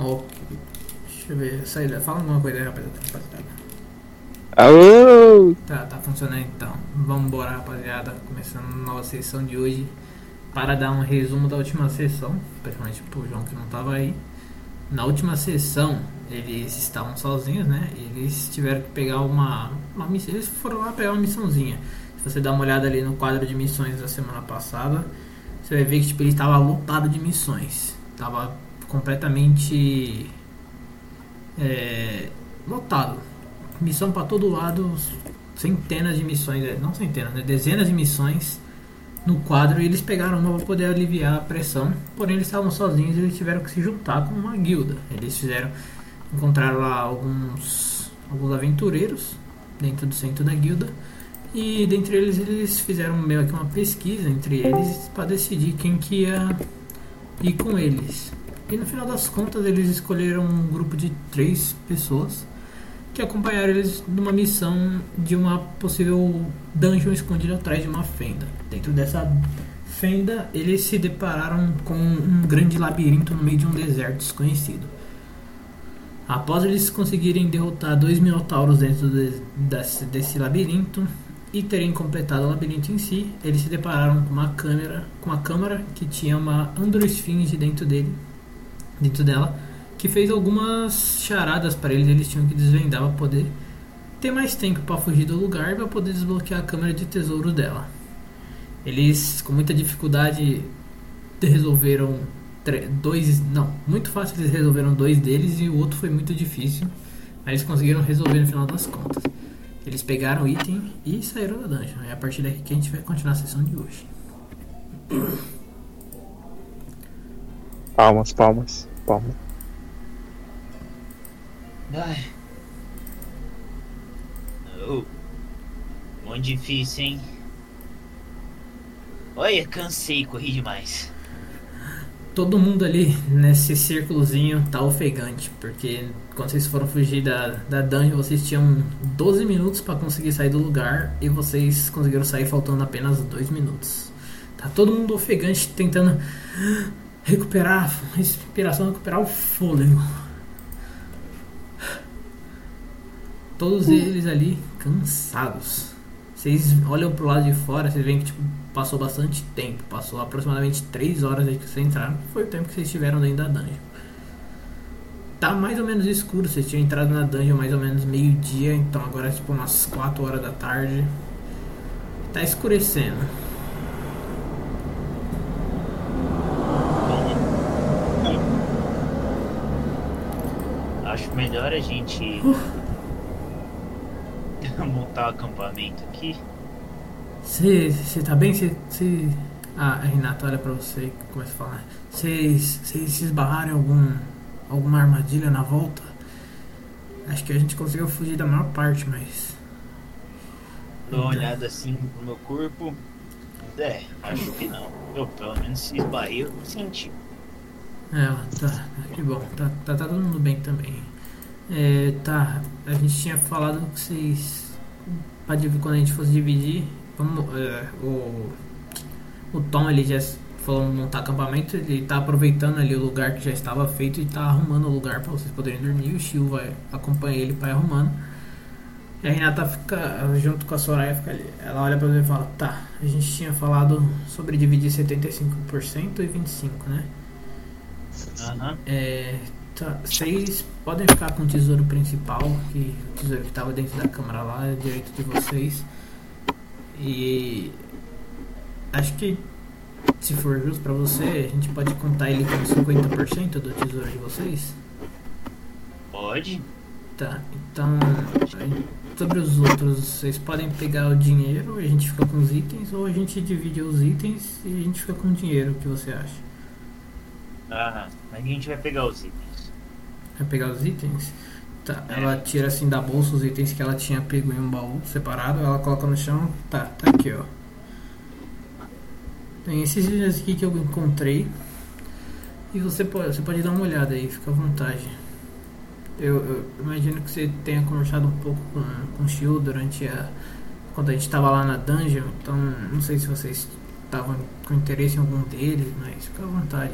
Ok. Deixa eu ver. Saída. Fala alguma coisa aí, rapaziada. Alô! Tá, tá funcionando então. Vambora, rapaziada. Começando a nova sessão de hoje. Para dar um resumo da última sessão, principalmente pro João que não tava aí. Na última sessão, eles estavam sozinhos, né? Eles tiveram que pegar uma, uma missão. Eles foram lá pegar uma missãozinha. Se você dar uma olhada ali no quadro de missões da semana passada, você vai ver que tipo, ele estava lotado de missões. Tava completamente é, lotado. Missão para todo lado, centenas de missões, é, não centenas, né? dezenas de missões no quadro e eles pegaram uma para poder aliviar a pressão. Porém, eles estavam sozinhos e eles tiveram que se juntar com uma guilda. Eles fizeram, encontraram lá alguns, alguns aventureiros dentro do centro da guilda e dentre eles eles fizeram meio que uma pesquisa entre eles para decidir quem que ia ir com eles. E no final das contas eles escolheram um grupo de três pessoas que acompanharam eles numa missão de uma possível dungeon escondida atrás de uma fenda. Dentro dessa fenda, eles se depararam com um grande labirinto no meio de um deserto desconhecido. Após eles conseguirem derrotar dois minotauros dentro de, desse, desse labirinto e terem completado o labirinto em si, eles se depararam com uma câmera, com uma câmara que tinha uma androesfinge dentro dele, dentro dela que fez algumas charadas para eles, eles tinham que desvendar para poder ter mais tempo para fugir do lugar e para poder desbloquear a câmera de tesouro dela. Eles, com muita dificuldade, resolveram dois, não, muito fácil eles resolveram dois deles e o outro foi muito difícil, mas eles conseguiram resolver no final das contas. Eles pegaram o item e saíram da dungeon. É a partir daqui que a gente vai continuar a sessão de hoje. Palmas, palmas, palmas. Ai. Oh. Muito difícil, hein? Olha, cansei, corri demais. Todo mundo ali nesse círculozinho tá ofegante, porque quando vocês foram fugir da, da dungeon, vocês tinham 12 minutos para conseguir sair do lugar e vocês conseguiram sair faltando apenas 2 minutos. Tá todo mundo ofegante tentando recuperar a respiração, recuperar o fôlego. todos eles ali cansados. Vocês olham pro lado de fora, vocês veem que tipo, passou bastante tempo. Passou aproximadamente 3 horas aí que vocês entraram. Foi o tempo que vocês estiveram dentro da dungeon. Tá mais ou menos escuro. Vocês tinham entrado na dungeon mais ou menos meio-dia. Então agora é tipo umas 4 horas da tarde. Tá escurecendo. Acho melhor a gente. Montar o acampamento aqui. Você tá bem? Você. Ah, a Renata olha pra você e começa a falar. Vocês se esbarraram em algum, alguma armadilha na volta? Acho que a gente conseguiu fugir da maior parte, mas. Dou uma olhada assim no meu corpo. É, acho que não. Eu pelo menos se esbarrei, eu senti. É, tá, que bom. Tá, tá, tá todo mundo bem também. É, tá, a gente tinha falado que vocês quando a gente fosse dividir, vamos, é, o, o Tom ele já falou montar acampamento, ele está aproveitando ali o lugar que já estava feito e está arrumando o lugar para vocês poderem dormir. O Chiu vai acompanhar ele para ir arrumando. E a Renata fica junto com a Soraya, fica ali. Ela olha para você e fala: Tá, a gente tinha falado sobre dividir 75% e 25%, né? Uhum. É, Tá, vocês podem ficar com o tesouro principal, que o tesouro que estava dentro da câmara lá, é direito de vocês. E acho que se for justo para você, a gente pode contar ele como 50% do tesouro de vocês? Pode. Tá, então sobre os outros, vocês podem pegar o dinheiro e a gente fica com os itens, ou a gente divide os itens e a gente fica com o dinheiro, o que você acha? Ah, a gente vai pegar os itens. Pegar os itens? Tá, ela tira assim da bolsa os itens que ela tinha pego em um baú separado, ela coloca no chão. Tá, tá aqui, ó. Tem esses itens aqui que eu encontrei. E você pode, você pode dar uma olhada aí, fica à vontade. Eu, eu imagino que você tenha conversado um pouco com, com o Shio durante a. Quando a gente estava lá na dungeon, então não sei se vocês estavam com interesse em algum deles, mas fica à vontade.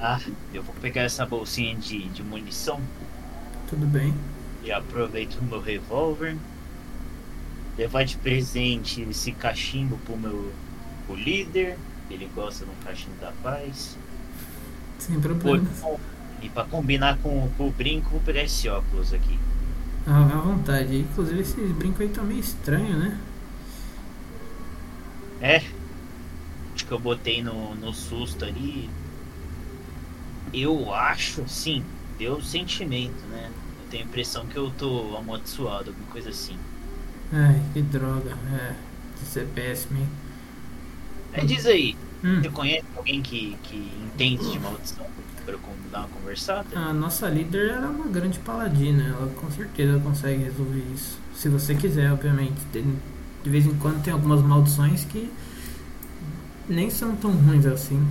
Ah, eu vou pegar essa bolsinha de, de munição Tudo bem. e aproveito o meu revólver. Levar de presente esse cachimbo pro meu pro líder. Ele gosta de um cachimbo da paz. Sem Pô, problemas. E pra combinar com, com o brinco, vou pegar esse óculos aqui. Ah, à vontade. Inclusive esses brincos aí tá meio estranho, né? É. Acho que eu botei no, no susto ali. Eu acho, sim, deu sentimento, né? Eu tenho a impressão que eu tô amaldiçoado, alguma coisa assim. Ai, que droga. É, isso é péssimo, hein? Aí diz aí, Hum. você conhece alguém que, que entende de maldição? Pra eu dar uma conversada? A nossa líder era uma grande paladina, ela com certeza consegue resolver isso. Se você quiser, obviamente. De vez em quando tem algumas maldições que nem são tão ruins assim.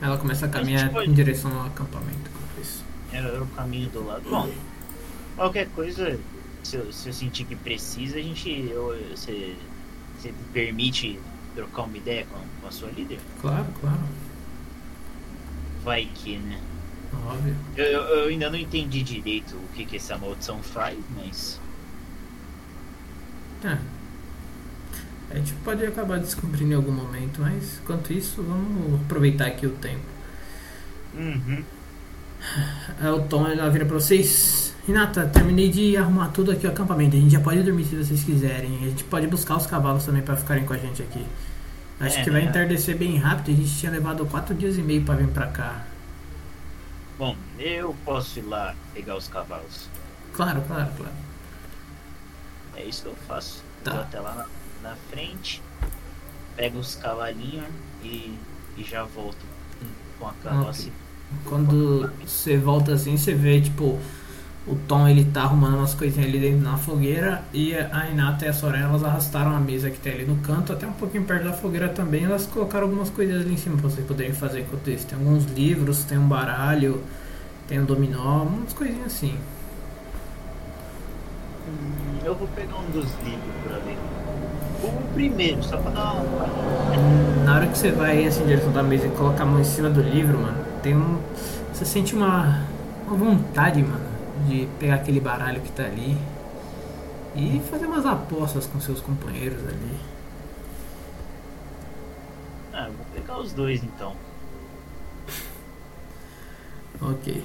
Ela começa a caminhar gente pode- em direção ao acampamento. Era o caminho do lado. Bom, qualquer coisa, se eu, se eu sentir que precisa, a gente. Eu, você, permite trocar uma ideia com, com a sua líder? Claro, claro. Vai que, né? Óbvio. Eu, eu- eu ainda não entendi direito o que, que essa maldição faz, mas. É. A gente pode acabar descobrindo em algum momento, mas enquanto isso, vamos aproveitar aqui o tempo. Uhum. Aí o Tom ela vira pra vocês. Renata, terminei de arrumar tudo aqui o acampamento. A gente já pode dormir se vocês quiserem. A gente pode buscar os cavalos também pra ficarem com a gente aqui. Acho É, que vai né? entardecer bem rápido. A gente tinha levado quatro dias e meio pra vir pra cá. Bom, eu posso ir lá pegar os cavalos. Claro, claro, claro. É isso que eu faço. Tá. Vou até lá na, na frente, pego os cavalinhos e, e já volto com a carroça. Ok. Quando você volta assim, você vê tipo o Tom ele tá arrumando umas coisinhas ali dentro na fogueira e a Renata e a Soraya elas arrastaram a mesa que tem ali no canto até um pouquinho perto da fogueira também. Elas colocaram algumas coisas ali em cima pra vocês poderem fazer enquanto isso. Tem alguns livros, tem um baralho, tem um dominó, umas coisinhas assim. Hum, Eu vou pegar um dos livros pra ler. O primeiro, só pra dar uma. Na hora que você vai assim em direção da mesa e coloca a mão em cima do livro, mano, tem um. Você sente uma, uma vontade, mano, de pegar aquele baralho que tá ali e fazer umas apostas com seus companheiros ali. Ah, eu vou pegar os dois então. Ok.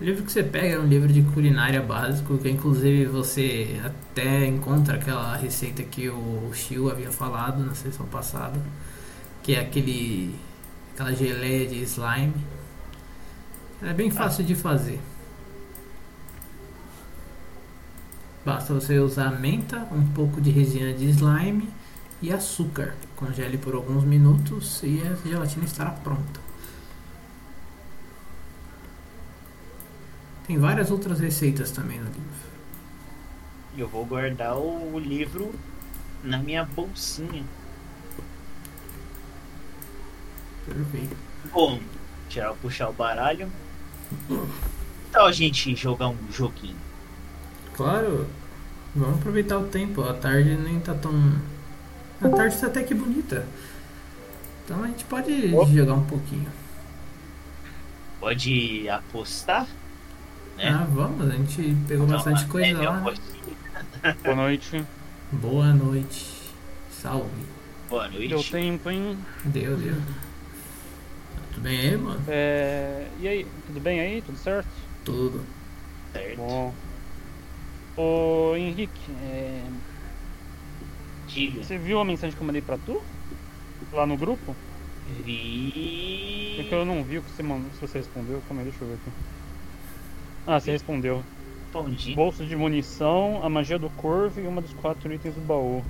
O livro que você pega é um livro de culinária básico, que inclusive você até encontra aquela receita que o Shio havia falado na sessão passada, que é aquele aquela geleia de slime. É bem fácil de fazer. Basta você usar menta, um pouco de resina de slime e açúcar. Congele por alguns minutos e a gelatina estará pronta. Tem várias outras receitas também no livro. E eu vou guardar o, livro na minha bolsinha. Perfeito. Bom, tirar, puxar o baralho. Então a gente jogar um joguinho. Claro, vamos aproveitar o tempo. A tarde nem tá tão. A tarde tá até que bonita. Então a gente pode Opa. jogar um pouquinho. Pode apostar? É. Ah, vamos, a gente pegou bastante Então, coisa é, lá. aposto. Boa noite. Boa noite. Salve. Boa noite. Deu tempo, hein? Deu, deu. Tudo bem aí, mano? É... E aí, tudo bem aí? Tudo certo? Tudo. Certo. Bom. Ô Henrique, é... Diga. você viu a mensagem que eu mandei pra tu? Lá no grupo? Vi. Porque eu não vi o que você mandou, se você respondeu. Calma aí, deixa eu ver aqui. Ah, você respondeu. Respondi. Bolsa de munição, a magia do corvo e uma dos quatro itens do baú.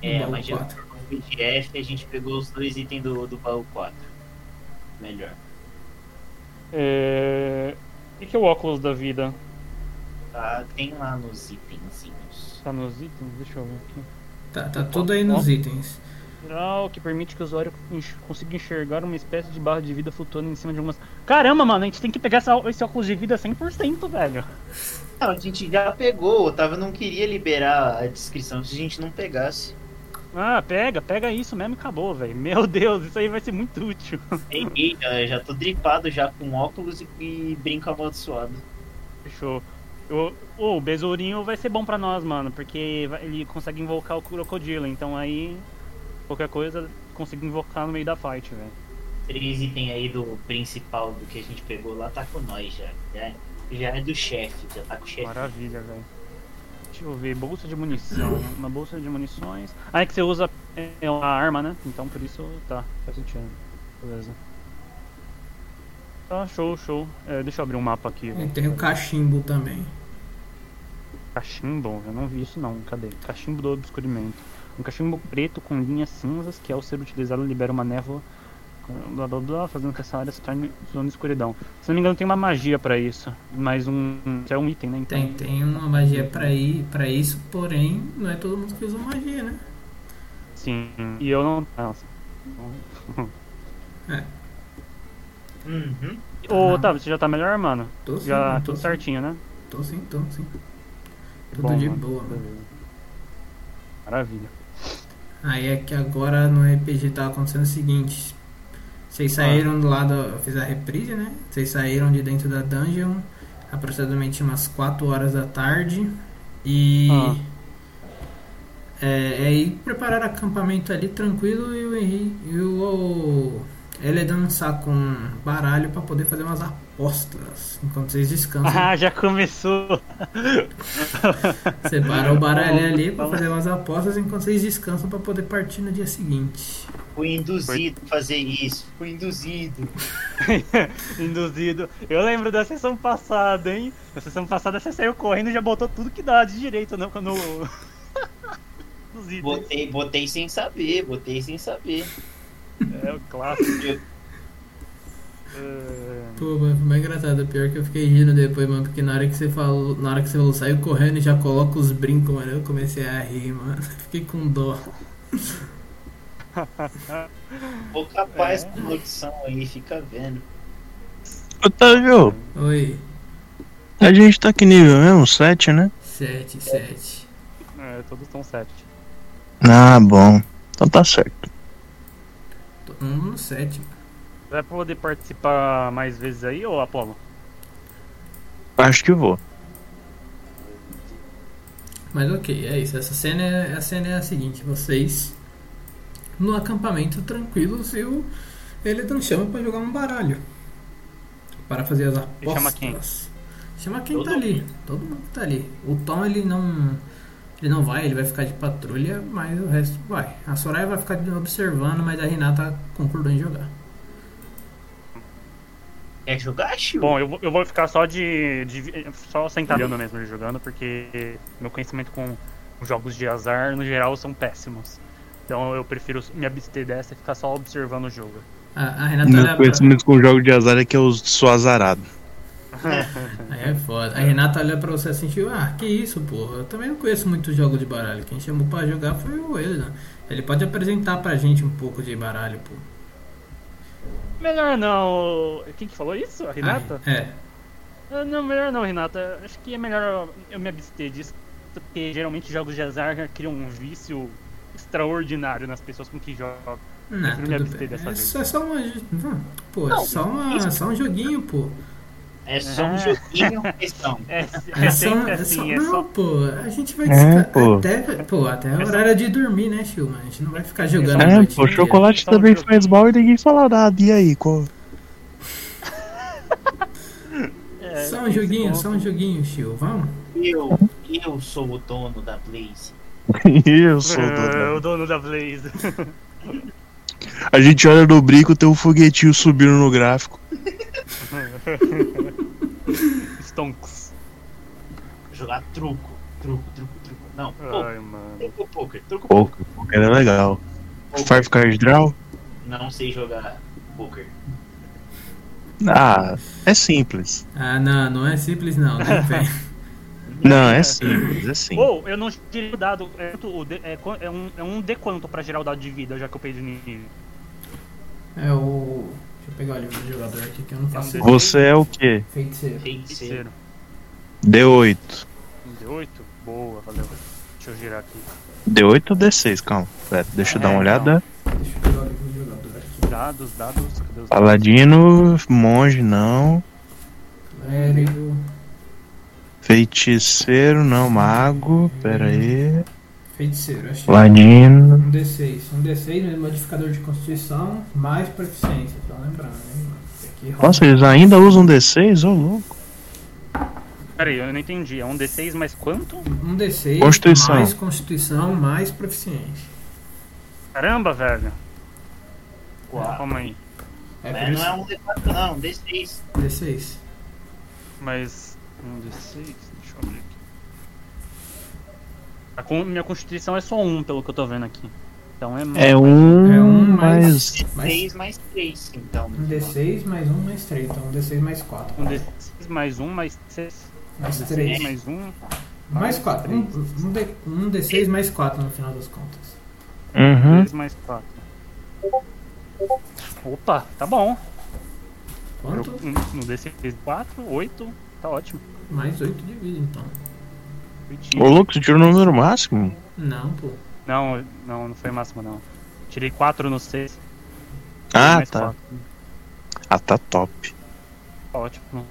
É, Baú mas eu- quatro. no PDF a gente pegou os dois itens do, do baú 4. Melhor. É... O que que é o óculos da vida? Tá, tem lá nos itenzinhos. Tá nos itens? Deixa eu ver aqui. Tá, tá tudo aí nos itens. Que permite que o usuário enx- consiga enxergar uma espécie de barra de vida flutuando em cima de algumas. Caramba, mano, a gente tem que pegar essa- esse óculos de vida 100%, velho. Não, a gente já pegou. O Otávio não queria liberar a descrição se a gente não pegasse. Ah, pega, pega isso mesmo e acabou, velho. Meu Deus, isso aí vai ser muito útil. Peguei, já, já tô dripado já com óculos e, e brinco amaldiçoado. Fechou. O, o besourinho vai ser bom pra nós, mano, porque ele consegue invocar o crocodilo, então aí qualquer coisa consigo invocar no meio da fight, velho. Três itens aí do principal do que a gente pegou lá tá com nós já. Já, já é do chefe, já tá com o chefe. Maravilha, velho. Deixa eu ver, bolsa de munição. Uma bolsa de munições. Ah, é que você usa é, uma arma, né? Então por isso tá, faz sentido. Beleza. Tá, show, show. É, deixa eu abrir um mapa aqui. Tem o cachimbo também. Cachimbo? Eu não vi isso não, cadê? Cachimbo do obscurimento. Um cachimbo preto com linhas cinzas que ao ser utilizado libera uma névoa blá blá blá, fazendo que essa área se torne zona de escuridão. Se não me engano tem uma magia pra isso, mais um, que é um item, né? Então, Tem, tem uma magia pra, ir, pra isso, porém, não é todo mundo que usa magia, né? sim. E eu não... Nossa. Uhum. Ô, Otávio, você já tá melhor, mano? Tô sim, Já tô tudo sim. certinho, né? Tô sim, tô sim. Tudo Bom, de mano. boa, mano. Maravilha. Aí é que agora no RPG tá acontecendo o seguinte. Vocês saíram do lado. Eu fiz a reprise, né? Vocês saíram de dentro da dungeon aproximadamente umas 4 horas da tarde. E. Ah. É, aí prepararam acampamento ali tranquilo e o Henrique e o Eledan sacou um baralho pra poder fazer umas apostas enquanto vocês descansam. Ah, já começou. Separa o baralho ali pra fazer umas apostas enquanto vocês descansam pra poder partir no dia seguinte. Fui induzido a fazer isso. Fui induzido. Induzido. Eu lembro da sessão passada, hein? Na sessão passada você saiu correndo e já botou tudo que dá de direito no. no... itens. Botei, botei sem saber, botei sem saber. É o clássico. É, Pô, mano, foi mais engraçado. Pior que eu fiquei rindo depois, mano, porque na hora que você falou, na hora que você falou, saiu correndo e já coloca os brincos, mano, eu comecei a rir, mano. Fiquei com dó. Vou capaz É. com maldição aí, fica vendo. Otávio, Oi, a gente tá que nível mesmo? 7, né? 7, 7. é, todos estão sete. Ah, bom. Então tá certo. Todo mundo no 7, mano. Vai poder participar mais vezes aí, ô Apolo? Acho que vou. Mas ok, é isso. Essa cena é, a cena é a seguinte: vocês no acampamento tranquilos e o Eledan chama pra jogar um baralho. Para fazer as apostas. Chama quem? Chama quem Todo tá ali. Todo mundo tá ali. O Tom ele não. Ele não vai, ele vai ficar de patrulha, mas o resto vai. A Soraya vai ficar observando, mas a Renata concordou em jogar. Quer jogar, Chiu? Bom, eu, vou- eu vou ficar só de, de só sentado mesmo jogando, porque meu conhecimento com jogos de azar, no geral, são péssimos. Então eu prefiro me abster dessa e ficar só observando o jogo. A, a Renata Meu pra... conhecimento com jogo de azar é que eu sou azarado. Aí é foda. A Renata olha pra você assim, tipo, ah, que isso, porra. Eu também não conheço muito jogo de baralho. Quem chamou pra jogar foi o Eledan. Ele pode apresentar pra gente um pouco de baralho, pô. Melhor não. Quem que falou isso? A Renata? Ah, é. Ah, Não, melhor não, Renata. Acho que é melhor eu me abster disso, porque geralmente jogos de azar criam um vício extraordinário nas pessoas com que jogam. Não, Prefiro me abster bem. dessa É vez. é só uma. Não, pô, é Não, só, uma, só um joguinho, pô. É só um É. joguinho, questão. É, é, É só, sempre é assim, só, é não, só. pô, a gente vai É, desca- pô. até, pô, até a É hora de dormir, né, Shilma? A gente não vai ficar jogando a É, noite pô, inteira. chocolate Então, também jogo. faz mal e ninguém fala nada. E aí, qual? É, Só um joguinho, só um joguinho, Shil, vamos? Eu, eu sou o dono da Blaze. eu sou o É, dono. o dono da Blaze. A gente olha no brinco, tem um foguetinho subindo no gráfico. Stonks. Jogar truco. Truco, truco, truco. Não, pô, Ai, mano. truco poker. Truco poker. Poker, poker é legal. Five Card Draw? Não sei jogar poker. Ah, é simples. Ah, não, não é simples não, não vem. Não, é simples, é simples. Ou, eu não tirei o dado. É, o é, é um, é um D quanto pra gerar o dado de vida, já que eu perdi de nível. É o. Eu pegar o livro do jogador aqui que eu não faço É um Você é o quê? feiticeiro. Feiticeiro. Terceiro. D8. Um D8? Boa, valeu. Deixa eu girar aqui. Deu 8 ou D6? Calma. Pera, deixa eu dar uma É, olhada. Deixa eu jogar o jogador aqui. Dados, dados, cadê os dados? Paladino, monge, não. Clérigo. Feiticeiro, não. Mago, pera aí. Feiticeiro, achei. Paladino. Um D6. Um D6 mesmo, modificador de constituição, mais proficiência. Só lembrando, né? Nossa, eles ainda usam D6? Ô, louco. Pera aí, eu não entendi. É um D6 mais quanto? Um D6 Constituição. mais constituição, mais proficiência. Caramba, velho. Uau. Calma aí. É Mas isso. não é um D4 não, um D6. D6. Mas. Um D6, deixa eu abrir aqui. A con- minha constituição é só um, pelo que eu tô vendo aqui. Então é mais. É um, É um mais. mais- D6 mais 3, então. Um D6 mais um mais 3. Então um D6 mais 4. Um D6 mais um, mais 6. Mais D6 3. mais um. Mais 4. Um, um, D, um D6 mais 4 no final das contas. Uhum. 3 mais 4. Opa, tá bom. Quanto? Eu- um- No D6 4, 8, tá ótimo. Mais 8 de vida, então. Ô, louco, você tirou o número máximo? Não, pô. Não, não, não foi máximo não. Tirei 4 no 6. Ah, tá. quatro. Ah, tá top. Tá ótimo.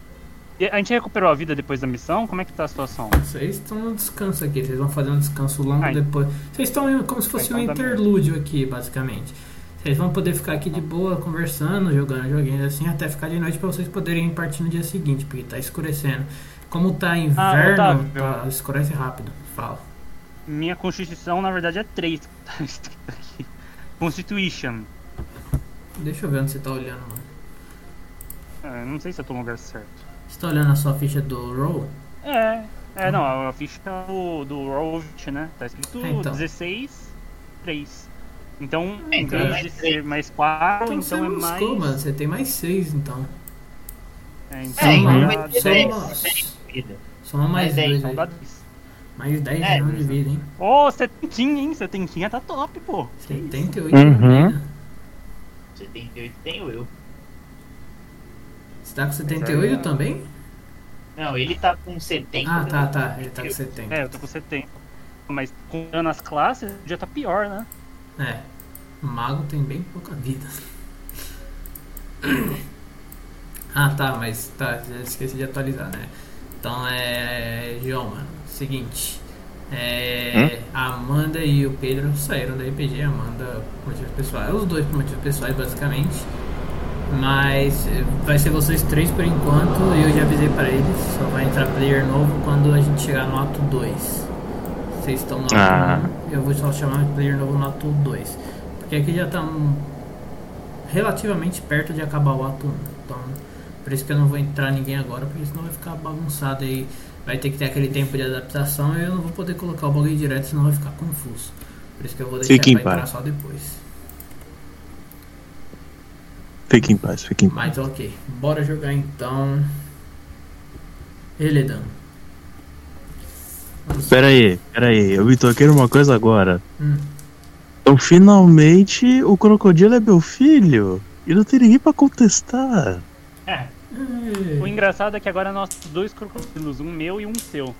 E a gente recuperou a vida depois da missão? Como é que tá a situação? Vocês estão no descanso aqui. Vocês vão fazer um descanso longo Ai. depois. Vocês estão como se fosse um interlúdio aqui, basicamente. Vocês vão poder ficar aqui de boa, conversando, jogando joguinhos assim, até ficar de noite pra vocês poderem partir no dia seguinte, porque tá escurecendo. Como tá inverno, Otávio. tá, escurece rápido. Fala. Minha constituição, na verdade, é 3. Tá escrito aqui. Constitution. Deixa eu ver onde você tá olhando, mano. É, não sei se eu tô no lugar certo. Você tá olhando a sua ficha do roll? É, é, não, a ficha do, do Roll 20, né? Tá escrito É, então. 16, 3. Então, É, em então vez é de mais ser mais 4, Então, então, você é não mais. buscou, mano. Você tem mais 6, então. É, então É, Soma, então ter soma, 10 10 de vida. soma mais Mais 10, 2 então aí. dá 10. Mais 10 É, anos de vida, hein? Ô, setentinha, hein? Setentinha tá top, pô. 78 Uhum. de vida. 78 tenho eu. Você tá com 78 é- também? Não, ele tá com 70. Ah, tá, né? tá. Ele tá com 70. É, eu tô com 70. Mas contando as classes, já tá pior, né? É. O mago tem bem pouca vida. Ah, tá, mas tá, já esqueci de atualizar, né? Então é. João, mano, seguinte. É, a Amanda e o Pedro saíram da RPG, a Amanda por motivos pessoais, os dois por motivos pessoais basicamente. Mas vai ser vocês três por enquanto e eu já avisei pra eles, só vai entrar player novo quando a gente chegar no ato 2. Vocês estão no ato Ah. 1, eu vou só chamar player novo no ato 2. Porque aqui já estamos relativamente perto de acabar o ato 1. Por isso que eu não vou entrar ninguém agora, porque senão vai ficar bagunçado aí. Vai ter que ter aquele tempo de adaptação e eu não vou poder colocar o bagulho direto, senão vai ficar confuso. Por isso que eu vou deixar Fique pra entrar só depois. Fique em paz, fique em paz. Mas ok, bora jogar então. Eledan. Pera aí, pera aí. Eu me toquei numa coisa agora. Hum. Então, finalmente, o crocodilo é meu filho. E não tem ninguém pra contestar. É, O engraçado é que agora nós temos dois crocodilos, um meu e um seu.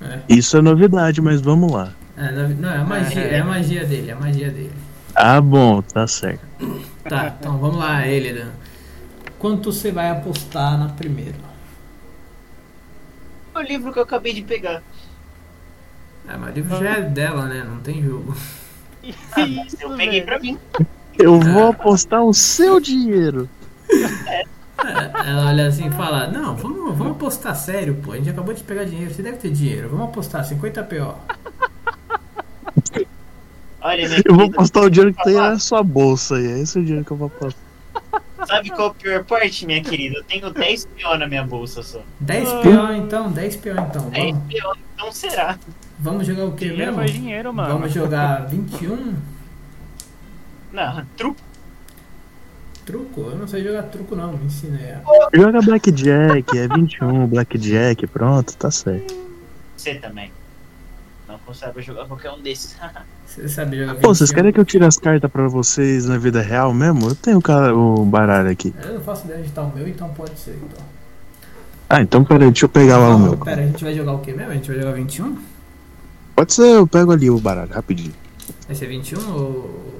É, Isso é novidade, mas vamos lá. é, não, é a magia, é a magia dele, é a magia dele. Ah, bom, tá certo. Tá, então vamos lá, Eledan. Quanto você vai apostar na primeira? o livro que eu acabei de pegar. É, mas o livro já é dela, né? Não tem jogo. Ah, mas eu peguei pra mim. Eu vou apostar o seu dinheiro. É, Ela olha assim e fala: Não, vamos, vamos apostar sério, pô. A gente acabou de pegar dinheiro, você deve ter dinheiro. Vamos apostar 50 PO. Olha, Eu vou apostar o dinheiro que tem na sua bolsa aí. É esse o dinheiro que eu vou apostar. sabe qual é a pior parte, minha querida? Eu tenho 10 PO na minha bolsa só. 10 PO então, 10 PO então. 10 Vamos, PO, então será? vamos jogar o que Dinheiro mesmo? faz dinheiro, mano. Vamos jogar 21? Não, truco. Truco? Eu não sei jogar truco não, me ensina aí. Joga Blackjack, é 21, Blackjack, pronto, tá certo. Você também. Não consegue jogar qualquer um desses. Você sabe jogar 21? Pô, vocês querem que eu tire as cartas pra vocês na vida real mesmo? Eu tenho o, cara, o baralho aqui. Eu não faço ideia de estar o meu, então pode ser. Então. Ah, então peraí, deixa eu pegar lá o meu. Pera, a gente vai jogar o que mesmo? A gente vai jogar 21? Pode ser, eu pego ali o baralho, rapidinho. Vai ser 21 ou.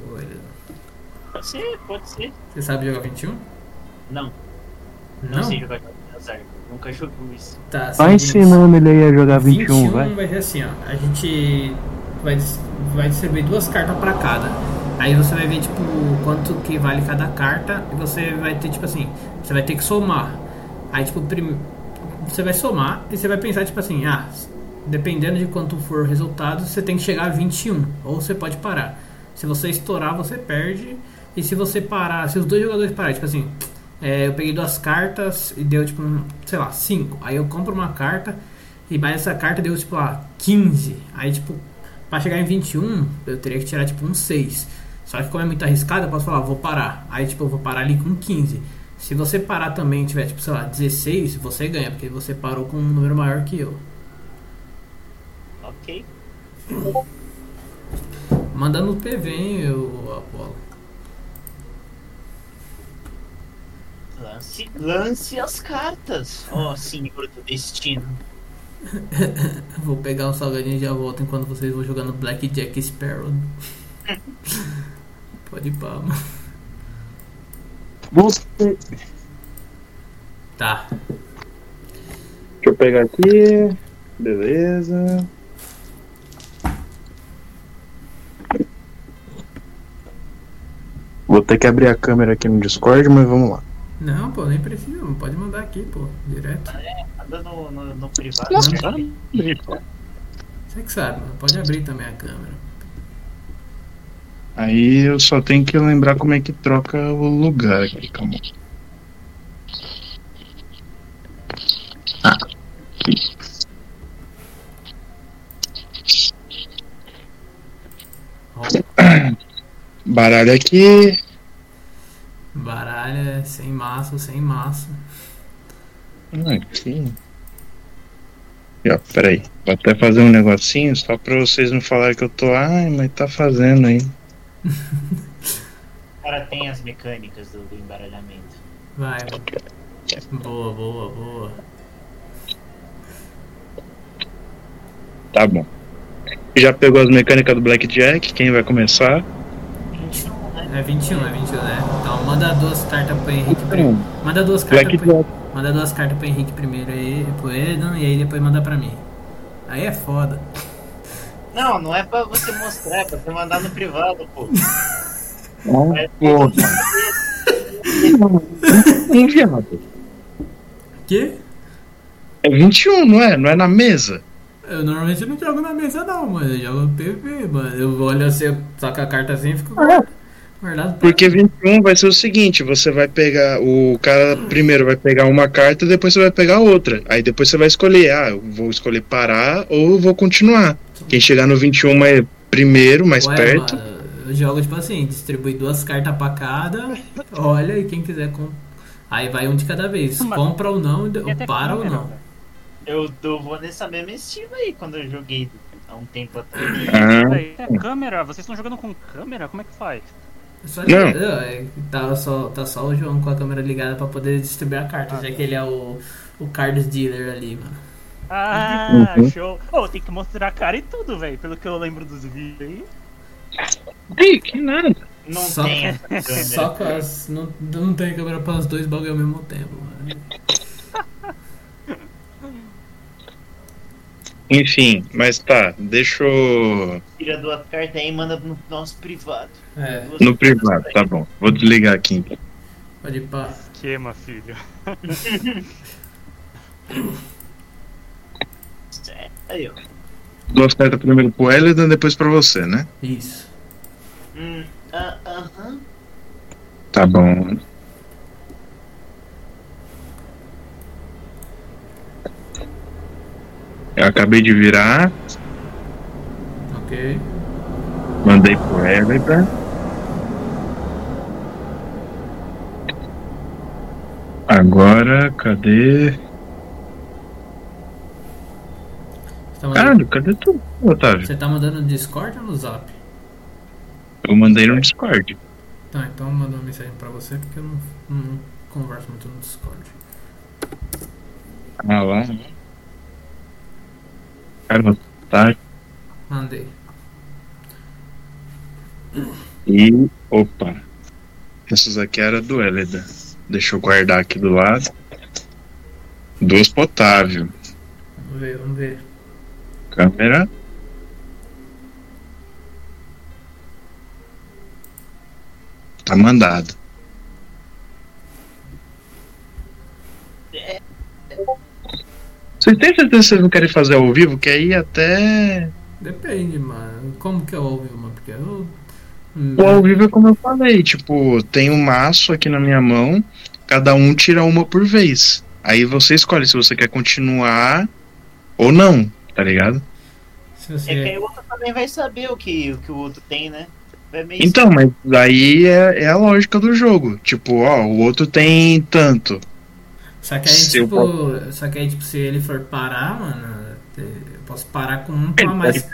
Pode ser, pode ser. Você sabe jogar 21? Não, não, sei jogar azar. Nunca joguei isso. Tá, Vai ensinando ele aí a jogar 21, vai. vai ser assim, ó. A gente vai, vai distribuir duas cartas pra cada. Aí você vai ver, tipo, quanto que vale cada carta. E você vai ter, tipo assim, você vai ter que somar. Aí, tipo, prim... você vai somar e você vai pensar, tipo assim, ah, dependendo de quanto for o resultado, você tem que chegar a 21. Ou você pode parar. Se você estourar, você perde. E se você parar, se os dois jogadores pararem, tipo assim, é, eu peguei duas cartas e deu, tipo, um, sei lá, 5. Aí eu compro uma carta e mais essa carta deu, tipo, lá, 15. Aí, tipo, pra chegar em 21, eu teria que tirar, tipo, um 6. Só que como é muito arriscado, eu posso falar, vou parar. Aí, tipo, eu vou parar ali com 15. Se você parar também e tiver, tipo, sei lá, 16, você ganha, porque você parou com um número maior que eu. Ok. Manda no PV, hein, eu, Apolo. Lance, lance as cartas. Ó, senhor do destino. Vou pegar um salgadinho e já volto enquanto vocês vão jogando Blackjack Sparrow. Pode ir pá, mano. Você- Tá. Deixa eu pegar aqui. Beleza. Vou ter que abrir a câmera aqui no Discord, mas vamos lá. Não, pô, nem precisa, não pode mandar aqui, pô, direto. Anda no, no, no privado. Nossa, né? cara. Você que sabe, mano. pode abrir também a câmera. Aí eu só tenho que lembrar como é que troca o lugar aqui, calma. Ah. Baralho aqui. Baralha sem maço, sem maço. Aqui. E, ó, peraí. Vou até fazer um negocinho só pra vocês não falarem que eu tô. Ai, mas tá fazendo aí. O cara tem as mecânicas do, do embaralhamento. Vai. Boa, boa, boa. Tá bom. Já pegou as mecânicas do Blackjack? Quem vai começar? 21? É 21, é 21, né? Então manda duas cartas pro Henrique primeiro. Manda duas cartas pro... Manda duas cartas pro Henrique primeiro aí, pro Edan, e aí depois manda pra mim. Aí é foda. Não, não é pra você mostrar, é pra você mandar no privado, pô. Ah, É, porra. Um viado. Que? É 21, não é? Não é na mesa. Eu normalmente não jogo na mesa não, mano. Eu jogo no PV, mano. Eu olho assim, eu saco a carta assim e fico guardado. Porque 21 vai ser o seguinte: você vai pegar. O cara primeiro vai pegar uma carta, depois você vai pegar outra. Aí depois você vai escolher: ah, eu vou escolher parar ou eu vou continuar. Quem chegar no 21 é primeiro, mais Ué, perto. mano, eu jogo tipo assim, distribui duas cartas pra cada, olha e quem quiser com... Aí vai um de cada vez. Compra ou não, ou para ou não. Eu, eu vou nessa mesma estima aí quando eu joguei há um tempo atrás. Ah, É câmera? Vocês estão jogando com câmera? Como é que faz? É Só Não. é, tá, só, tá só o João com a câmera ligada pra poder distribuir a carta, já que ele é o, o cards dealer ali, mano. Ah, Uhum. show. Oh, tem que mostrar a cara e tudo, velho. Pelo que eu lembro dos vídeos aí. Ih, que nada. Não Só- tem. Só com as. Não, não tem câmera para os dois bagulho ao mesmo tempo, mano. Enfim, mas tá, deixa eu. Tira duas cartas aí e manda no nosso privado. É, No privado, tá bom. Vou desligar aqui pode ir pra. Esquema, filho. Aí, ó. Duas cartas primeiro pro Elidan, depois pra você, né? Isso. Hum, ah, aham. Tá bom. Eu acabei de virar, Ok. mandei pro Elidan. Agora, cadê? Tá mandando, Caralho, cadê tu, Otávio? você tá mandando no Discord ou no Zap? Eu mandei no Discord. Tá, então eu mando uma mensagem pra você porque eu não, não converso muito no Discord. Ah lá. Cara, tá. Mandei. E. Opa. Essas aqui era do Elida. Deixa eu guardar aqui do lado. Duas potável. Vamos ver, vamos ver. Câmera. Tá mandado. Vocês têm certeza que vocês não querem fazer ao vivo? Que aí até. Depende, mano. Como que é o ao vivo, mano? Porque eu. O ao vivo é como eu falei, tipo, tem um maço aqui na minha mão, cada um tira uma por vez. Aí você escolhe se você quer continuar ou não, tá ligado? Se É que aí você. o outro também vai saber o que o, que o outro tem, né? Meio Então, mas aí é, é a lógica do jogo. Tipo, ó, o outro tem tanto. Só que aí, Se eu tipo. Só que aí, tipo, se ele for parar, mano, eu posso parar com um pra mais.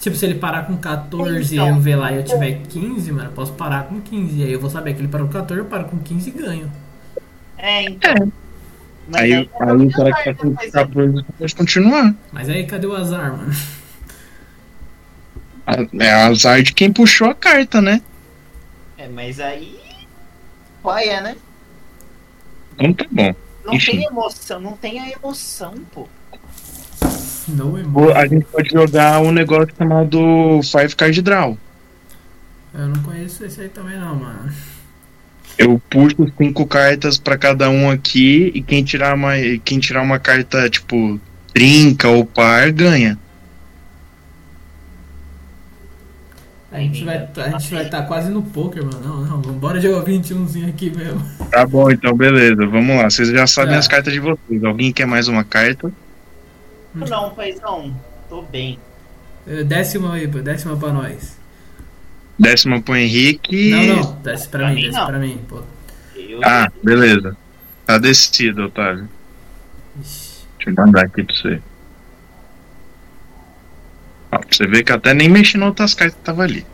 Tipo, se ele parar com 14 e Então. eu ver lá e eu tiver 15, mano, eu posso parar com 15. E aí eu vou saber que ele parou com 14, eu paro com 15 e ganho. É, então. Mas Aí, é aí pra o cara que tá com mas 14 pode continuar. Mas aí cadê o azar, mano? É azar de quem puxou a carta, né? É, mas aí. Paia, né? Então tá bom. Não Enfim. tem emoção, não tem a emoção, pô. Não é Vou- A gente pode jogar um negócio chamado Five Card Draw. Eu não conheço esse aí também não, mano. Eu puxo cinco cartas pra cada um aqui e quem tirar uma, quem tirar uma carta tipo trinca ou par ganha. A gente vai a gente vai estar quase no poker, mano. Não, não, vambora jogar 21zinho aqui mesmo. Tá bom, então beleza. Vamos lá. Vocês já sabem Tá. as cartas de vocês. Alguém quer mais uma carta? Não, paizão. Tô bem. Eh, Décima aí, pô, décima pra nós. Décima pro Henrique. Não, não, desce pra, Pra mim, mim, desce não. pra mim, pô. Eu, Ah, beleza. Tá descido, Otávio. Ixi. Deixa eu mandar aqui pra você. Ó, pra você ver que eu até nem mexi nas outras cartas que tava ali.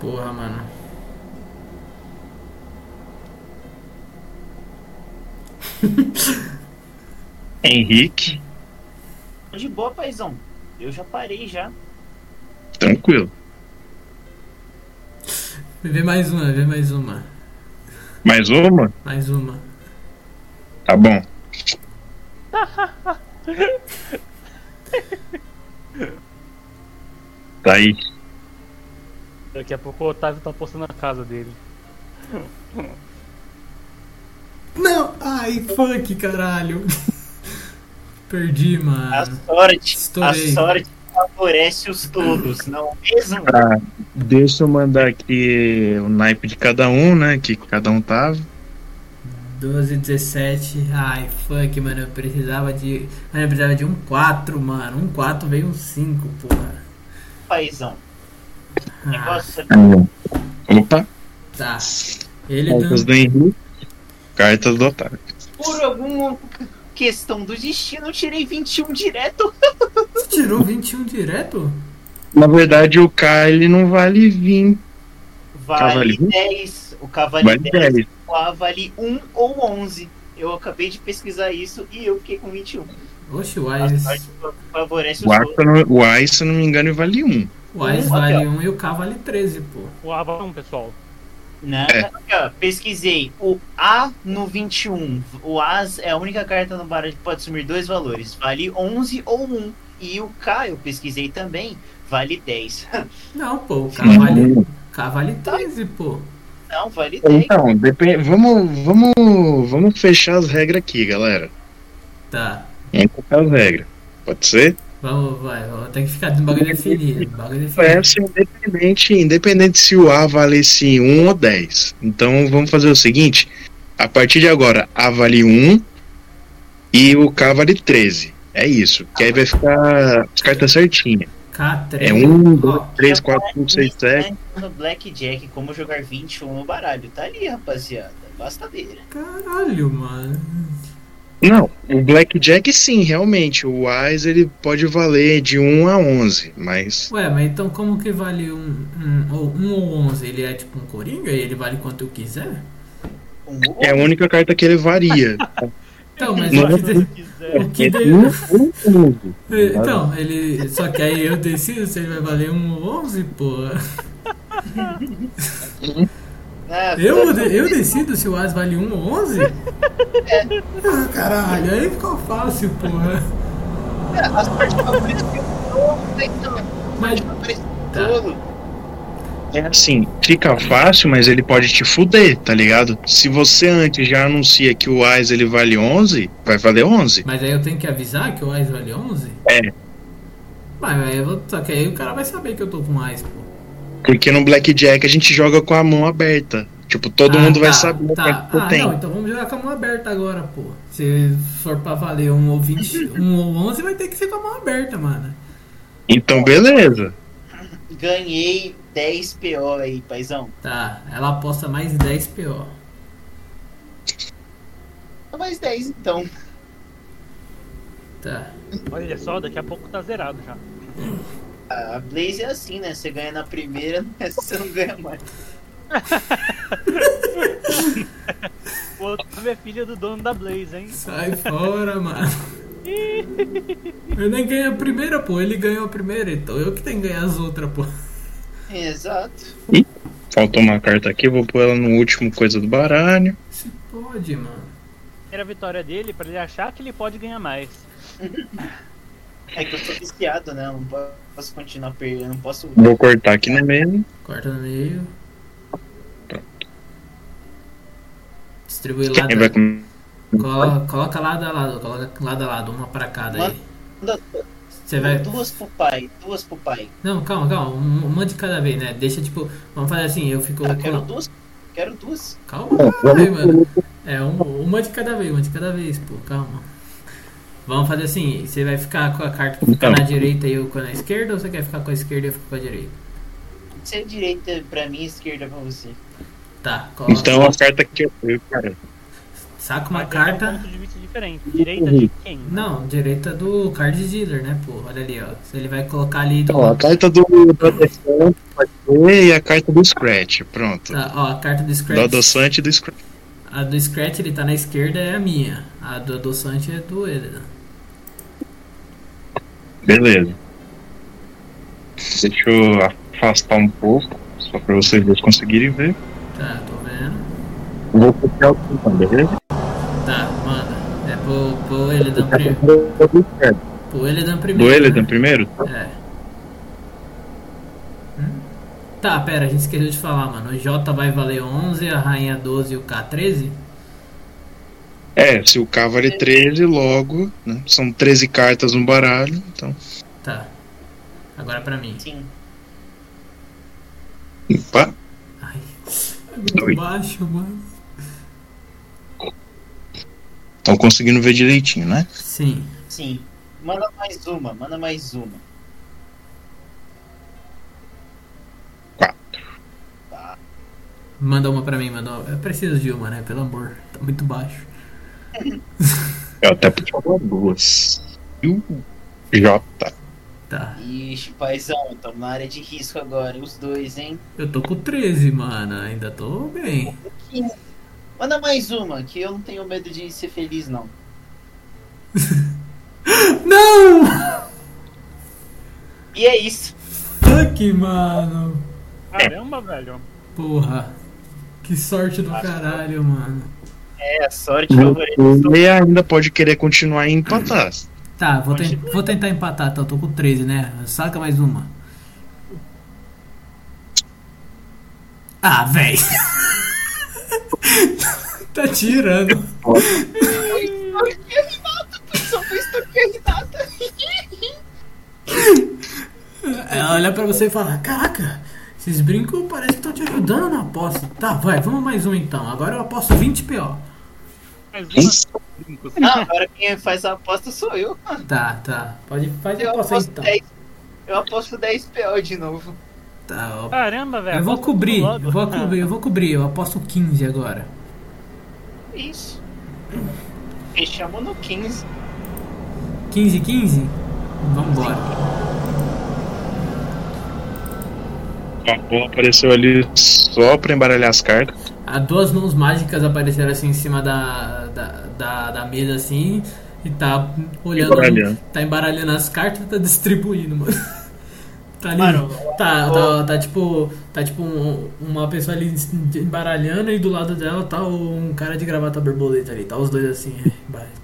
Porra, mano. Henrique, de boa, paizão. Eu já parei já. tranquilo. Vê mais uma, vê mais uma. Mais uma? Mais uma. Tá bom. Tá aí. Daqui a pouco o Otávio tá postando a casa dele. Não! Ai, funk, caralho. Perdi, A mano. sorte, Estourei. a sorte favorece os todos, não mesmo? Tá. Deixa eu mandar aqui o naipe de cada um, né? Que cada um tava. 12, 17. Ai, fuck, mano. Eu precisava de. Mano, eu precisava de um 4, mano. Um 4 veio um 5, porra. Paizão. O Ah, negócio é Opa, tá. Ele cartas tá. do Henrique. Cartas do Otávio. por alguma questão do destino, eu tirei 21 direto. Você tirou 21 direto? Na verdade, o K ele não vale 20. Vale Cavaleiro? 10. O cavalo Vale 10, 10. o A vale 1 ou 11. Eu acabei de pesquisar isso e eu fiquei com 21. Oxe, o A favorece O A, todos. se eu não- o A, se não me engano, vale 1. O Wise Um, vale aqui, ó. 1 e o K vale 13, pô. O Ava 1, pessoal. Né? É. Aqui, ó, pesquisei. O A no 21. O As é a única carta no baralho que pode assumir dois valores. Vale 11 ou 1. E o K, eu pesquisei também, vale 10. Não, pô, o K vale. K vale 13, pô. Não, vale 10. Então, depende, vamos, vamos, vamos fechar as regras aqui, galera. Tá. Vamos fechar as regras. Pode ser? Vamos, vai. Vamos ter que ficar de bagulho definido. Bagulho definido. Essa independente, independente se o A valesse 1 ou 10. Então vamos fazer o seguinte: a partir de agora, A vale 1 e o K vale 13. É isso. Que aí vai ficar as cartas certinhas. K3. É 1, 2, Ó, 3, 4, 5, 6, 7. Né, No Blackjack, como jogar 21 no baralho. Tá ali, rapaziada. Basta ver. Caralho, mano. Não, o Blackjack sim, realmente. O Wise ele pode valer de 1 a 11, mas. Ué, mas então como que vale um, um, ou, um ou 11? Ele é tipo um coringa e ele vale quanto eu quiser? É a única carta que ele varia. Então, mas Não, o que, de- quiser. o que É de- um, um. Então, ele. Só que aí eu decido se ele vai valer um ou 11, porra. Ah, Eu, eu decido se o As vale 1 ou 11? Ah, caralho, aí ficou fácil, porra. As partes favoritas que eu tô, então. Mas. Tá. Todo. É assim, fica fácil, mas ele pode te fuder, tá ligado? Se você antes já anuncia que o AIS ele vale 11, vai valer 11. Mas aí eu tenho que avisar que o Ais vale 11? É. Mas aí eu vou, só que aí o cara vai saber que eu tô com Ais, pô. Porque no Blackjack a gente joga com a mão aberta. Tipo, todo Ah, mundo vai tá, saber o tá. que você Ah, tem. não, então vamos jogar com a mão aberta agora, pô. Se for pra valer um ou 20, um ou 11, vai ter que ser com a mão aberta, mano. Então, beleza. Ganhei 10 PO aí, paizão. Tá, ela aposta mais 10 PO. Mais 10 então. Tá. Olha só, daqui a pouco tá zerado já. A Blaze é assim, né? Você ganha na primeira, nessa você não ganha mais. O outro é filho do dono da Blaze, hein? Sai fora, mano. Eu nem ganhei a primeira, pô. Ele ganhou a primeira, então eu que tenho que ganhar as outras, pô. Exato. Faltou uma carta aqui, vou pôr ela no último coisa do baralho. Se pode, mano. Era a vitória dele pra ele achar que ele pode ganhar mais. É que eu tô viciado, né? Eu não posso continuar perdendo. Eu não posso. Vou cortar aqui no meio. Corta no meio. Distribui lá. Quem vai com... Coloca, coloca lado a lado, coloca lado a lado, uma pra cada aí. Manda Você vai. duas pro pai, duas pro pai. Não, calma, calma. um- Uma de cada vez, né? Deixa tipo. Vamos fazer assim, eu fico. Ah, quero duas. Quero duas. Calma, caralho, mano. É, um- uma de cada vez, uma de cada vez, pô, calma. Vamos fazer assim, você vai ficar com a carta que fica Então. na direita e eu com a esquerda, ou você quer ficar com a esquerda e eu fico com a direita? Se é direita pra mim, esquerda pra você. Tá, coloca. Então a carta que eu tenho, cara. Saca uma Mas um carta. ponto de vista diferente. Direita de quem? Não, direita do card dealer, né, pô? Olha ali, ó. Ele vai colocar ali do. Ó, a carta do do adoçante pode ser e a carta do Scratch. Pronto. Tá, ó, a carta do Do Scratch. adoçante e do Scratch. A do Scratch ele tá na esquerda é a minha. A do adoçante é do ele. Beleza. Deixa eu afastar um pouco, só pra vocês dois conseguirem ver. Tá, tô vendo. Vou copiar o botão, beleza? Tá, manda. É pro, pro Elidan primeiro. Pro Elidan primeiro. Eledan né? primeiro? É. Hum? Tá, pera, a gente esqueceu de falar, mano. O J vai valer 11, a rainha 12 e o K 13? É, se o K vale 13, logo, né? São 13 cartas no baralho, então. Tá. Agora pra mim. Sim. Opa, Ai, é muito Oi. baixo, mano. estão conseguindo ver direitinho, né? Sim. Sim. Manda mais uma, manda mais uma. Manda uma pra mim, manda uma. Eu preciso de uma, né? Pelo amor. Tá muito baixo. Eu até podia falar duas. E o J. Tá. Ixi, paizão, tamo na área de risco agora, os dois, hein? Eu tô com 13, mano. Ainda tô bem. Manda mais uma, que eu não tenho medo de ser feliz, não. Não! E é isso. Fuck, mano. Caramba, velho. Porra. Que sorte do caralho, mano. É, a sorte favorita. Você ainda pode querer continuar e empatar. Tá, vou, ten- vou tentar empatar, então. Tô com 13, né? Saca mais uma. Ah, véi. tá tirando. Ela olha pra você e fala: Caraca, esses brincos parece que estão te ajudando na aposta. Tá, vai, vamos mais um então. Agora eu aposto 20 PO. Mais uma brincos. Não, agora quem faz a aposta sou eu. Tá, tá. Pode fazer aposta aposto então. 10. Eu aposto 10 PO de novo. Tá, ó. Caramba, velho. Eu vou cobrir, eu vou cobrir, eu vou cobrir. Eu aposto 15 agora. Isso. Fechamos no 15. 15, 15? Vambora. A apareceu ali só pra embaralhar as cartas. A, a duas mãos mágicas apareceram assim em cima da, da, da, mesa assim e tá olhando. Embaralhando. Tá embaralhando as cartas e tá distribuindo, mano. Tá ali. Mano, tá, tá, tá tipo. Tá tipo um- uma pessoa ali embaralhando e do lado dela tá um cara de gravata borboleta ali. Tá os dois assim.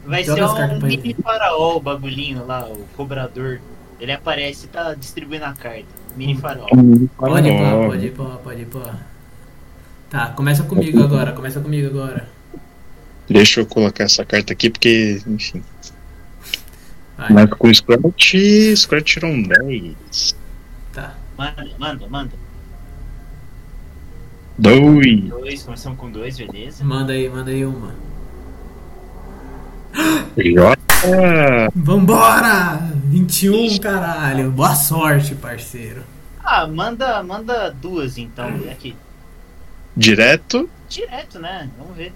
Vai, ser um mini faraó, o bagulhinho lá, o cobrador. Ele aparece e tá distribuindo a carta. Mini faraó. Pode ir, pô, Ó, pode ir, pode ir. Tá, começa comigo agora, começa comigo agora. Deixa eu colocar essa carta aqui, porque, enfim. Vai, Mas com o Scratch, Scratch tirou um 10. tá. Manda, manda, manda. 2. Dois, começamos com dois, beleza. Manda aí, manda aí uma. J. Vambora! 21, caralho. Boa sorte, parceiro. Ah, manda, manda duas então, aqui. Direto. Direto, né? Vamos ver.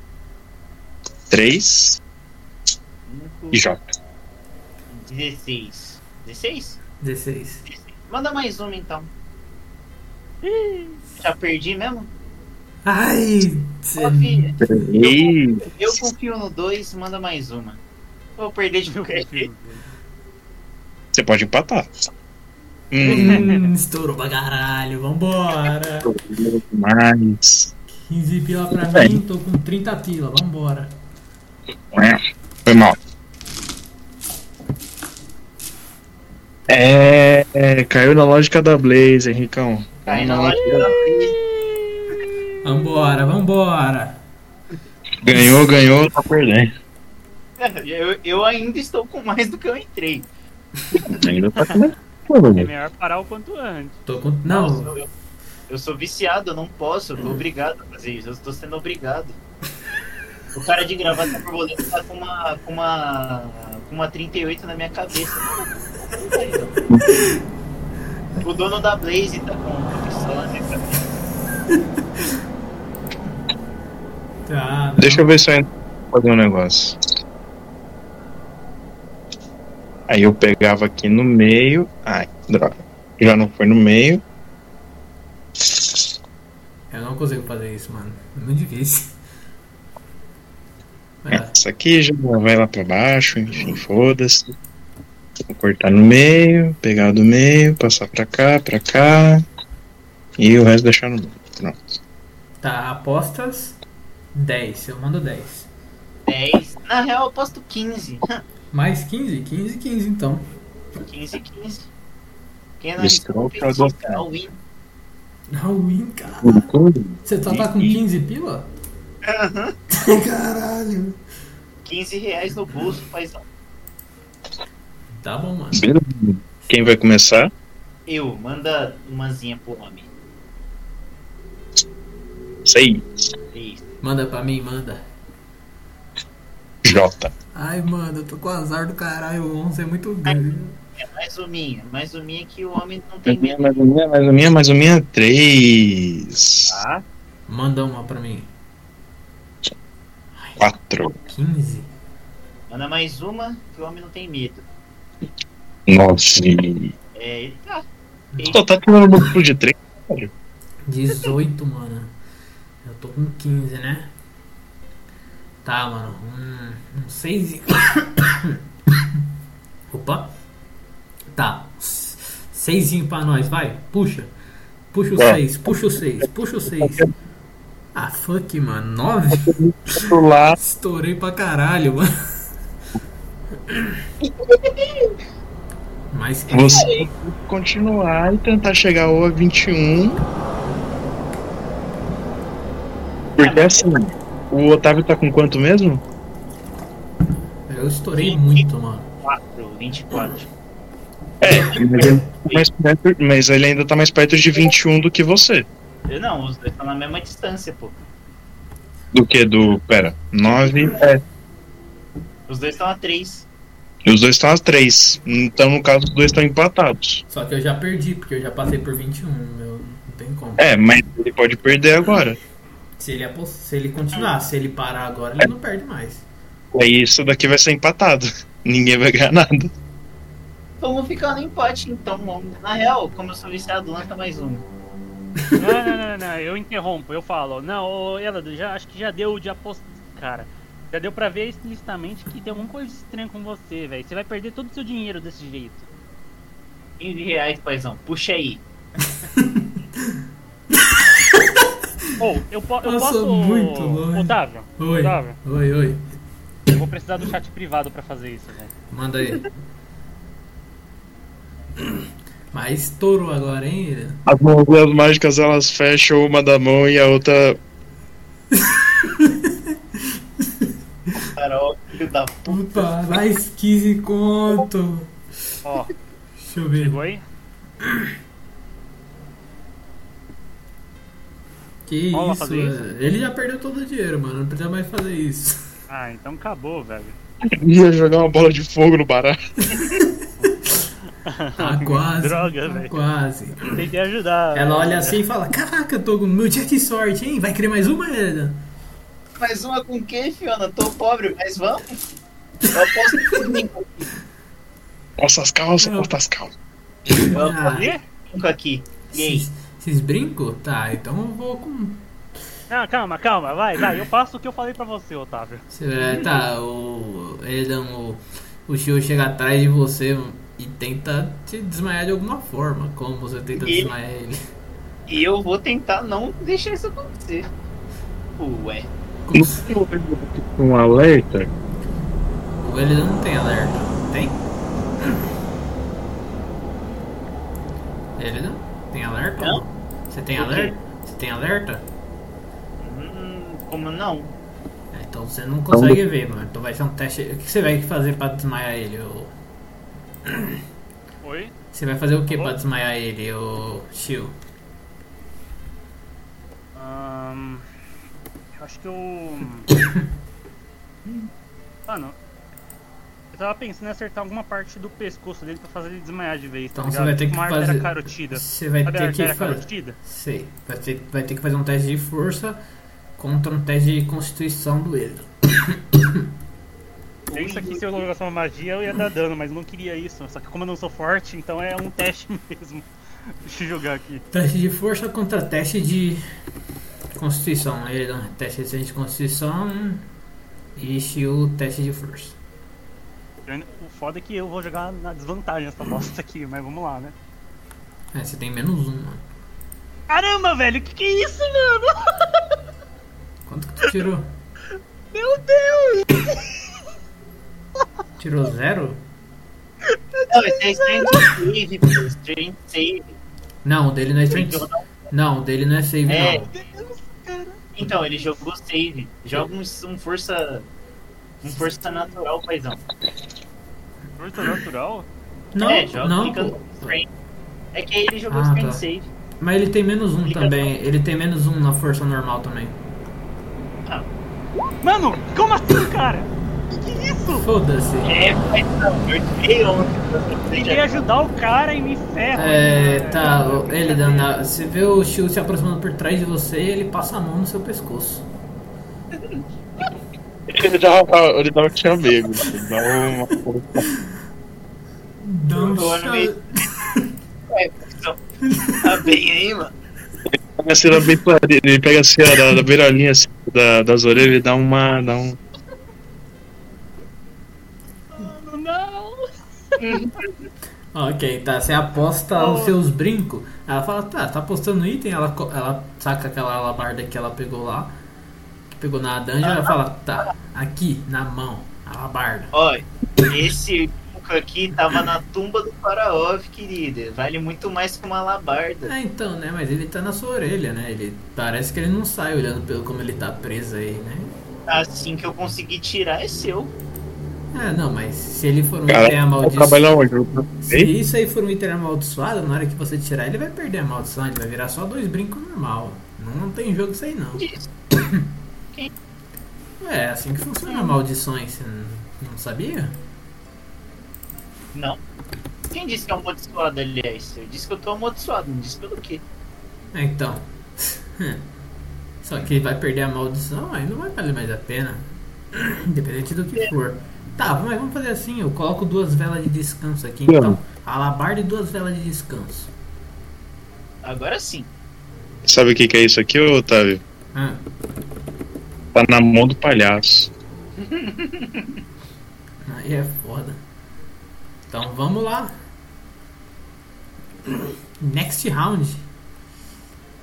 3. Cinco, E J. 16. 16? 16. Manda mais uma então. Já perdi mesmo? Ai! Confia. 3. Eu confio no 2, manda mais uma. Vou perder de qualquer jeito. Você pode empatar. Hum, Hum, estourou pra caralho, vambora. mais. 15 pila pra mim, tô com 30 pila, vambora. Foi mal. É, é, caiu na lógica da Blaze, Henricão. Cai na lógica da Vambora, vambora. Ganhou, ganhou, tá perdendo. eu, eu ainda estou com mais do que eu entrei. Ainda tá com É melhor parar o quanto antes. Tô com. Não, Eu, eu- eu sou viciado, eu não posso, eu tô obrigado a fazer isso, eu estou sendo obrigado. O cara de gravata borboleta tá com uma, com uma, com uma 38 na minha cabeça. O dono da Blaze tá com uma pistola na minha cabeça. tá. não. Deixa eu ver se eu vou fazer um negócio. Aí eu pegava aqui no meio. Ai, droga. Já não foi no meio. Eu não consigo fazer isso, mano. É muito difícil. Lá. Essa aqui já vai lá pra baixo, enfim, foda-se. Vou cortar no meio, pegar do meio, passar pra cá, pra cá. E o resto deixar no meio. Pronto. Tá, apostas 10. Eu mando 10. 10. Na real, eu posto 15. Mais 15? 15, 15 então. 15, 15. Quem é não cara tá gostando. é o win. Cara. Você só tá com 15 pila? Caralho. 15 reais no bolso, paizão. Tá bom, mano. Quem vai começar? Eu, manda umazinha pro homem. Seis. Isso. Manda pra mim, manda. J. Ai, mano, eu tô com azar do caralho. O 11 é muito grande. É mais uminha. Mais uminha que o homem não tem Mais medo. uma, mais uma, mais uma, mais uma. Três. Tá? Manda uma pra mim. Quatro. 15? Manda mais uma que o homem não tem medo. Nove. É, tá. Só tá tirando múltiplo de três. 18, mano. Eu tô com 15, né? Tá, mano. Um, um 6 e... Opa. Tá. Seisinho pra nós, vai. Puxa. Puxa o É. 6, puxa o 6, puxa o 6. Ah, fuck, mano. 9? Lá. Estourei pra caralho, mano. Mais 15. Você tem que continuar e tentar chegar ao 21. Porque assim, o Otávio tá com quanto mesmo? Eu estourei muito, mano. 4, 24. É, mas ele, tá mais perto, mas ele ainda tá mais perto de 21 do que você. Eu não, os dois estão na mesma distância, pô. Do que do. Pera, 9. É. Os dois estão a 3. E os dois estão a 3. Então, no caso, os dois estão empatados. Só que eu já perdi, porque eu já passei por 21. Eu não tem como. É, mas ele pode perder agora. Se ele, se ele continuar, se ele parar agora, ele não perde mais. Aí isso daqui vai ser empatado. Ninguém vai ganhar nada. Vamos ficar no empate, então. Na real, como eu sou viciado, lança mais um. Não, não, não, não, eu interrompo, eu falo. Não, ô Elado, já, acho que já deu de aposta. Cara, já deu pra ver explicitamente que tem alguma coisa estranha com você, velho. Você vai perder todo o seu dinheiro desse jeito. 15 reais, paizão. Puxa aí. Ou, eu, po eu posso. muito longe. Otávio, Oi. Otávio, Oi, oi. eu vou precisar do chat privado pra fazer isso, velho. Manda aí. Mas estourou agora, hein? As mãos mágicas elas fecham uma da mão e a outra. Carol, filho da puta. Puta, mais 15 conto. Ó, Deixa eu ver. chegou aí? Que isso, isso? velho. Ele já perdeu todo o dinheiro, mano. Não precisa mais fazer isso. Ah, então acabou, velho. ia jogar uma bola de fogo no baralho. Tá quase. Droga, tá velho. quase. Tentei ajudar. Ela olha velho. assim e fala: Caraca, tô com meu dia de sorte, hein? Vai querer mais uma, Eda? Mais uma com quem, Fiona? Tô pobre, mas vamos. Eu aposto comigo. Posta as calças, Não. posta as calças. Eu Ah. cinco aqui. E aí? Vocês- brincam? Tá, então eu vou com. Não, calma, calma, vai, vai. Eu faço o que eu falei pra você, Otávio. Tá, o. Eda, o. O Shio chega atrás de você e tenta te desmaiar de alguma forma. Como você tenta E- desmaiar ele? E eu vou tentar não deixar isso acontecer. Ué. Não Um alerta? O Elida não tem alerta. Tem? Elida? Tem alerta? Não. Você tem alerta? Você tem alerta? Hum, como não? É, então você não consegue ver, mano. Então vai ser um teste. O que você vai fazer pra desmaiar ele? ô? Oi? Você vai fazer o que pra desmaiar ele, o Shio? Eu acho que eu. Mano, eu tava pensando em acertar alguma parte do pescoço dele pra fazer ele desmaiar de vez. Tá Então você ligado? vai ter Tipo que uma fazer. carotida. Você vai Sabe ter que fazer. carotida? Sei. Vai ter, vai ter que fazer um teste de força contra um teste de constituição do ele. Pensa que se eu jogasse uma magia eu ia dar dano, mas eu não queria isso. Só que como eu não sou forte, então é um teste mesmo. Deixa eu jogar aqui. Teste de força contra teste de constituição. Ele dá um teste de constituição e Shio teste de força. O foda é que eu vou jogar na desvantagem essa bosta aqui, mas vamos lá, né? É, você tem menos um, mano. Caramba, velho, que que é isso, mano? Quanto que tu tirou? Meu Deus! Tirou zero? Não, esse é Strength Save, pô. Strength Save. Não, o dele não é strength. Não, o dele não é save, É. não. Então, ele jogou save. Joga um, um força. Um força natural, paizão. Força natural? Não, é, joga não, pô. É que ele jogou Ah, strength tá. save. Mas ele tem menos um Clica também. Ele tem menos um na força normal também. Mano, como assim, cara? Que que é isso? Foda-se. É, paizão. Eu tirei ontem. Tentei ajudar o cara e me ferra. É, tá, ele dando. Você vê o Shio se aproximando por trás de você e ele passa a mão no seu pescoço. Ele dá, ele dá um chamego. Ele dá uma. Um. Ué, paizão. Tá bem aí, mano. Na Ele pega a da, da beirolinha assim, da, das orelhas e dá uma. Dá um. Não! Ok, tá. Você aposta os seus brincos. Ela fala, tá, tá apostando item. Ela, ela saca aquela alabarda que ela pegou lá. Que pegou na dungeon. Ela fala, tá, aqui, na mão, alabarda. Olha, esse aqui tava na tumba do Faraó, querida. Vale muito mais que uma alabarda. É, então, né? Mas ele tá na sua orelha, né? Ele parece que ele não sai olhando pelo como ele tá preso aí, né? Assim que eu conseguir tirar é seu. É, não, mas se ele for um Cara, item amaldiçoado. trabalhar onde? Se isso aí for um item amaldiçoado, na hora que você tirar, ele vai perder a maldição, ele vai virar só dois brincos normal. Não, não tem jogo isso aí não. É, assim que funciona maldições, você não sabia? Não. Quem disse que é amaldiçoado, aliás? Eu disse que eu tô amaldiçoado, não disse pelo quê. É, então. Só que vai perder a maldição, aí não vai valer mais a pena. Independente do que for. Tá, mas vamos fazer assim, eu coloco duas velas de descanso aqui, então. Alabarda e duas velas de descanso. Agora sim. Sabe o que, que é isso aqui, Otávio? Ah, Tá na mão do palhaço. aí é foda. Então vamos lá. Next round.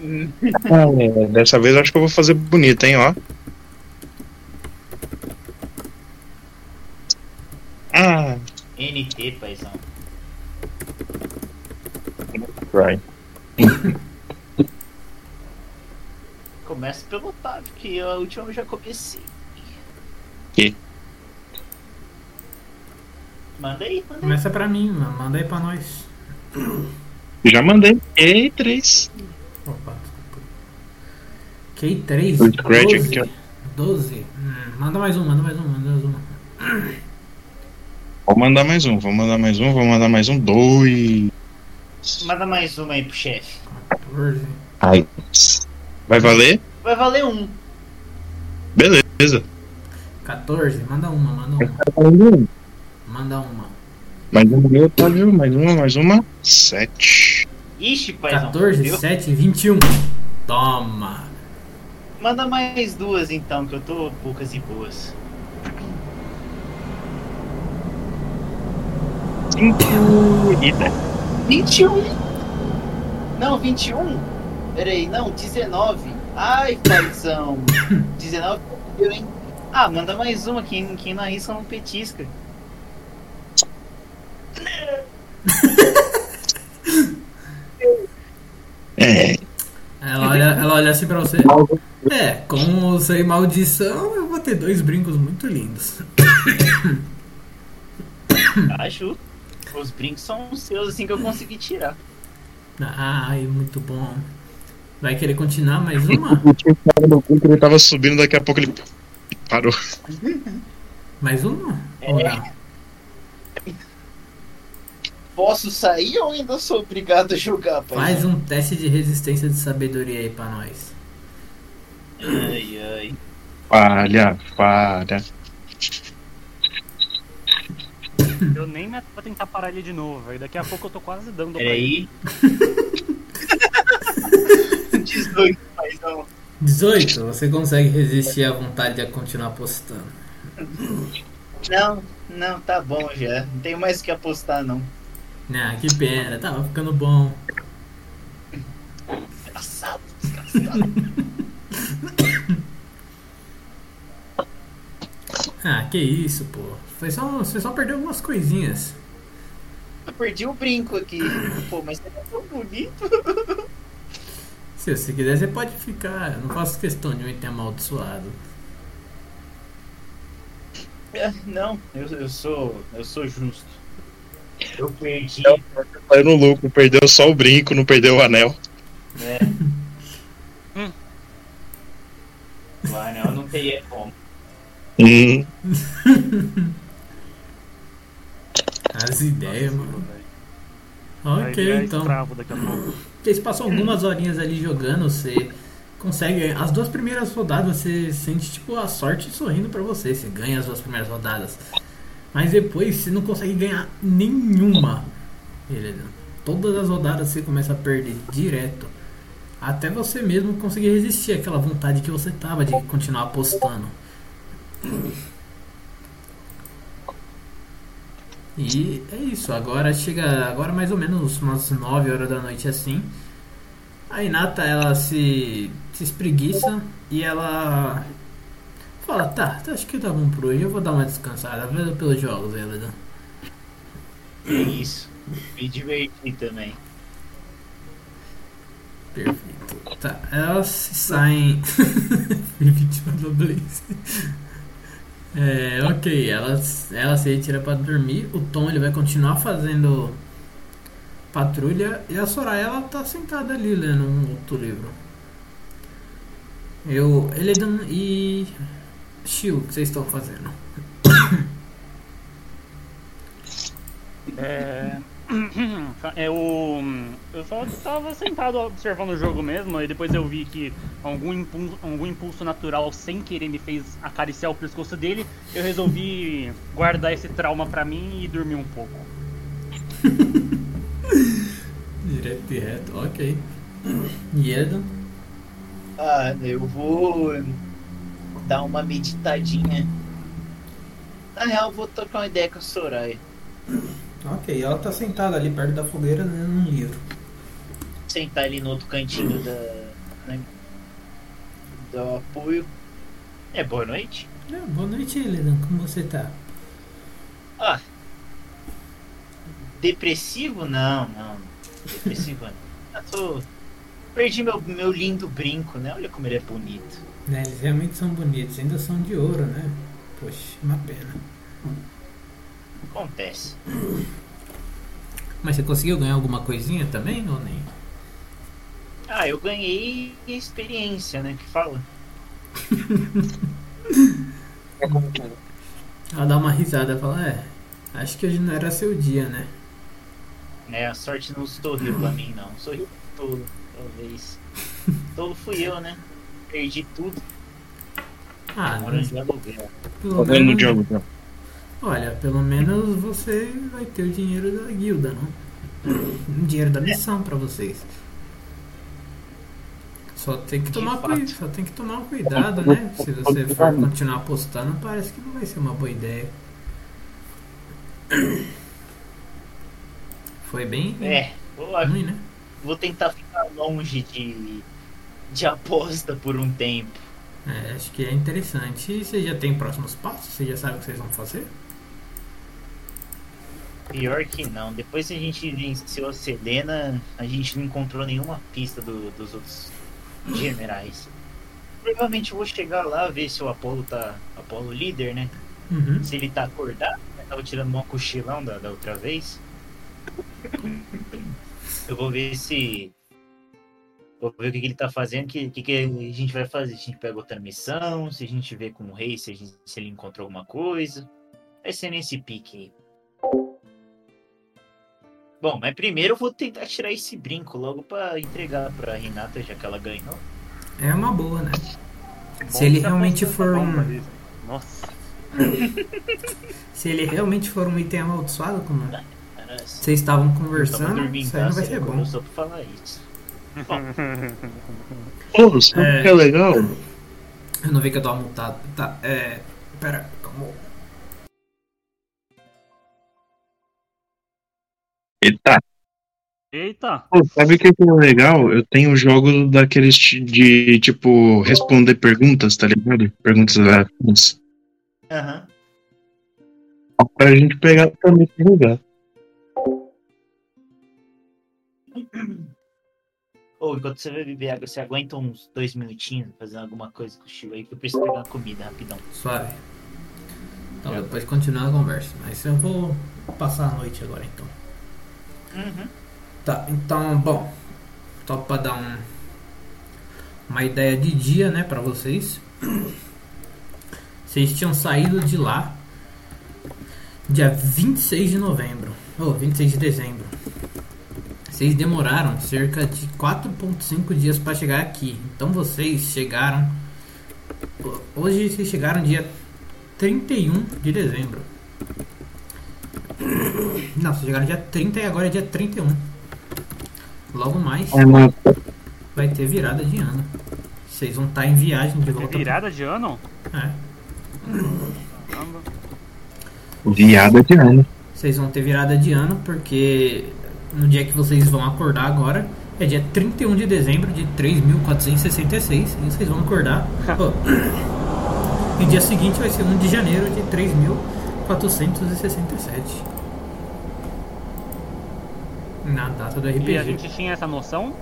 É, dessa vez eu acho que eu vou fazer bonito, hein, ó. Ah, NT, paizão. right. Começa pelo Otávio, que a última eu já comecei. Que? Manda aí, manda aí. Começa pra mim, mano. Manda aí pra nós. Já mandei. E três. Opa, desculpa. K3, Good scratch aqui, 12. 12. Hum, manda mais um, manda mais um, manda mais um. Vou mandar mais um, vou mandar mais um, vou mandar mais um. Dois. Manda mais uma aí pro chefe. 14. Ai. Vai valer? Vai valer um. Beleza. 14, manda uma, manda uma. Manda uma. Mais um meu, Otávio. Mais uma, mais uma. Sete. Ixi, paizão. 14, viu? 7, 21. Toma. Manda mais duas então, que eu tô poucas e boas. Cinco. E dez. 21? Não, 21? Peraí, não, 19. Ai, paizão. 19 deu, hein? Ah, manda mais uma, quem, quem não arrisca não petisca. É. Ela olha, ela olha assim pra você. É, como usei maldição, eu vou ter dois brincos muito lindos. Acho. Os brincos são os seus, assim que eu consegui tirar. Ai, muito bom. Vai querer continuar mais uma? O tio tava no cu que ele tava subindo, daqui a pouco ele parou. Mais uma? É. Posso sair ou ainda sou obrigado a jogar, paizão? Faz um teste de resistência de sabedoria aí pra nós. Ai, ai. Falha, falha. Eu nem me vou tentar parar ele de novo, velho. Daqui a pouco eu tô quase dando Peraí. ele. 18, paizão. 18, você consegue resistir à vontade de continuar apostando. Não, não, tá bom já. Não tenho mais o que apostar, não. Ah, que pena, tava ficando bom. Desgraçado, desgraçado. Ah, que isso, pô. Foi só, você só perdeu algumas coisinhas. Eu perdi o brinco aqui. Pô, mas ele é tão bonito. Se você quiser, você pode ficar. Eu não faço questão de um item amaldiçoado. É, Não, eu, eu sou. Eu sou justo. Eu perdi. Saiu no lucro, perdeu só o brinco, não perdeu o anel. É. Hum. Não, eu não teria como. Hum, As ideias, mano. Ok, então. Vocês passam algumas horinhas ali jogando, você consegue. As duas primeiras rodadas você sente tipo a sorte sorrindo pra você. Você ganha as duas primeiras rodadas. Mas depois você não consegue ganhar nenhuma. Beleza? Todas as rodadas você começa a perder direto. Até você mesmo conseguir resistir àquela vontade que você tava de continuar apostando. E é isso, agora chega agora mais ou menos umas 9 horas da noite assim. A Inata ela se, se espreguiça e ela fala, tá, acho que tá bom por hoje, eu vou dar uma descansada, vendo pelos jogos ela. É isso. Me diverti também. Perfeito. Tá, elas saem. Do Blaze. É, ok, ela, ela se retira pra dormir. O Tom ele vai continuar fazendo patrulha. E a Soraya ela tá sentada ali lendo um outro livro. Eu, Eledan e Shio, o que vocês estão fazendo? É. Eu, eu só estava sentado observando o jogo mesmo, e depois eu vi que algum impulso, algum impulso natural sem querer me fez acariciar o pescoço dele. Eu resolvi guardar esse trauma pra mim e dormir um pouco. Direto e reto, ok. Eledan? Ah, eu vou dar uma meditadinha. Na real, eu vou trocar uma ideia com a Soraya. Ok, ela tá sentada ali perto da fogueira lendo um livro. Sentar ali no outro cantinho da. né, do apoio. É boa noite? É, boa noite, Helena. Como você tá? Ah. Depressivo? Não, não. Depressivo não. Eu tô. Perdi meu, meu lindo brinco, né? Olha como ele é bonito. Né, eles realmente são bonitos, ainda são de ouro, né? Poxa, uma pena. Acontece. Mas você conseguiu ganhar alguma coisinha também ou nem? Ah, eu ganhei experiência, né? Que fala. Ela dá uma risada e fala, é, acho que hoje não era seu dia, né? É, a sorte não sorriu pra mim, não. Sorriu tolo, talvez. Tolo fui eu, né? Perdi tudo. Ah, Morando de aluguel. pelo menos, Diogo? tá? Olha, pelo menos você vai ter o dinheiro da guilda, não? O dinheiro da missão pra vocês. Só tem que tomar fato. cui- só tem que tomar cuidado, né? Se você for continuar apostando, parece que não vai ser uma boa ideia. Foi bem É, vou, ruim, né? vou tentar ficar longe de, de aposta por um tempo. É, acho que é interessante. E você já tem próximos passos? Você já sabe o que vocês vão fazer? Pior que não. Depois que a gente venceu a Selena, a gente não encontrou nenhuma pista do- dos outros generais. Provavelmente eu vou chegar lá, ver se o Apolo tá. Apolo líder, né? Uhum. Se ele tá acordado. Eu tava tirando um cochilão da, da outra vez. Eu vou ver se. Vou ver o que, que ele tá fazendo, o que, que, que a gente vai fazer. Se a gente pega outra missão, se a gente vê com o rei, se, gente- se ele encontrou alguma coisa. Vai ser nesse pique aí. Bom, mas primeiro eu vou tentar tirar esse brinco logo pra entregar pra Renata, já que ela ganhou. É uma boa, né? Bom Se ele tá realmente for um-. Nossa. Se ele realmente for um item amaldiçoado, como Cara, vocês estavam conversando, dormindo isso aí não casa, vai ser bom. começou pra falar isso. Pô, sabe o É. que é legal? Eu não vi que eu tava mutado. Tá, é. Pera, calma. Eita, Eita! pô, sabe o que é legal? Eu tenho jogos daqueles de, tipo, responder perguntas, tá ligado? Perguntas aleatórias. Aham. Pra gente pegar também pra jogar. Ou enquanto você vai beber água, você aguenta uns dois minutinhos fazendo alguma coisa com o Chico aí, que eu preciso pegar uma comida rapidão. Suave. Então depois continuar a conversa. Mas eu vou passar a noite agora então. Uhum. Tá, então, bom. Só pra dar um, uma ideia de dia, né, pra vocês. Vocês tinham saído de lá dia 26 de novembro. Ou 26 de dezembro. Vocês demoraram cerca de 4.5 dias pra chegar aqui. Então vocês chegaram. Hoje vocês chegaram dia 31 de dezembro. Não, vocês chegaram dia 30 e agora é dia 31. Logo mais É vai ter virada de ano. Vocês vão estar em viagem de É volta. virada de ano? É. Caramba. viada de ano. Vocês vão ter virada de ano porque no dia que vocês vão acordar agora é dia 31 de dezembro de 3466 e vocês vão acordar. Ó, e dia seguinte vai ser 1 de janeiro de 3467. Na data do RPG. E a gente tinha essa noção?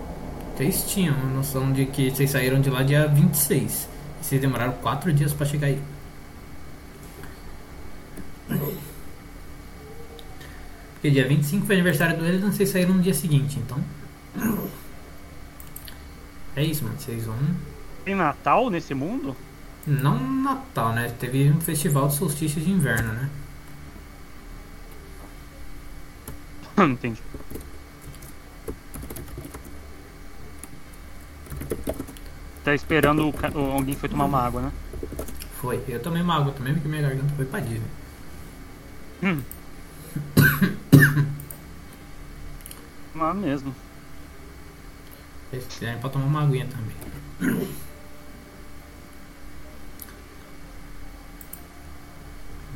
Vocês tinham a noção de que vocês saíram de lá dia 26. E vocês demoraram 4 dias pra chegar aí. Porque dia 25 foi aniversário do Elidan, vocês saíram no dia seguinte, então. É isso, mano. Vocês vão. Tem Natal nesse mundo? Não Natal, né? Teve um festival de solstício de inverno, né? Entendi. Tá esperando o, alguém foi tomar uma água, né? Foi. Eu tomei uma água também, porque minha garganta foi padilha. Hum. Ah, mesmo. Esse é pra tomar uma aguinha também.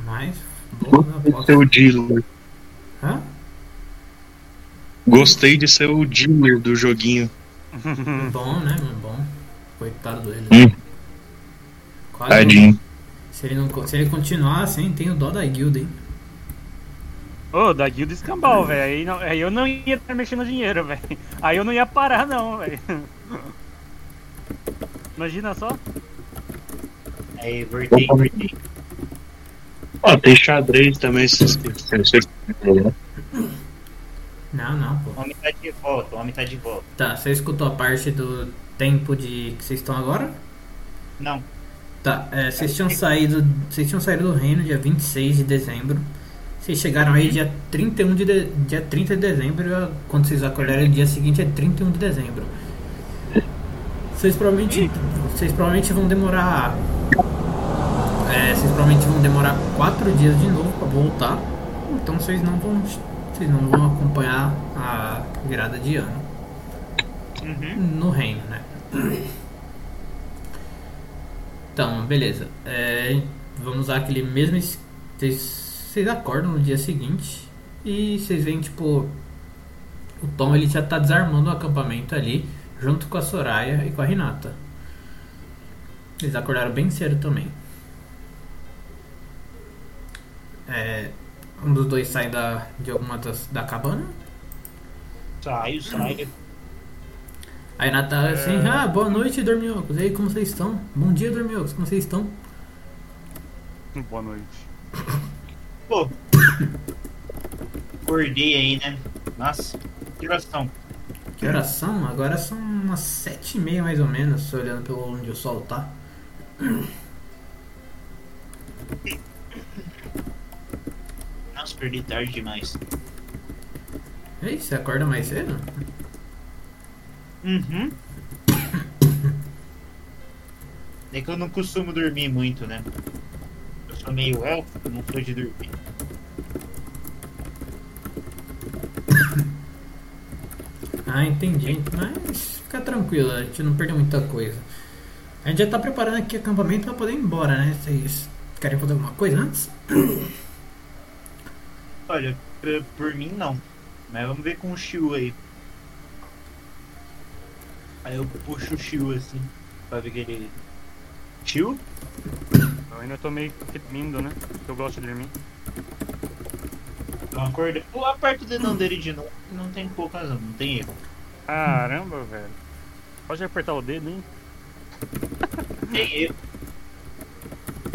Mas, boa, Seu Dilo. Hã? Gostei de ser o dealer do joguinho. Bom, né? Bom. Coitado dele. Hum. Quase Tadinho. Se ele, não, se ele continuar assim, tem o dó da guilda, hein? Ô, da guilda escambau, velho. Aí, não- aí eu não ia estar mexendo dinheiro, velho. Aí eu não ia parar, não, velho. Imagina só. Aí, voltei, voltei. Ó, tem xadrez também, se esquecer. Não, não, pô. O homem tá de volta, o homem tá de volta. Tá, você escutou a parte do tempo de que vocês estão agora? Não, Tá, é, vocês tinham saído. Vocês tinham saído do reino dia 26 de dezembro. Vocês chegaram aí dia 31 de, de dia 30 de dezembro, quando vocês acordaram o dia seguinte é 31 de dezembro. Vocês provavelmente. Vocês provavelmente vão demorar. É, vocês provavelmente vão demorar 4 dias de novo pra voltar. Então vocês não vão. Vocês não vão acompanhar a virada de ano no reino, né? Então, beleza. É, vamos usar aquele mesmo. es- Vocês, vocês acordam no dia seguinte e vocês veem, tipo. O Tom ele já tá desarmando o acampamento ali, junto com a Soraya e com a Renata. Eles acordaram bem cedo também. É, um dos dois sai da, de alguma das, da cabana. saio, saio. Aí Renata assim, ah, boa noite, dormiocos. E aí, como vocês estão? Bom dia, dormiocos, como vocês estão? Boa noite. Pô, acordei aí, né? Nossa, que oração. Que horas são? Agora são umas sete e meia mais ou menos, olhando pelo onde o sol tá. Nossa, perdi tarde demais. E aí, você acorda mais cedo? Uhum. É que eu não costumo dormir muito, né? Eu sou meio elfo, não sou de dormir. Ah, entendi. Mas fica tranquilo, a gente não perdeu muita coisa. A gente já tá preparando aqui acampamento pra poder ir embora, né? Vocês querem fazer alguma coisa antes? Olha, por, por mim não. Mas vamos ver com o Shiu aí. Aí eu puxo o Shiu assim, pra ver que ele. Shiu? Eu ainda tô meio dormindo, né? Porque eu gosto de dormir. Não acorda. Pô, aperta o dedão dele de novo. Não tem poucas, não, não tem erro. Caramba, velho. Pode apertar o dedo, hein? Tem erro.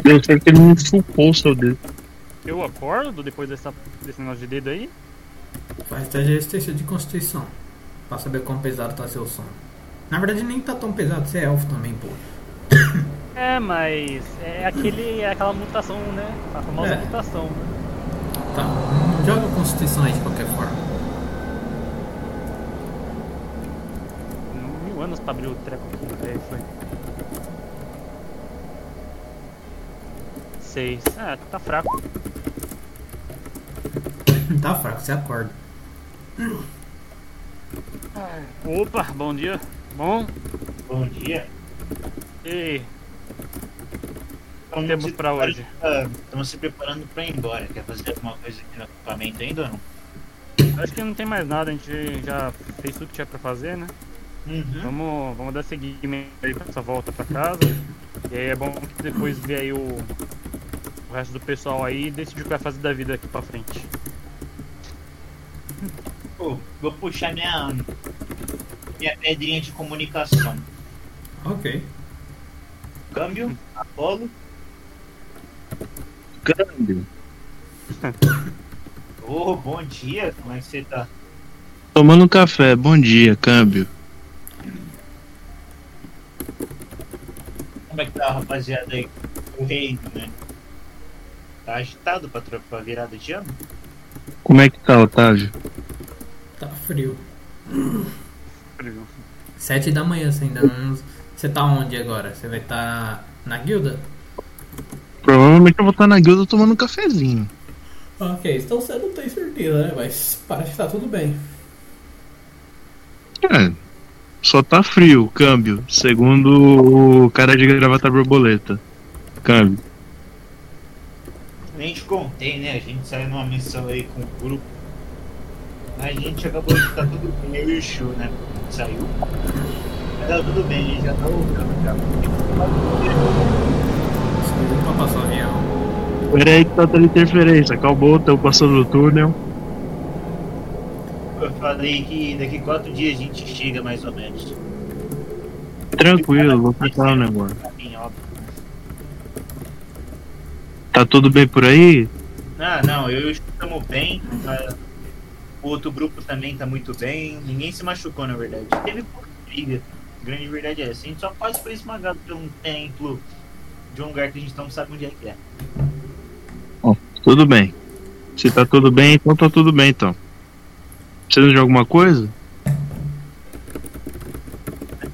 Eu sei que ele não chupou o seu dedo. Eu acordo depois dessa, desse negócio de dedo aí? Faz teste de resistência de constituição. Pra saber quão pesado tá seu sono. Na verdade nem tá tão pesado, você é elfo também, pô. É, mas é aquele, é aquela mutação, né? A famosa É. mutação. né? Tá, joga constituição aí de qualquer forma. Mil anos pra abrir o treco aqui, velho. Foi. Seis. Ah, tá fraco. tá fraco, você acorda. Opa, bom dia. Bom? Bom dia. E Estamos temos pra hoje? pra- Estamos se preparando pra ir embora. Quer fazer alguma coisa aqui no acampamento ainda ou não? acho que não tem mais nada, a gente já fez tudo que tinha pra fazer, né? Uhum. Vamos, vamos dar seguimento aí pra essa volta pra casa. E aí é bom que depois ver aí o, o resto do pessoal aí e decidir o que vai fazer da vida aqui pra frente. Vou puxar minha. Minha pedrinha de comunicação. Ok. Câmbio, Apolo. Câmbio. Ô, bom dia, como é que você tá? Tomando um café, bom dia, câmbio. Como é que tá, rapaziada aí? O reino, né? Tá agitado pra, pra virada de ano? Como é que tá, Otávio? Tá frio. Frio. Sete da manhã, você ainda não. Você tá onde agora? Você vai estar na guilda? Provavelmente eu vou estar na guilda tomando um cafezinho. Ok, então você não tem certeza, né? Mas parece que tá tudo bem. É, só tá frio, câmbio. Segundo o cara de gravata borboleta. Câmbio. Nem te contei, né? A gente saiu numa missão aí com o grupo. A gente acabou de estar tudo bem, eu e o Shu, né? Saiu. Mas tá tudo bem, a gente já tá voltando já. Passar o avião. Pera aí que tá tendo interferência. Acabou, tô passando no túnel. Eu falei que daqui quatro dias a gente chega mais ou menos. Tranquilo, vou ficar um negócio. Assim, óbvio. Tá tudo bem por aí? Ah, não, eu e estamos bem. ah, O outro grupo também tá muito bem. Ninguém se machucou, na verdade. Teve pouca briga. A grande verdade é essa. A gente só quase foi esmagado por um templo de um lugar que a gente não sabe onde é que é. Tudo bem. Se tá tudo bem, então tá tudo bem então. Precisa de alguma coisa?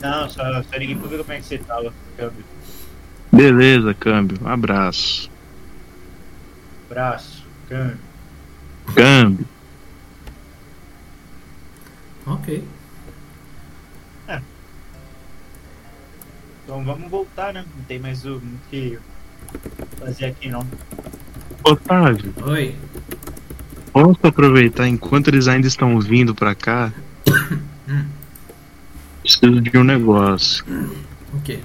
Não, só, só liguei pra ver como é que você tava. Câmbio. Beleza, câmbio. Um abraço. Braço, câmbio. Câmbio. Ok. Então vamos voltar, né? Não tem mais o o que fazer aqui não. Otávio, Oi. posso aproveitar enquanto eles ainda estão vindo pra cá? Preciso de um negócio. O quê?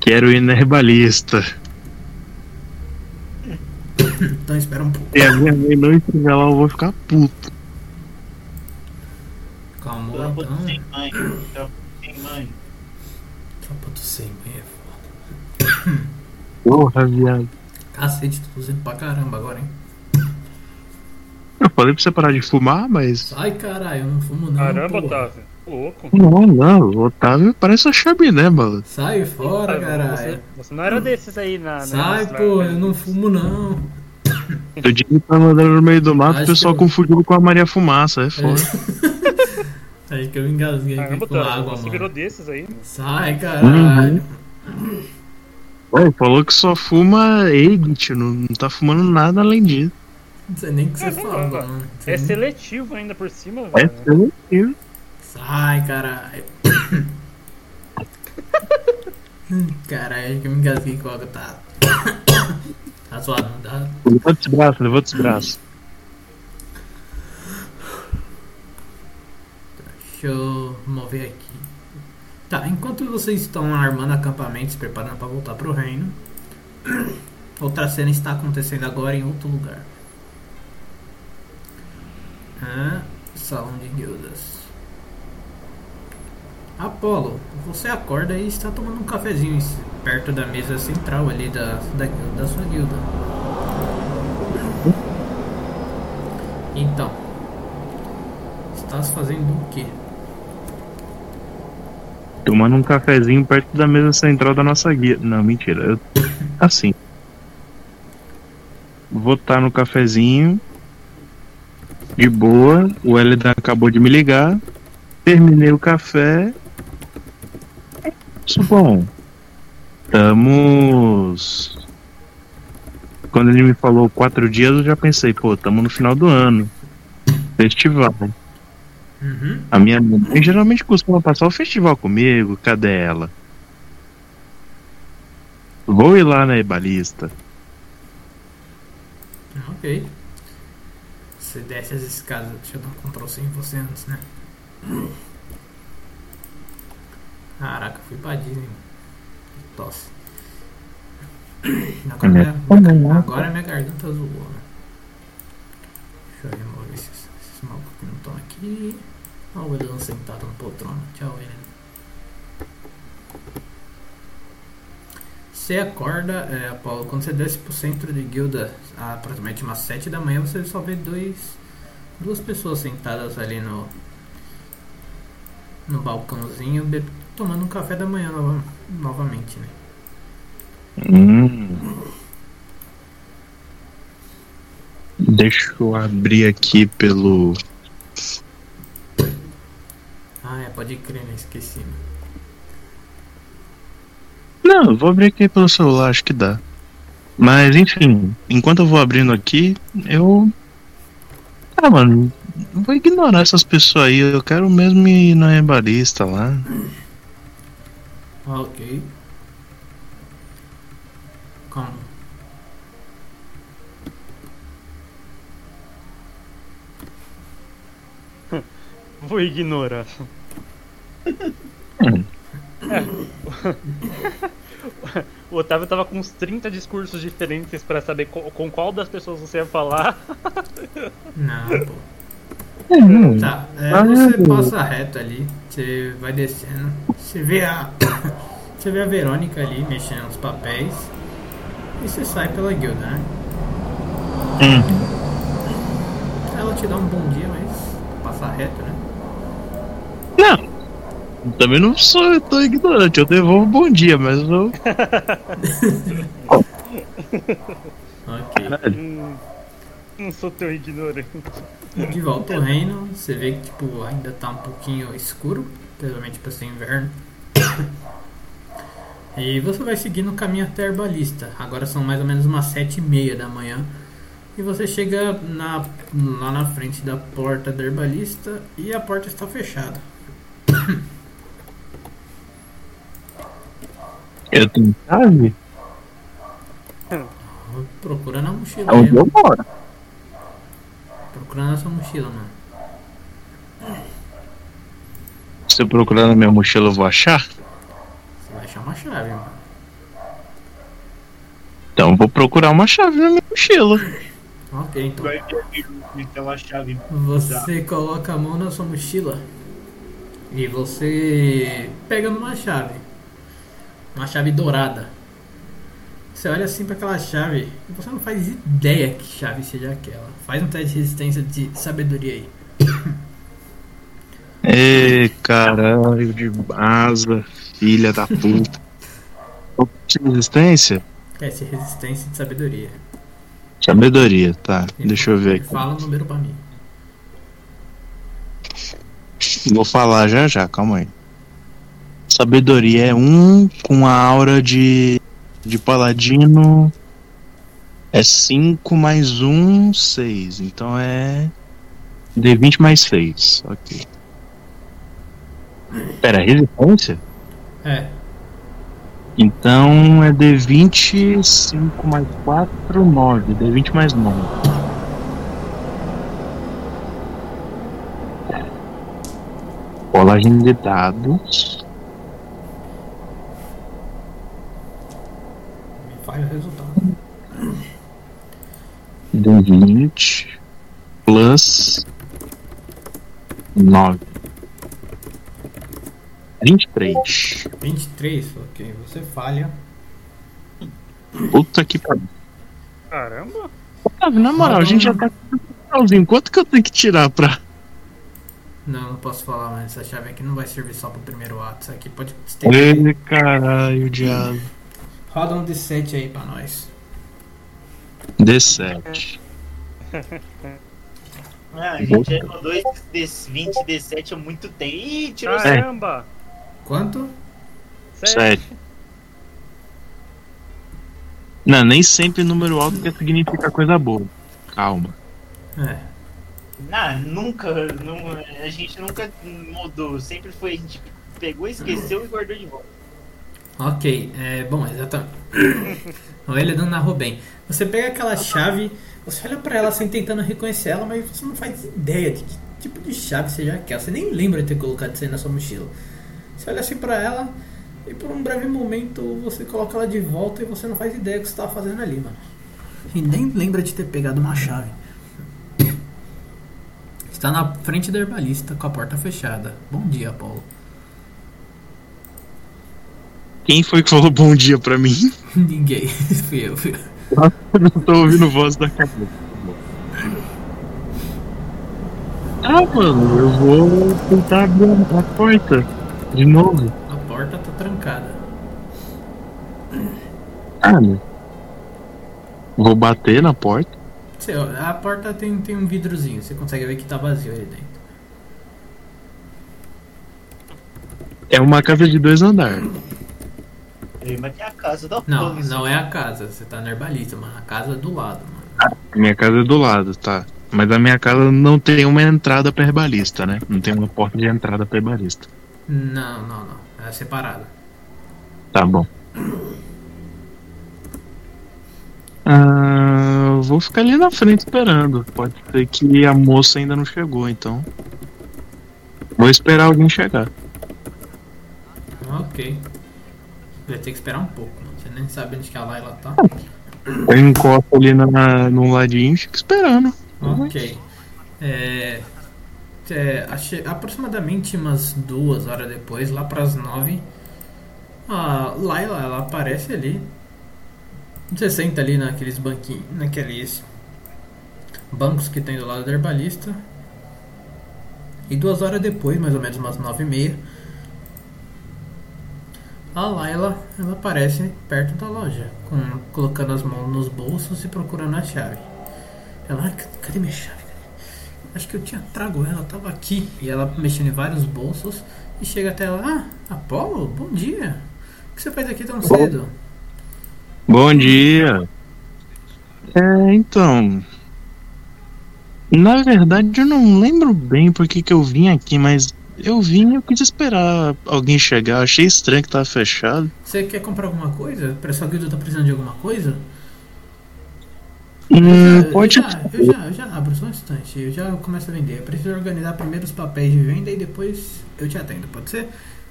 Quero ir na herbalista. Então espera um pouco. Se a minha mãe não estiver lá, eu vou ficar puto. Calma, então. sem mãe. Trampo sem mãe. Trampo sem mãe é foda. Porra, viado. Cacete, tô tossindo pra caramba agora, hein? Eu falei pra você parar de fumar, mas. Sai, caralho, eu não fumo não. Caramba, porra. Otávio. Louco. Não, não, o Otávio parece uma chaminé, mano. Sai fora, caralho. Você, você não era desses aí na. na Sai, na- pô, eu não fumo não. O dia tá mandando no meio do mato, Acho o pessoal eu- confundiu com a Maria Fumaça, é foda. Acho que eu engasguei aqui Caramba, com água, você mano. virou desses aí. Sai, caralho. Ué, falou que só fuma Egit, não, não tá fumando nada além disso. Não sei nem o que você Caramba, fala, mano. Não sei É seletivo ainda por cima, É velho. seletivo. Sai, caralho. Caralho, acho que eu me engasguei com água. Tá. Tá zoado, não dá. Levanta os braços, levanta os braços. Deixa eu mover aqui. Tá, enquanto vocês estão armando acampamentos, se preparando para voltar pro reino, outra cena está acontecendo agora em outro lugar. Ah, salão de guildas. Apolo, você acorda e está tomando um cafezinho perto da mesa central ali da, da, da sua guilda. Então, estás fazendo o quê? Tomando um cafezinho perto da mesa central da nossa guia. Não, mentira. Eu... Assim. Vou estar no cafezinho. De boa. O Elidan acabou de me ligar. Terminei o café. Isso bom. Estamos. Quando ele me falou quatro dias, eu já pensei, pô, estamos no final do ano. Festival. Uhum. A minha mãe geralmente costuma passar o festival comigo. Cadê ela? Vou ir lá na Ebalista. Ok. Você desce as escadas. Deixa eu dar um Ctrl C em você antes, né? Fui pra Disney. Que Tosse. Agora, minha, agora minha garganta zoou. né? Deixa eu remover esses, esses malucos que não estão aqui. Olha o Elian sentado no poltrona. Tchau, Elian. Você acorda, é, Apolo, quando você desce pro centro de guilda, aproximadamente umas 7 da manhã, você só vê dois, duas pessoas sentadas ali no, no balcãozinho, tomando um café da manhã nova- novamente, né? Hum. Deixa eu abrir aqui pelo. Ah, é, pode crer, né? Esqueci. né? Não, vou abrir aqui pelo celular, acho que dá. Mas enfim, enquanto eu vou abrindo aqui, eu. Ah, mano, vou ignorar essas pessoas aí. Eu quero mesmo ir na Ebalista lá. Ah, ok. Como? Vou ignorar. Hum. é. O Otávio tava com uns 30 discursos diferentes para saber com, com qual das pessoas você ia falar. Não, pô. Hum. Tá, é, Ah, você meu. passa reto ali, você vai descendo, você vê a. Você vê a Verônica ali mexendo nos papéis e você sai pela guilda, né? Hum. Ela te dá um bom dia, mas passa reto, né? Não. Também não sou tão ignorante, eu devolvo bom dia, mas eu. Ok. Hum, não sou tão ignorante. De volta ao reino, você vê que tipo, ainda tá um pouquinho escuro, principalmente para ser inverno. E você vai seguindo o caminho até a Herbalista. Agora são mais ou menos umas sete e meia da manhã. E você chega na, lá na frente da porta da Herbalista e a porta está fechada. Eu tenho chave? Procura na mochila É onde eu moro. Procura na sua mochila, mano. Se eu procurar na minha mochila, eu vou achar? Você vai achar uma chave, mano. Então eu vou procurar uma chave na minha mochila. Ok, então. Vai ter aquela chave. Você coloca a mão na sua mochila e você pega numa chave, uma chave dourada. Você olha assim para aquela chave e você não faz ideia que chave seja aquela. Faz um teste de resistência de sabedoria aí. Ê, caralho de asa, filha da puta. É a Resistência? Teste de resistência de sabedoria. Sabedoria, tá. Deixa eu ver aqui. Fala o número pra mim. Vou falar já já, calma aí. Sabedoria é um com a aura de, de paladino. É 5 mais 1, um, 6. Então é. D20 mais 6. Ok. Pera, resistência? É, Então é D20, 5 mais 4, 9. D20 mais 9. Colagem de dados. me faz o resultado. D20 plus 9. 23. 23, ok. Você falha. Puta que pariu. Caramba! Na moral, a gente já tá com o finalzinho. Quanto que eu tenho que tirar pra. Não, não posso falar, mas essa chave aqui não vai servir só pro primeiro ato. Isso aqui pode. Ei, caralho, diabo. Roda um D7 aí pra nós. D7. Ah, a gente já rodou esses 20 D7 há muito tempo. Ih, tirou É. Caramba! Quanto? Sete. Não, nem sempre número alto quer significar coisa boa. Calma. É. Não, nunca. não- a gente nunca mudou. Sempre foi. A gente pegou, esqueceu e guardou de volta. Ok, é bom, exatamente. o Elidan narrou bem. Você pega aquela chave, você olha pra ela assim tentando reconhecer ela, mas você não faz ideia de que tipo de chave seja aquela. Você nem lembra de ter colocado isso aí na sua mochila. Você olha assim pra ela e por um breve momento você coloca ela de volta e você não faz ideia do que você tava fazendo ali, mano. E nem lembra de ter pegado uma chave. Está na frente da herbalista com a porta fechada. Bom dia, Paulo. Quem foi que falou bom dia pra mim? Ninguém. fui eu, fui eu. Não tô ouvindo voz da cabeça. Ah, mano, eu vou tentar abrir a porta de novo. A porta tá trancada. Ah, né? Vou bater na porta. A porta tem, tem um vidrozinho, você consegue ver que tá vazio ali dentro. É uma casa de dois andares. Mas tem a casa da Não, não é a casa, você tá na herbalista, mano. A casa é do lado, mano. Minha casa é do lado, tá? Mas a minha casa não tem uma entrada pra herbalista, né? Não tem uma porta de entrada pra herbalista. Não, não, não. É separada. Tá bom. Ah, vou ficar ali na frente esperando. Pode ser que a moça ainda não chegou, então. Vou esperar alguém chegar. Ok. Vai ter que esperar um pouco, mano. Você nem sabe onde que a Layla tá. Eu encosto ali na, num ladinho e fico esperando. Ok. É, é, ache- aproximadamente umas duas horas depois, lá pras nove, a Layla ela aparece ali. Você senta ali naqueles banquinhos, naqueles bancos que tem do lado da herbalista. E duas horas depois, mais ou menos umas nove e meia, a Layla ela aparece perto da loja, com, colocando as mãos nos bolsos e procurando a chave. Ela, "Ah, cadê minha chave? Cadê? Acho que eu tinha trago ela, tava aqui. E ela mexendo em vários bolsos e chega até ela, ah, Apolo, bom dia. O que você faz aqui tão cedo? Bom dia. É, então. Na verdade, eu não lembro bem por que que eu vim aqui, mas eu vim e eu quis esperar alguém chegar. Achei estranho que tava fechado. Você quer comprar alguma coisa? Pra sua guilda tá precisando de alguma coisa? Hum, eu, já, pode. eu, já, eu, já, eu já abro, só um instante. Eu já começo a vender. Eu preciso organizar primeiro os papéis de venda e depois eu te atendo, pode ser?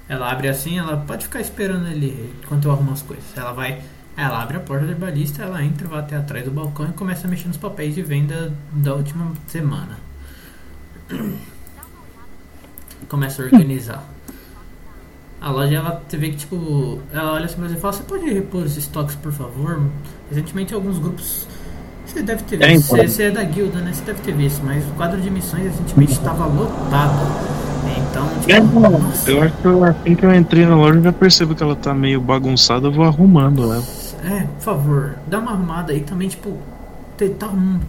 Ela abre assim, ela pode ficar esperando ali enquanto eu arrumo as coisas. Ela vai. Ela abre a porta do herbalista, ela entra, vai até atrás do balcão e começa a mexer nos papéis de venda da última semana. Começa a organizar. A loja, ela você vê que tipo. Ela olha assim pra você e fala: Você pode repor os estoques, por favor? Recentemente, alguns grupos. Você deve ter É, visto. então. Você, você é da guilda, né? Você deve ter visto, mas o quadro de missões recentemente estava lotado. Então, É, tipo. nossa. eu acho que eu- assim que eu entrei na loja eu já percebo que ela tá meio bagunçada, eu vou arrumando ela. É, por favor, dá uma arrumada aí também, tipo.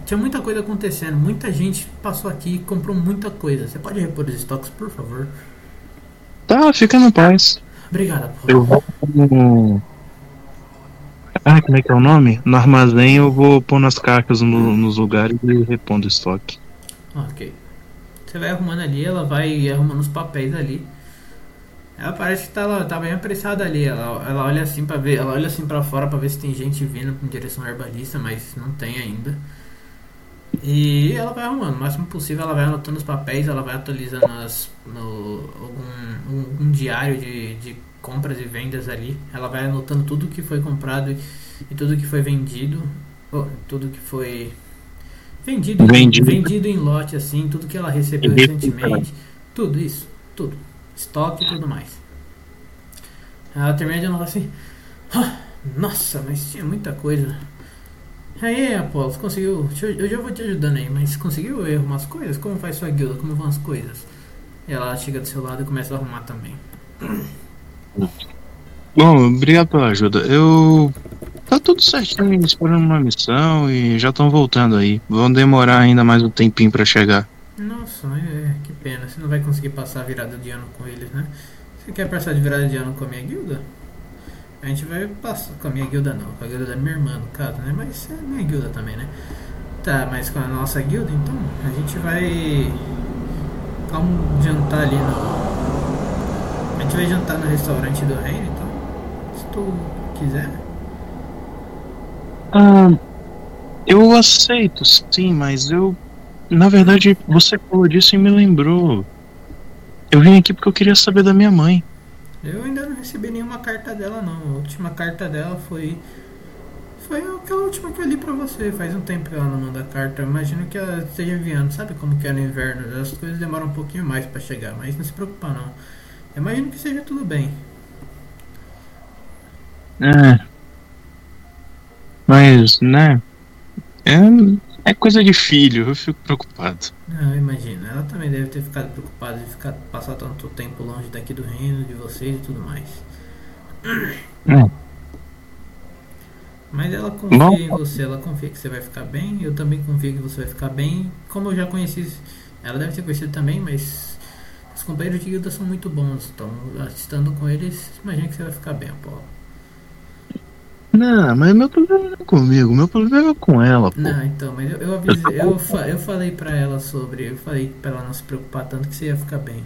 Tinha muita coisa acontecendo, muita gente passou aqui e comprou muita coisa. Você pode repor os estoques, por favor? Tá, fica na paz. Obrigada, pô. Eu vou no. Ah, como é que é o nome? No armazém eu vou pôr nas caixas no- nos lugares e repondo o estoque. Ok. Você vai arrumando ali, ela vai arrumando os papéis ali. Ela parece que tá, ela tá bem apressada ali. Ela, ela olha assim para ver, ela olha assim para fora para ver se tem gente vindo em direção ao herbalista, mas não tem ainda. E ela vai arrumando, o máximo possível ela vai anotando os papéis, ela vai atualizando as, no, algum um, um diário de, de compras e vendas ali. Ela vai anotando tudo que foi comprado e, e tudo que foi vendido. Oh, tudo que foi vendido, Vendido. vendido em lote, assim, tudo que ela recebeu recentemente. Tudo isso, tudo. Estoque e tudo mais. Ela termina de anotar assim. "Ah, nossa, mas tinha muita coisa. Aí, Apolo, você conseguiu. Eu já vou te ajudando aí, mas conseguiu arrumar as coisas? Como faz sua guilda? Como vão as coisas? Ela chega do seu lado e começa a arrumar também. Bom, obrigado pela ajuda. Eu. Tá tudo certinho, esperando uma missão e já estão voltando aí. Vão demorar ainda mais um tempinho pra chegar. Nossa, é, que pena. Você não vai conseguir passar a virada de ano com eles, né? Você quer passar de virada de ano com a minha guilda? A gente vai passar. Com a minha guilda não, com a guilda da minha irmã, no caso, né? Mas é minha guilda também, né? Tá, mas com a nossa guilda, então, a gente vai. Um jantar ali no. A gente vai jantar no restaurante do reino, então. Se tu quiser. Ah, eu aceito, sim, mas eu. Na verdade, você falou disso e me lembrou. Eu vim aqui porque eu queria saber da minha mãe. Eu ainda não recebi nenhuma carta dela não. A última carta dela foi. Foi aquela última que eu li pra você. Faz um tempo que ela não manda carta. Eu imagino que ela esteja enviando. Sabe como que é no inverno? As coisas demoram um pouquinho mais pra chegar, mas não se preocupa não. Eu imagino que seja tudo bem. É. Mas, né? É, é coisa de filho, eu fico preocupado. Ah, eu imagino. Ela também deve ter ficado preocupada de ficar, passar tanto tempo longe daqui do reino, de vocês e tudo mais. É. Mas ela confia Bom. em você, ela confia que você vai ficar bem, eu também confio que você vai ficar bem. Como eu já conheci, ela deve ter conhecido também, mas os companheiros de guilda são muito bons, então estando com eles, imagina que você vai ficar bem, Apolo. Não, mas meu problema não é comigo, meu problema é com ela, pô. Não, então, mas eu, eu avisei, eu, fa- eu falei pra ela sobre, eu falei pra ela não se preocupar tanto que você ia ficar bem.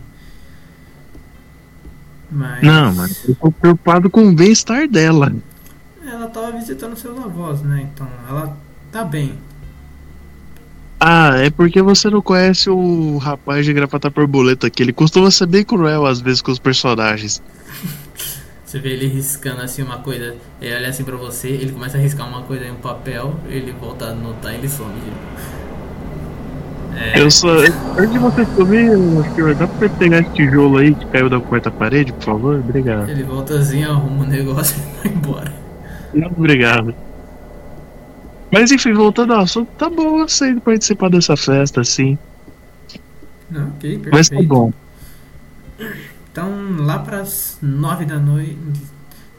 Mas. Não, mas eu tô preocupado com o bem-estar dela. Ela tava visitando seus avós, né? Então ela tá bem. Ah, é porque você não conhece o rapaz de gravata borboleta que ele costuma ser bem cruel às vezes com os personagens. Você vê ele riscando assim uma coisa, ele olha assim pra você, ele começa a riscar uma coisa em um papel, ele volta a anotar e ele some. É, Eu só. Antes de você sumir, senhor, dá pra pegar esse tijolo aí que caiu da quarta parede, por favor? Obrigado. ele volta assim, arruma o negócio e vai embora. Não, obrigado. Mas enfim, voltando ao assunto, tá bom, eu sei de participar dessa festa, sim. Não, ok, perfeito. Mas tá bom. Então, lá pras nove da noite.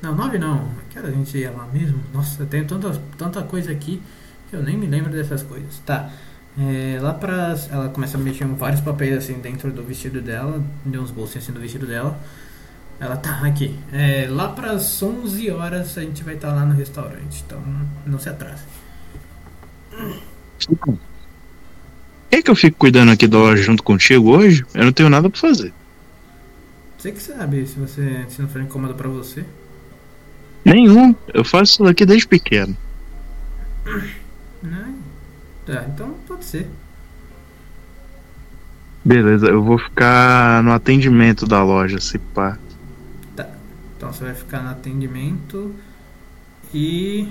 Não, nove não. Que a gente ia lá mesmo? Nossa, tenho tanta, tanta coisa aqui que eu nem me lembro dessas coisas. Tá. É, lá pras. Ela começa a mexer vários papéis assim dentro do vestido dela, de uns bolsinhos assim do vestido dela. Ela tá aqui. É, lá pras 11 horas a gente vai estar lá no restaurante. Então, não se atrase. Quer que eu fique cuidando aqui da loja junto contigo hoje? Eu não tenho nada pra fazer. Você que sabe, se você se não for incômodo pra você. Nenhum. Eu faço isso daqui desde pequeno. Né? Tá, então pode ser. Beleza, eu vou ficar no atendimento da loja, se pá. Então você vai ficar no atendimento e.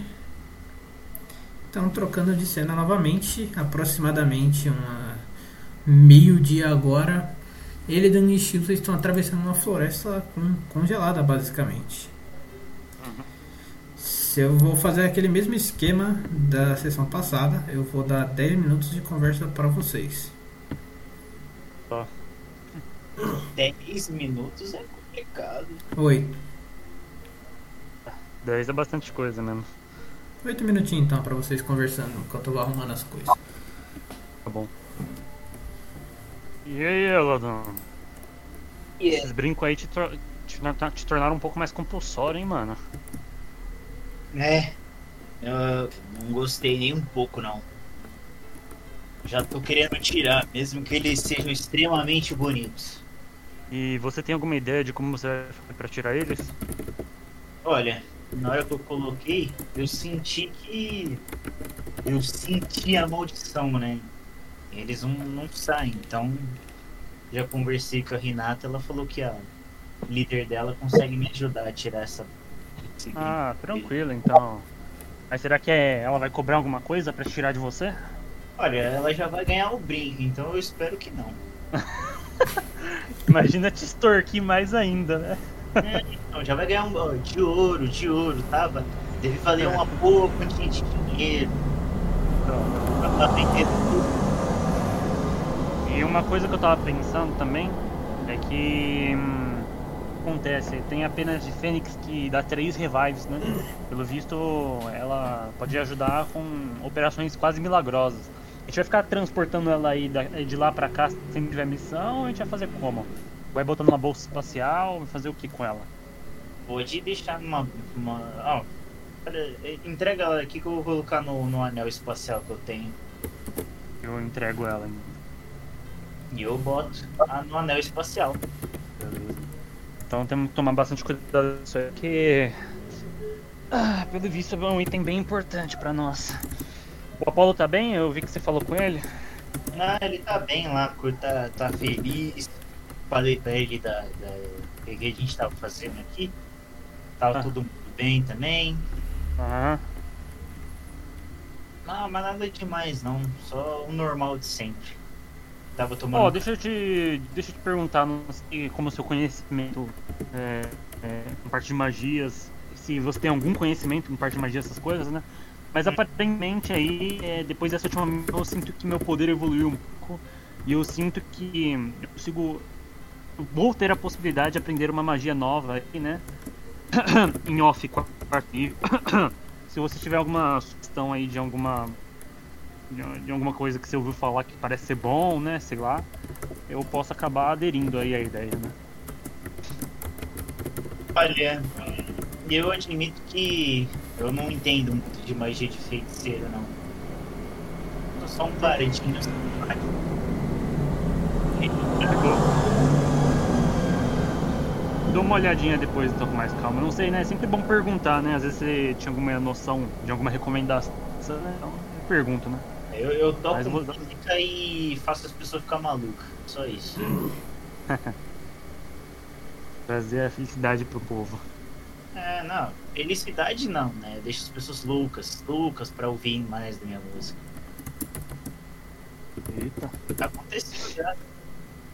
Então trocando de cena novamente, aproximadamente uma meio-dia agora, ele e Dani Shields estão atravessando uma floresta con- congelada basicamente. Se eu vou fazer aquele mesmo esquema da sessão passada, eu vou dar 10 minutos de conversa para vocês. 10 minutos é complicado. Oi. 10 é bastante coisa mesmo. 8 minutinhos então para vocês conversando enquanto eu vou arrumando as coisas. Tá bom. E aí, Eladon? Esses brincos aí te, tor- te, te tornaram um pouco mais compulsório, hein, mano? É. Eu não gostei nem um pouco, não. Já tô querendo tirar, mesmo que eles sejam extremamente bonitos. E você tem alguma ideia de como você vai fazer pra tirar eles? Olha, na hora que eu coloquei, eu senti que. Eu senti a maldição, né? Eles não, não saem, então. Já conversei com a Renata, ela falou que a líder dela consegue me ajudar a tirar essa. Ah, tranquilo, então. Mas será que é- ela vai cobrar alguma coisa pra tirar de você? Olha, ela já vai ganhar o brinco, então eu espero que não. Imagina te extorquir mais ainda, né? Não, já vai ganhar um ó, de ouro, de ouro, tava. Deve valer uma boa quantia de dinheiro. Pra vender tudo. E uma coisa que eu tava pensando também é que hum, acontece, tem a pena de Fênix que dá três revives, né? Pelo visto, ela pode ajudar com operações quase milagrosas. A gente vai ficar transportando ela aí de lá pra cá sempre tiver missão, ou a gente vai fazer como? Vai botando na bolsa espacial, vai fazer o que com ela? Pode deixar numa. Ó, entrega ela aqui que eu vou colocar no, no anel espacial que eu tenho. Eu entrego ela. hein? E eu boto a- no anel espacial. Beleza. Então temos que tomar bastante cuidado com isso aí, porque. Ah, pelo visto é um item bem importante pra nós. O Apollo tá bem? Eu vi que você falou com ele. Ah, ele tá bem lá, tá, tá feliz. Falei pra ele da, da do que a gente tava fazendo aqui. Tava Ah. mundo bem também. Aham. Não, mas nada demais não. Só o normal de sempre. Tava Ó, tomando. deixa eu te. Deixa eu te perguntar, não sei como o seu conhecimento é, é, em parte de magias. Se você tem algum conhecimento em parte de magia, essas coisas, né? Mas aparentemente aí, é, depois dessa última eu sinto que meu poder evoluiu um pouco. E eu sinto que eu consigo. eu Vou ter a possibilidade de aprender uma magia nova aí, né? em off, quarto nível. Se você tiver alguma sugestão aí de alguma de de alguma coisa que você ouviu falar que parece ser bom, né? Sei lá. Eu posso acabar aderindo aí à ideia, né? Olha, eu admito que eu não entendo muito de magia de feiticeiro, não. Eu sou um paredinho. Dou uma olhadinha depois, então, com mais calma. Não sei, né? É sempre bom perguntar, né? Às vezes você tinha alguma noção de alguma recomendação, né? Então, eu pergunto, né? Eu, eu toco Mas música e faço as pessoas ficar malucas. Só isso. Trazer a felicidade pro povo. É, não. Felicidade não, né? Deixa as pessoas loucas, loucas pra ouvir mais da minha música. Eita. Aconteceu já.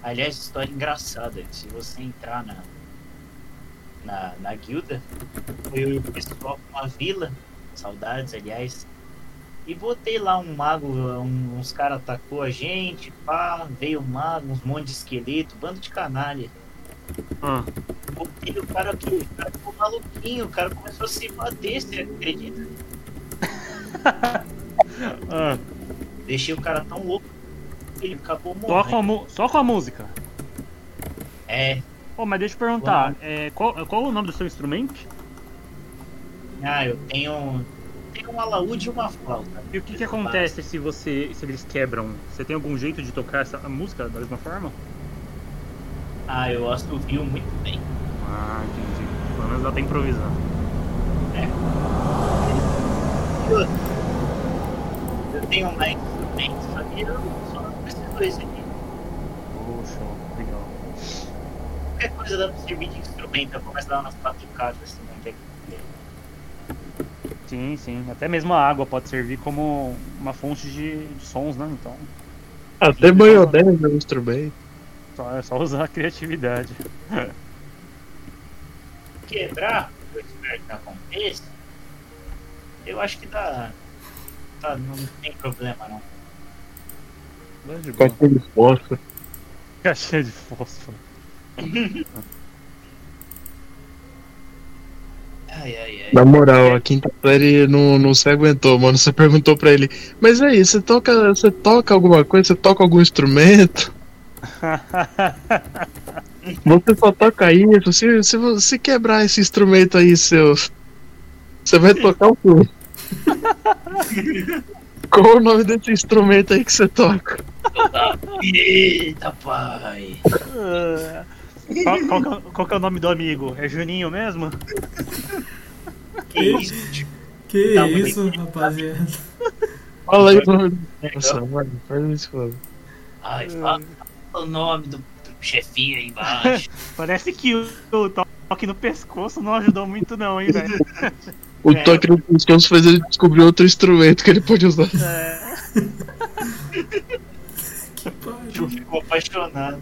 Aliás, história engraçada. Se você entrar na, na, na guilda, foi o pessoal com uma vila, saudades, aliás. E botei lá um mago, um- uns caras atacou a gente, pá, veio um mago, uns monte de esqueleto, bando de canalha. Ah, Botei o cara aqui, o cara ficou maluquinho, o cara começou a se bater, você acredita? ah. Deixei o cara tão louco que ele acabou Só, com a morrendo. só com a música. É, Pô, mas deixa eu perguntar, é, qual, qual o nome do seu instrumento? ah, eu tenho. Tenho um alaúde e uma flauta. E o que, que acontece se você. se eles quebram? Você tem algum jeito de tocar essa a música da mesma forma? Ah, eu assovio muito bem. Ah, entendi. Pelo menos dá pra improvisar. Eu tenho mais instrumentos, só que eu só preciso dois aqui. Poxa, legal. Qualquer coisa dá pra servir de instrumento, eu começo a dar umas batucadas assim. Sim, sim. Até mesmo a água pode servir como uma fonte de, de sons, né? Então, Até banho-10 é um instrumento. só, é só usar a criatividade. Quebrar, eu espero que aconteça. Eu acho que dá. Tá, não tem problema não. Dá de fósforo. Caixa de fósforo. Ai, ai, ai. Na moral, a quinta série não, não se aguentou, mano. Você perguntou pra ele, mas aí, você toca, você toca alguma coisa? Você toca algum instrumento? Você só toca isso? Se, se você quebrar esse instrumento aí, seu. Você vai tocar o quê? Qual o nome desse instrumento aí que você toca? Eita, pai. Qual, qual que é, o- qual que é o nome do amigo? É Juninho mesmo? Que isso? Que Tá, isso, rapaziada. Fala aí o nome do. Nossa, mano, faz isso, mano. Ai, fala o nome do, do chefinho aí embaixo. Parece que o, o toque no pescoço não ajudou muito não, hein, velho? O É. toque no pescoço fez ele descobrir outro instrumento que ele pode usar. É, Que pariu. Ficou apaixonado.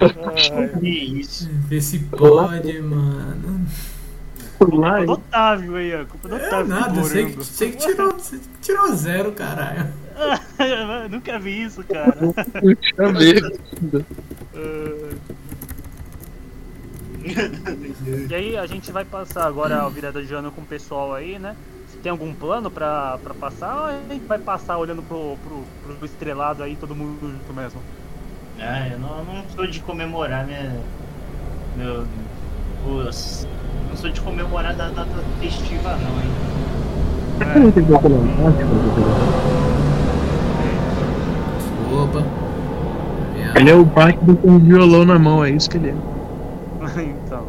É, Que isso? Vê se pode, mano. Culpa do Otávio aí, ó. Culpa do É Otávio. nada, você que, você que tirou, você que tirou zero, caralho. Nunca vi isso, cara. tinha medo. E aí a gente vai passar agora a virada de ano com o pessoal aí, né? Você tem algum plano pra, pra passar ou a gente vai passar olhando pro, pro, pro estrelado aí, todo mundo junto mesmo? Ah, eu não, não sou de comemorar minha. Meu. Os, não sou de comemorar da data festiva não, hein? Opa. Ele é o Batman com um violão na mão, é isso que ele é. então.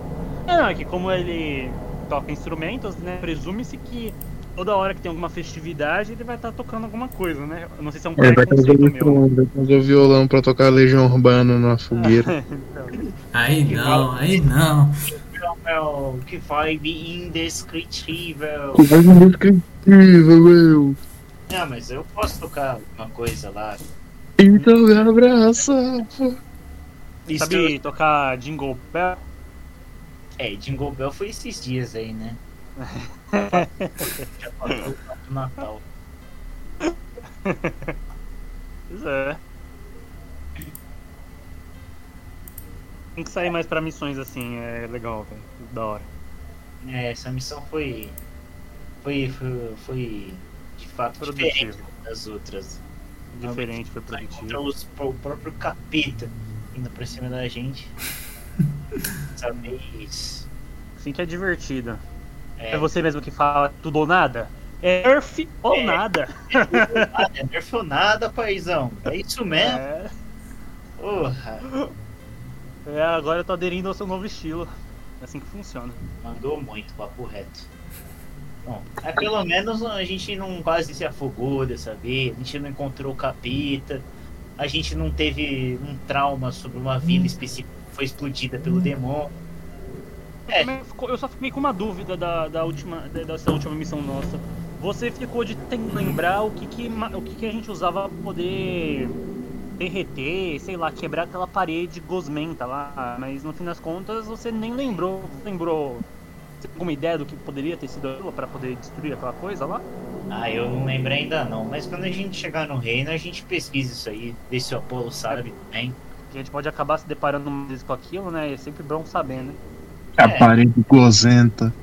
É, não, é que como ele toca instrumentos, né? Presume-se que toda hora que tem alguma festividade ele vai estar tocando alguma coisa, né? Eu não sei se é um É, vai trazer, meu. violão, vai trazer o violão pra tocar Legião Urbana na fogueira. Então, Aí não, aí não. Meu, que vibe indescritível. Que vai indescritível, meu. Não, mas eu posso tocar alguma coisa lá. Então me abraça. sabe tocar Jingle Bell? É, Jingle Bell foi esses dias aí, né? Já passou o Natal. Pois é. Tem que sair mais pra missões assim, é legal, velho. Da hora. É, essa missão foi. Foi. Foi, foi de fato diferente das outras. Diferente, foi produtivo. os, o próprio capeta indo pra cima da gente. Dessa vez. Assim que é divertida. É, É você mesmo que fala tudo ou nada? É Earth ou É. nada. nada, é nerf ou nada, paizão. É isso mesmo. É, Porra. é, agora eu tô aderindo ao seu novo estilo. É assim que funciona. Mandou muito, papo reto. Bom, é, pelo menos a gente não quase se afogou dessa vez, a gente não encontrou o capeta, a gente não teve um trauma sobre uma vila específica que foi explodida pelo demônio. É. Eu só fiquei com uma dúvida da, da última, dessa última missão nossa. Você ficou de lembrar o que, que, o que, que a gente usava pra poder derreter, sei lá, quebrar aquela parede gosmenta lá. Mas no fim das contas você nem lembrou. Lembrou. Você tem alguma ideia do que poderia ter sido aquilo pra poder destruir aquela coisa lá? Ah, eu não lembro ainda não, mas quando a gente chegar no reino a gente pesquisa isso aí, vê se o Apolo sabe também. A gente pode acabar se deparando com aquilo, né? É sempre bom saber, né? A É. parede gozenta.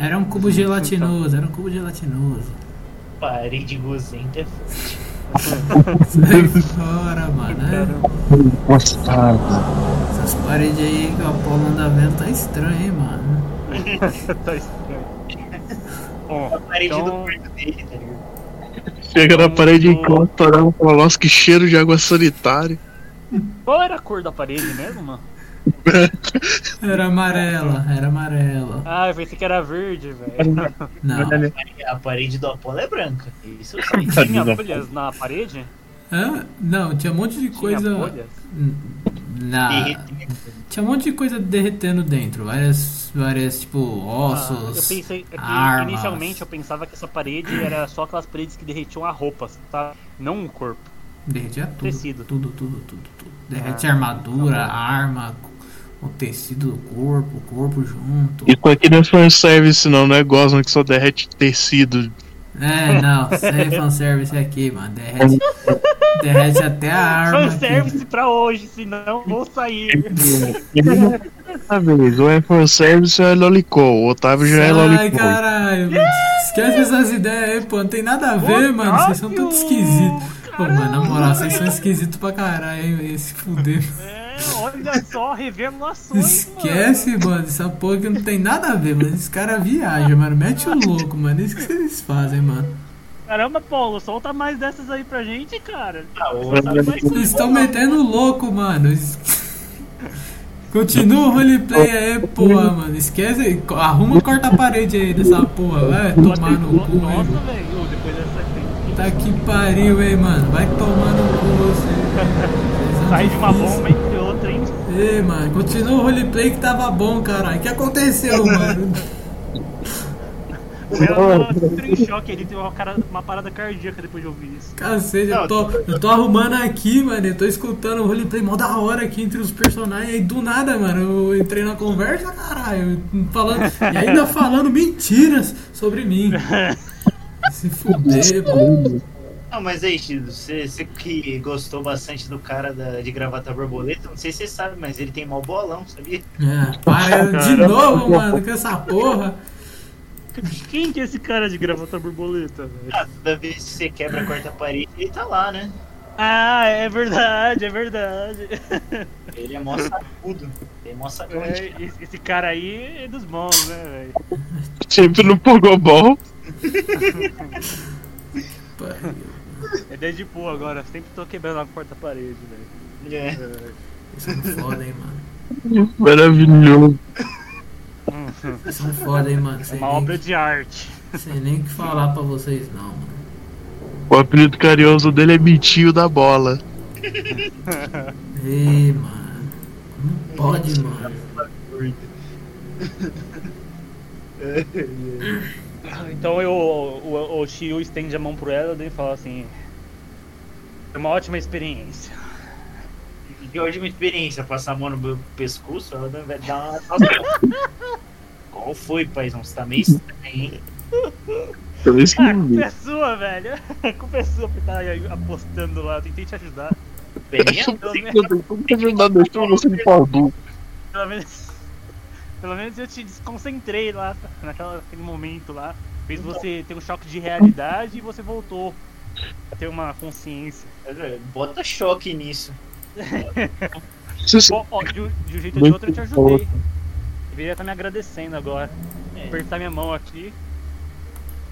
Era um cubo gelatinoso, era um cubo gelatinoso. Parede gozenta é foda. Sai fora, mano. É. Gostado. Essas paredes aí que o Apolo anda vendo tá estranho, hein, mano. tá estranho. Bom, A parede então- do quarto dele, tá ligado? Chega na parede e encosta, olhando e fala, nossa, que cheiro de água sanitária. Qual era a cor da parede mesmo, mano? Era amarela, era amarela. Ah, eu pensei que era verde, velho. Não. A parede do Apolo é branca. Isso eu sei. Tinha folhas na parede? Hã? Não, tinha um monte de Tinha coisa. folhas? Na... Tinha um monte de coisa derretendo dentro. Várias, várias tipo, Ah, ossos. eu pensei, é que armas. inicialmente eu pensava que essa parede era só aquelas paredes que derretiam a roupa, tá? Não o corpo. Derretia tudo. Tecido. Tudo, tudo, tudo, tudo. Derrete Ah, armadura, tá arma, o tecido do corpo, o corpo junto. Isso aqui não é fanservice, não, não é Gosman que só derrete tecido. É, não, sem fanservice aqui, mano. Derrete, derrete até a arma. aqui. Fanservice pra hoje, senão vou sair. Uma vez, ou é fanservice ou é lolicol. O Otávio já é Ai, lolicol. caralho, mano. Esquece essas ideias aí, pô. Não tem nada a ver, mano. Vocês são tudo esquisitos. Pô, mano, na moral, vocês são esquisitos pra caralho, hein, velho. Se fuder. É, olha só, revelações, Esquece, mano. Essa porra que não tem nada a ver, mano. Esse cara viaja, mano. Mete o louco, mano. Isso que vocês fazem, mano. Caramba, Paulo, solta mais dessas aí pra gente, cara. Ah, o Vocês estão metendo louco, mano. Continua o roleplay aí, porra, mano. Esquece aí. Arruma corta a parede aí dessa porra. Vai tomar no cu, Nossa, velho, depois dessa aqui. Tá que pariu, hein, mano. Vai tomar no cu você. Sai de uma bomba hein? Ei, mano, continua o roleplay que tava bom, caralho. O que aconteceu, mano? O em choque, ele teve uma, cara, uma parada cardíaca depois de ouvir isso. Cacete, eu tô, eu tô arrumando aqui, mano. Eu tô escutando o roleplay mó da hora aqui entre os personagens. Aí do nada, mano, eu entrei na conversa, caralho. Falando, e ainda falando mentiras sobre mim. Se fuder, mano. Não, mas aí, Chido, você, você que gostou bastante do cara da, de gravata borboleta, não sei se você sabe, mas ele tem mau bolão, sabia? É, para de novo, mano, com essa porra. Quem que é esse cara de gravata borboleta, velho? Ah, toda vez que você quebra a quarta parede, ele tá lá, né? Ah, é verdade, é verdade. Ele é mó sacudo. Ele é mó sacão É, esse cara aí é dos bons, né, velho? Sempre no Pogobol. Pariu. É Deadpool agora, sempre tô quebrando a quarta parede, velho. É. É. Vocês são foda, hein, mano. Maravilhoso. Vocês são foda, hein, mano. É Sei uma obra de arte. sei nem o que falar pra vocês, não, mano. O apelido carinhoso dele é Mitinho da Bola. Ei, mano. Não pode, mano. Então eu, o, o Shio estende a mão pro Elden e fala assim: Foi uma ótima experiência. De hoje uma experiência, passar a mão no meu pescoço, ela vai dar uma. Nossa. Qual foi, paizão? Você tá meio estranho, hein? Eu isso Ah, a culpa é sua, velho. A culpa é sua por estar apostando lá. Eu tentei te ajudar. Menos, Como que ajudar deixou você de pau duro? pelo menos, pelo menos eu te desconcentrei lá, naquela, naquele momento lá. Fez você ter um choque de realidade e você voltou a ter uma consciência. Bota choque nisso. Ó, ó, de, um- de um jeito ou de outro eu te ajudei. Deveria estar me agradecendo agora. É. Apertar minha mão aqui.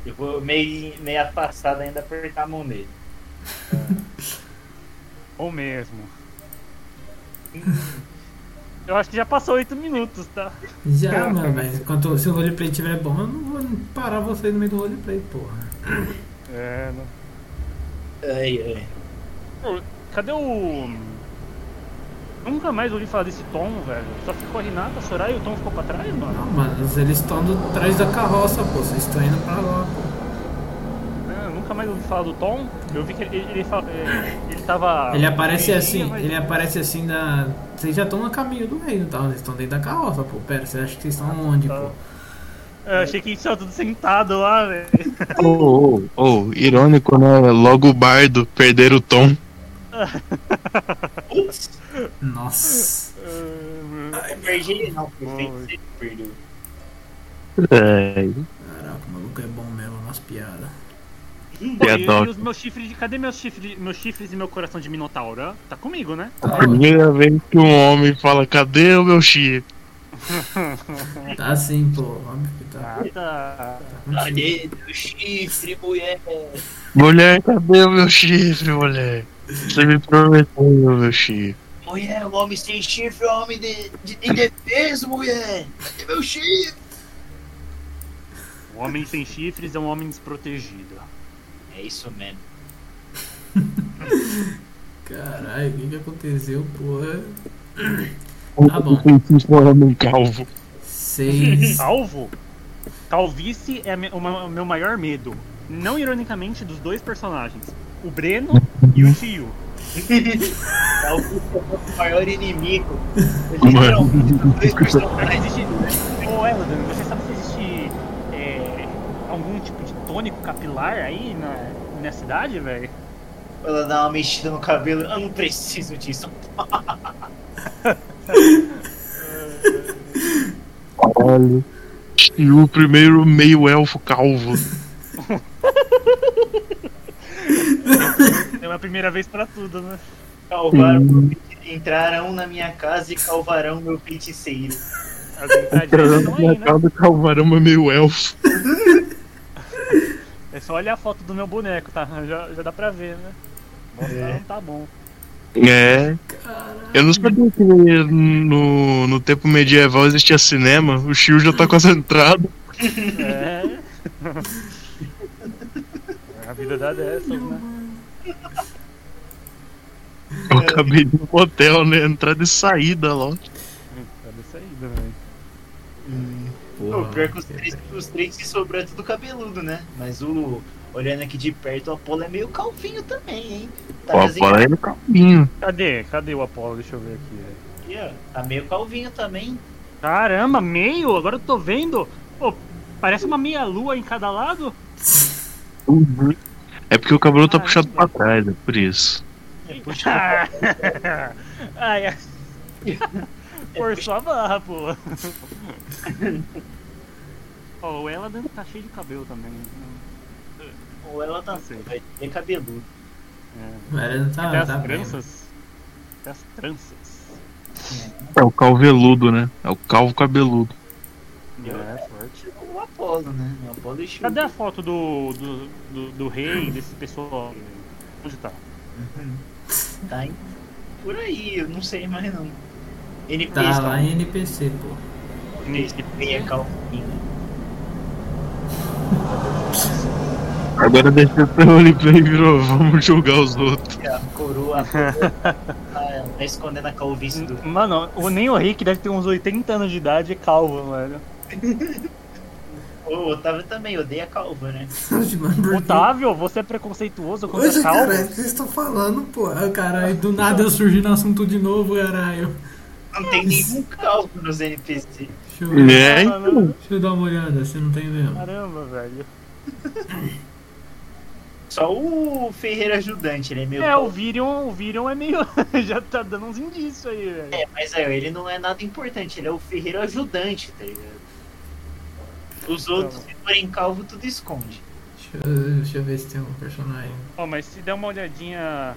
Eu vou meio, meio afastado ainda apertar a mão dele. Ou mesmo. Eu acho que já passou 8 minutos, tá? Já, mano, mas enquanto, se o roleplay estiver bom, eu não vou parar vocês no meio do roleplay, porra. É, não. Ai, ai. Pô, Cadê o. Nunca mais ouvi falar desse Tom, velho. Só ficou a Renata, a Soraya e o Tom ficou pra trás, mano. Não, mano, eles estão do- atrás da carroça, pô. Vocês estão indo pra lá, pô. É, nunca mais ouvi falar do Tom. Eu vi que ele, ele, fala- é, ele tava. Ele aparece Ele- assim, mas- ele aparece assim na. Vocês já estão no caminho do reino, tá? Vocês estão dentro da carroça, pô. Pera, você acha que vocês estão onde, tá. pô? Eu achei que estava tudo sentado lá, velho. Ô, ô, ô, irônico, né? Logo o bardo, perder o tom. Nossa. eu perdi ele não, foi Oi. feito, você perdeu. É, Caraca, o maluco é bom mesmo nas piadas. Pô, E os meus chifres de. Cadê meus chifres, meus chifres e meu coração de Minotauro? Tá comigo, né? a primeira vez que um homem fala, cadê o meu chifre? Tá assim, pô. Óbvio que tá. Ah, tá. contigo. Cadê meu chifre, mulher? Mulher, cadê o meu chifre, mulher? Você me prometeu o meu chifre. Mulher, o homem sem chifre é homem de, de, indefeso, mulher. Cadê meu chifre? O homem sem chifres é um homem desprotegido. É isso mesmo. Caralho, o que que aconteceu, porra? Tá bom. um homem calvo. Seis. Calvo? Calvície é o meu maior medo. Não ironicamente dos dois personagens. O Breno e o Tio. É o maior inimigo. Mano. Dois Será que personagens. existe. Ô Eladan, você sabe se existe é, algum tônico capilar aí na, na cidade, velho? Ela dá uma mexida no cabelo. Eu não preciso disso. Caralho. E o primeiro meio elfo calvo. É uma primeira vez pra tudo, né? Calvaram Hum. meu Entrarão na minha casa e calvarão meu feiticeiro. As entradinhas estão aí, né? Cada calvarama meio elfo. É só olhar a foto do meu boneco, tá? Já, já dá pra ver, né? Bom, É. tá bom. É. Eu não sabia que no, no tempo medieval existia cinema. O Shio já tá concentrado. É. A vida dá dessas, né? Eu acabei de no hotel, né? Entrada e saída lá. Tá dessa aí, velho. Pô, pior que os três, os três se sobrou é tudo cabeludo, né? Mas o. Olhando aqui de perto, o Apolo é meio calvinho também, hein? Tá, desenhado fala aí no caminho. Cadê? Cadê o Apolo? Deixa eu ver aqui, aqui, ó. Tá meio calvinho também. Caramba, meio? Agora eu tô vendo. Pô, parece uma meia lua em cada lado. É porque o cabelo tá Caramba. puxado pra trás, é por isso. É, puxa, Ai, ai. Forçou a barra, pô. Ó, o Eladan tá cheio de cabelo também. ou ela tá Sei. vai ter cabeludo. É. Ela tá, Até as tá bem. tranças. Até as tranças. É o calveludo, né? É o calvo cabeludo. É, forte. O Apolo, né? O Apolo e Cadê a foto do, do, do, do rei, desse pessoal? Onde tá? Tá em- por aí, eu não sei mais não. NPC. Tá lá em NPC, pô. Meia calvinho. Agora deixa o roleplay virou, vamos julgar os outros. A coroa. Tá, tá escondendo a calvície do. Mano, o, nem o Rick deve ter uns 80 anos de idade e é calvo, mano. O Otávio também odeia calva, né? Otávio, você é preconceituoso contra Oxe, calvo? que vocês estão falando, pô? Ah, Caralho, do nada eu surgi no assunto de novo, caralho. Não tem nenhum calvo nos NPC. Deixa eu, É, então. deixa eu dar uma olhada, você não tem mesmo. Caramba, velho. Só o Ferreira ajudante, ele é meio. É, o. Virion, o Virion é meio. já tá dando uns indícios aí, velho. É, mas é, ele não é nada importante, ele é o Ferreira ajudante, tá ligado? Os outros, se forem calvo, tudo esconde. Deixa eu, deixa eu ver se tem um personagem. Ó, mas se der uma olhadinha.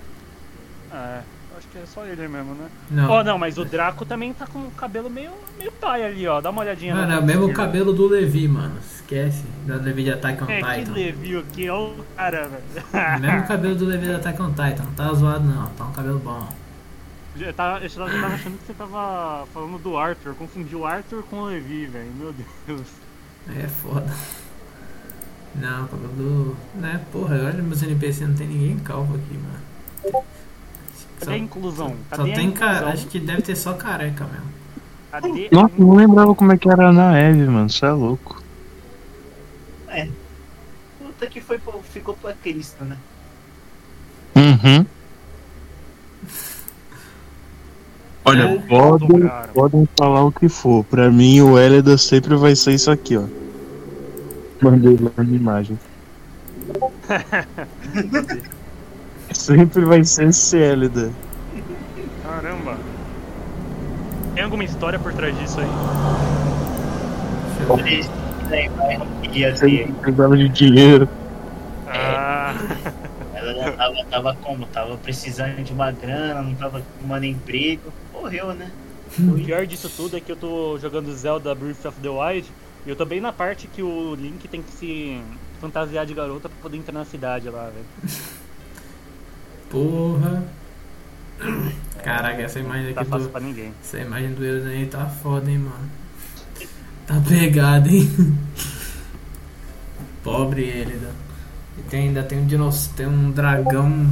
Ah, acho que é só ele mesmo, né? Não. Ó, não, mas o Draco também tá com o cabelo meio, meio pai ali, ó. Dá uma olhadinha Mano, é o mesmo cabelo do Levi, mano. Esquece. Da Levi de Attack on É, que Titan. Levi aqui, ó o cara, velho. O mesmo cabelo do Levi de Attack on Titan. Não tá zoado não, tá um cabelo bom. Eu tava, eu tava achando que você tava falando do Arthur. Eu confundi o Arthur com o Levi, velho. Meu Deus. É foda. Não, falou do. Né, porra, olha meus NPC, não tem ninguém calvo aqui, mano. Cadê a inclusão? Só Cadê a tem cara. Acho que deve ter só careca mesmo. Cadê Nossa, não lembrava como é que era na Eve, mano. Você é louco. Puta que foi, pro- ficou pra Cristo, né? Uhum. Olha, É, podem, cara. podem falar o que for. Pra mim, o Hélida sempre vai ser isso aqui, ó. Mandei lá na imagem. sempre vai ser esse Hélida. Caramba. Tem alguma história por trás disso aí? Precisava de dinheiro. Ah, Ela tava, tava como? Tava precisando de uma grana, não tava arrumando emprego. Morreu, né? o pior disso tudo é que eu tô jogando Zelda Breath of the Wild e eu tô bem na parte que o Link tem que se fantasiar de garota pra poder entrar na cidade lá, velho. Porra. Caraca, essa imagem Tá aqui do. pra ninguém. Essa imagem do Elden aí tá foda, hein, mano. Tá pegada, hein? Pobre Elida. E tem, ainda tem um dinossauro, tem um dragão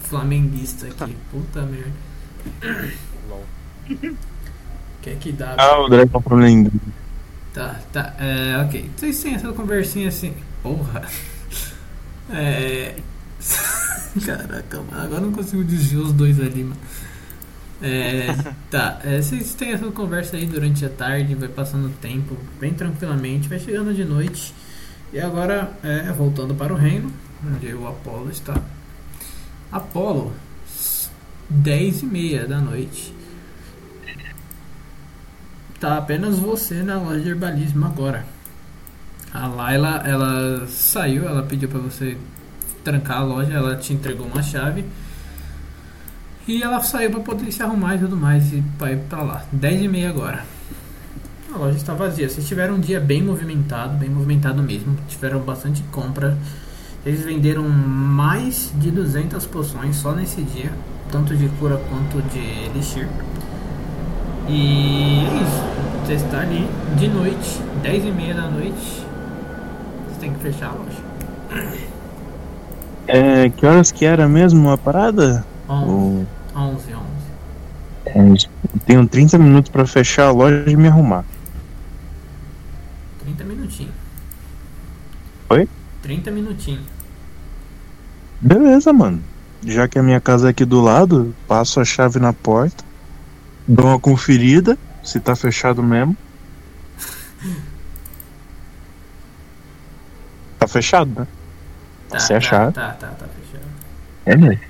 flamenguista aqui. Puta merda. LOL. Que é que dá? Ah, o Dragon Flamengo. Tá, tá, é, ok. Vocês têm essa conversinha assim. Porra. É. Caraca, mano, agora não consigo desviar os dois ali, mano. É, tá, é, vocês têm essa conversa aí durante a tarde, vai passando o tempo bem tranquilamente, vai chegando de noite. E agora, é, voltando para o reino, onde o Apolo está. Apolo, 10 e meia da noite. Tá apenas você na loja de herbalismo agora. A Laila, ela saiu, ela pediu pra você trancar a loja, ela te entregou uma chave. E ela saiu pra poder se arrumar e tudo mais e pra ir pra lá. 10 e meia agora. A loja está vazia. Vocês tiveram um dia bem movimentado, bem movimentado mesmo. Tiveram bastante compra. Eles venderam mais de 200 poções só nesse dia, tanto de cura quanto de elixir. E é isso. Você está ali de noite, 10 e meia da noite. Você tem que fechar a loja. É, que horas que era mesmo a parada? 11, O- 11, 11. é, tenho 30 minutos pra fechar a loja e me arrumar. 30 minutinhos. Oi? 30 minutinhos. Beleza, mano. Já que a minha casa é aqui do lado, passo a chave na porta, dou uma conferida se tá fechado mesmo. Tá fechado, né? Tá, Se é tá. Tá, tá, tá fechado. É, né?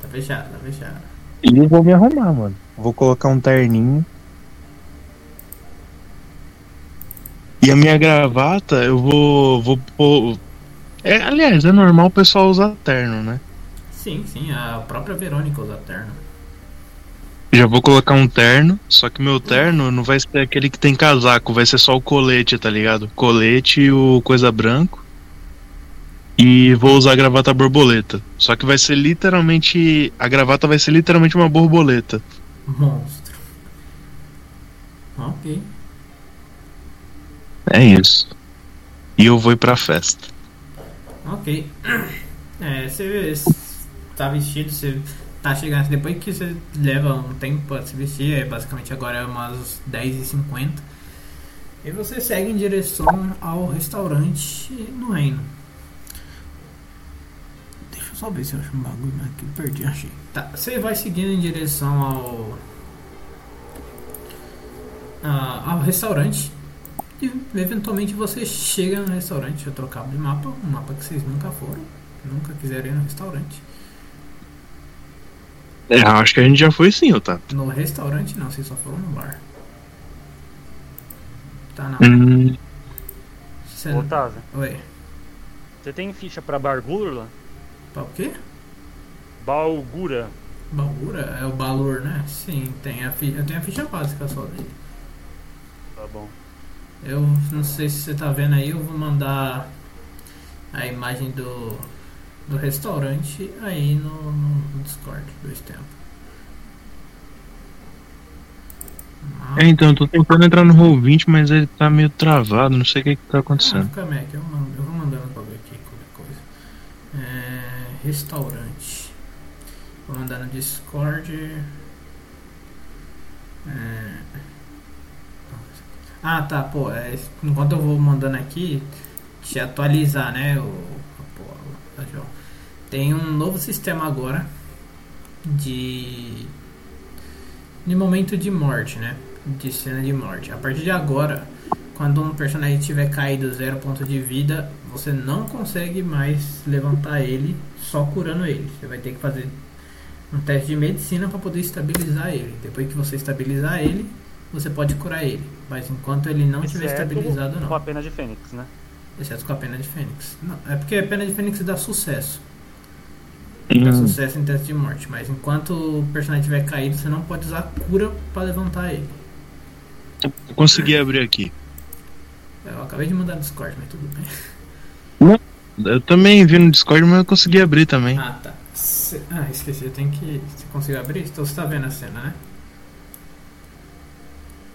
Tá fechado, tá fechado. E eu vou me arrumar, mano. Vou colocar um terninho. E a minha gravata, eu vou. vou pôr. É, aliás, é normal o pessoal usar terno, né? Sim, sim, a própria Verônica usa terno. Já vou colocar um terno, só que meu terno não vai ser aquele que tem casaco, vai ser só o colete, tá ligado? Colete e o coisa branco. E vou usar a gravata borboleta. Só que vai ser literalmente. A gravata vai ser literalmente uma borboleta. Monstro. Ok. É isso. E eu vou ir pra festa. Ok. É, você tá vestido, você tá chegando. Depois que você leva um tempo pra se vestir, é basicamente agora é umas 10h50. E você segue em direção ao restaurante no reino. Só ver se eu acho um bagulho aqui. Perdi, achei. Tá, você vai seguindo em direção ao. a- ao restaurante. E eventualmente você chega no restaurante, deixa eu trocar de mapa, um mapa que vocês nunca foram, nunca quiseram ir no restaurante. É, acho que a gente já foi sim, Otávio. No restaurante não, vocês só foram no bar. Tá não. Hum, Você... Otávio, Oi. você tem ficha pra Bargurla? Pra o quê? Balgura. Balura? É o Balur, né? Sim, tem a fi... eu tenho a ficha básica só dele. Tá bom. Eu não sei se você tá vendo aí, eu vou mandar a imagem do, do restaurante aí no, no Discord, dois tempos. Ah, É, então, eu tô tentando entrar no Roll20, mas ele tá meio travado, não sei o que que tá Ah, acontecendo. calma aí, que eu, mando- eu vou mandando o bagulho aqui, qualquer coisa. É, restaurante. Vou mandar no Discord. É, ah, tá, pô. é, enquanto eu vou mandando aqui, te atualizar, né? O, pô, tá. Tem um novo sistema agora de. de momento de morte, né? De cena de morte. A partir de agora, quando um personagem tiver caído zero ponto de vida, você não consegue mais levantar ele só curando ele. Você vai ter que fazer um teste de medicina para poder estabilizar ele. Depois que você estabilizar ele, você pode curar ele. Mas enquanto ele não estiver estabilizado, Com não. a pena de Fênix, né? Exceto com a pena de Fênix. Não, é porque a pena de Fênix dá sucesso. Dá Hum, sucesso em teste de morte. Mas enquanto o personagem estiver caído, você não pode usar cura para levantar ele. eu consegui abrir aqui. Eu acabei de mandar no Discord, mas tudo bem. Eu também vi no Discord, mas eu consegui abrir também. Ah, tá. Cê- Ah, esqueci, eu tenho que. Você conseguiu abrir? Então você tá vendo a cena, né?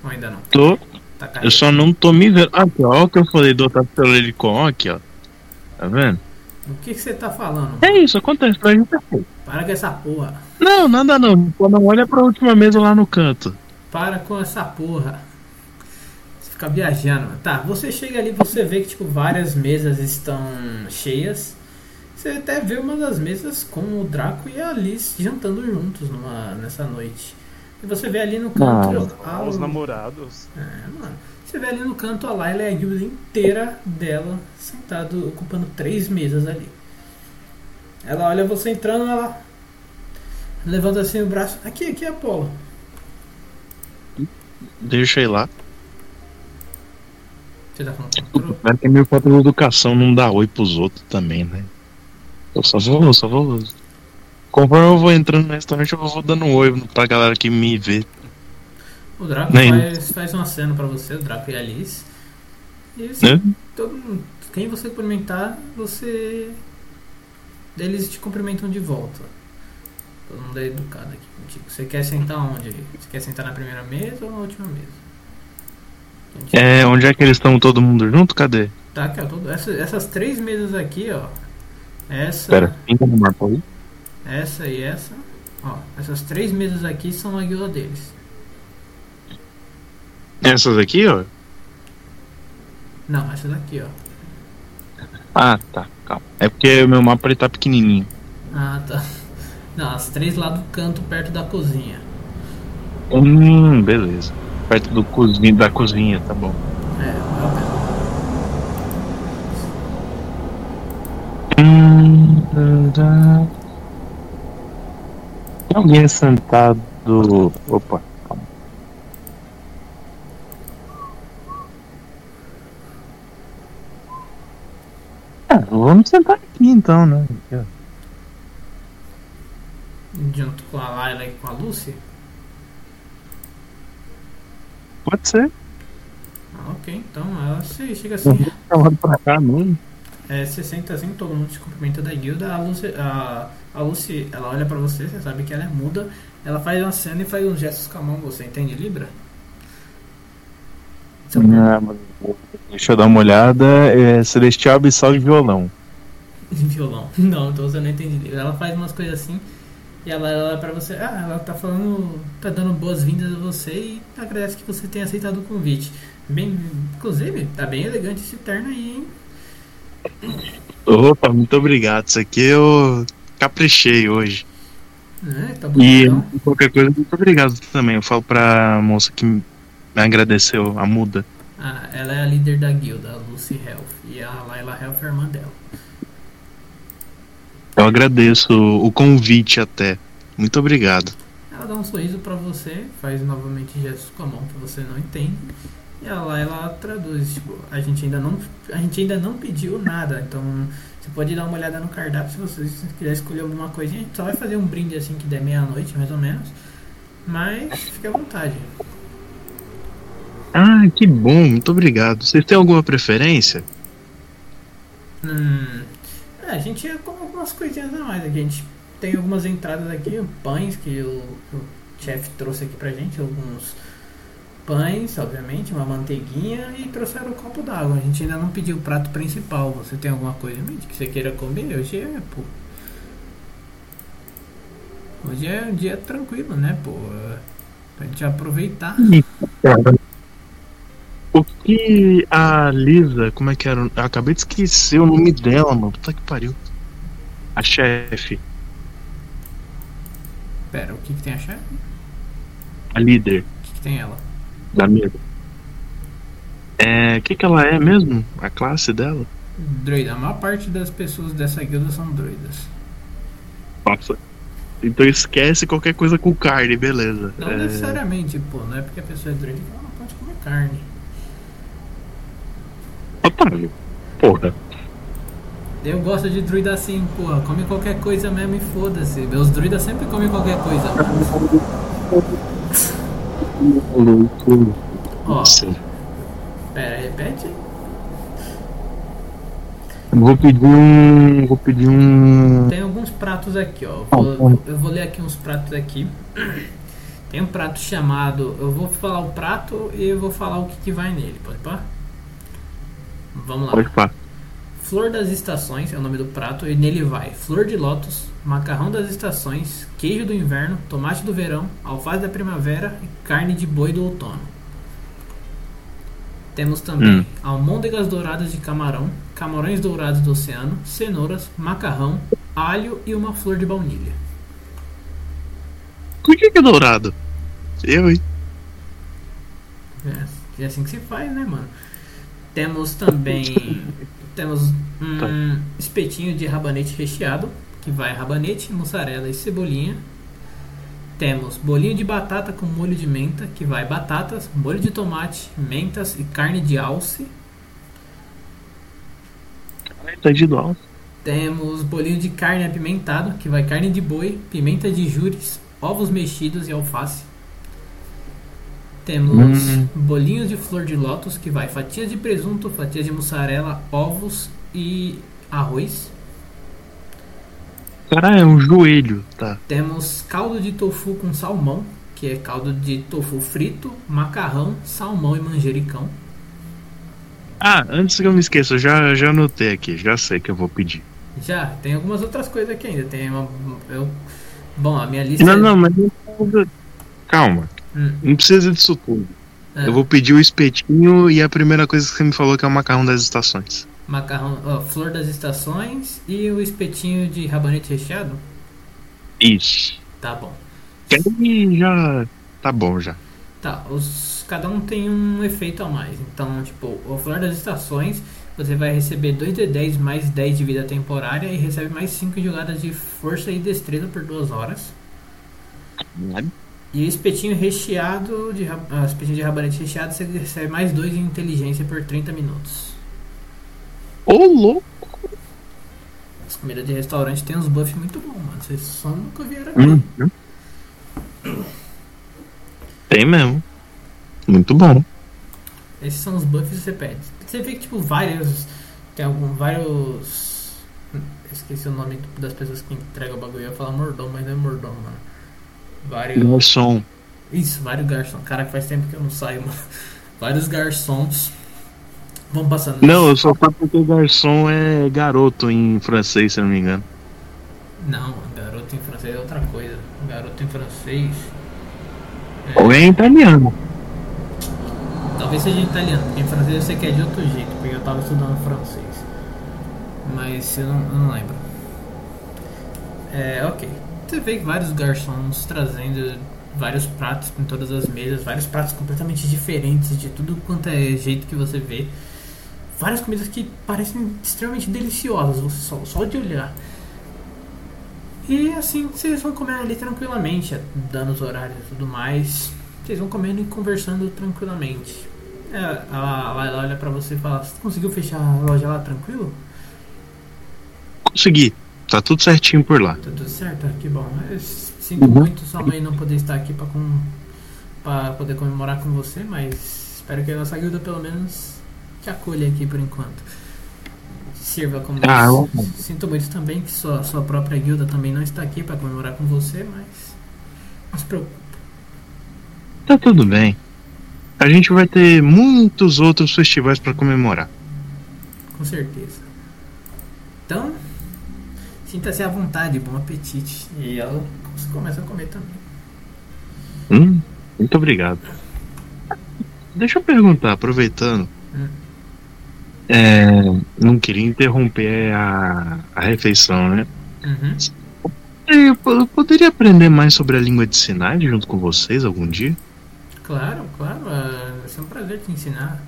Ou ainda não? Tô, Tá eu só não tô me vendo. Ah, aqui, ó, o que eu falei do outro pelo Helicon aqui, ó. Tá vendo? O que você tá falando? É mano? isso, acontece pra gente. Para com essa porra. Não, nada não. Não olha pra última mesa lá no canto. Para com essa porra. Você fica viajando. mano. Tá, você chega ali você vê que tipo várias mesas estão cheias. Você até vê uma das mesas com o Draco e a Alice jantando juntos numa, nessa noite. E você vê ali no canto a, Os namorados. É, mano. Você vê ali no canto a Layla e a guilda inteira dela sentado, ocupando três mesas ali. Ela olha você entrando, ela levanta assim o braço. Aqui, aqui é Apolo. Deixa eu ir lá. Você tá falando o? Cara, tem meio falta de educação, não dá oi pros outros também, né? Eu só vou, só vou. Conforme eu vou entrando no restaurante, eu vou dando um oi pra galera que me vê. O Draco faz, faz uma cena pra você, o Draco e a Alice. E você, Né? todo mundo- quem você cumprimentar, você. Eles te cumprimentam de volta. Todo mundo é educado aqui contigo. Você quer sentar onde? Você quer sentar na primeira mesa ou na última mesa? É, onde é que eles estão todo mundo junto? Cadê? Tá aqui, ó. todo- essa- essas três mesas aqui, ó. Essa, Pera, pinta no mapa aí. essa e essa. Ó, essas três mesas aqui são a guilda deles. Essas aqui, ó. Não, essa daqui, ó. Ah, tá, calma. É porque o meu mapa ele tá pequenininho. Ah, tá. Não, as três lá do canto, perto da cozinha. Hum, beleza. Perto do cozinha, da cozinha, tá bom. É, é tá. Tem alguém sentado. Opa, calma. Ah, vamos sentar aqui então, né? Junto com a Layla e com a Lucy. Pode ser. Ah, ok, então ela se chega assim. Tá lado pra cá mesmo. É, você senta assim, todo mundo se cumprimenta da guilda. A Lucy, a, a Lucy, ela olha pra você, você sabe que ela é muda. Ela faz uma cena e faz uns gestos com a mão. Você entende Libra? Ah, mas Deixa eu dar uma olhada. É Celestial Abissal de violão. Violão. Não, então você não entende Libra. Ela faz umas coisas assim. E ela olha pra você. Ah, ela tá falando. Tá dando boas-vindas a você e agradece que você tenha aceitado o convite. Bem, inclusive, tá bem elegante esse terno aí, hein? Opa, muito obrigado. Isso aqui eu caprichei hoje. É, tá E qualquer coisa, muito obrigado também. Eu falo pra moça que me agradeceu, a muda. Ah, ela é a líder da guilda, a Lucy Health. E a Layla Health é a irmã dela. Eu agradeço o convite até. Muito obrigado. Ela dá um sorriso pra você, faz novamente gestos com a mão que você não entende. E a Layla traduz, tipo, a gente ainda não, a gente ainda não pediu nada, então você pode dar uma olhada no cardápio se você quiser escolher alguma coisinha. A gente só vai fazer um brinde assim que der meia-noite, mais ou menos. Mas fique à vontade. Ah, que bom, muito obrigado. Vocês têm alguma preferência? Hum, é, a gente ia com algumas coisinhas a mais aqui. A gente tem algumas entradas aqui, pães que o, o chefe trouxe aqui pra gente, alguns pães, obviamente, uma manteiguinha e trouxeram um copo d'água. A gente ainda não pediu o prato principal. Você tem alguma coisa em mente que você queira comer? Hoje é, pô. Hoje é um dia tranquilo, né, pô? Pra gente aproveitar. O que a Lisa, como é que era? Eu acabei de esquecer o nome dela, mano. Puta que pariu. A chefe, Pera, o que, que tem a chefe? a líder O que, que tem ela? da mesa. É. O que, que ela é mesmo? A classe dela? Droida. A maior parte das pessoas dessa guilda são droidas. Nossa. Então esquece qualquer coisa com carne, beleza. Não É, necessariamente, pô. Não é porque a pessoa é droida que ela não pode comer carne. Otávio. Porra. Eu gosto de druida assim, porra. Come qualquer coisa mesmo e foda-se. Meus druidas sempre comem qualquer coisa. Louco. Ó, pera, repete. Eu Vou pedir um. Vou pedir um. Tem alguns pratos aqui, ó. Ah, Vou- eu vou ler aqui uns pratos aqui. Tem um prato chamado. Eu vou falar o prato e eu vou falar o que, que vai nele, pode pá? Vamos lá. Pode falar. Flor das estações é o nome do prato e nele vai flor de lótus, macarrão das estações, queijo do inverno, tomate do verão, alface da primavera e carne de boi do outono. Temos também Hum. almôndegas douradas de camarão, camarões dourados do oceano, cenouras, macarrão, alho e uma flor de baunilha. Por que, que é dourado? Eu, hein? É, é assim que se faz, né, mano? Temos também temos um espetinho de rabanete recheado, que vai rabanete, mussarela e cebolinha. Temos bolinho de batata com molho de menta, que vai batatas, molho de tomate, mentas e carne de alce. Tá de dó. Temos bolinho de carne apimentado, que vai carne de boi, pimenta de júris, ovos mexidos e alface. Temos Hum. bolinhos de flor de lótus, que vai fatias de presunto, fatias de mussarela, ovos e arroz. Caralho, é um joelho, tá? Temos caldo de tofu com salmão, que é caldo de tofu frito, macarrão, salmão e manjericão. Ah, antes que eu me esqueça, eu já, já anotei aqui, já sei que eu vou pedir. Já, tem algumas outras coisas aqui ainda. Tem uma. Eu, bom, a minha lista. Não, é- não, mas. Calma, Hum, não precisa disso tudo. é. Eu vou pedir o espetinho e a primeira coisa que você me falou que é o macarrão das estações. Macarrão, ó, flor das estações e o espetinho de rabanete recheado? Isso. Tá bom. Que aí já. Tá bom já. Tá, os, cada um tem um efeito a mais. Então, tipo, o flor das estações, você vai receber 2d10 mais 10 de vida temporária e recebe mais 5 jogadas de força e destreza por 2 horas. E o espetinho recheado de, ah, espetinho de rabanete recheado, você recebe mais 2 de inteligência por 30 minutos. Ô, louco! As comidas de restaurante tem uns buffs muito bons, mano. Vocês só nunca vieram aqui. Uhum. Tem mesmo. Muito bom. Esses são os buffs que você pede. Você vê que, tipo, vários. Tem algum, vários. Esqueci o nome das pessoas que entregam o bagulho. Eu ia falar mordomo, mas não é mordomo, mano. Vários. Garçom. Isso, vários garçons. Cara, faz tempo que eu não saio, mano. Vários garçons. Vão passando. Não, eu só falo porque garçom é garoto em francês, se eu não me engano. Não, garoto em francês é outra coisa. Garoto em francês. Ou é em italiano. Talvez seja em italiano, porque em francês eu sei que é de outro jeito, porque eu tava estudando francês. Mas eu não, eu não lembro. É, ok. Você vê vários garçons trazendo vários pratos em todas as mesas, vários pratos completamente diferentes de tudo quanto é jeito que você vê. Várias comidas que parecem extremamente deliciosas, você só, só de olhar. E assim, vocês vão comer ali tranquilamente, dando os horários e tudo mais. Vocês vão comendo e conversando tranquilamente. É, ela, ela olha pra você e fala: Você conseguiu fechar a loja lá tranquilo? Consegui. Tá tudo certinho por lá. Tá tudo certo? Que bom. Eu sinto Uhum. muito sua mãe não poder estar aqui pra, com, pra poder comemorar com você, mas espero que a nossa guilda pelo menos te acolha aqui por enquanto. Sirva como. Ah, eu- Sinto muito também que sua, sua própria guilda também não está aqui pra comemorar com você, mas. Não se preocupe. Tá tudo bem. a gente vai ter muitos outros festivais para comemorar. Com certeza. Então, sinta-se à vontade, bom apetite. E ela começa a comer também. Hum, muito obrigado. Deixa eu perguntar, aproveitando. Hum. É, não queria interromper a, a refeição, né? Uhum. Eu, eu poderia aprender mais sobre a língua de sinais junto com vocês algum dia? Claro, claro. Vai ser um prazer te ensinar.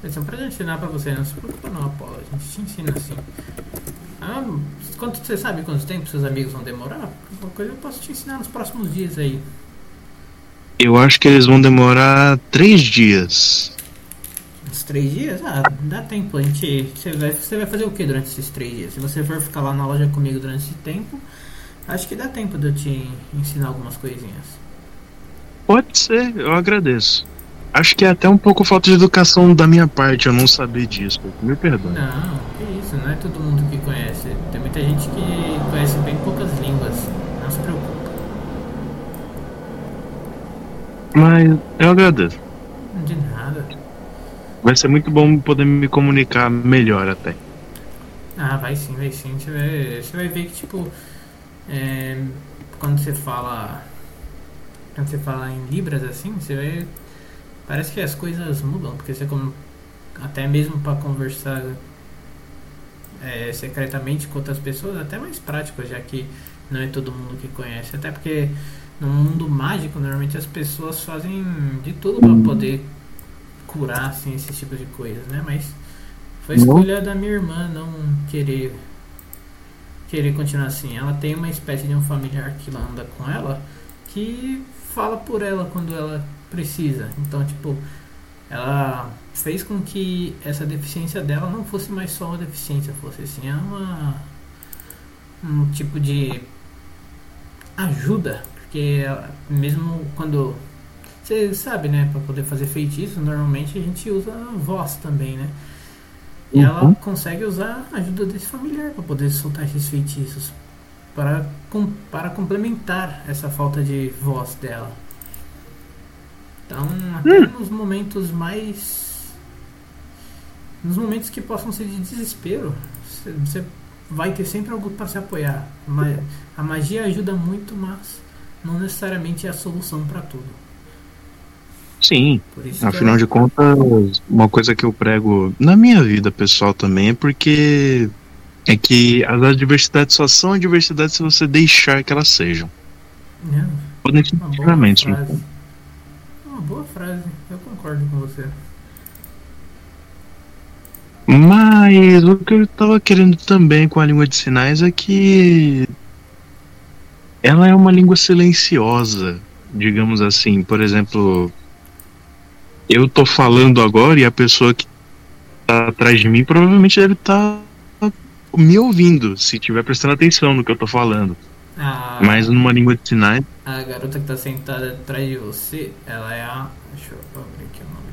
Vai ser um prazer ensinar pra você. Não se preocupa não, Apolo. A gente te ensina assim. Ah, quanto você sabe quanto tempo seus amigos vão demorar? Qualquer coisa eu posso te ensinar nos próximos dias aí. Eu acho que eles vão demorar três dias. Uns três dias? Ah, dá tempo. A gente, você, vai, você vai fazer o que durante esses três dias? Se você for ficar lá na loja comigo durante esse tempo, acho que dá tempo de eu te ensinar algumas coisinhas. Pode ser, eu agradeço. Acho que é até um pouco falta de educação da minha parte eu não saber disso. Me perdoe. Não, que isso, não é todo mundo que conhece. Tem muita gente que conhece bem poucas línguas. Não se preocupe. Mas eu agradeço. De nada. Vai ser muito bom poder me comunicar melhor até. Ah, vai sim, vai sim. Você vai, você vai ver que, tipo, é, quando você fala. Quando você fala em Libras assim, você vai. Parece que as coisas mudam, porque você, como, até mesmo para conversar é, secretamente com outras pessoas, é até mais prático, já que não é todo mundo que conhece. Até porque no mundo mágico, normalmente as pessoas fazem de tudo para poder curar assim, esses tipos de coisas, né? Mas foi escolha da minha irmã não querer querer continuar assim. Ela tem uma espécie de um familiar que anda com ela que fala por ela quando ela precisa. Então, tipo, ela fez com que essa deficiência dela não fosse mais só uma deficiência, fosse assim uma um tipo de ajuda, porque ela- mesmo quando você sabe, né, para poder fazer feitiço, normalmente a gente usa a voz também, né? E ela Uhum. consegue usar a ajuda desse familiar para poder soltar esses feitiços para, com, para complementar essa falta de voz dela. Então, até nos momentos mais. Nos momentos que possam ser de desespero, você- vai ter sempre algo para se apoiar. A magia ajuda muito, mas não necessariamente é a solução para tudo. Sim, Por isso que afinal eu- de contas, uma coisa que eu prego na minha vida pessoal também é porque é que as adversidades só são adversidades se você deixar que elas sejam. É, Podem ser uma boa frase. eu concordo com você. Mas o que eu tava querendo também com a língua de sinais é que ela é uma língua silenciosa, digamos assim. Por exemplo, eu tô falando agora e a pessoa que tá atrás de mim provavelmente deve estar me ouvindo, se estiver prestando atenção no que eu tô falando. A, Mas numa língua de sinais, a garota que tá sentada atrás de você, ela é a. Deixa eu abrir aqui o nome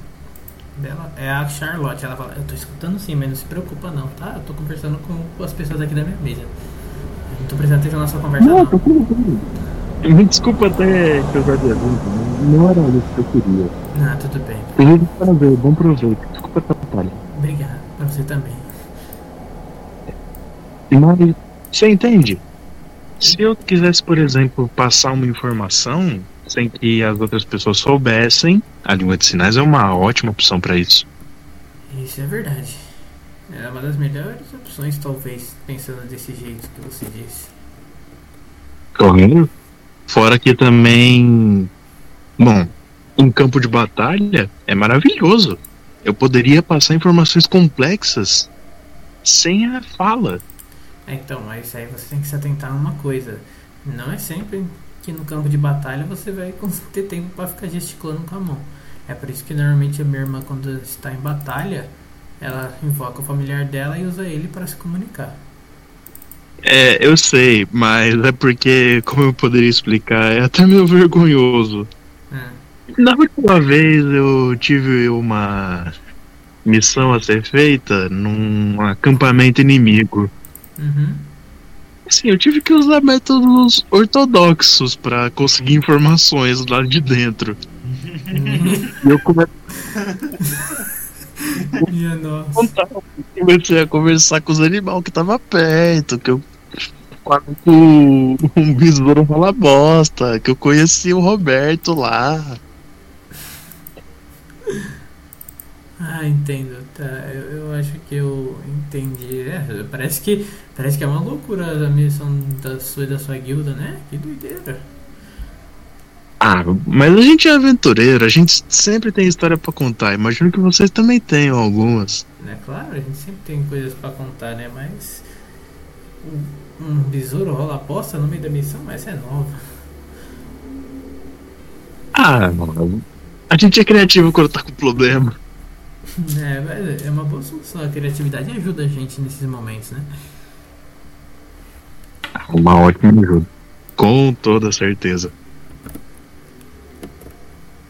dela. É a Charlotte. Ela fala: Eu tô escutando sim, mas não se preocupa não, tá? Eu tô conversando com as pessoas aqui da minha mesa. Eu não tô prestando atenção na sua conversa, não. me desculpa até que eu já não era isso que eu queria. Ah, tudo bem. Feliz prazer, bom proveito. Desculpa atrapalhar. Obrigado. Pra você também. Mas você entende? Se eu quisesse, por exemplo, passar uma informação sem que as outras pessoas soubessem, a língua de sinais é uma ótima opção para isso. Isso é verdade. É uma das melhores opções, talvez, pensando desse jeito que você disse. Correto? Fora que também, bom, um campo de batalha é maravilhoso. Eu poderia passar informações complexas sem a fala. É, então, mas aí você tem que se atentar a uma coisa. Não é sempre que no campo de batalha você vai ter tempo para ficar gesticulando com a mão. É por isso que normalmente a minha irmã, quando está em batalha, ela invoca o familiar dela e usa ele para se comunicar. É, eu sei, mas é porque, como eu poderia explicar, é até meio vergonhoso. Ah, Na última vez eu tive uma missão a ser feita num acampamento inimigo. Uhum. Sim, eu tive que usar métodos ortodoxos pra conseguir informações lá de dentro. E eu come- comecei a conversar com os animais que tava perto, que eu quase o- um besouro fala bosta, que eu conheci o Roberto lá. Ah, entendo. Tá, eu, eu acho que eu entendi. É, parece que parece que é uma loucura a missão da sua e da sua guilda, né? Que doideira. Ah, mas a gente é aventureiro, a gente sempre tem história pra contar. Imagino que vocês também tenham algumas. É claro, a gente sempre tem coisas pra contar, né? Mas um, um besouro rola aposta no meio da missão, essa é nova. Ah, mano, a gente é criativo quando tá com problema. É, mas é uma boa solução. A criatividade ajuda a gente nesses momentos, né? Uma ótima ajuda. Com toda certeza.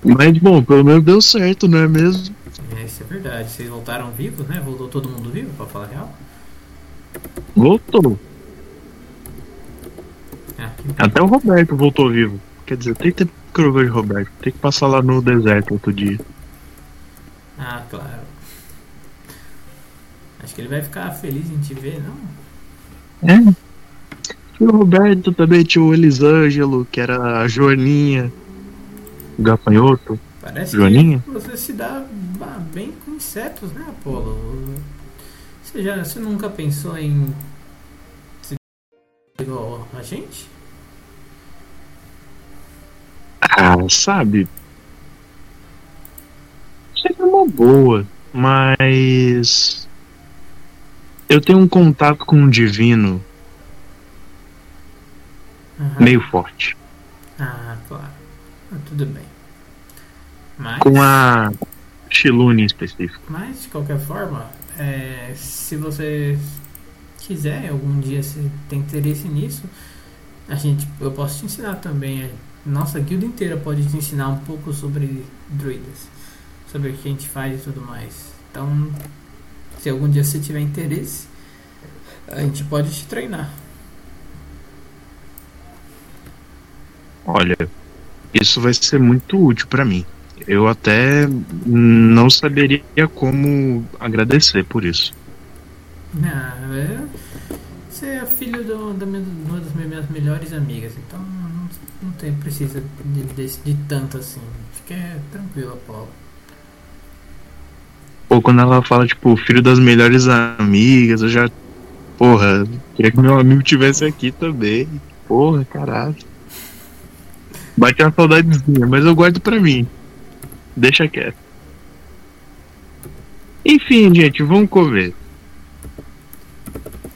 Mas, bom, pelo menos deu certo, não é mesmo? É, isso é verdade. Vocês voltaram vivos, né? Voltou todo mundo vivo, pra falar a real? Voltou. Que Até o Roberto voltou vivo. Quer dizer, tem que ter que eu vejo o Roberto. Tem que passar lá no deserto outro dia. Ah, claro. Acho que ele vai ficar feliz em te ver, não? É. Tinha o Roberto também, tinha o Elisângelo, que era a Joaninha. O gafanhoto. Parece Joaninha? que você se dá bem com insetos, né, Apolo? Você, já, você nunca pensou em se igual a gente? Ah, sabe? Seria uma boa, mas. Eu tenho um contato com o divino Aham. meio forte. Ah, claro. Ah, tudo bem. Mas, Com a Shilune em específico. mas de qualquer forma, é, se você quiser algum dia se tem interesse nisso, a gente, eu posso te ensinar também. é, Nossa guilda inteira pode te ensinar um pouco sobre druidas, sobre o que a gente faz e tudo mais. Então, se algum dia você tiver interesse, a gente pode te treinar. Olha, isso vai ser muito útil pra mim. Eu até não saberia como agradecer por isso. Ah, é, você é filho de uma das minhas melhores amigas, então não, não tem, precisa de, de, de tanto assim. Fique tranquilo, Apolo. Ou quando ela fala, tipo, filho das melhores amigas, eu já. Porra, queria que meu amigo tivesse aqui também. Porra, caralho. Bate uma saudadezinha, mas eu guardo pra mim. Deixa quieto. Enfim, gente, vamos comer.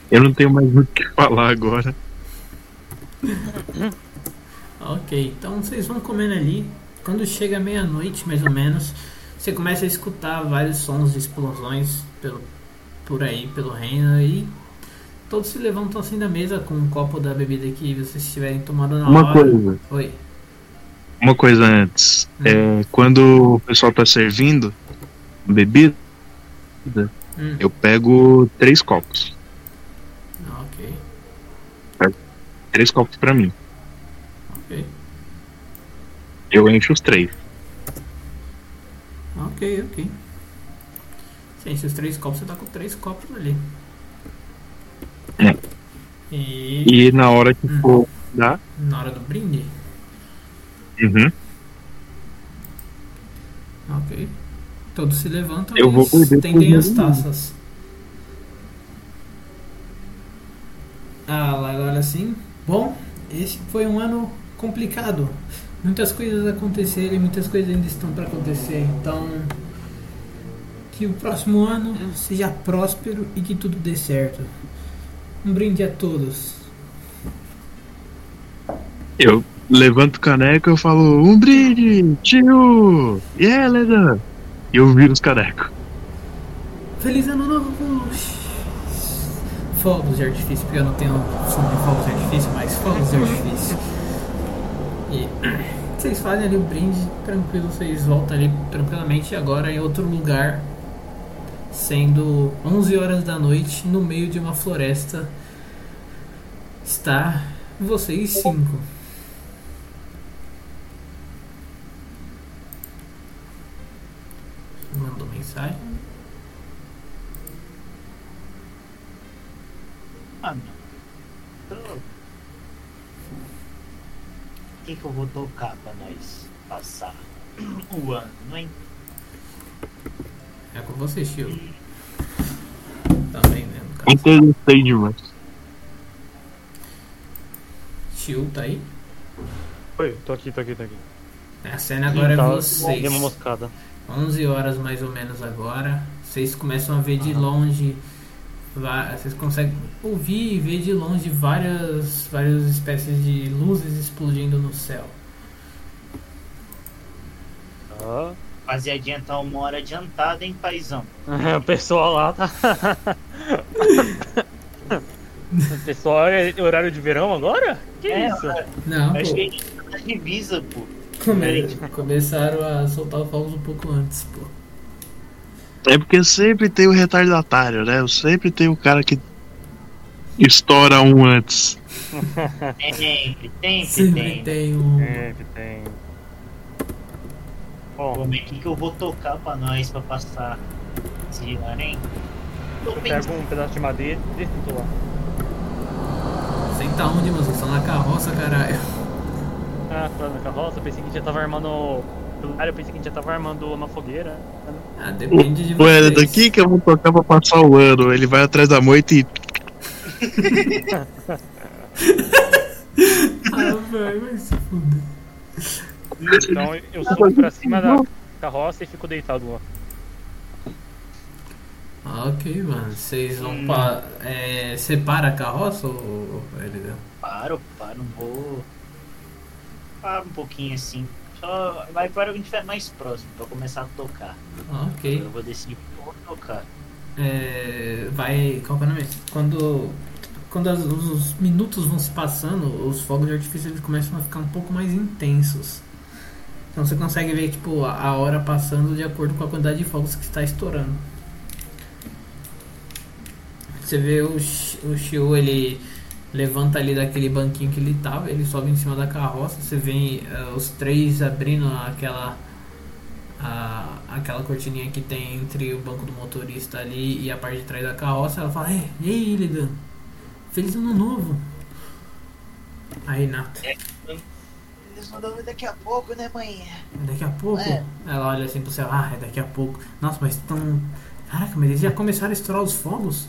Eu não tenho mais muito o que falar agora. Ok, então vocês vão comendo ali. Quando chega meia-noite, mais ou menos, você começa a escutar vários sons de explosões pelo, por aí, pelo reino, e todos se levantam assim da mesa com um copo da bebida que vocês estiverem tomando na Uma hora. coisa. Oi. Uma coisa antes. É, quando o pessoal tá servindo bebida, Hum, eu pego três copos. ok, Três copos pra mim. ok. Eu encho os três. Ok, ok. Sim, esses três copos, você tá com três copos ali. É. E E na hora que Hum. for dar. na hora do brinde? Uhum. Ok. Todos se levantam Eu e vou beber estendem as taças. Ah, lá, olha assim. Bom, esse foi um ano complicado. Muitas coisas aconteceram e muitas coisas ainda estão para acontecer. Então, que o próximo ano seja próspero e que tudo dê certo. Um brinde a todos. Eu levanto o caneco e eu falo, um brinde, tio! Yeah, Leda! E eu viro os canecos. Feliz ano novo! Fogos de artifício, porque eu não tenho som de fogos de artifício, mas fogos de artifício. E vocês fazem ali o brinde, tranquilo, vocês voltam ali tranquilamente agora em outro lugar, sendo 11 horas da noite no meio de uma floresta Está vocês cinco. Mandou mensagem. Ah, não. Tô- O que, que eu vou tocar pra nós passar o ano, hein? É com você, Chiu. Também, né? No caso. Interessei demais. Chiu tá aí. Oi, tô aqui, tô aqui, tô aqui. A cena agora Tá, é vocês. Uma moscada. 11 horas mais ou menos agora. Vocês começam a ver de longe. Vocês conseguem ouvir e ver de longe várias, várias espécies de luzes explodindo no céu. Tá. Rapaziadinha tá uma hora adiantada, hein, paizão? o pessoal lá tá. o pessoal é horário de verão agora? Que É, isso? Não, acho pô, que a gente tá na divisa, pô. come- começaram a soltar os fogos um pouco antes, pô. É porque sempre tem o retardatário, né? Eu sempre tenho o cara que estoura um antes. Sempre, sempre Sempre tem. tem um. Sempre tem. Bom, Como é que, que eu vou tocar pra nós pra passar esse ano, hein? Tô eu pensando. pego um pedaço de madeira e tô lá. Senta onde, mano? Vocês estão na carroça, caralho. Ah, tá na carroça, eu pensei que a gente já tava armando. Ah, eu pensei que a gente já tava armando uma fogueira. Ah, depende de Ué, vocês. daqui que eu vou tocar pra passar o ano. Ele vai atrás da moita e. Ah, vai, vai se fuder. Então eu subo pra cima da carroça e fico deitado lá. Ah, ok, mano. Vocês vão Hum. pa... é, separa a carroça ou. Ele Paro, paro, não vou. Paro um pouquinho assim. Só vai para onde estiver mais próximo pra começar a tocar. Ah, ok. Eu vou decidir o vou tocar. É, vai. Qual é o nome? Quando, quando as- os minutos vão se passando, os fogos de artifício eles começam a ficar um pouco mais intensos. Então você consegue ver tipo, a hora passando de acordo com a quantidade de fogos que está estourando. Você vê o, o Shio, ele levanta ali daquele banquinho que ele tava, ele sobe em cima da carroça, você vê eh, os três abrindo aquela a, aquela cortininha que tem entre o banco do motorista ali e a parte de trás da carroça, ela fala, "É, e aí, Illidan? Feliz ano novo! Aí, Nato, Eles mandam ver daqui a pouco, né, mãe? daqui a pouco? É. Ela olha assim pro céu, ah, é daqui a pouco. Nossa, mas estão. Caraca, mas eles já começaram a estourar os fogos?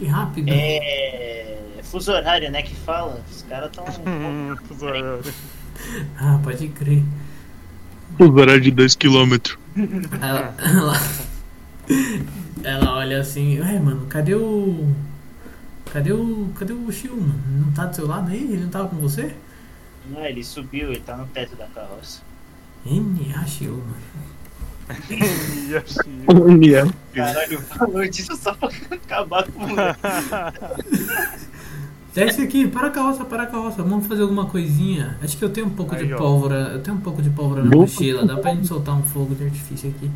Que rápido! É. Fuso horário, né? Que fala. Os caras tão. Hum, Ah, pode crer. O horário de 2km. Ela, ela, ela olha assim, ué, mano, cadê o. Cadê o. Cadê o Shio, mano? Não tá do seu lado aí? Ele não tava com você? Não, ele subiu, ele tá no teto da carroça. NA Shio, mano. Caralho, falou disso só pra acabar com o moleque. Desce aqui, para a carroça, para a carroça. Vamos fazer alguma coisinha. Acho que eu tenho um pouco Aí, de ó. pólvora. Eu tenho um pouco de pólvora na mochila. Dá pra gente soltar um fogo de artifício aqui.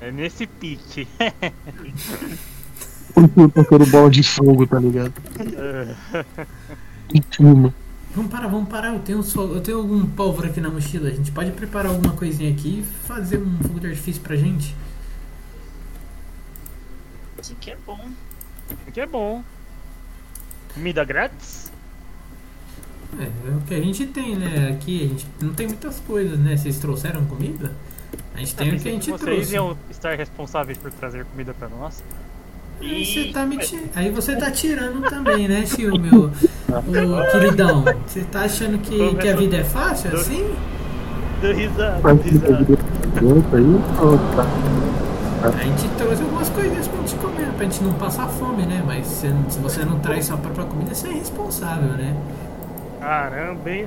É nesse pique. Tacando bola de fogo, tá ligado? Em cima. Vamos parar, vamos parar. Eu tenho, só, eu tenho algum pólvora aqui na mochila. A gente pode preparar alguma coisinha aqui e fazer um fogo de artifício pra gente. Assim que é bom. que é bom. Comida grátis? É, é o que a gente tem, né? Aqui a gente não tem muitas coisas, né? Vocês trouxeram comida? A gente tem Eu o que a gente que vocês trouxe. iam estar responsáveis por trazer comida pra nós. Aí você tá me ti- Aí você tá tirando também, né, tio, meu? O queridão. Você tá achando que, que a vida é fácil assim? Deu risada, deu risada. A gente trouxe algumas coisinhas pra gente comer, pra gente não passar fome, né? Mas se, se você não traz sua própria comida, você é irresponsável, né? Caramba, hein?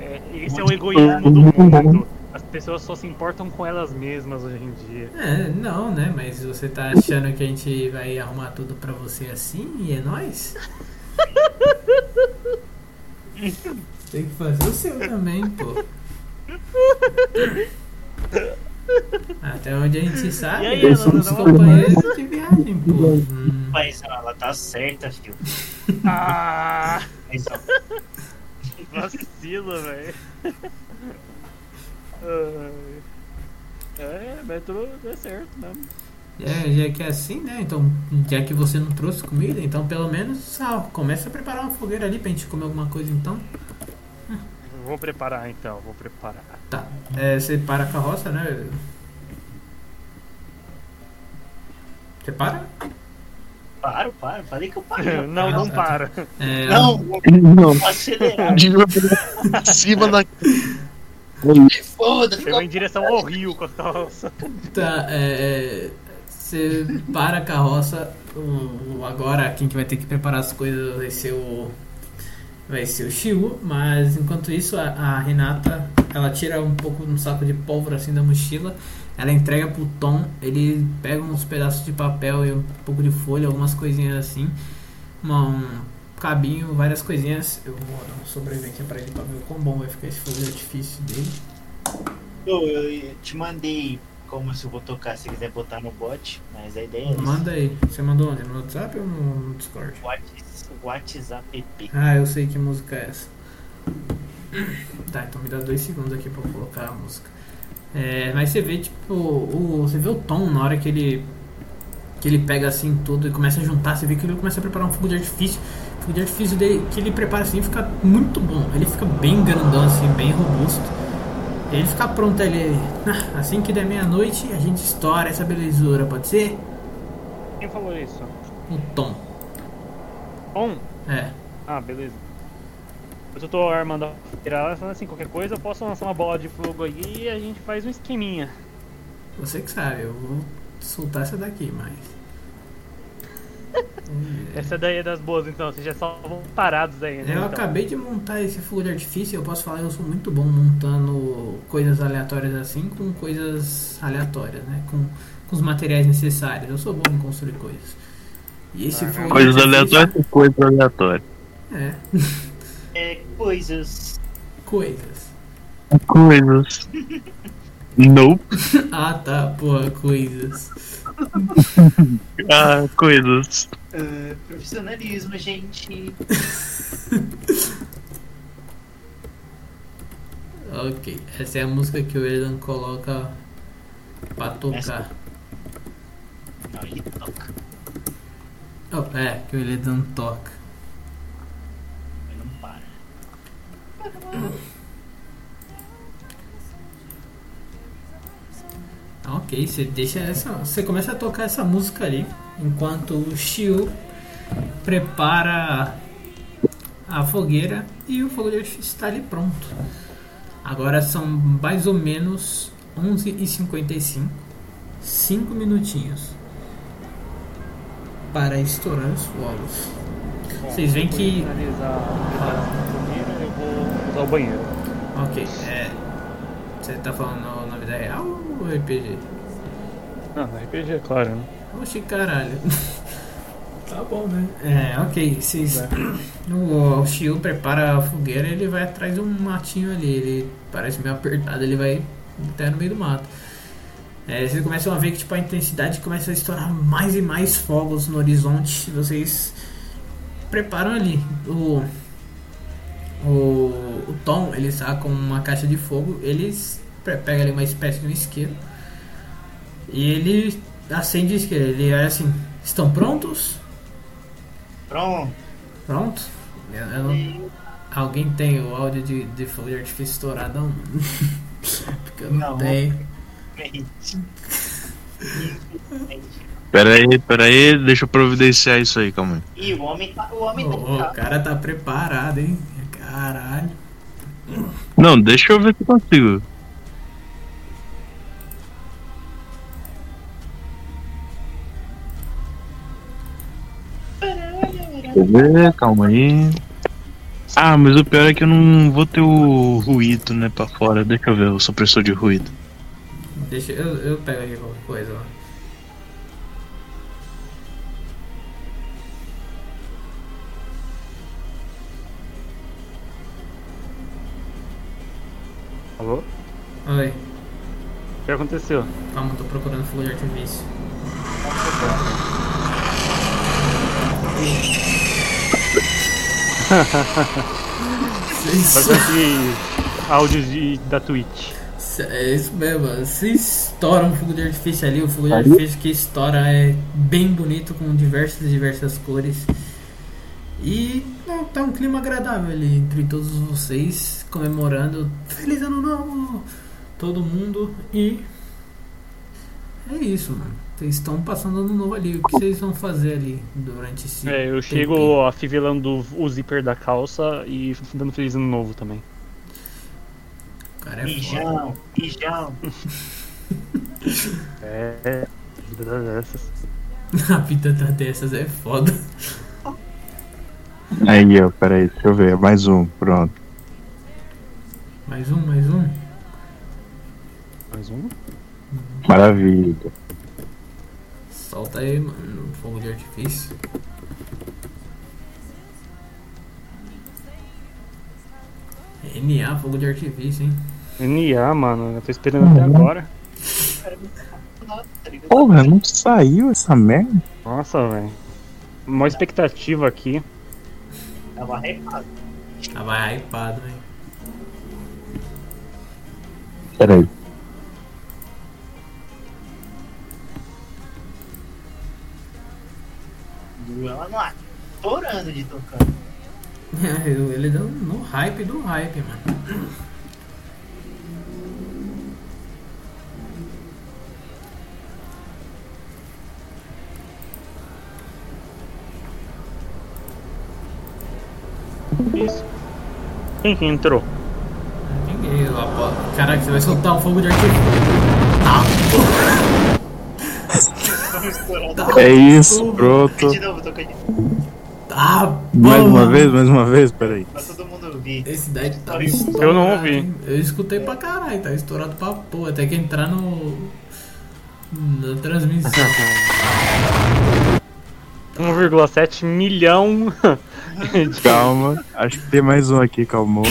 É, esse é o egoísmo do mundo. As pessoas só se importam com elas mesmas hoje em dia. É, não, né? Mas você tá achando que a gente vai arrumar tudo pra você assim e é nóis? Tem que fazer o seu também, pô. Até onde a gente sabe, E aí, nós somos dá uma companheiros de viagem, pô. Hum, Paizão, ela tá certa, filho. Ah! Vacilo, velho. É, mas tudo é certo mesmo. É, já que é assim, né? Então, já que você não trouxe comida, então pelo menos ah, começa a preparar uma fogueira ali pra gente comer alguma coisa então. Vou preparar então, vou preparar. Tá. É, você para a carroça, né? Você para? Paro, paro. Falei que eu paro. Não, não Ah, tá. para. É, Não, Não, acelerar. em cima da. Foda, vou em direção ao rio com a calça. Tá, é, é, você para a carroça. o- o- agora quem que vai ter que preparar as coisas vai ser o. Vai ser o Shiu, mas enquanto isso a, a Renata ela tira um pouco um saco de pólvora assim da mochila, ela entrega pro Tom, ele pega uns pedaços de papel e um pouco de folha, algumas coisinhas assim, uma- um cabinho, várias coisinhas. Eu vou dar um sobrevivente pra ele pra ver o quão bom vai ficar esse fogo de artifício dele. Eu, eu te mandei como se eu vou tocar se quiser botar no bot, mas a ideia é essa. Manda aí. Você mandou onde? No WhatsApp ou no Discord? Whats- WhatsApp PP. Ah, eu sei que música é essa. Tá, então me dá dois segundos aqui pra eu colocar a música. É, mas você vê, tipo, o, você vê o Tom na hora que ele que ele pega assim tudo e começa a juntar, você vê que ele começa a preparar um fogo de artifício. O artifício dele, que ele prepara assim fica muito bom. Ele fica bem grandão assim, bem robusto. Ele fica pronto ele. "Ah, Assim que der meia-noite, a gente estoura essa belezura, pode ser? Quem falou isso? O Tom. On? É. Ah, beleza. Eu tô armando a falando assim, qualquer coisa eu posso lançar uma bola de fogo aí e a gente faz um esqueminha. Você que sabe, eu vou soltar essa daqui, mas. Essa daí é das boas então, vocês já estavam parados aí, né? Eu então. acabei de montar esse fogo de artifício e eu posso falar que eu sou muito bom montando coisas aleatórias assim com coisas aleatórias, né? Com, com os materiais necessários. Eu sou bom em construir coisas. E esse Ah, fogo de Coisas aleatórias, coisas aleatórias. É, É, coisas. coisas. Coisas. Nope. Ah tá, porra, coisas. Ah, coisas. ah, profissionalismo, gente. Ok, essa é a música que o Edan coloca pra tocar. Essa? Não, ele toca, Oh, é, que o Eledan toca. mas não para. Ok, você deixa essa. Você começa a tocar essa música ali, enquanto o Shio prepara a fogueira e o fogo de artifício está ali pronto. Agora são mais ou menos 11h55, 5 minutinhos para estourar os fogos. Bom, Vocês veem que- eu vou usar o banheiro. Ok, é. Você tá falando na vida real ou RPG? Não, RPG, é claro. Né? Oxi, caralho. tá bom, né? É, ok. Vocês. O, o prepara a fogueira ele vai atrás de um matinho ali. Ele parece meio apertado, ele vai até no meio do mato. É, vocês começam a ver que tipo, a intensidade começa a estourar mais e mais fogos no horizonte. Vocês preparam ali. O, o, o Tom ele está com uma caixa de fogo. Eles pe- pega ali uma espécie de um isqueiro. E ele acende isqueiro. Ele olha assim: Estão prontos? Pronto. Pronto? Eu- eu não- Alguém tem o áudio de, de de artifício estouradão? Porque eu não, Não. tenho. Infelizmente. Infelizmente. Pera aí, pera aí, deixa eu providenciar isso aí, calma aí. E o homem tá. O homem ô, tá. o cara tá preparado, hein? Caralho. Não, deixa eu ver se consigo. Deixa eu ver, calma aí. Ah, mas o pior é que eu não vou ter o ruído, né, pra fora. Deixa eu ver o supressor de ruído. Deixa eu, eu pego aqui qualquer coisa, ó. Alô? Oi, O que aconteceu? calma, tô procurando fogo de artifício. Vai conseguir áudios de, da Twitch. É isso mesmo, você estoura um fogo de artifício ali, o fogo de artifício que estoura é bem bonito com diversas diversas cores. E não, tá um clima agradável ali entre todos vocês, comemorando Feliz Ano Novo! Todo mundo e. É isso, mano. Vocês estão passando ano novo ali. O que vocês vão fazer ali durante esse. É, eu tempinho? chego afivelando o zíper da calça e dando feliz ano novo também. O cara é foda. Mijão, mijão. É, vida dessas. A vida tá dessas é foda. Aí, ó, peraí, deixa eu ver. Mais um, pronto. Mais um, mais um. Mais um? Maravilha. Solta aí, mano, fogo de artifício. NA, fogo de artifício, hein? NA, mano, eu tô esperando até agora. Tá ligado? Porra, não saiu essa merda? Nossa, velho. Uma expectativa aqui. Tava hypado. Tava hypado, hein? Peraí. Ela não atorando de tocando. Ele deu no hype do hype, mano. Isso. Quem que entrou? Ninguém lá, pô. Caraca, você vai soltar um fogo de artifício. Tá. Tá. É isso, porra. pronto. De novo, toca de Tá, Mais uma vez, mais uma vez, peraí. pra todo mundo ouvir. Esse tá Eu estourado. não ouvi. Eu escutei pra caralho, tá estourado pra porra. Tem que entrar no. Na transmissão. 1,7 milhão de Calma, acho que tem mais um aqui, calmou.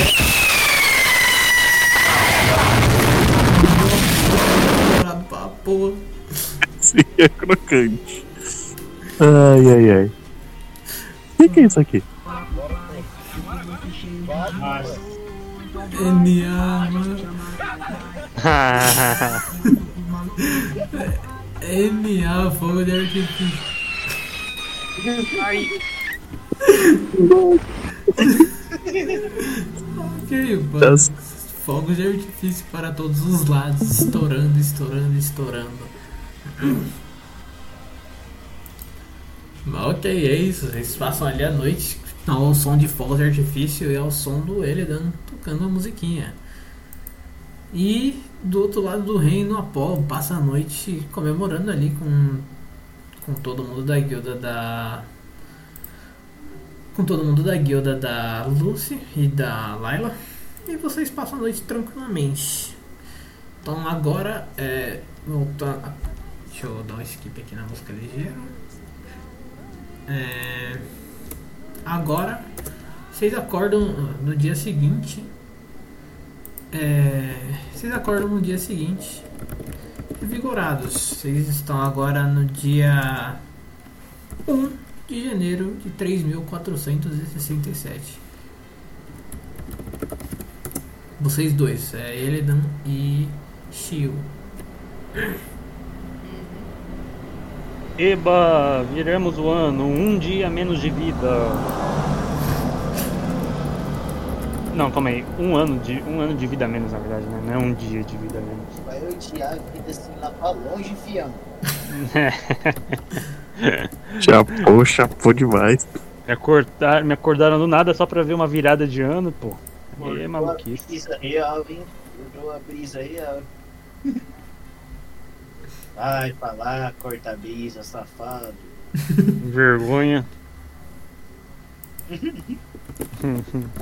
estourado pra porra. É crocante. Ai, ai, ai. O que, que é isso aqui? NA, mano. NA, fogo de artifício. ok, mano. Fogos de artifício para todos os lados, estourando, estourando, estourando. Ok, é isso. Vocês passam ali a noite ao som de fogos de artifício e ao som do Eledan tocando a musiquinha. E do outro lado do reino, Apolo passa a noite comemorando ali com, com todo mundo da guilda da. Com todo mundo da guilda da Lucy e da Layla. E vocês passam a noite tranquilamente. Então agora é. Voltar. Deixa eu dar um skip aqui na música ligeira. É, agora vocês acordam no dia seguinte. É, vocês acordam no dia seguinte revigorados. Vocês estão agora no dia 1 de janeiro de 3467. Vocês dois, é Eledan e Shio. Eba, viramos o ano, um dia menos de vida. Não, calma aí, um ano de, um ano de vida a menos, na verdade, né? Não é um dia de vida a menos. vai odiar a vida assim lá pra longe, fião. Chapou, chapou demais. Me, acordar, me acordaram do nada só pra ver uma virada de ano, pô. Aí é maluquice. Brisa real, hein? Mudou a brisa real. Vai pra lá, corta a brisa, safado. Vergonha.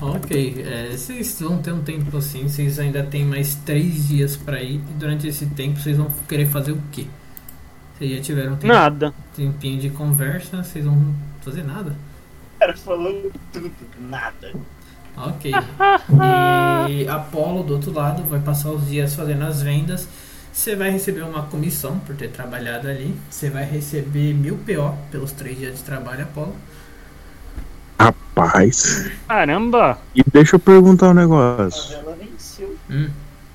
Ok, é, vocês vão ter um tempo assim, vocês ainda tem mais três dias pra ir e durante esse tempo vocês vão querer fazer o quê? Vocês já tiveram um tempo- Nada. tempinho de conversa, vocês vão fazer nada? O cara falou tudo, nada. Ok. E Apolo, do outro lado, vai passar os dias fazendo as vendas. Você vai receber uma comissão por ter trabalhado ali. Você vai receber mil PO pelos três dias de trabalho, Apolo. Rapaz. Caramba! E deixa eu perguntar um negócio. Ela venceu. Hum.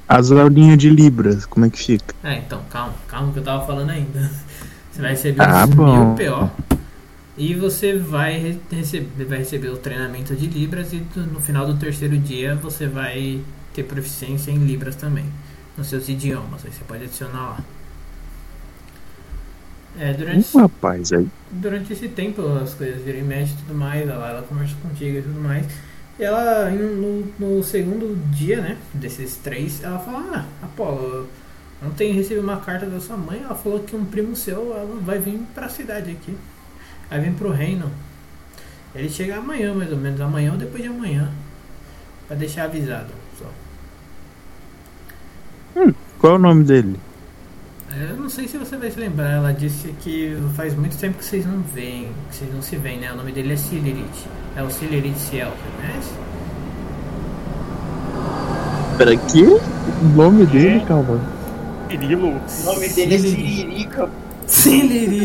As aulinhas de Libras, como é que fica? É, então, calma, calma que eu tava falando ainda. Você vai receber Ah, mil PO. E você vai re- receber, vai receber o treinamento de Libras e no final do terceiro dia você vai ter proficiência em Libras também. Nos seus idiomas. Aí você pode adicionar lá. É, durante, Hum, rapaz, aí. durante esse tempo as coisas viram e mexe e tudo mais, ela, ela conversa contigo e tudo mais. E ela, no, no segundo dia, né, desses três, ela fala, ah, Apolo, ontem recebi uma carta da sua mãe, ela falou que um primo seu ela vai vir pra cidade aqui. Vai vir pro reino. Ele chega amanhã, mais ou menos, amanhã ou depois de amanhã. Pra deixar avisado, só. Qual é o nome dele? Eu não sei se você vai se lembrar, ela disse que faz muito tempo que vocês não veem, que vocês não se veem, né? O nome dele é Cilirit. É o Cilirit Ciel, conhece? Pera aqui? O nome dele, calma. Cirilo. O nome dele é Siririca. Siriri.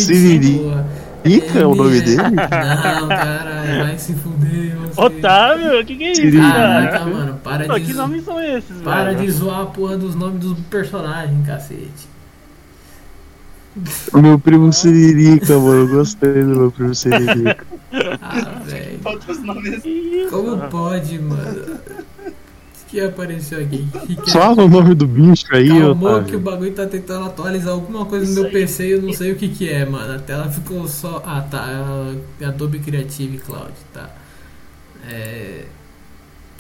Porra. Ica é o nome dele? Não, caralho, vai se fuder, você. Otávio, o que, que é isso. Caraca, cara? mano, para Pô, de, que zo- nomes são esses, para velho? de zoar a porra dos nomes dos personagens, cacete. O meu primo Siririca, mano. Eu gostei do meu primo Siririca. Ah, velho. Como pode, mano? Que apareceu aqui? Que que é? Fala o nome do bicho aí, Calmou que o bagulho tá tentando atualizar alguma coisa no Isso meu aí. PC e eu não sei o que que é, mano. A tela ficou só. Ah, tá. é a Adobe Creative Cloud, tá. É.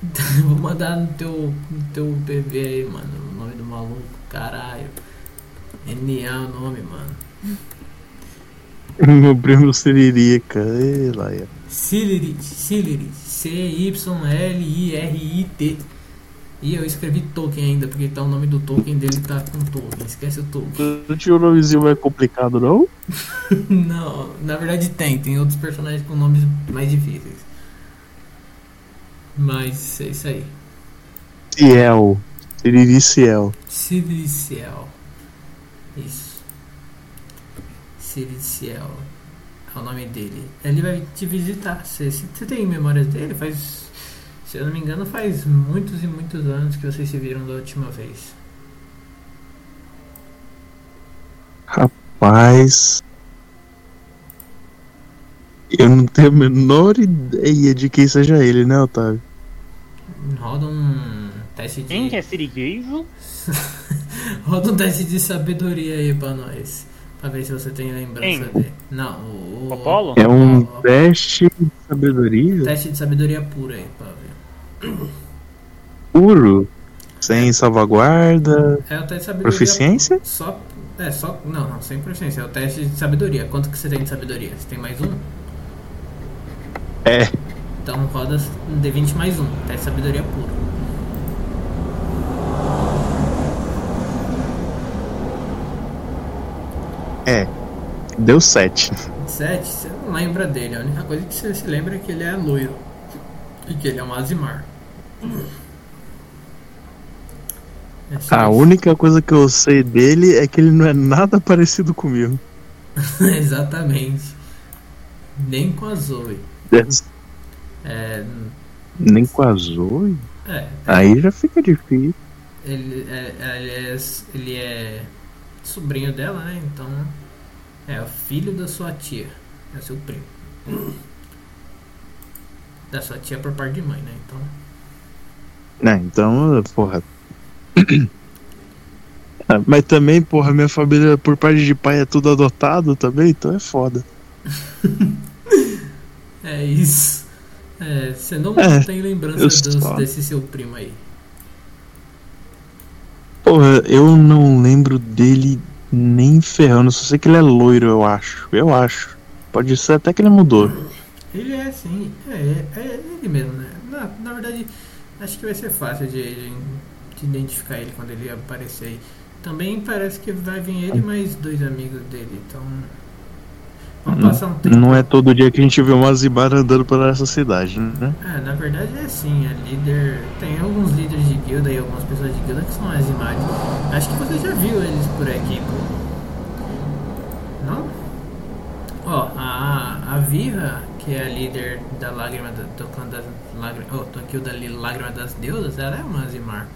Vou mandar no teu, no teu PV aí, mano. O nome do maluco, caralho. NA o nome, mano. Meu primo Siririca. Ei, lá, é. Cilirit, Cilirit. C-Y-L-I-R-I-T. E eu escrevi Tolkien ainda, porque tá o nome do Tolkien dele tá com Tolkien. Esquece o Tolkien. Não tinha um nomezinho mais complicado, não? Não, na verdade tem, tem outros personagens com nomes mais difíceis. Mas é isso aí. Ciel. Siririciel. Sidriciel. Isso. Sidriciel. É o nome dele. Ele vai te visitar. Você você tem memórias dele? Faz. Se eu não me engano, faz muitos e muitos anos que vocês se viram da última vez. Rapaz. Eu não tenho a menor ideia de quem seja ele, né, Otávio? Roda um teste de. Quem que é Sirigueijo? Roda um teste de sabedoria aí pra nós. Pra ver se você tem lembrança Quem? dele. Não, o. O Apolo? É um ó. teste de sabedoria Teste de sabedoria pura aí, pra ver. Puro, sem salvaguarda. É o teste de sabedoria. Proficiência? Só. É, só. Não, não, sem proficiência. É o teste de sabedoria. Quanto que você tem de sabedoria? Você tem mais um? É. Então roda um D20 mais um. Teste de sabedoria pura. É. Deu 7. 7, você não lembra dele. A única coisa que você se lembra é que ele é loiro. E que ele é um Azimar. É A única coisa que eu sei dele é que ele não é nada parecido comigo. Exatamente. Nem com a Zoe. É, Nem com a Zoe. é, Aí já fica difícil. ele, é, ele, é, ele é sobrinho dela, né? Então é o filho da sua tia. É seu primo. Da sua tia por parte de mãe, né? Então. Né, então, porra. Ah, Mas também, porra, minha família por parte de pai é tudo adotado também, então é foda. É isso. É, você não É, tem lembrança só- desse seu primo aí. Porra, eu não lembro dele nem ferrando, só sei que ele é loiro, eu acho. Eu acho. Pode ser até que ele mudou. Ele é sim, é, é, é ele mesmo, né? Na, na verdade, acho que vai ser fácil de, de, de identificar ele quando ele aparecer aí. Também parece que vai vir ele e mais dois amigos dele, então. Vamos passar um tempo. Não é todo dia que a gente vê uma Zibara andando por essa cidade, né? É, na verdade é assim, a líder. Tem alguns líderes de guilda e algumas pessoas de guilda que são as imagens. Acho que você já viu eles por aqui, pô. Não? Ó, a, a Aviva, que é a líder da lágrima do clã das lágrimas, oh, tô aqui o da li- lágrima das deusas, ela é uma Azimar.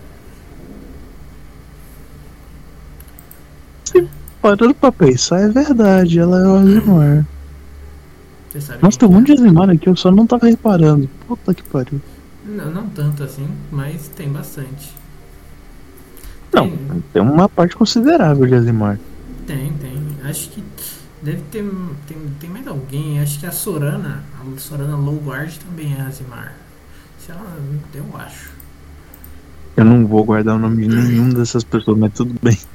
Parando pra pensar, é verdade, ela é o Azimar. Você sabe Nossa, tem um monte que de Azimar aqui, eu só não tava reparando. Puta que pariu. é? Não, não tanto assim, mas tem bastante. Não, Tem, tem uma parte considerável de Azimar. tem, tem. Acho que deve ter. Tem, tem mais alguém. Acho que a Sorana, a Sorana Lowguard também é Azimar. Eu acho. Eu não vou guardar o nome de nenhum dessas pessoas, mas tudo bem.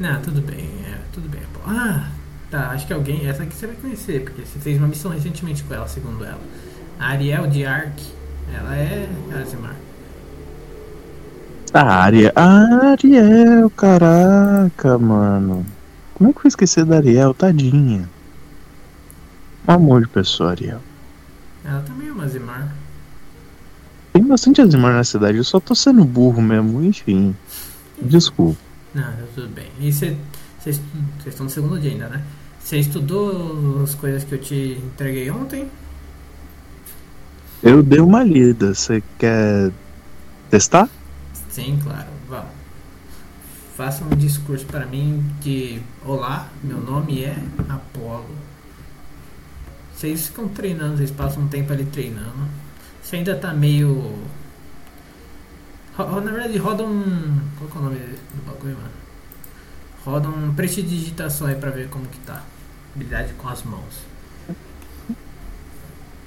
Não, tudo bem, é, tudo bem. pô. Ah, tá, acho que alguém, essa aqui você vai conhecer, porque você fez uma missão recentemente com ela, segundo ela. A Ariel de Ark, ela é Azimar. A Ariel. A Ariel, caraca, mano. Como é que eu esqueci da Ariel? Tadinha. Um amor de pessoa, Ariel. Ela também é uma Azimar. Tem bastante Azimar na cidade, eu só tô sendo burro mesmo, enfim. Desculpa. Não, tá tudo bem. E você, vocês vocês estão no segundo dia ainda, né? Você estudou as coisas que eu te entreguei ontem? Eu dei uma lida, você quer testar? Sim, claro, vamos. Faça um discurso para mim de Olá, meu nome é Apolo. Vocês ficam treinando, vocês passam um tempo ali treinando. Você ainda tá meio. Na verdade, roda um. Qual que é o nome do bagulho, mano? Roda um prestidigitação aí pra ver como que tá. Habilidade com as mãos.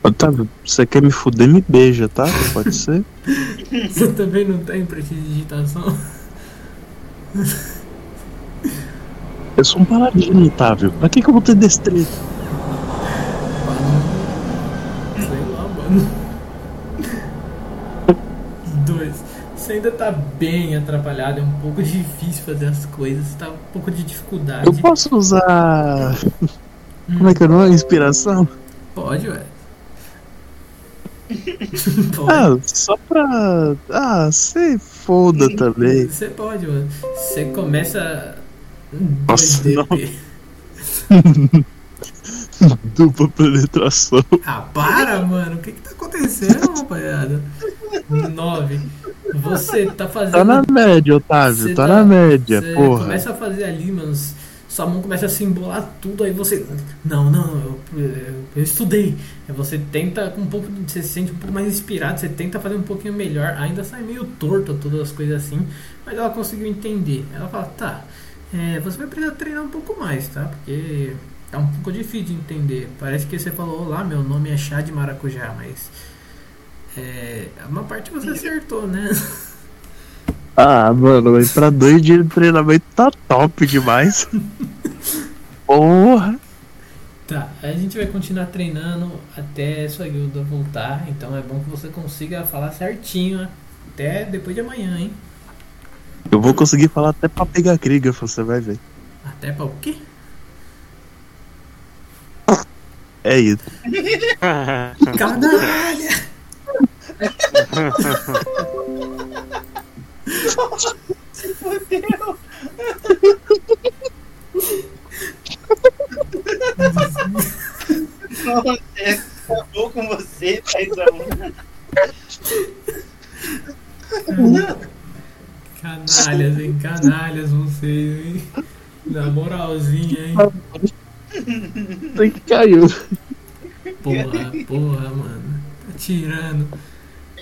Otávio, você quer me fuder, me beija, tá? Pode ser? Você também não tem prestidigitação? Eu sou um paladino, Otávio. Pra que, que eu vou ter destreza? Sei lá, mano. Dois. Você ainda tá bem atrapalhado, é um pouco difícil fazer as coisas, tá um pouco de dificuldade. Eu posso usar. Como é que é o nome? Inspiração? Pode, ué. pode. Ah, só pra. Ah, se foda também. Você pode, mano. Você começa. Nossa, 2DP. Dupla penetração. Ah, para, mano. O que que tá acontecendo, rapaziada? 9. Você tá fazendo. Tá na média, Otávio. Tá tá- na média, Você porra. começa a fazer ali, mano. Sua mão começa a se embolar tudo, aí você. Não, não, eu, eu- eu estudei. Você tenta com um pouco. Você se sente um pouco mais inspirado, você tenta fazer um pouquinho melhor. Ainda sai meio torto todas as coisas assim. Mas ela conseguiu entender. Ela fala, tá, é, você vai precisar treinar um pouco mais, tá? Porque tá um pouco difícil de entender. Parece que você falou, olá, meu nome é chá de maracujá, mas. É, uma parte você acertou, né? Ah, mano, mas pra dois dias de treinamento tá top demais. Porra. Tá, a gente vai continuar treinando até sua guilda voltar, então é bom que você consiga falar certinho até depois de amanhã, hein? Eu vou conseguir falar até pra pegar Krieger, você vai ver. Até pra o quê? É isso. Canalha! Se fodeu. Nossa, é, acabou com você, paizão. Canalhas, hein? Canalhas vocês, hein? Na moralzinha, hein? Tem que caiu. Porra, porra, mano. Tá tirando.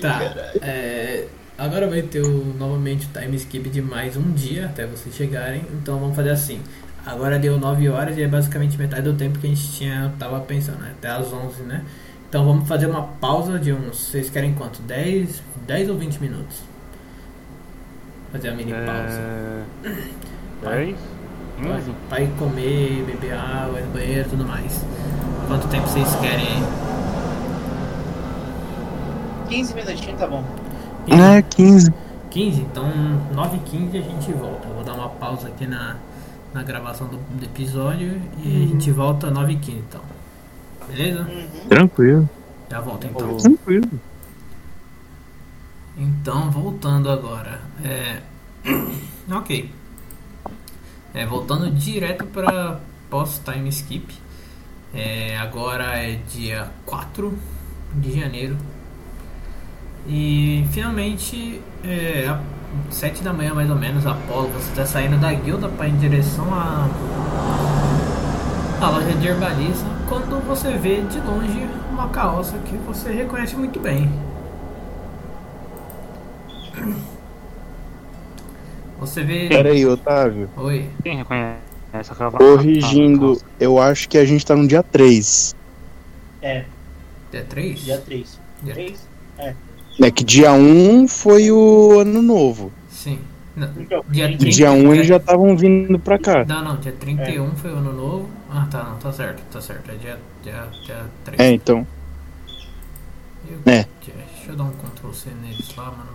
Tá, é, agora vai ter o, novamente o time skip de mais um dia até vocês chegarem. Então vamos fazer assim. Agora deu 9 horas e é basicamente metade do tempo que a gente tinha tava pensando, né? Até as 11, né? Então vamos fazer uma pausa de uns. Vocês querem quanto? 10, 10 ou 20 minutos? Fazer a mini pausa. É... 10? Vai, 15? pra ir comer, beber água, ir no banheiro e tudo mais. Quanto tempo vocês querem aí? 15 minutinhos tá bom. É, 15. 15? Então 9 h 15 a gente volta. Eu vou dar uma pausa aqui na, na gravação do, do episódio e a gente volta 9 h 15 então. Beleza? Tranquilo. Já volta então. Tranquilo. Então, voltando agora. É... ok. É, voltando direto para pós-time skip. É, agora é dia 4 de janeiro. E finalmente, é, às 7 da manhã mais ou menos, Apolo, você está saindo da guilda para em direção à, à loja de herbalismo. Quando você vê de longe uma carroça que você reconhece muito bem. Você vê. Pera aí, Otávio. Oi. Quem reconhece essa cavalo? Corrigindo, eu acho que a gente tá no dia 3. É, Dia 3? dia 3. Dia 3? É que dia 1 foi o ano novo. Sim. Não, Então, Dia gente, 30. Dia 1 eles já estavam vindo pra cá. Não, não, dia 31 foi o ano novo. Ah, tá, não, tá certo, tá certo. É dia, dia, dia 3. É, então. Eu- é. Deixa eu dar um Ctrl C neles lá, mano.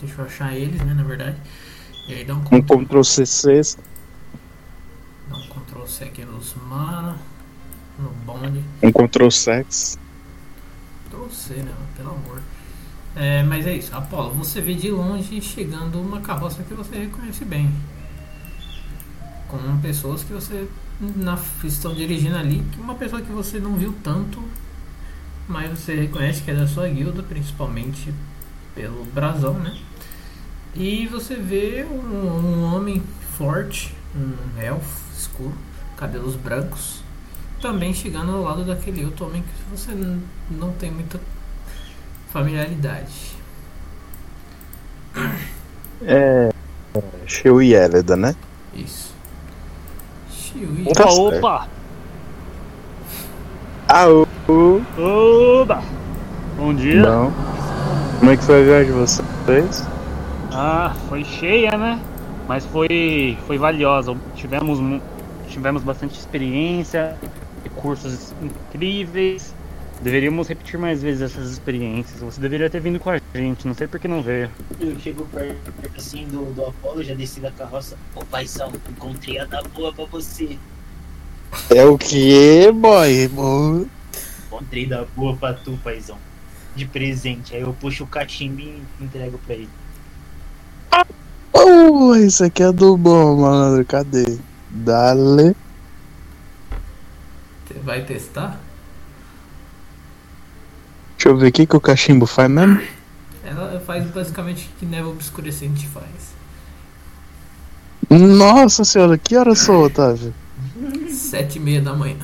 Deixa eu achar eles, né, na verdade. E aí dá um Um Ctrl, Ctrl CC. dá um Ctrl C aqui nos mano. No bonde. Um Ctrl Sex. Ctrl C, né, pelo amor. É, mas é isso, Apolo, você vê de longe chegando uma carroça que você reconhece bem. Com pessoas que você na, estão dirigindo ali, que uma pessoa que você não viu tanto, mas você reconhece que é da sua guilda, principalmente pelo brasão, né? E você vê um, um homem forte, um elfo escuro, cabelos brancos, também chegando ao lado daquele outro homem que você não tem muita familiaridade. É. Sheu e Eleda, né? Isso. Opa, Tá certo. opa! Ah, o. Oba! Bom dia. Não. Como é que foi a viagem de vocês? Ah, foi cheia, né? Mas foi, foi valiosa. Tivemos, tivemos bastante experiência, recursos incríveis. Deveríamos repetir mais vezes essas experiências. Você deveria ter vindo com a gente, não sei por que não veio. Eu chego perto assim do, do Apolo, já desci da carroça. Ô paizão, encontrei a da boa pra você. É o que, boy? Boy? Encontrei da boa pra tu, paizão. De presente. Aí eu puxo o cachimbo e entrego pra ele. Oh, isso aqui é do bom, malandro. Cadê? Dale. Você vai testar? Deixa eu ver o que, que o cachimbo faz mesmo. Ela faz basicamente o que névoa obscurecente faz. Nossa senhora, que horas são, Otávio? Sete e meia da manhã.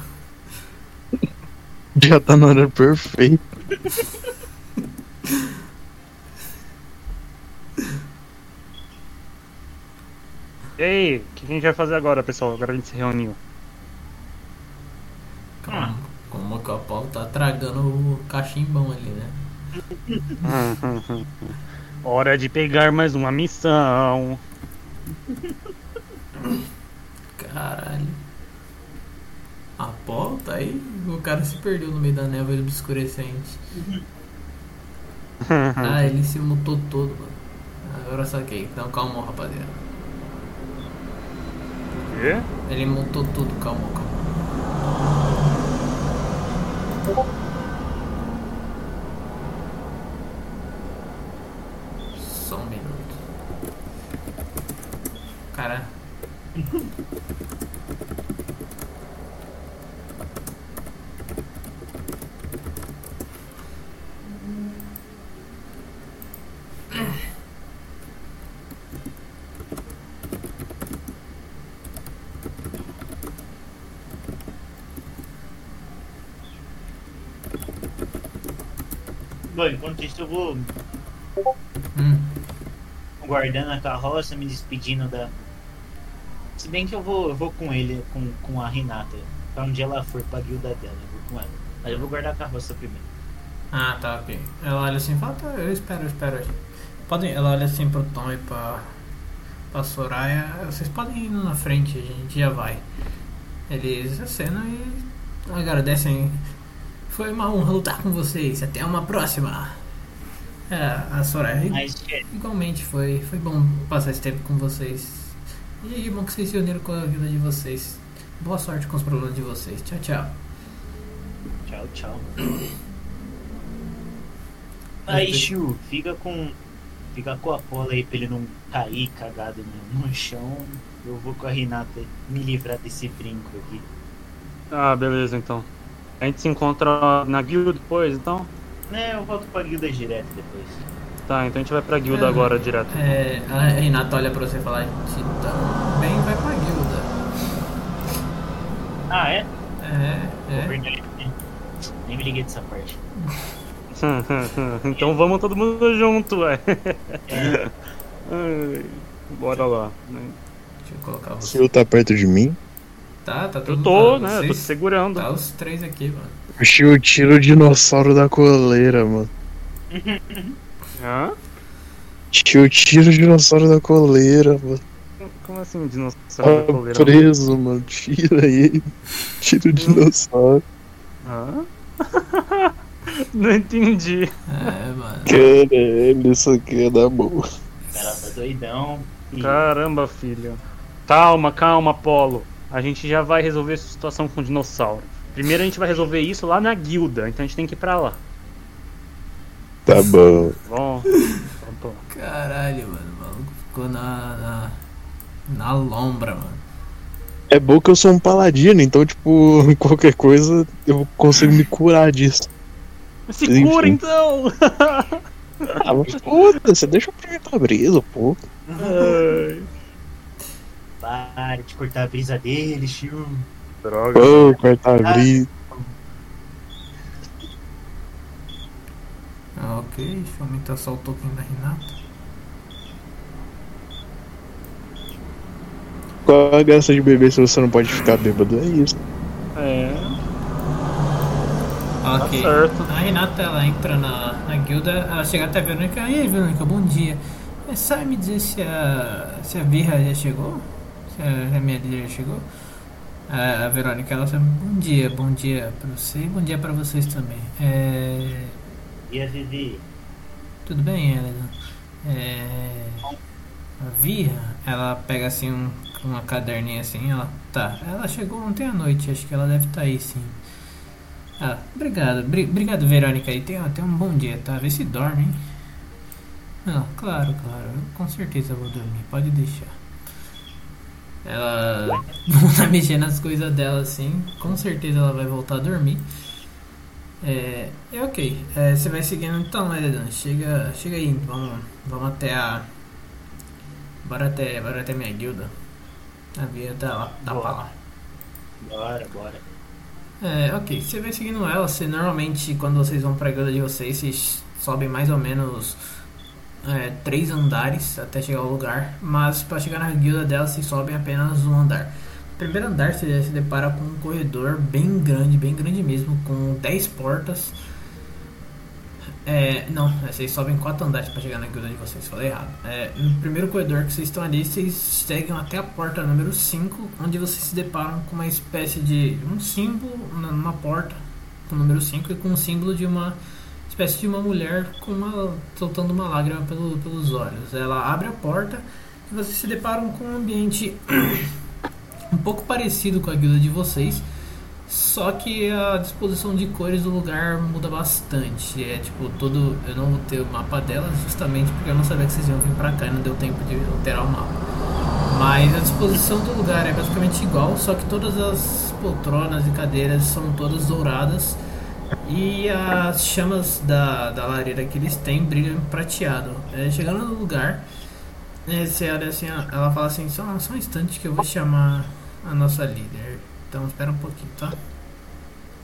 Já tá na hora perfeita. E aí, o que a gente vai fazer agora, pessoal? Agora a gente se reuniu. Calma. Como que o Apolo tá tragando o cachimbão ali, né? Hora de pegar mais uma missão. Caralho. Apolo tá aí? O cara se perdeu no meio da névoa obscurecente. Ah, ele se mutou todo, mano. Agora saquei. Então calma, rapaziada. Quê? Ele mutou tudo, calma, calma. Só um minuto. Cara. Bom, enquanto isso eu vou Hum, guardando a carroça, me despedindo da. Se bem que eu vou, eu vou com ele, com, com a Renata. Pra onde ela for pra guilda dela, eu vou com ela. Mas eu vou guardar a carroça primeiro. Ah, tá, ok. Ela olha assim fala, tá, eu espero, eu espero. Podem, ela olha assim pro Tom e pra, pra Soraya, vocês podem ir na frente, a gente já vai. Eles acenam e agradecem. Foi uma honra lutar com vocês, até uma próxima. É, a Soraya Mas, igualmente foi, foi bom passar esse tempo com vocês. E aí, bom que vocês se uniram com a vida de vocês. Boa sorte com os problemas de vocês. Tchau, tchau. tchau, tchau. Aí, Shu, fica com. Fica com a Apolo aí pra ele não cair cagado no, no chão. Eu vou com a Renata me livrar desse brinco aqui. Ah, beleza então. A gente se encontra na guilda depois, então? Né, eu volto pra guilda direto depois. Tá, então a gente vai pra guilda É. agora direto. É, a Renata olha pra você e fala, então, bem, vai pra guilda. Ah, é? É, é. Nem me liguei dessa parte. então vamos todo mundo junto, ué. É, Ai, Bora lá. Deixa eu colocar O você. senhor tá perto de mim? Tá, tá Eu tudo tô, tá, né? Eu tô vocês- te segurando. Tá os três aqui, mano. Puxei o tiro o dinossauro da coleira, mano. Hã? Tio, tiro o dinossauro da coleira, mano. Como assim, dinossauro da Tá coleira? preso, mano. Tira ele. Tira o dinossauro. Hã? Não entendi. É, mano. Caralho, isso aqui é da boa. o cara tá doidão. E Caramba, filho. Calma, calma, Apolo. A gente já vai resolver essa situação com o dinossauro. Primeiro a gente vai resolver isso lá na guilda, então a gente tem que ir pra lá. Tá bom. Bom, então. Caralho, mano. O maluco ficou na, na. na lombra, mano. É bom que eu sou um paladino, então, tipo, qualquer coisa eu consigo me curar disso. Se Enfim. cura então! Ah, mas foda-se, deixa eu aproveitar a brisa, pô. Ai, para de cortar a brisa dele, tio. droga. Pô, cortar a brisa. Ah, ok, deixa eu aumentar só o token da Renata. Qual a graça de beber se você não pode ficar bêbado? É isso. É, Ok. tá certo. A Renata ela entra na, na guilda, ela chega até a Verônica. E aí, Verônica, bom dia. É, sabe me dizer se a. se a Birra já chegou? A, a minha líder chegou? A, a Verônica, ela bom dia, bom dia pra você e bom dia pra vocês também. É. E a Vivi? Tudo bem, Elida? É. A Virra, ela pega assim um, uma caderninha assim, ela. Tá, ela chegou ontem à noite, acho que ela deve estar aí sim. Ah, obrigado, bri- obrigado Verônica aí, tenha, tenha um bom dia, tá? Vê se dorme, hein? Não, claro, claro, eu com certeza vou dormir, pode deixar. Ela volta a mexer nas coisas dela assim, com certeza ela vai voltar a dormir. É, é ok. É, você vai seguindo então, Eledan. Chega, chega aí, vamos, vamos até a. Bora até, bora até minha guilda. A tá lá, tá pra lá. Bora, bora. É, ok. Você vai seguindo ela. Você normalmente, quando vocês vão pra guilda de vocês, vocês sobem mais ou menos é, três andares até chegar ao lugar. Mas pra chegar na guilda dela, vocês sobem apenas um andar. No primeiro andar, você se depara com um corredor bem grande, bem grande mesmo, com 10 portas. É, não, é, vocês sobem quatro andares pra chegar na guilda de vocês, falei errado. É, no primeiro corredor que vocês estão ali, vocês seguem até a porta número 5, onde vocês se deparam com uma espécie de um símbolo numa porta, com o número 5, e com um símbolo de uma espécie de uma mulher com uma, soltando uma lágrima pelo- pelos olhos. Ela abre a porta e vocês se deparam com um ambiente um pouco parecido com a guilda de vocês, só que a disposição de cores do lugar muda bastante. É tipo, todo. Eu não vou ter o mapa dela justamente porque eu não sabia que vocês iam vir pra cá e não deu tempo de alterar o mapa. Mas a disposição do lugar é basicamente igual, só que todas as poltronas e cadeiras são todas douradas e as chamas da, da lareira que eles têm brilham prateado. É, chegando no lugar, é, você olha assim, ela fala assim, só, só um instante que eu vou chamar a nossa líder. Então espera um pouquinho, tá?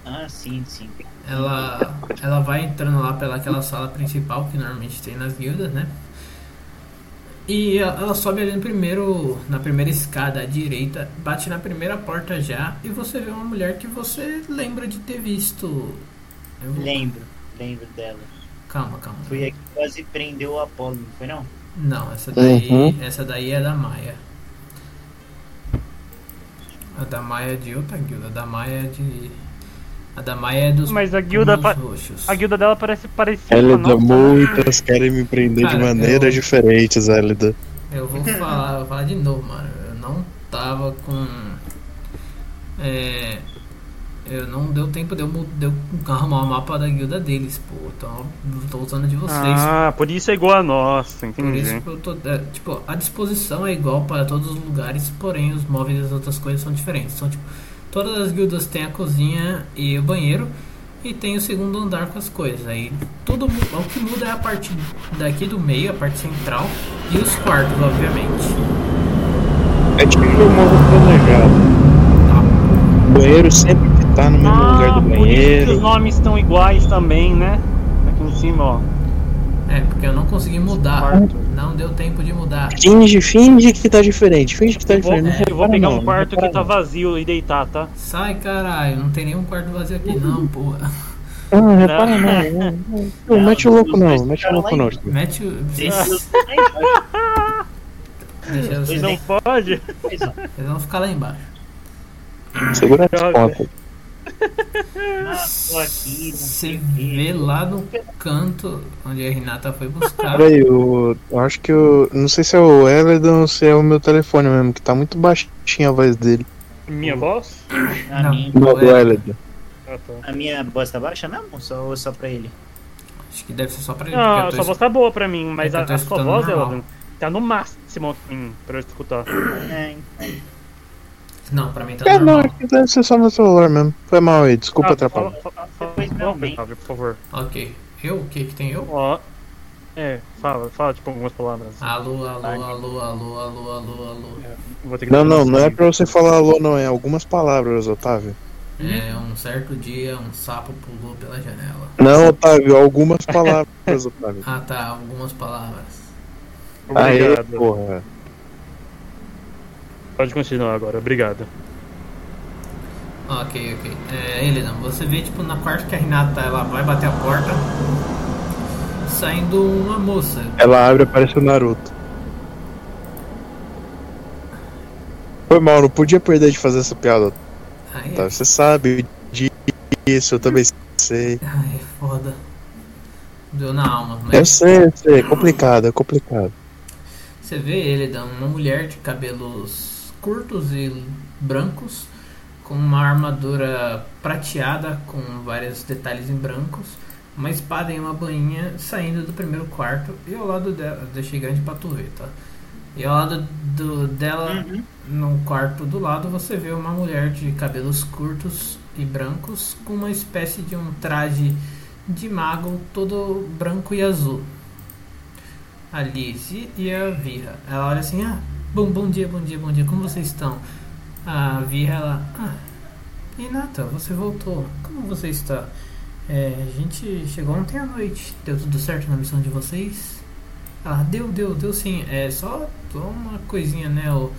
Ah, sim, sim. Ela, ela vai entrando lá pela aquela sala principal que normalmente tem nas guildas, né? E ela ela sobe ali no primeiro, na primeira escada à direita, bate na primeira porta já e você vê uma mulher que você lembra de ter visto. Eu Lembro, lembro dela. Calma, calma. Foi a que quase prendeu o Apolo, não foi não? Não, essa daí, Uhum. essa daí é da Maia. A da Maia é de outra guilda, a da Maia é de. A da Maia é dos Mas a guilda, pa- roxos. a guilda dela parece parecida Elida, com a nossa. muitas querem me prender de Cara, maneiras eu- diferentes, Elida. Eu vou falar, eu vou falar de novo, mano. Eu não tava com. É. Eu não deu tempo de eu, de eu arrumar o mapa da guilda deles, pô. Então eu tô usando de vocês. Ah, por isso é igual a nossa, Por isso entendi. que eu tô. é, tipo, a disposição é igual para todos os lugares, porém os móveis e as outras coisas são diferentes. Então, tipo, Todas as guildas têm a cozinha e o banheiro. E tem o segundo andar com as coisas. Aí tudo o que muda é a parte daqui do meio, a parte central. E os quartos, obviamente. É tipo um modo planejado. O banheiro sempre tá no mesmo lugar do por isso que os banheiro. nomes estão iguais também, né? Aqui em cima, ó. É, porque eu não consegui mudar. Quarto. Não deu tempo de mudar. Finge, finge que tá diferente. Finge que tá Eu vou, diferente. Não eu vou pegar não, um quarto que tá vazio e deitar, tá? Sai, caralho. Não tem nenhum quarto vazio aqui, não, porra. Não, repara não. não, não. Mete o louco não, mete o louco não. Mete o. Deixa vocês, Não pode? Vocês vão ficar lá embaixo. Segura as pontas. Ah, aqui, Você vê lá no canto onde a Renata foi buscar. Peraí, eu, eu acho que eu. Não sei se é o Eledon ou se é o meu telefone mesmo, que tá muito baixinha a voz dele. Minha voz? A, Não. minha, Não, do Eledon. Ah, tá. a minha voz tá baixa mesmo? Só, ou só pra ele? Acho que deve ser só pra ele. Não, a sua voz tá boa pra mim, mas É a, eu tô a sua voz. Eldon, tá no máximo assim, pra eu escutar. É, então. Não, pra mim tá É, não, normal. que deve ser só meu celular mesmo. Foi mal aí, desculpa Ah, atrapalhar. fala, fala, fala, Depois não, também. Otávio, por favor. Ok. Eu? O que que tem eu? Ó. É, fala, fala tipo algumas palavras. Alô, alô, alô, alô, alô, alô, alô. Vou ter que Não, não, não é assim. pra você falar alô, não, é algumas palavras, Otávio. É, um certo dia um sapo pulou pela janela. Não, Otávio, algumas palavras, Otávio. Ah tá, algumas palavras. Aê, Obrigado. porra. Pode continuar agora, obrigado. Ok, ok. É, Elena, você vê tipo na quarta que a Renata ela vai bater a porta. Saindo uma moça. Ela abre e aparece o Naruto. Foi mal, não podia perder de fazer essa piada, Ai, Otávio. Você sabe disso, eu também sei. ai, é foda. Deu na alma, Eu mas sei, eu sei, é complicado, é complicado. você vê ele, uma mulher de cabelos curtos e brancos, com uma armadura prateada com vários detalhes em brancos, uma espada e uma bainha saindo do primeiro quarto e ao lado dela, deixei grande pra tu ver, tá? E ao lado do, dela, Uhum. no quarto do lado, você vê uma mulher de cabelos curtos e brancos com uma espécie de um traje de mago todo branco e azul. A Lizzie e a Virra. Ela olha assim: Ah, bom, bom dia, bom dia, bom dia, como vocês estão? A Virra, ela. Ah, Renata, você voltou. Como você está? É, a gente chegou ontem à noite. Deu tudo certo na missão de vocês? Ah, deu, deu, deu sim. É só, uma coisinha, né? O,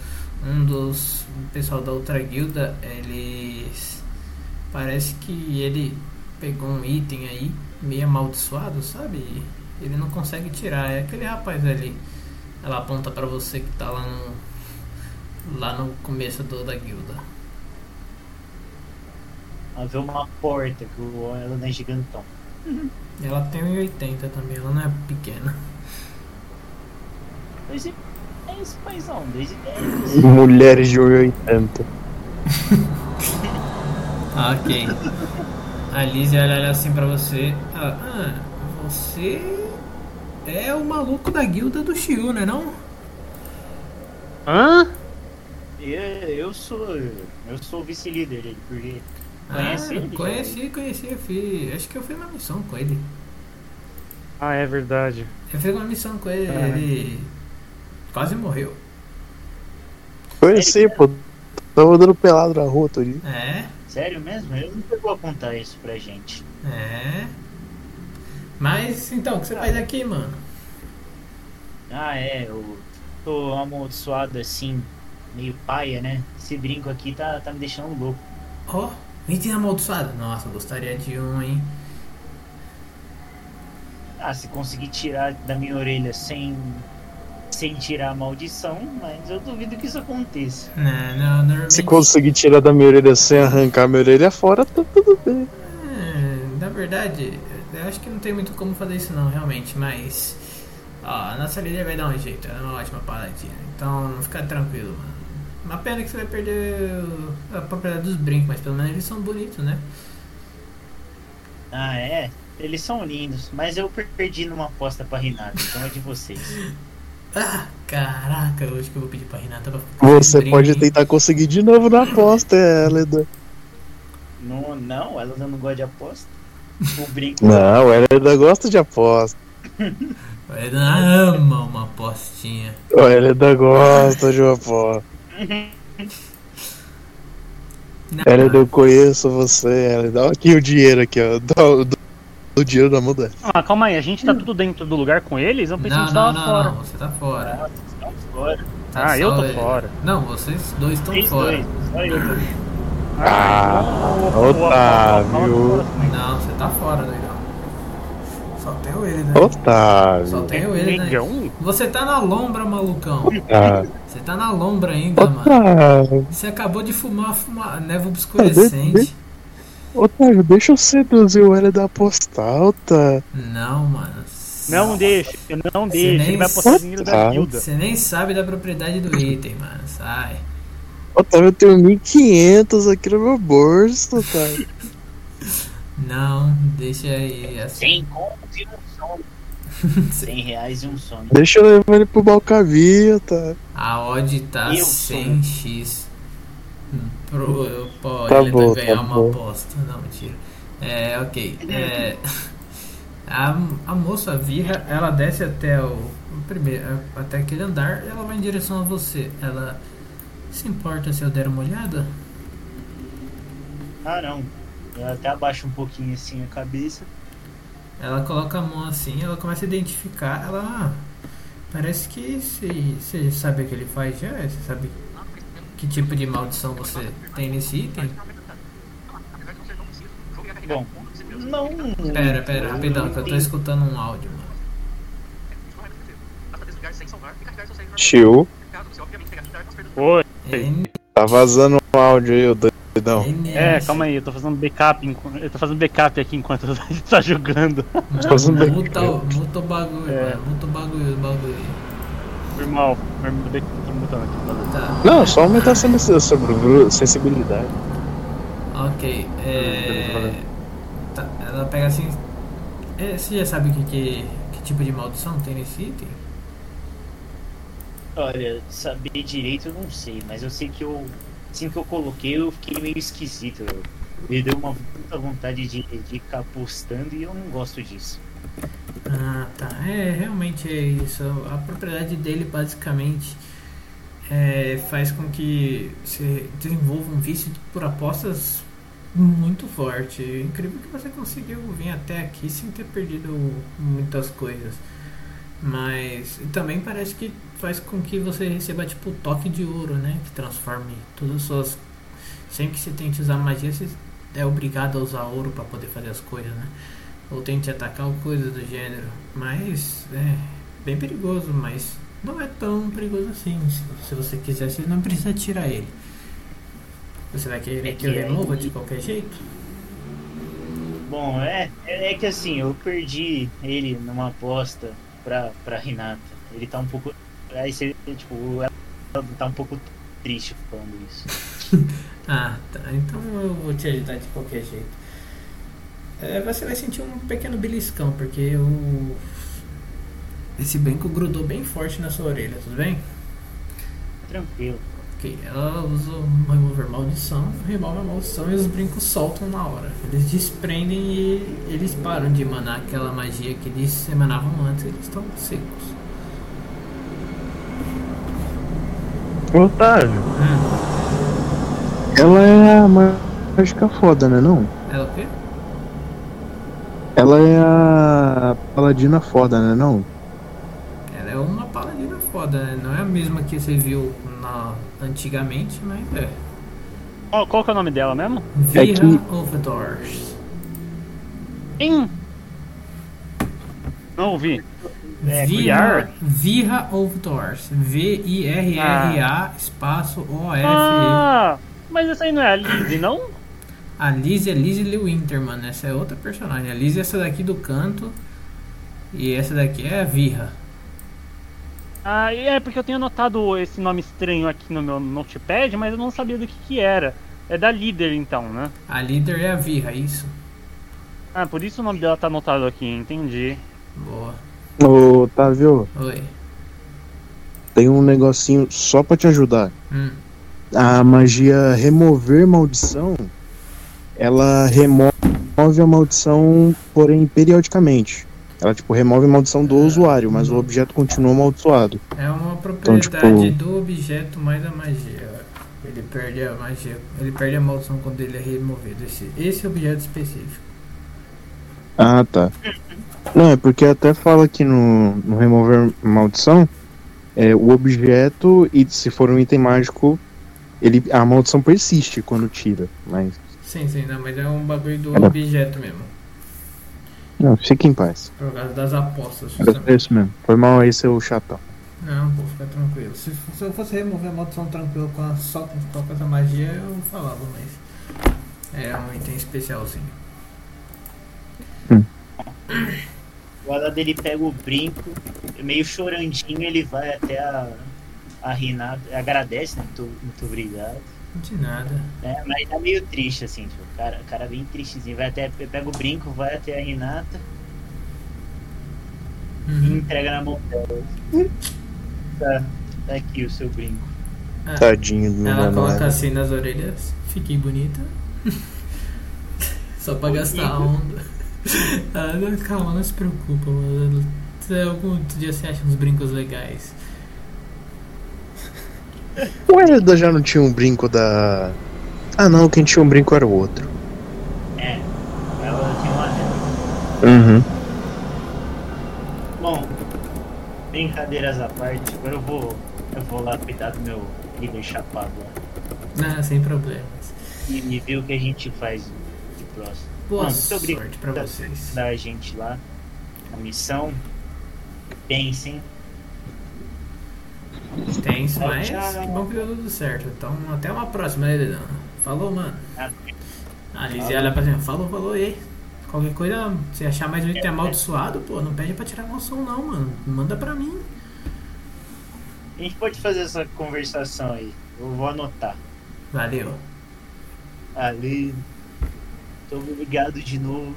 um dos pessoal da outra guilda, eles. Parece que ele pegou um item aí, meio amaldiçoado, sabe? Ele não consegue tirar. É aquele rapaz ali. Ela aponta pra você que tá lá no. Lá no começo do, da guilda. Ela vê uma porta que o ela não é gigantão. Ela tem 1,80 também, ela não é pequena. Dois e... É isso, paizão. Dois e dez. Mulheres de 80. Ah, ok. A Lizzie olha olha assim pra você. Ah, ah, você é o maluco da guilda do Shiu, né não? Hã? Eu, eu sou... Eu sou o vice-líder dele, porque... Conhece ah, ele? Conheci, conheci, eu fui. Acho que eu fiz uma missão com ele. Ah, é verdade. Eu fiz uma missão com ele, Ah. ele quase morreu. Conheci, pô. Tava andando pelado na rua dia. É, Sério mesmo? Ele não pegou a contar isso pra gente. é. Mas então, o que você faz aqui, mano? Ah, é, eu tô amaldiçoado assim, meio paia, né? Esse brinco aqui tá, tá me deixando louco. Ó, oh, item amaldiçoado. Nossa, eu gostaria de um, hein? Ah, se conseguir tirar da minha orelha sem, sem tirar a maldição, mas eu duvido que isso aconteça. Não, não, normalmente. Se conseguir tirar da minha orelha sem arrancar minha orelha fora, tá tudo bem. É, na verdade, eu acho que não tem muito como fazer isso não, realmente, mas ó, a nossa líder vai dar um jeito, ela é uma ótima paladina, então fica tranquilo, mano. Uma pena que você vai perder a propriedade dos brincos, mas pelo menos eles são bonitos, né? Ah, é? Eles são lindos, mas eu perdi numa aposta pra Renata, então é de vocês. Ah, caraca, eu acho que eu vou pedir pra Renata pra ficar Você pode tentar conseguir de novo na aposta, é, Leda. Não, não, ela não gosta de aposta. O brinco. Não, o Hélida gosta de aposta. O Hélida ama uma apostinha. O Hélida gosta de uma aposta. Não, Hélida, eu conheço você, Hélida. Olha aqui o dinheiro aqui, ó. Do, do, do dinheiro da mudança. Ah, calma aí, a gente tá tudo dentro do lugar com eles? Eu pensei que a não, gente não, tava não, fora. não, você tá fora. Estão fora. Tá Ah, eu tô ele. fora. Não, vocês dois estão fora. dois. Só eu tô. Ah, Otávio. Não, você tá fora, legal. Só tem o ele, né? Só Otávio. tem o ele, né? Você tá na lombra, malucão. Você tá na lombra ainda, mano. Otávio. Você acabou de fumar, fumar névoa obscurecente. Otávio, deixa eu seduzir o Hélida a apostar, Otávio. Não, mano. Não deixa, não deixa. Ele vai apostar o dinheiro da guilda. Você nem sabe da propriedade do item, mano. Sai. Otávio, eu tenho 1.500 aqui no meu bolso, Otávio. Não, deixa aí. Assim. Sem contos e um sono. 100 reais e um sono. Deixa eu levar ele pro Balcavia, tá? A odd tá Eu 100x. Pro, pô, Tá ele bom, vai ganhar tá uma bom. aposta. Não, mentira. É, ok. É, a, a moça Virra, ela desce até o, o primeiro, até aquele andar e ela vai em direção a você. Ela se importa se eu der uma olhada? Ah, não. Eu até abaixo um pouquinho assim a cabeça. Ela coloca a mão assim, ela começa a identificar. Ela, ah, parece que você você sabe o que ele faz já. Você sabe que tipo de maldição você tem nesse item? Bom, não. Pera, pera, rapidão, que eu tô escutando um áudio, mano. Tio, Oi. N, tá vazando um áudio aí, ô doidão. É, calma aí, eu tô fazendo backup. enqu- Eu tô fazendo backup aqui enquanto a gente tá jogando. fazendo back- Muta, o- muta o bagulho, É. mano. Muta o bagulho, o bagulho. Foi mal. Eu mudei- tô mutando aqui. tá Não, só aumentar a o sensibilidade. ok. É, tá, ela pega assim. é, você já sabe o que, que, que tipo de maldição tem nesse item? Olha, saber direito eu não sei, mas eu sei que eu. Assim que eu coloquei, eu fiquei meio esquisito. Me deu uma puta vontade de, de ficar apostando e eu não gosto disso. Ah, tá. É, realmente é isso. A propriedade dele, basicamente, é, faz com que você desenvolva um vício por apostas muito forte. É incrível que você conseguiu vir até aqui sem ter perdido muitas coisas. Mas também parece que faz com que você receba tipo o toque de ouro, né? Que transforme todas as suas. Sempre que você tente usar magia, você é obrigado a usar ouro para poder fazer as coisas, né? ou tente atacar ou coisa do gênero. Mas é bem perigoso, mas não é tão perigoso assim. Se, se você quiser, você não precisa tirar ele. Você vai querer É que eu que remova de qualquer jeito? Bom, é, é é que assim, eu perdi ele numa aposta pra, pra Renata. Ele tá um pouco. Aí você, tipo, ela tá um pouco triste falando isso. Ah, tá. Então eu vou te ajudar de qualquer jeito. É, você vai sentir um pequeno beliscão, porque o. Esse brinco grudou bem forte na sua orelha, tudo bem? Tranquilo. Ok, ela usa um remover maldição, remove a maldição e os brincos soltam na hora. Eles desprendem e eles param de emanar aquela magia que eles emanavam antes, eles estão secos. Otávio, Hum, ela é a mágica foda, né não? ela o quê? Ela é a paladina foda, né não? Ela é uma paladina foda, né? Não é a mesma que você viu na, antigamente, mas é. Qual, qual que é o nome dela mesmo? É Vira que- of Doors. Em. Não ouvi. É, Vira, Vira of Doors. V-I-R-R-A espaço O-F-E. Ah, mas essa aí não é a Lizzie, não? A Liz é Liz Winterman, essa é outra personagem. A Liz é essa daqui do canto. E essa daqui é a Virra. Ah, é porque eu tenho anotado esse nome estranho aqui no meu notepad, mas eu não sabia do que que era. É da líder então, né? A líder é a Virra, isso. Ah, por isso o nome dela tá anotado aqui, entendi. Boa. Ô, Otávio, Oi. tem um negocinho só pra te ajudar. Hum. A magia remover maldição ela remove a maldição, porém periodicamente. Ela tipo remove a maldição do usuário, mas o objeto continua amaldiçoado. É uma propriedade tipo- do objeto mais a magia. Ele perde a magia. Ele perde a maldição quando ele é removido. Esse, esse objeto específico. Ah, tá. Não, é porque até fala aqui no, no remover maldição, é, o objeto, e se for um item mágico, ele, a maldição persiste quando tira. Mas. Sim, sim, não, mas é um bagulho do Era- objeto mesmo. Não, fique em paz. Por causa das apostas. Justamente. isso mesmo. Foi mal aí seu chatão. Não, pô, fica tranquilo. Se, se eu fosse remover a maldição tranquilo com a, só com, essa magia, eu falava, mas. É um item especialzinho. O Alado ele pega o brinco, meio chorandinho, ele vai até a, a Renata, agradece, né? Muito, muito obrigado. De nada. né? Mas tá meio triste, assim, tipo, o cara, cara bem tristezinho. Vai até, pega o brinco, vai até a Renata e Uhum. entrega na mão dela. Tá, tá aqui o seu brinco. Ah, Tadinho do meu ela coloca assim nas orelhas. Fiquei bonita. Só pra gastar a onda. Ah, calma, não se preocupa, mano. Algum dia você acha uns brincos legais. O Herda já não tinha um brinco da. Ah não, quem tinha um brinco era o outro. É, ela tem uma anel. Uhum. Bom, brincadeiras à parte, agora eu vou, eu vou lá cuidar do meu líder chapado lá. Ah, sem problemas. E, e ver o que a gente faz de próximo. Boa Mano, muito sorte pra vocês. Da gente lá, a missão. Pensem. Tem isso, mas que bom que deu tudo certo. Então, até uma próxima, né, Dedão? Falou, mano. A Lizzie olha pra cima, falou, falou, e aí? Qualquer coisa, se achar mais um item amaldiçoado, pô, não pede pra tirar maldição não, mano. Manda pra mim. A gente pode fazer essa conversação aí. Eu vou anotar. Valeu. Ali. Muito obrigado de novo.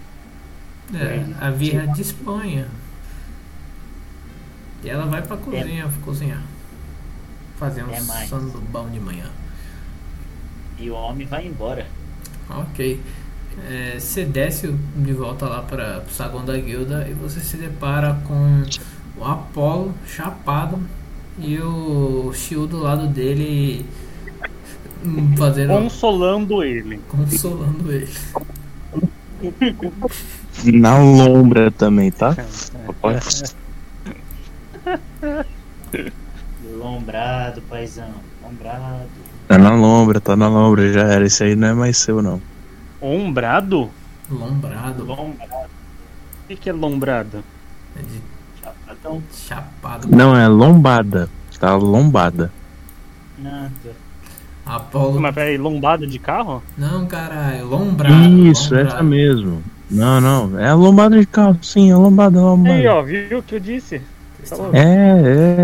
É, a Virra de Espanha. E ela vai pra cozinha cozinhar. Fazer um É sandubão de manhã. E o homem vai embora. Ok. É, você desce de volta lá para o saguão da guilda e você se depara com o Apolo chapado e o Shio do lado dele fazendo Consolando ele. consolando ele. Na lombra também, tá? Lombrado, paizão. Lombrado. Tá na lombra, tá na lombra, já era. Esse aí não é mais seu, não. Ombrado? Lombrado. Lombrado. O que que é lombrado? É de Chapadão. chapado. Não, é lombada. Tá lombada. Nada. Apolo. Mas peraí, lombada de carro? Não, caralho. Lombrado. Isso, lombrado. essa mesmo. Não, não. É a lombada de carro, sim, é a lombada, é a Aí, lombada. ó, viu o que eu disse? Tá. É,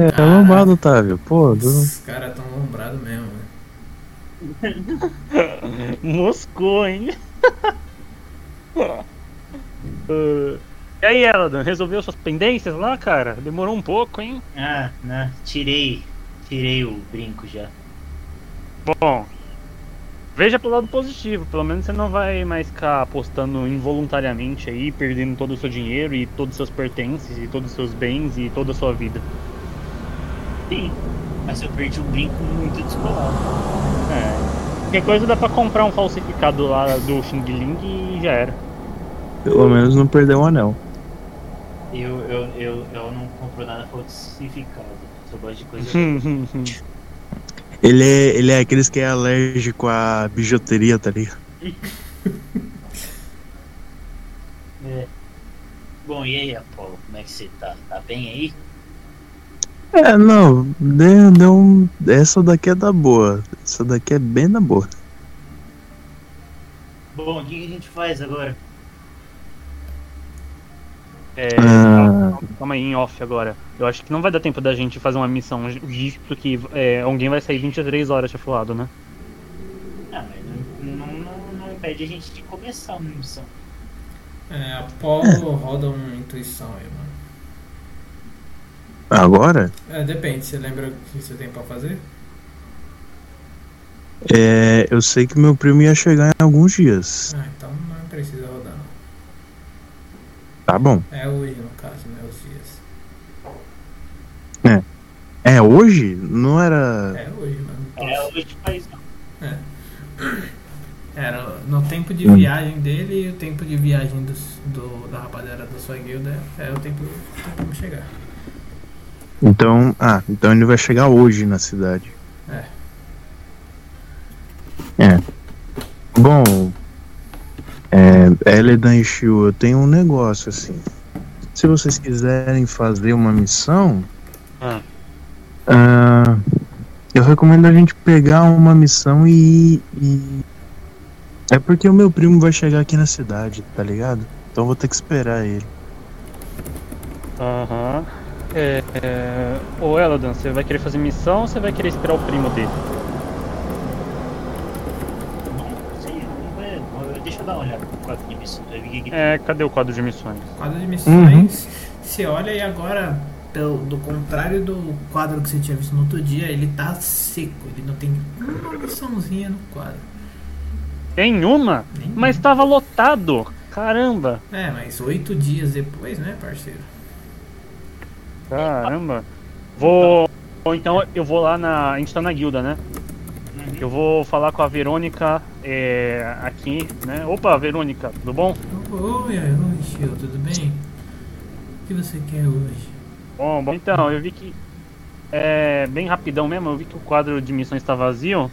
é, é Caraca. lombada, Otávio. Pô, do... Os caras tão lombrados mesmo, né? Moscou, hein? Uh, e aí, Eladan, resolveu suas pendências lá, cara? Demorou um pouco, hein? Ah, né? Tirei. Tirei o brinco já. Bom, veja pelo lado positivo. Pelo menos você não vai mais ficar apostando involuntariamente aí, perdendo todo o seu dinheiro e todos os seus pertences e todos os seus bens e toda a sua vida. Sim. Mas eu perdi um brinco muito descolado. É. Qualquer coisa dá pra comprar um falsificado lá do Xing Ling e já era. pelo menos não perdeu o anel. Eu, eu, eu, eu não compro nada falsificado. Só gosto de coisa. Ele é, ele é aqueles que é alérgico à bijuteria, tá ligado? É. Bom, e aí, Apolo? Como é que você tá? Tá bem aí? É, não, deu, deu um. Essa daqui é da boa. Essa daqui é bem da boa. Bom, o que que a gente faz agora? É, Ah. Calma aí, em off agora. Eu acho que não vai dar tempo da gente fazer uma missão, visto que é, alguém vai sair 23 horas chafulado, né? Ah, mas não, não, não, não impede a gente de começar uma missão. É, Apolo roda uma intuição aí, mano. Agora? É, depende, você lembra o que você tem pra fazer? É, eu sei que meu primo ia chegar em alguns dias. Ah, então não precisa rodar. Tá bom. É hoje no caso, né? Os dias. É hoje? Não era. É hoje, mano. É hoje faz não. Era no tempo de Hum. viagem dele e o tempo de viagem dos, do, da rapaziada da sua guilda é o tempo me chegar. Então. Ah, então ele vai chegar hoje na cidade. É. É. Bom. É, Eledan e Shio, eu tenho um negócio assim. Se vocês quiserem fazer uma missão. Ah. ah, eu recomendo a gente pegar uma missão e, e. É porque o meu primo vai chegar aqui na cidade, tá ligado? Então eu vou ter que esperar ele. Aham. É, é... Ô Eladan, você vai querer fazer missão ou você vai querer esperar o primo dele? Não sei, é- deixa eu dar uma olhada no quadro de missão. Eu vi que- É, cadê o quadro de missões? Quadro de missões, você olha e agora, pelo, do contrário do quadro que você tinha visto no outro dia, ele tá seco, ele não tem uma missãozinha no quadro. Tem uma? Nenhuma. Mas tava lotado! Caramba! É, mas oito dias depois, né, parceiro? Caramba! Vou. Ou então eu vou lá na. A gente tá na guilda, né? Uhum. Eu vou falar com a Verônica é, aqui, né? Opa, Verônica, tudo bom? Oi, Shio, tudo bem? O que você quer hoje? Bom, bom. Então, eu vi que. É, bem rapidão mesmo, eu vi que o quadro de missões tá vazio.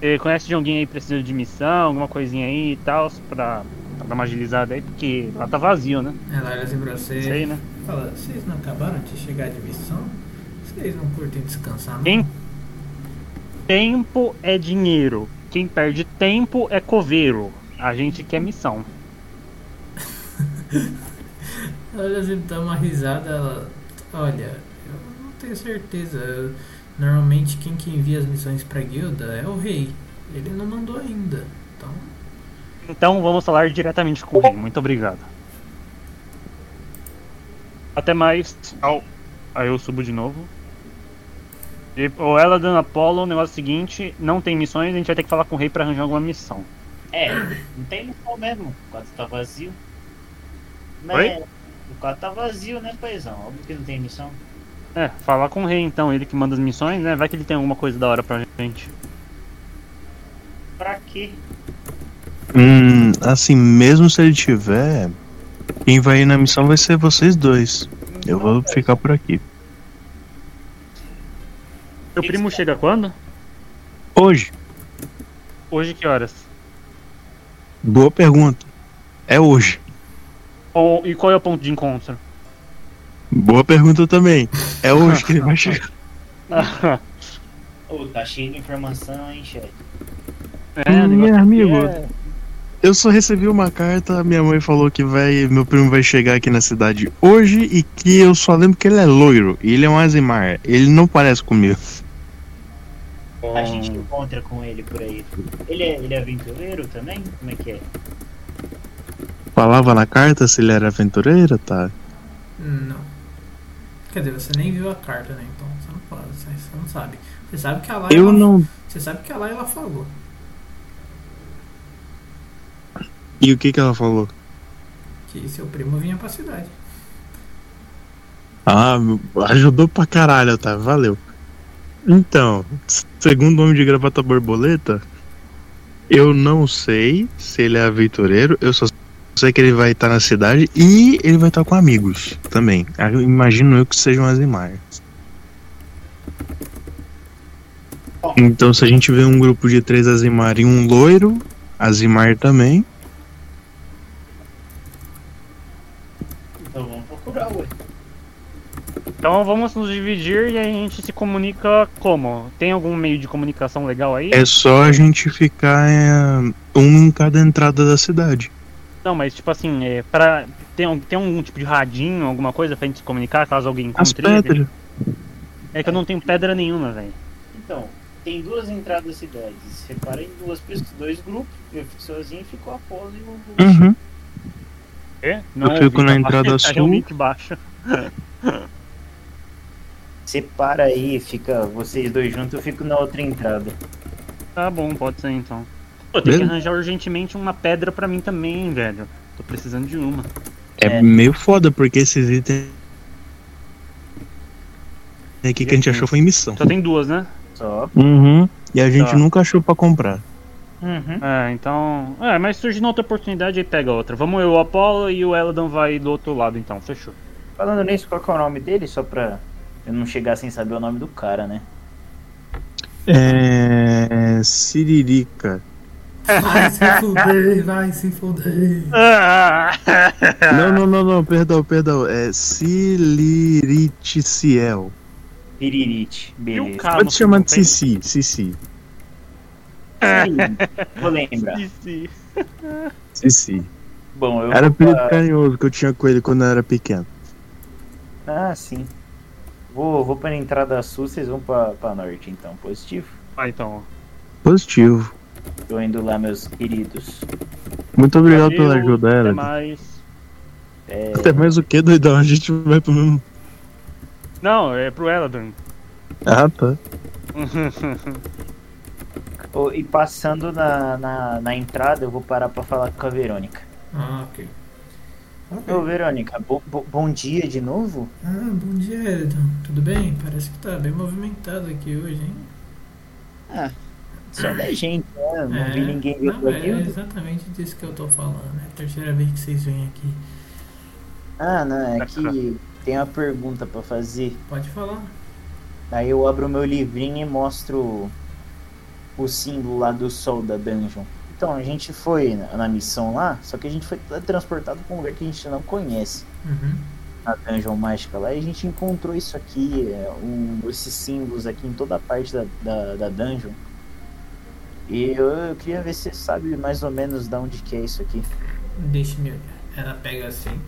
Eh, conhece de alguém aí precisando de missão, alguma coisinha aí e tal, pra, pra dar uma agilizada aí, porque lá tá vazio, né? Ela olha assim pra você Sei, né? fala, vocês não acabaram de chegar de missão? Vocês não curtem descansar, não? Quem? Tempo é dinheiro. Quem perde tempo é coveiro. A gente quer missão. Ela assim, dá uma risada, ela. Olha, eu não tenho certeza. Eu- normalmente quem que envia as missões pra guilda é o rei. Ele não mandou ainda. Então. Então vamos falar diretamente com o rei. Muito obrigado. Até mais. Au. Aí eu subo de novo. E, ou ela dando Apollo, o negócio é o seguinte, não tem missões, a gente vai ter que falar com o rei pra arranjar alguma missão. É, não tem missão mesmo. O quadro tá vazio. Mas Oi? o quadro tá vazio, né, paizão? Óbvio que não tem missão. É, falar com o rei então, ele que manda as missões, né? Vai que ele tem alguma coisa da hora pra gente. Pra quê? Hum, assim, mesmo se ele tiver, quem vai ir na missão vai ser vocês dois. Eu vou ficar por aqui. Seu primo chega quando? Hoje, Hoje que horas? boa pergunta. É hoje. Ou, e qual é o ponto de encontro? Boa pergunta também. É hoje que ele vai chegar. Ô, tá cheio de informação, hein, chefe? é, Hum, meu aqui amigo. é- Eu só recebi uma carta, minha mãe falou que vai, meu primo vai chegar aqui na cidade hoje e que eu só lembro que ele é loiro e ele é um Azimar. Ele não parece comigo. A gente encontra com ele por aí. Ele é, ele é aventureiro também? Como é que é? Falava na carta se ele era aventureiro, tá? Não. Quer dizer, você nem viu a carta, né? Então você não fala, você, você não sabe. Você sabe que a Laila. Eu não. Você sabe que a Laila falou. E o que que ela falou? Que seu primo vinha pra cidade. Ah, ajudou pra caralho, tá? Valeu. Então, segundo o homem de gravata borboleta, eu não sei se ele é aventureiro, eu só sei que ele vai estar na cidade e ele vai estar com amigos também. Ah, eu Imagino eu que sejam um Azimar. Então, se a gente vê um grupo de três Azimar e um loiro, Azimar também. Então vamos procurar, ué. Então vamos nos dividir e a gente se comunica como? Tem algum meio de comunicação legal aí? É só a gente ficar é, um em cada entrada da cidade. Não, mas tipo assim, é, pra, tem, um- tem algum tipo de radinho, alguma coisa pra gente se comunicar caso alguém As encontre ele? pedras. É que eu não tenho pedra nenhuma, velho. Então, tem duas entradas da cidade. Separa em duas pessoas, dois grupos. Eu fico sozinho e fico a Apolo e o. Uhum. É? fico na entrada tá sul. realmente baixo. Separa aí, fica vocês dois juntos, eu fico na outra entrada. Tá bom, pode ser então. Pô, tem que arranjar urgentemente uma pedra pra mim também, velho. Tô precisando de uma. É, É. meio foda, porque esses itens aqui que a gente achou foi em missão. Só tem duas, né? Só. Uhum. E a gente Tá. nunca achou pra comprar. Uhum. É, então. É, mas surgindo outra oportunidade, aí pega outra. Vamos eu, o Apollo e o Eladan vai do outro lado então, fechou. Falando nisso, qual que é o nome dele? Só pra eu não chegar sem saber o nome do cara, né? É. Siririca. Vai se fuder, vai se fuder. Não, não, não, não, perdão, perdão. É Siliriticiel. Piririte. Beleza. cara Pode chamar de Cici, Cici. Sim, Vou lembrar. Cici. Cici. Bom, eu. Era apelido pra- carinhoso que eu tinha com ele quando eu era pequeno. Ah, sim. Vou, vou pra entrada sul, vocês vão pra, pra norte, então. Positivo. Ah, então. Positivo. Tô indo lá, meus queridos. Muito obrigado Valeu, pela ajuda, Até ela. mais. É, Até mais o que, doidão? A gente vai pro mesmo. Não, é pro Eladan. Ah, tá. ô, e passando na, na, na entrada, eu vou parar pra falar com a Verônica. Ah, ok. Ok. Ô, Verônica, bo- bo- bom dia de novo? Ah, bom dia, Eridon. Tudo bem? Parece que tá bem movimentado aqui hoje, hein? Só da gente, né? Não É, vi ninguém não, por é aqui. exatamente disso que eu tô falando. É a terceira vez que vocês vêm aqui. Ah, não, é que tem uma pergunta pra fazer. Pode falar. Aí eu abro o meu livrinho e mostro o símbolo lá do sol da dungeon. Então, a gente foi na, na missão lá, só que a gente foi transportado pra um lugar que a gente não conhece. Uhum. Na dungeon mágica lá, e a gente encontrou isso aqui, é, um, esses símbolos aqui em toda a parte da, da, da dungeon. E eu, eu queria ver se você sabe mais ou menos de onde que é isso aqui. Deixa-me olhar. Ela pega assim.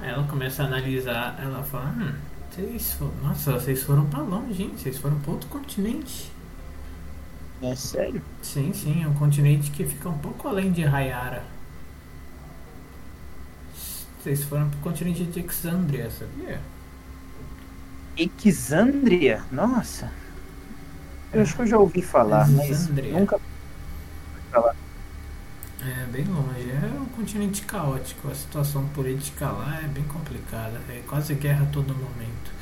Aí ela começa a analisar. Ela fala: Hum, vocês foram. Nossa, vocês foram pra longe, hein? Vocês foram pra outro continente. É sério? Sim, sim, é um continente que fica um pouco além de Rayara. Vocês foram pro continente de Exandria, sabia? Exandria? Nossa. Eu acho que eu já ouvi falar, mas Exandria. nunca. É bem longe, é um continente caótico, a situação política lá é bem complicada, é quase guerra a todo momento.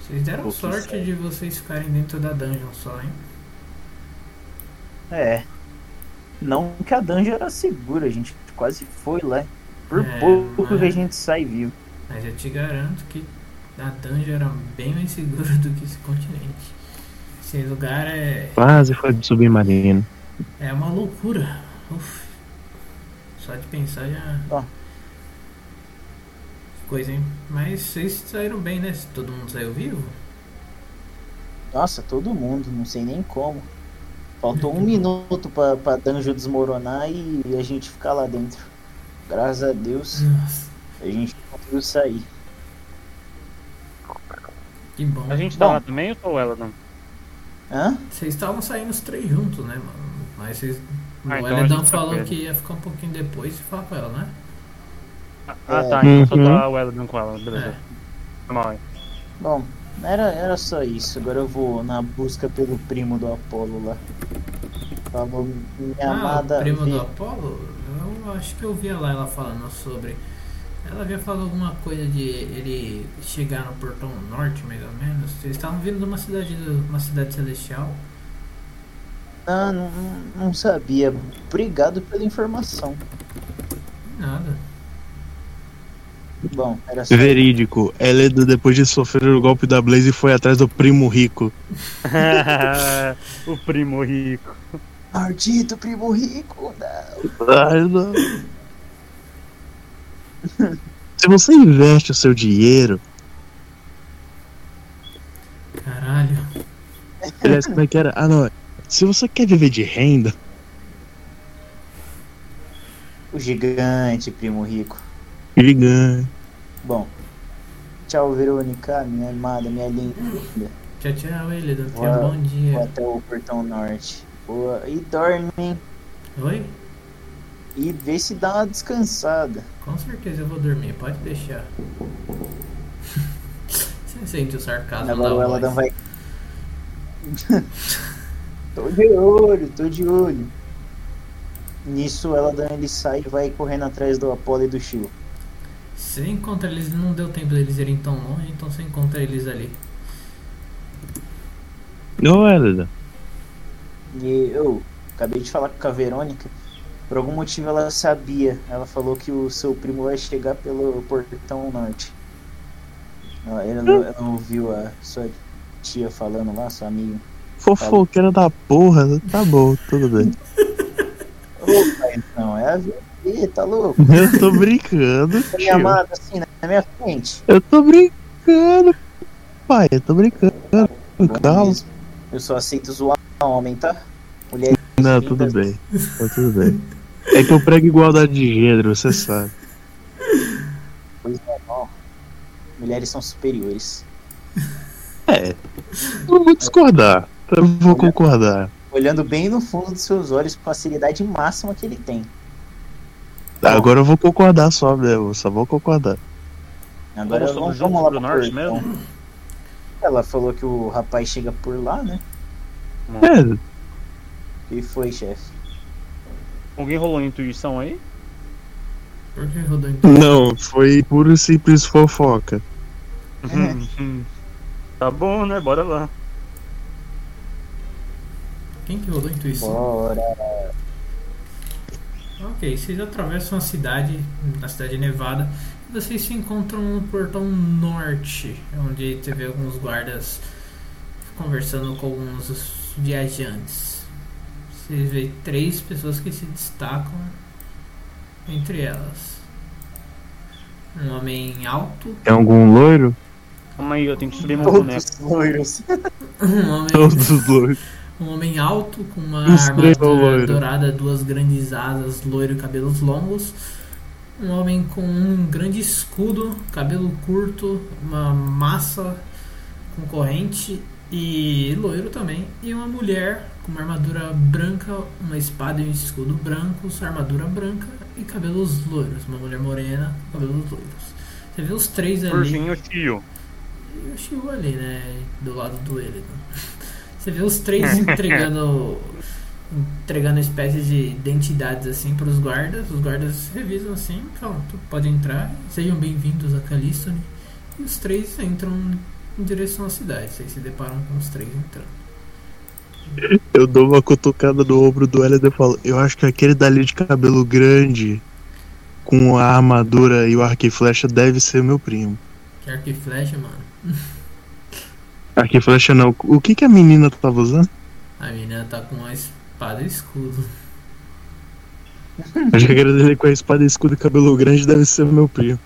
Vocês deram sorte de vocês ficarem dentro da dungeon só, hein? É. Não que a dungeon era segura, a gente quase foi lá. Por É, pouco mas- que a gente sai vivo. Mas eu te garanto que a dungeon era bem mais segura do que esse continente. Esse lugar é, Quase foi de submarino. é uma loucura. Uf. Só de pensar já. Que Coisa, hein? Mas vocês saíram bem, né? Se Todo mundo saiu vivo? Nossa, todo mundo, não sei nem como. Faltou um minuto pra, pra dungeon desmoronar e a gente ficar lá dentro. Graças a Deus, Nossa, a gente conseguiu sair. que bom. A gente tá Bom. lá também ou só o Eladan? Hã? Vocês estavam saindo os três juntos, né, mano? Mas vocês. Ah, o então Eledão tá falou perto. que ia ficar um pouquinho depois e falar com ela, né? Ah, É. tá. Então só Uhum. tá o Eladan com ela, beleza. É. Mal aí. Bom, era, era só isso. Agora eu vou na busca pelo primo do Apolo lá. Falou, minha ah, amada. o primo do Apolo? Eu acho que eu via lá ela falando sobre. Ela havia falado alguma coisa de ele chegar no portão norte, mais ou menos. Eles estavam vindo de uma cidade, uma cidade celestial. Ah, não- não sabia. Obrigado pela informação. Nada. Bom, era só. Verídico. Eledo, depois de sofrer o golpe da Blaze, foi atrás do primo rico. o primo rico. Maldito primo rico! Não. Ai, não. Se você investe o seu dinheiro. Caralho. Aliás, como é que era? Ah, não. Se você quer viver de renda, O gigante primo rico. gigante. Bom. Tchau, Verônica, minha amada, minha linda. Tchau, tchau, Eledon. Tenha um bom Vou dia. até o portão norte. Boa. E dorme, hein? Oi? E vê se dá uma descansada. Com certeza eu vou dormir, pode deixar. Você sente o sarcasmo Agora da o voz. Eladan vai. Tô de olho, tô de olho. Nisso, ela ele sai e vai correndo atrás do Apollo e do Shio. Você encontra eles, não deu tempo deles irem tão longe, então você encontra eles ali. Ô, Elida. E eu acabei de falar com a Verônica. Por algum motivo ela sabia. Ela falou que o seu primo vai chegar pelo portão norte. Ela, ela não, ela não ouviu a sua tia falando lá, sua amiga. Fofoqueira da porra. Tá bom, tudo bem. Ô, pai, não, é a Tá louco? Eu tô brincando. Tio. amado assim na minha frente. Eu tô brincando, pai. Eu tô brincando. Calma. Eu só aceito zoar homem, tá? Mulher Não, tudo bem. Tá tudo bem. É que eu prego igualdade de gênero, você sabe. Pois é. Mulheres são superiores. É. Não vou discordar. Eu vou concordar. Olhando bem no fundo dos seus olhos com a seriedade máxima que ele tem. Agora eu vou concordar só mesmo. Só vou concordar. Agora Vamos vamos, lá pro norte mesmo? Ela falou que o rapaz chega por lá, né? É, que foi, chefe? Alguém rolou intuição aí? Por que rodou então? não, foi puro e simples fofoca. tá bom, né? Bora lá. Quem que rodou intuição? Bora. Ok, vocês atravessam a cidade, na cidade nevada, e vocês se encontram no portão norte, onde teve alguns guardas conversando com alguns viajantes. Vocês veem três pessoas que se destacam entre elas. Um homem alto, Tem algum loiro? Calma aí, eu tenho que subir meu boneco. Todos loiros. um homem Todos loiros. Um homem alto com uma Um armadura dourada, duas grandes asas, loiro e cabelos longos. Um homem com um grande escudo, cabelo curto, uma massa com corrente e loiro também. E uma mulher com uma armadura branca, uma espada e um escudo brancos, armadura branca e cabelos loiros. Uma mulher morena cabelos loiros. Você vê os três Por ali. fim, o tio. E o Shio ali, né? Do lado do Elidan. Você vê os três entregando. entregando espécies de identidades assim para os guardas. Os guardas revisam assim, falam, "Tu pode entrar, sejam bem-vindos a Calistone. E os três entram em direção à cidade. Vocês se deparam com os três entrando. Eu dou uma cutucada no ombro do Elida e falo: Eu acho que aquele dali de cabelo grande, com a armadura e o arco e flecha, deve ser meu primo. Que arco e flecha, mano. E flecha não. O que, que a menina tava usando? A menina tá com uma espada e escudo. A jaqueira dele com a espada, escudo e cabelo grande deve ser meu primo.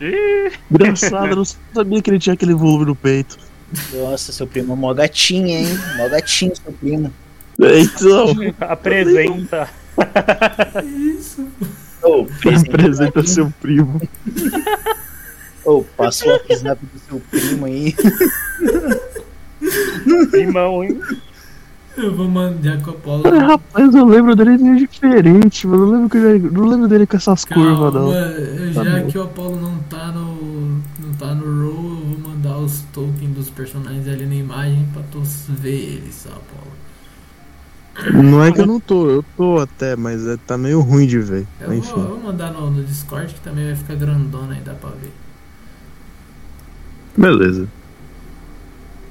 Ih, Engraçado, eu não sabia que ele tinha aquele volume no peito. Nossa, seu primo é mó gatinha, hein? Mó gatinho, seu primo. Então, apresenta. Isso. Ô, apresenta seu primo. Ô, passa o WhatsApp do seu primo aí. Primão, hein? Eu vou mandar com a Apolo. Ah, rapaz, eu lembro dele meio diferente, mano. Eu lembro, que ele- não lembro dele com essas curvas, não. Calma, Tá já bom. que o Apollo não tá no. não tá no roll, eu vou mandar os tokens dos personagens ali na imagem pra tu ver eles, só, Apollo. Não é que eu não tô, eu tô até, mas é, tá meio ruim de ver. Eu vou, eu Enfim. vou mandar no, no Discord que também vai ficar grandona aí, dá pra ver. Beleza.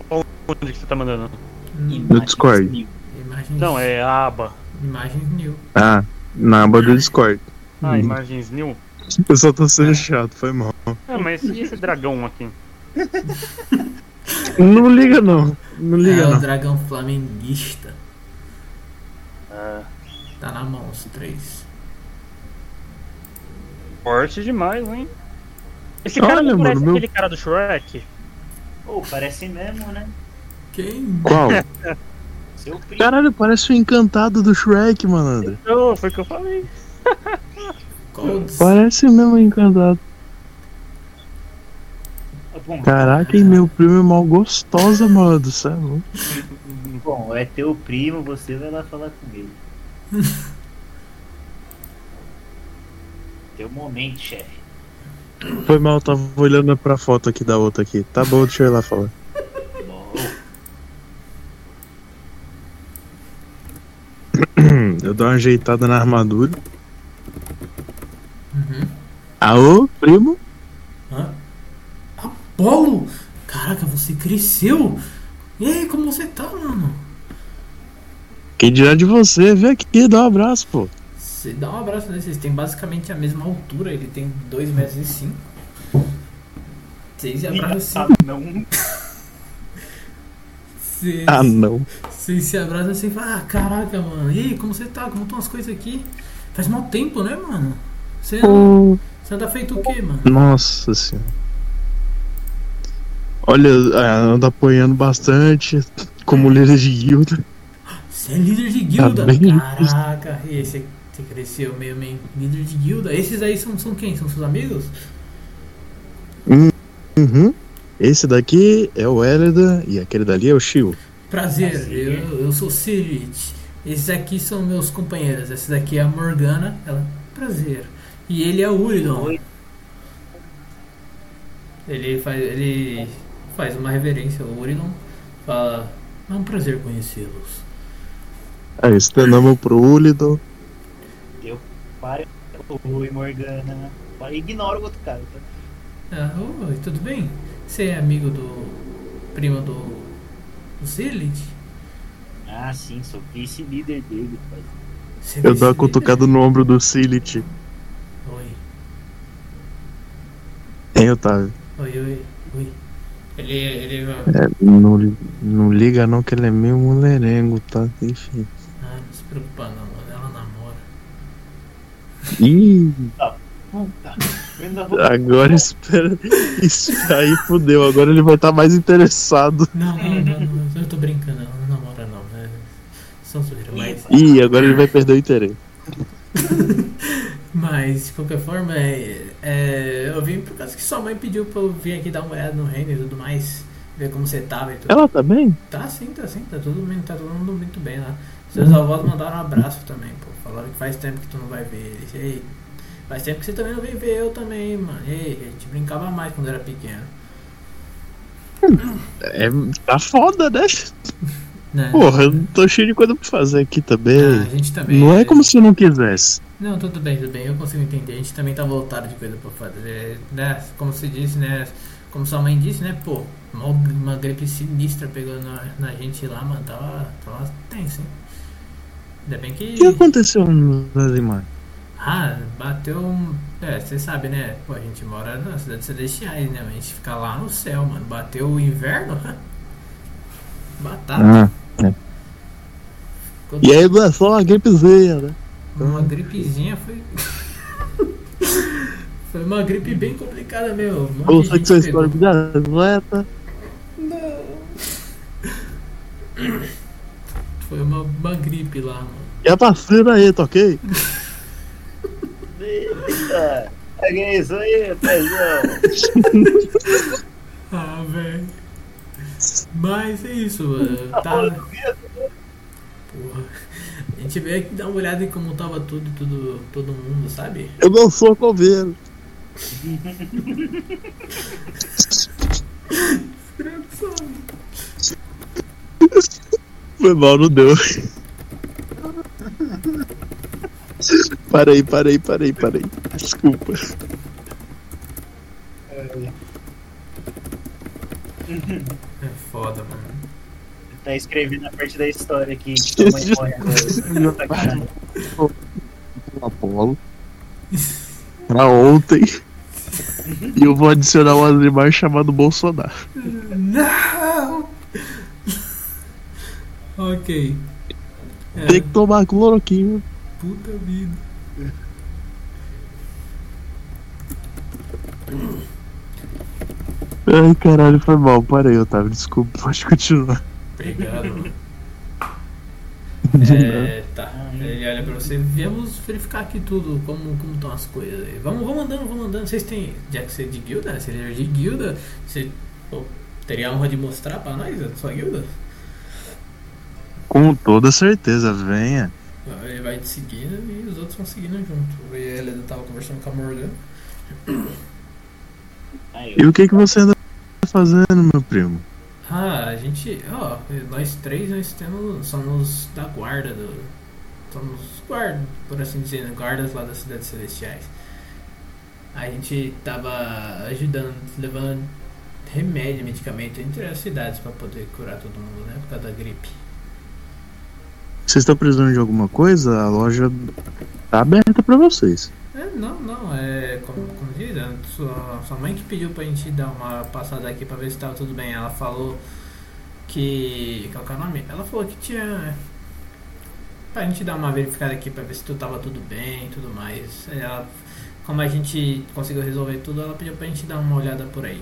Onde que você tá mandando? No Discord. Imagens, Não, é a aba. Imagens new. Ah, na aba do Discord. Ah, Hum. imagens new. Eu só tô sendo chato, foi mal. Ah, mas e esse dragão aqui? Não liga não. Não liga é o não. dragão flamenguista. Ah, Tá na mão os três. forte demais, hein? Esse cara Olha, não mano, parece meu- aquele cara do Shrek? Pô, parece mesmo, né? Quem? Qual? Seu primo. Caralho, parece o encantado do Shrek, malandro. Oh, foi o que eu falei. Dos- Parece mesmo o encantado. Bom, Caraca, e meu primo é mal gostosa, mano do céu. bom, é teu primo, você vai lá falar com ele. Teu momento, chefe. Foi mal, tava olhando pra foto aqui da outra aqui. Tá bom, deixa eu ir lá falar. Bom, eu dou uma ajeitada na armadura. Uhum. Aô, primo? Hã? Apolo! Caraca, você cresceu! E aí, como você tá, mano? Quem dirá de você? Vem aqui, dá um abraço, pô. Você dá um abraço nele, vocês têm basicamente a mesma altura, ele tem 2 metros e 5. Vocês se abraçam assim. Engraçado, não. Vocês, Ah, não. vocês se abraçam assim e falam, ah, caraca, mano. E aí, como você tá? Como estão as coisas aqui? Faz mal tempo, né, mano? Você, Pô, você anda feito o quê, mano? nossa senhora. Olha, ah, anda apoiando bastante como líder de guilda. Você é líder de guilda? bem Caraca, esse você cresceu mesmo, hein? Líder de guilda. Esses aí são, são quem? São seus amigos? Uhum. Esse daqui é o Elida e aquele dali é o Shio. Prazer, Prazer. eu, eu sou Sirit. Esses aqui são meus companheiros. Essa daqui é a Morgana. Ela, prazer. E ele é o Uridon. Oi. Ele faz, ele faz uma reverência ao Uridon. Fala, é um prazer conhecê-los. Aí, estenamos pro Ulido. Deu para. Oi, Morgana. Ignora o outro cara. Tá? Ah, oi, tudo bem? Você é amigo do primo do, do Silit? Ah, sim, sou vice-líder dele. pai. Você Eu dou uma cutucada no ombro do Silit. Oi, Hein, Otávio? oi, oi, oi. Ele, ele, É, não, não liga não que ele é meio mulherengo, tá? Enfim. ah, não se preocupa não, mano. Ela namora. Ih, Puta, vou. agora espera. Isso aí fudeu. Agora ele vai estar mais interessado. Não, não, não, não, eu tô brincando, ela não namora não, né? São zoeira, mas, Ih, agora ele vai perder o interesse. mas de qualquer forma, é, é, eu vim por causa que sua mãe pediu pra eu vir aqui dar uma olhada no reino e tudo mais, ver como você tava e tudo. Ela tá bem? Tá sim, tá sim, tá todo mundo, tá todo mundo muito bem lá. Seus avós mandaram um abraço também, pô. Falaram que faz tempo que tu não vai ver eles. Ei, faz tempo que você também não vem ver eu também, mano. Ei, a gente brincava mais quando era pequeno. É, tá foda, né? Né? Porra, eu tô cheio de coisa pra fazer aqui também. Ah, a gente também. Não é como se eu não quisesse. Não, tudo bem, tudo bem, eu consigo entender. A gente também tá voltado de coisa pra fazer, né? Como você disse, né? Como sua mãe disse, né? Pô, uma, uma gripe sinistra pegou na, na gente lá, mano. Tava, tava tenso, hein? Ainda bem que. O que aconteceu nas imagens? Ah, bateu um. É, você sabe, né? Pô, a gente mora na cidade celestiais, né? A gente fica lá no céu, mano. Bateu o inverno, Batata. Ah, Ficou e aí não é só uma gripezinha, né? Uma gripezinha foi. foi uma gripe bem complicada, meu. Um gente que pegou. escolhe de atleta. Foi uma, uma gripe lá, mano. E a vacina aí, tá ok? Eita, peguei isso aí, Pezão. Ah, velho. Mas é isso, mano. Tá. Porra. A gente veio aqui dar uma olhada em como tava tudo, tudo, todo mundo, sabe? Eu não sou coveiro. Foi mal, não deu. Parei, parei, parei, parei. Desculpa. É foda, mano. Tá escrevendo a parte da história aqui que tua mãe morre agora. Sacanagem. Apolo. Pra ontem. E eu vou adicionar um animal chamado Bolsonaro. Não! ok. É, Tem que tomar cloroquina. Puta vida. Ai, caralho, foi mal. Parei, Otávio. Desculpa, pode continuar. Obrigado, mano. É, tá. Ele olha pra você. Viemos verificar aqui tudo, como como estão as coisas aí. Vamos, vamos andando, vamos andando. Vocês têm. Já que você é de guilda? Você é de guilda, você pô, teria a honra de mostrar pra nós a sua guilda? Com toda certeza, venha. Ele vai te seguindo e os outros vão seguindo junto. E ele tava conversando com a Morgan. E o que, que você anda fazendo, meu primo? Ah, a gente. Ó, nós três nós temos. Somos da guarda do. somos guardas, por assim dizer, né? guardas lá das cidades celestiais. A gente tava ajudando, levando remédio, medicamento entre as cidades para poder curar todo mundo, né? Por causa da gripe. Vocês estão precisando de alguma coisa? A loja tá aberta pra vocês. É, não, não, é como, como diz, a sua, sua mãe que pediu pra gente dar uma passada aqui pra ver se tava tudo bem. Ela falou que. Qual que é o nome? Ela falou que tinha. Pra gente dar uma verificada aqui pra ver se tudo tava tudo bem e tudo mais. Ela, como a gente conseguiu resolver tudo, ela pediu pra gente dar uma olhada por aí.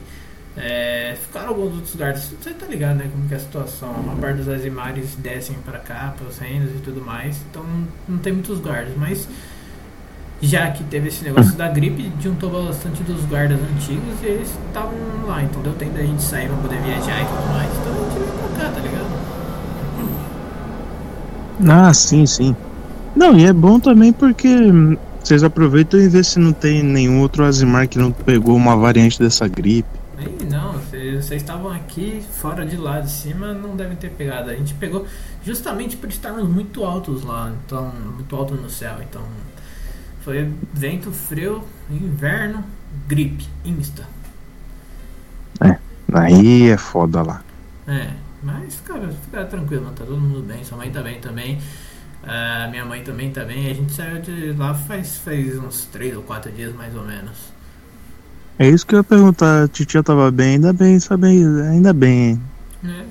É, ficaram alguns outros lugares, você tá ligado, né? Como que é a situação. Uma parte dos Azimares descem pra cá, pros reinos e tudo mais. Então não tem muitos guardas, mas já que teve esse negócio da gripe, juntou bastante dos guardas antigos e eles estavam lá, então deu tempo da gente sair pra poder viajar e tudo mais. Então a gente veio pra cá, tá ligado? Ah, sim, sim. Não, e é bom também porque vocês aproveitam e vê se não tem nenhum outro Azimar que não pegou uma variante dessa gripe. Aí não, vocês vocês estavam aqui fora de lá de cima, não devem ter pegado. A gente pegou justamente por estarmos muito altos lá, então muito alto no céu, então foi vento frio, inverno, gripe, insta. Aí é foda lá. É, mas cara, fica tranquilo, tá todo mundo bem, sua mãe tá bem também. Ah, minha mãe também tá bem. A gente saiu de lá faz, faz uns 3 ou 4 dias mais ou menos. É isso que eu ia perguntar. A titia tava bem, ainda bem, sabe? Ainda bem. hein? É.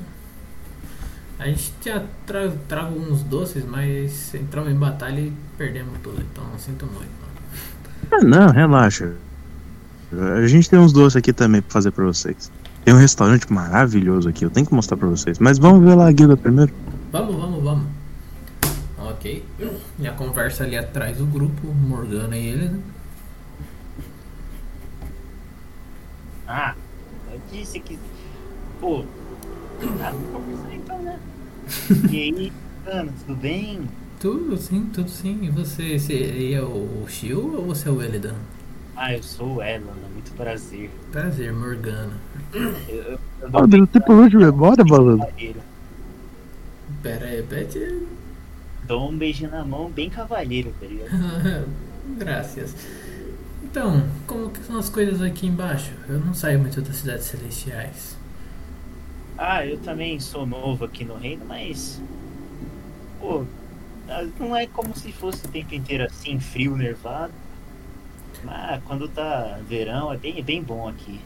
A gente tinha tra trago uns doces, mas entramos em batalha e perdemos tudo, então sinto muito. Ah, não, relaxa. A gente tem uns doces aqui também pra fazer pra vocês. Tem um restaurante maravilhoso aqui, eu tenho que mostrar pra vocês. Mas vamos ver lá a guilda primeiro. Vamos, vamos, vamos. Ok. E a conversa ali atrás do grupo, Morgana e ele, né? Ah, eu disse que. Pô. Vamos conversar então, né? E aí, Ana, tudo bem? Tudo sim, tudo sim. E você seria o Shio ou você é o Elidan? Ah, eu sou o Elan, muito prazer. Prazer, Morgana. Eu, eu, eu Ah, deu tempo hoje de memória, malandro. cavalheiro. Pera aí, repete. Dou um beijinho na mão, bem cavalheiro, tá ligado? Graças. Então, como que são as coisas aqui embaixo? Eu não saio muito das cidades celestiais. Ah, eu também sou novo aqui no reino, mas. Pô, ah, não é como se fosse o tempo inteiro assim, frio, nervado. Mas quando tá verão é bem, bem bom aqui.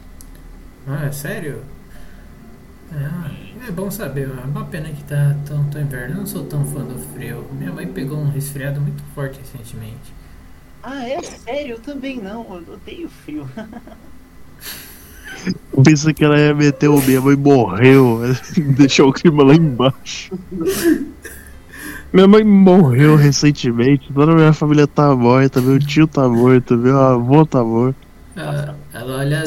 Ah, é sério? É, é bom saber, é uma pena que tá tão, tão inverno. Eu não sou tão fã do frio. Minha mãe pegou um resfriado muito forte recentemente. Ah, é sério? Eu também não. Eu odeio frio. Eu pensei que ela ia meter o mesmo e morreu. Deixou o clima lá embaixo. Minha mãe morreu recentemente, toda a minha família tá morta, meu tio tá morto, meu avô tá morto. Ela, ela olha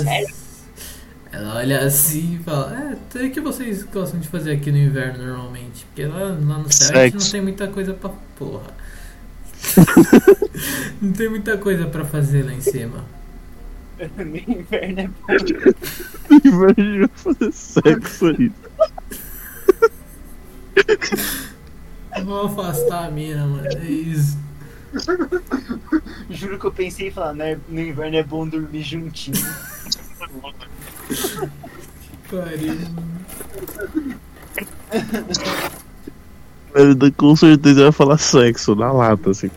ela olha assim e fala, é, o que vocês gostam de fazer aqui no inverno normalmente? Porque lá, lá no céu a gente não tem muita coisa pra porra. não tem muita coisa pra fazer lá em cima. no inverno é bom. Imagina fazer sexo aí. Vou afastar a mina, mano. É isso. Juro que eu pensei em falar, né? No inverno é bom dormir juntinho. Pariu. Ele com certeza vai falar sexo na lata, assim.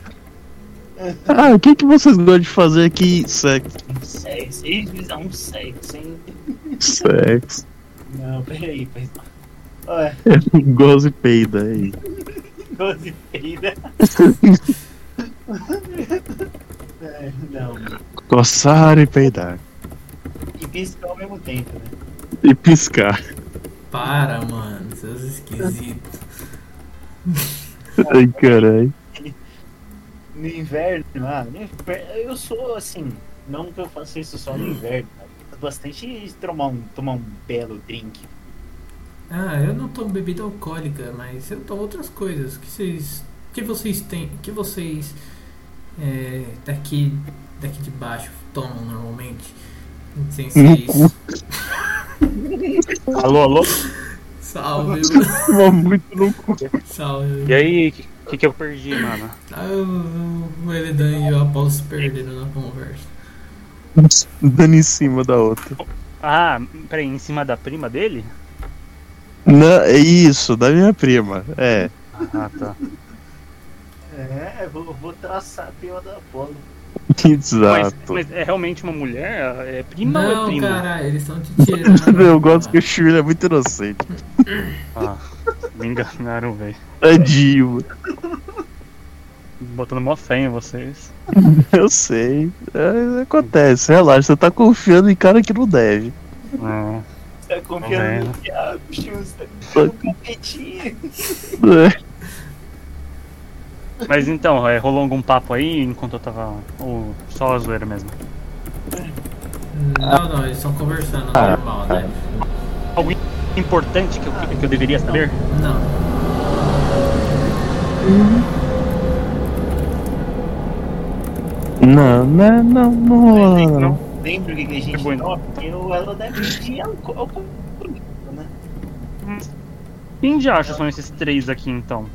Ah, o que, que vocês gostam de fazer aqui? Sexo. Sexo, eles um sexo, hein? Sexo. Não, peraí, pois não. Olha, Goze e peida aí. goze peida. É, não. Coçar e peidar. E piscar ao mesmo tempo, né? E piscar. Para, mano. Seus esquisitos. Ai, caralho. No inverno, ah, no inverno, eu sou assim, não que eu faça isso só no inverno, bastante tomar um, tomar um belo drink. Ah, eu não tomo bebida alcoólica, mas eu tomo outras coisas. Que vocês. Que vocês têm. Que vocês. É, daqui. Daqui de baixo tomam normalmente. Sem ser No isso. Alô, alô? Salve, mano. Muito no cu. Salve. E aí, o que, que, que eu perdi, mano? Ah, o o Elidan e o Apolo se perderam na conversa. Dando em cima da outra. Ah, peraí, em cima da prima dele? Não, é isso, da minha prima. É. Ah, tá. É, vou, vou traçar a prima da Apolo. Mas, Exato. mas é realmente uma mulher? É prima ou é Não, prima? caralho, eles te tirando. Eu gosto que o Shirley é muito inocente. Ah, me enganaram, velho. Tadinho. Botando mó fé em vocês. Eu sei. É, acontece, relaxa. Você tá confiando em cara que não deve. Ah, Você tá confiando no Thiago, Chus, tá capetinha. É. Mas então, é, rolou algum papo aí enquanto eu tava. Ou só a zoeira mesmo? Não, não, eles estão conversando Ah, normal, né? Algo importante que eu, que eu deveria saber? Não. Não, não, não, não rola, não. Não lembro o que, a gente o ela deve álcool, álcool, né? Quem já acha são esses três aqui então?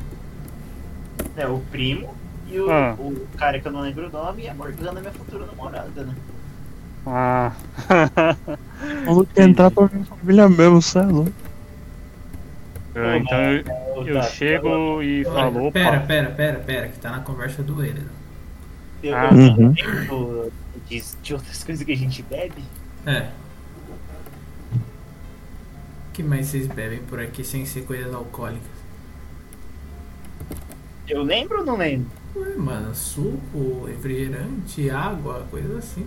É, o primo e o, Ah. o cara que eu não lembro o nome e a Morgana, minha futura namorada, né? Ah. Vamos tentar pra minha família mesmo, cê é louco. É, então eu, Eu, eu chego e falo, Pera, opa. pera, pera, pera, que tá na conversa do. Eu, Ah. Uhum. lembro de, de outras coisas que a gente bebe. É. O que mais vocês bebem por aqui sem ser coisas alcoólicas? Eu lembro ou não lembro? Ué, mano, suco, refrigerante, água, coisa assim.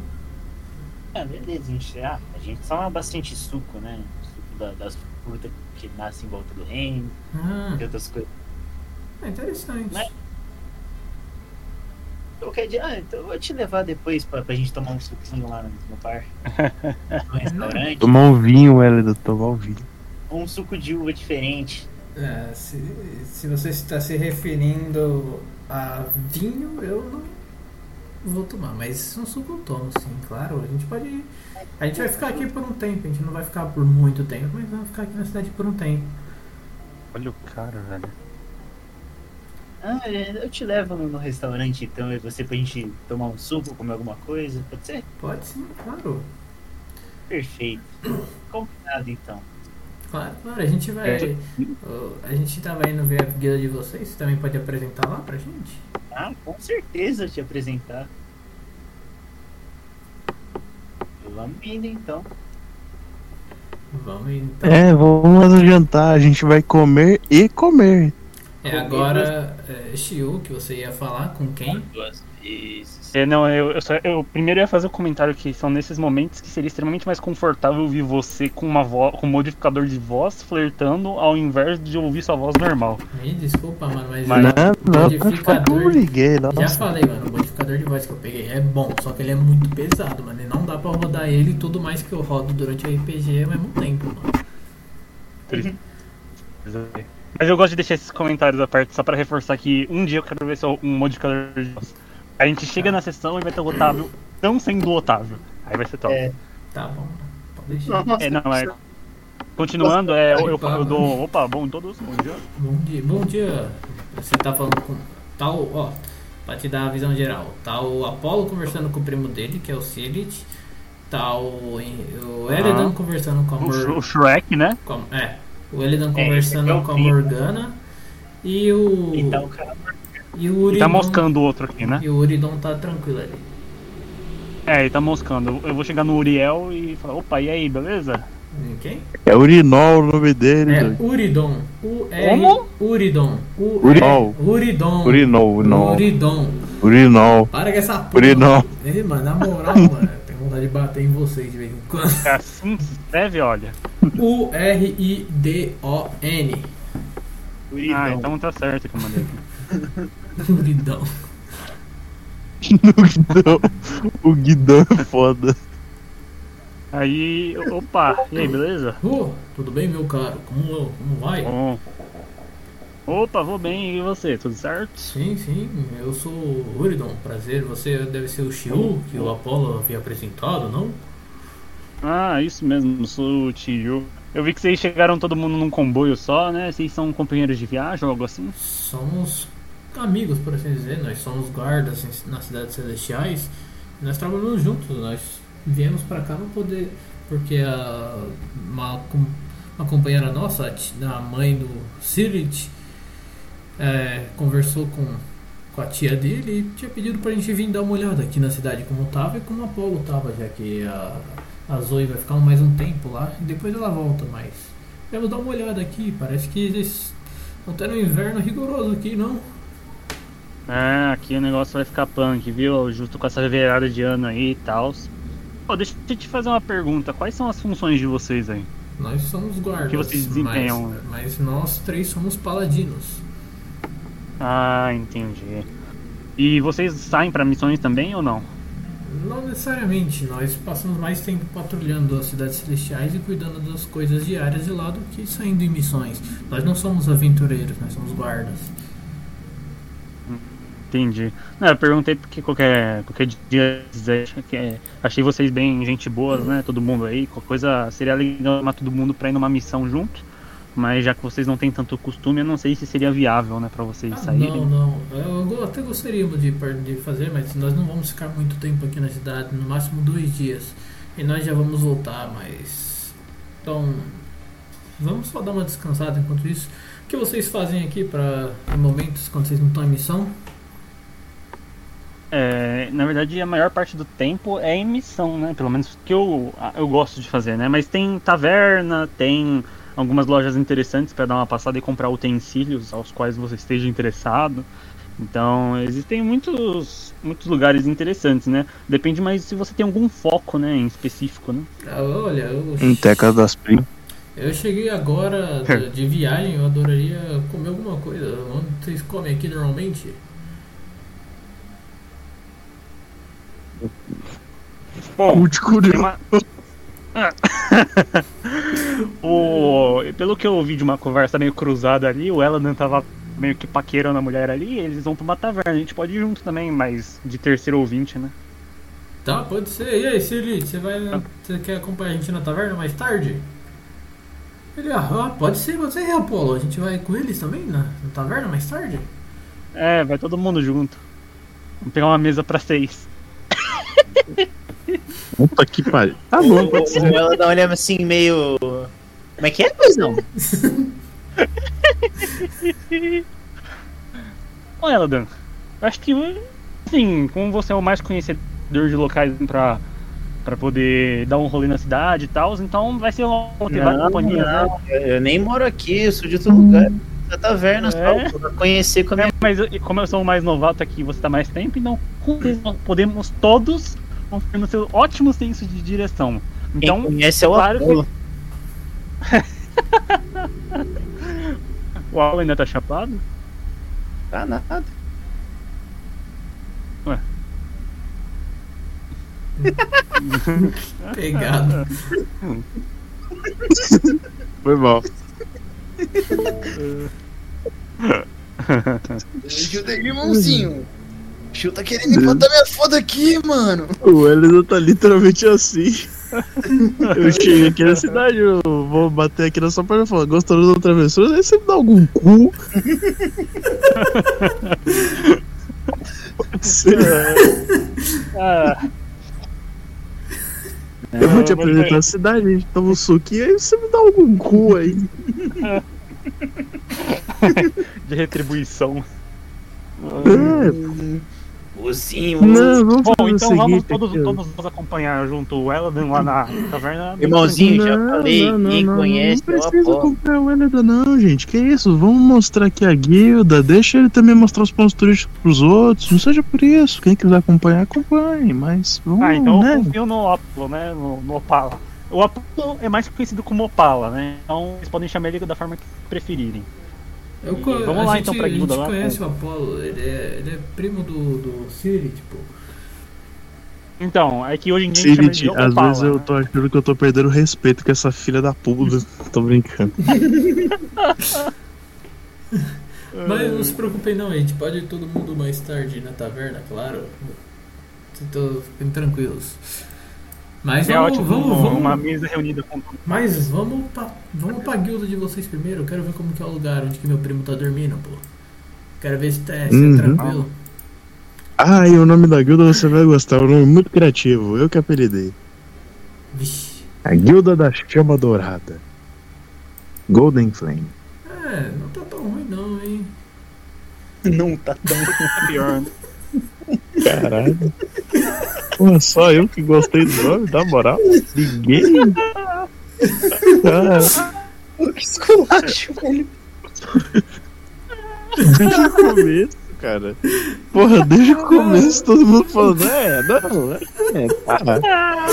Ah, beleza, a gente, ah, a gente toma bastante suco, né? Suco da- das frutas que nascem em volta do reino, Ah, e outras coisas. é interessante. Mas- Qualquer dia, ah, então eu vou te levar depois pra, pra gente tomar um suquinho lá no, no bar. No restaurante. Tomar um vinho, Hélida, tomar um vinho. Ou um suco de uva diferente. É, se, se você está se referindo a vinho, eu não vou tomar, mas um suco eu tomo, sim, claro. A gente pode. A gente vai ficar aqui por um tempo, a gente não vai ficar por muito tempo, mas vamos ficar aqui na cidade por um tempo. Olha o cara, velho. Ah, é, eu te levo no, no restaurante então, e você pra gente tomar um suco, comer alguma coisa. Pode ser? Pode sim, claro. Perfeito. Combinado então. Claro, claro, a gente vai. É. A gente tava indo ver a guilda de vocês, você também pode apresentar lá pra gente? Ah, com certeza te apresentar. Vamos indo então. Vamos então. É, vamos lá no jantar, a gente vai comer e comer. É, agora, é, Shiu, que você ia falar com quem? Duas vezes. É, não, eu, eu, só, eu primeiro ia fazer o comentário que são nesses momentos que seria extremamente mais confortável ouvir você com uma voz, com um modificador de voz flertando ao invés de ouvir sua voz normal. Me desculpa, mano, mas. Mas- Não, não, modificador- eu liguei, Já nossa. falei, mano, o modificador de voz que eu peguei é bom, só que ele é muito pesado, mano. E não dá pra rodar ele e tudo mais que eu rodo durante o RPG ao mesmo tempo, mano. Mas eu gosto de deixar esses comentários à parte só pra reforçar que um dia eu quero ver se um modificador de voz. A gente chega na sessão e vai ter o Otávio não sendo o Otávio. Aí vai ser top. É. Tá bom, mano. Pode deixar. Nossa, É, não, é. Continuando, é, eu, eu, eu dou. Opa, bom todos, bom dia. Bom dia, bom dia. Você tá falando com tal, ó, pra te dar a visão geral. Tá o Apollo conversando com o primo dele, que é o Silit. Tá o, o Ah. conversando com a O, Sh- Mor o Shrek, né? com, é, o Elidan É, conversando é o com a. Morgana. E o. Então, o cara. E o E Uridon. tá moscando o outro aqui, né? E o Uridon tá tranquilo ali. É, ele tá moscando. Eu- vou chegar no Uriel e falar, opa, e aí, beleza? Quem? É Urinol o nome dele. É. Uridon. U R Como? Uridon. U Urinol. Uridon. Urinol, Urinol. Uridon. Urinol. Para com essa porra. Urinol. Ei, mano, na moral, mano, tenho vontade de bater em vocês de vez em quando. É assim que se escreve, olha. U-R-I-D-O-N. Uridão. Ah, então tá certo que eu mandei aqui. O Guidão. O Guidão é foda. Aí, opa, e aí, beleza? Ô, tudo bem, meu caro? Como, como vai? Bom. Opa, vou bem, e você? Tudo certo? Sim, sim, eu sou o Uridon, prazer. Você deve ser o Shiu, que o Apollo havia apresentado, não? Ah, isso mesmo, sou o Tio. Eu vi que vocês chegaram todo mundo num comboio só, né? Vocês são companheiros de viagem ou algo assim? Somos amigos, por assim dizer. Nós somos guardas nas cidades celestiais. Nós trabalhamos juntos. Nós viemos pra cá pra poder. Porque a, uma, uma companheira nossa, a a mãe do Sirit, é, conversou com, com a tia dele e tinha pedido pra gente vir dar uma olhada aqui na cidade como tava e como a Apolo tava, já que a, a Zoe vai ficar mais um tempo lá e depois ela volta, mas. Vamos dar uma olhada aqui, parece que eles não tendo um inverno rigoroso aqui, não. É, aqui o negócio vai ficar punk, viu? Justo com essa virada de ano aí e tal. Pô, deixa eu te fazer uma pergunta. Quais são as funções de vocês aí? Nós somos guardas. Que vocês desempenham? Mas, mas nós três somos paladinos. Ah, entendi. E vocês saem pra missões também ou não? Não necessariamente, nós passamos mais tempo patrulhando as cidades celestiais e cuidando das coisas diárias de lá do que saindo em missões. Nós não somos aventureiros, nós somos guardas. Entendi. Não, eu perguntei porque qualquer, qualquer dia que é, achei vocês bem gente boas, né? Todo mundo aí. Qualquer coisa seria legal chamar todo mundo pra ir numa missão junto. Mas já que vocês não têm tanto costume, eu não sei se seria viável, né, pra vocês Ah, saírem. não, não. Eu até gostaríamos de, de fazer, mas nós não vamos ficar muito tempo aqui na cidade, no máximo dois dias. E nós já vamos voltar, mas. Então. Vamos só dar uma descansada enquanto isso. O que vocês fazem aqui para momentos quando vocês não estão em missão? É, na verdade, a maior parte do tempo é em missão, né? Pelo menos que eu, eu gosto de fazer, né? Mas tem taverna, tem algumas lojas interessantes para dar uma passada e comprar utensílios aos quais você esteja interessado. Então, existem muitos, muitos lugares interessantes, né? Depende mais se você tem algum foco, né, em específico, né? Ah, olha, eu, Em Teca das Primas. eu cheguei agora de, de viagem, eu adoraria comer alguma coisa. Onde vocês comem aqui normalmente? Bom, tem curioso. uma... Ah. o... Pelo que eu ouvi de uma conversa meio cruzada ali, o Eladan tava meio que paquerando a mulher ali, e eles vão pra uma taverna. A gente pode ir junto também, mas de terceiro ouvinte, né? Tá, pode ser. E aí, Siri, você vai. Você quer acompanhar a gente na taverna mais tarde? Ele, ah, ah, pode ser, pode ser, Apolo. A gente vai com eles também na, na taverna mais tarde? É, vai todo mundo junto. Vamos pegar uma mesa pra seis. Puta que pariu. Tá bom. Ela dá uma olhada assim, meio. Como é que é, coisão? Ô Eladan, eu acho que, assim, como você é o mais conhecedor de locais pra, pra poder dar um rolê na cidade e tal, então vai ser uma Não, companhias, né? não, eu nem moro aqui, eu sou de outro lugar. Da taverna, É? só pra conhecer como é. É, mas como eu sou o mais novato aqui e você tá mais tempo, então com certeza nós podemos todos confiar no seu ótimo senso de direção. Quem Então, conhece é o claro que- Apolo. o Alan ainda tá chapado? Tá nada. Pegado. Foi mal. Ajuda aí, irmãozinho. Chu tá querendo botar minha foda aqui, mano. O Elida tá literalmente assim. Eu cheguei aqui na cidade, eu vou bater aqui na sua porta e falar, gostou da travessura? Aí você me dá algum cu? Ah, Eu vou te mas apresentar é- a cidade, a gente toma um suquinho, aí você me dá algum cu aí. de retribuição. É, Mozinho, não, vamos Bom, então vamos todos, todos nos acompanhar junto o Eladan lá na taverna. Irmãozinho, já falei, não, não, quem não, conhece Não o precisa comprar o Elida, não, gente. Que isso? Vamos mostrar aqui a guilda. Deixa ele também mostrar os pontos turísticos pros outros. Não seja por isso. Quem quiser acompanhar, acompanhe. Mas vamos, Ah, então eu né? confio no Apollo, né? No, no Opala. O Apollo é mais conhecido como Opala, né? Então vocês podem chamar ele da forma que preferirem. Eu, vamos a lá, gente, então, pra a gente guilda lá, conhece o Apolo, ele é, ele é primo do, do Siri, tipo. Então, é que hoje em dia de às Opala. vezes eu né? tô achando que eu tô perdendo o respeito com essa filha da puta. tô brincando. Mas não se preocupem não, a gente pode ir todo mundo mais tarde na taverna, claro. Então, fiquem tranquilos. Mas É vamos, ótimo vamos, vamos, uma mesa reunida com mas vamos pra, vamos pra guilda de vocês primeiro. Eu quero ver como que é o lugar onde que meu primo tá dormindo, pô. Quero ver se tá se é Uhum. tranquilo. Ah, e o nome da guilda você vai gostar, é um nome muito criativo, eu que apelidei. Vixe. A Guilda da Chama Dourada. Golden Flame. É, não tá tão ruim não, hein? Não tá tão. pior. né? Caralho. Pô, só eu que gostei do nome, na moral. Ninguém. Cara, Que esculacho, velho. desde o começo, cara. Porra, desde o começo todo mundo falando, é, não, é, tá.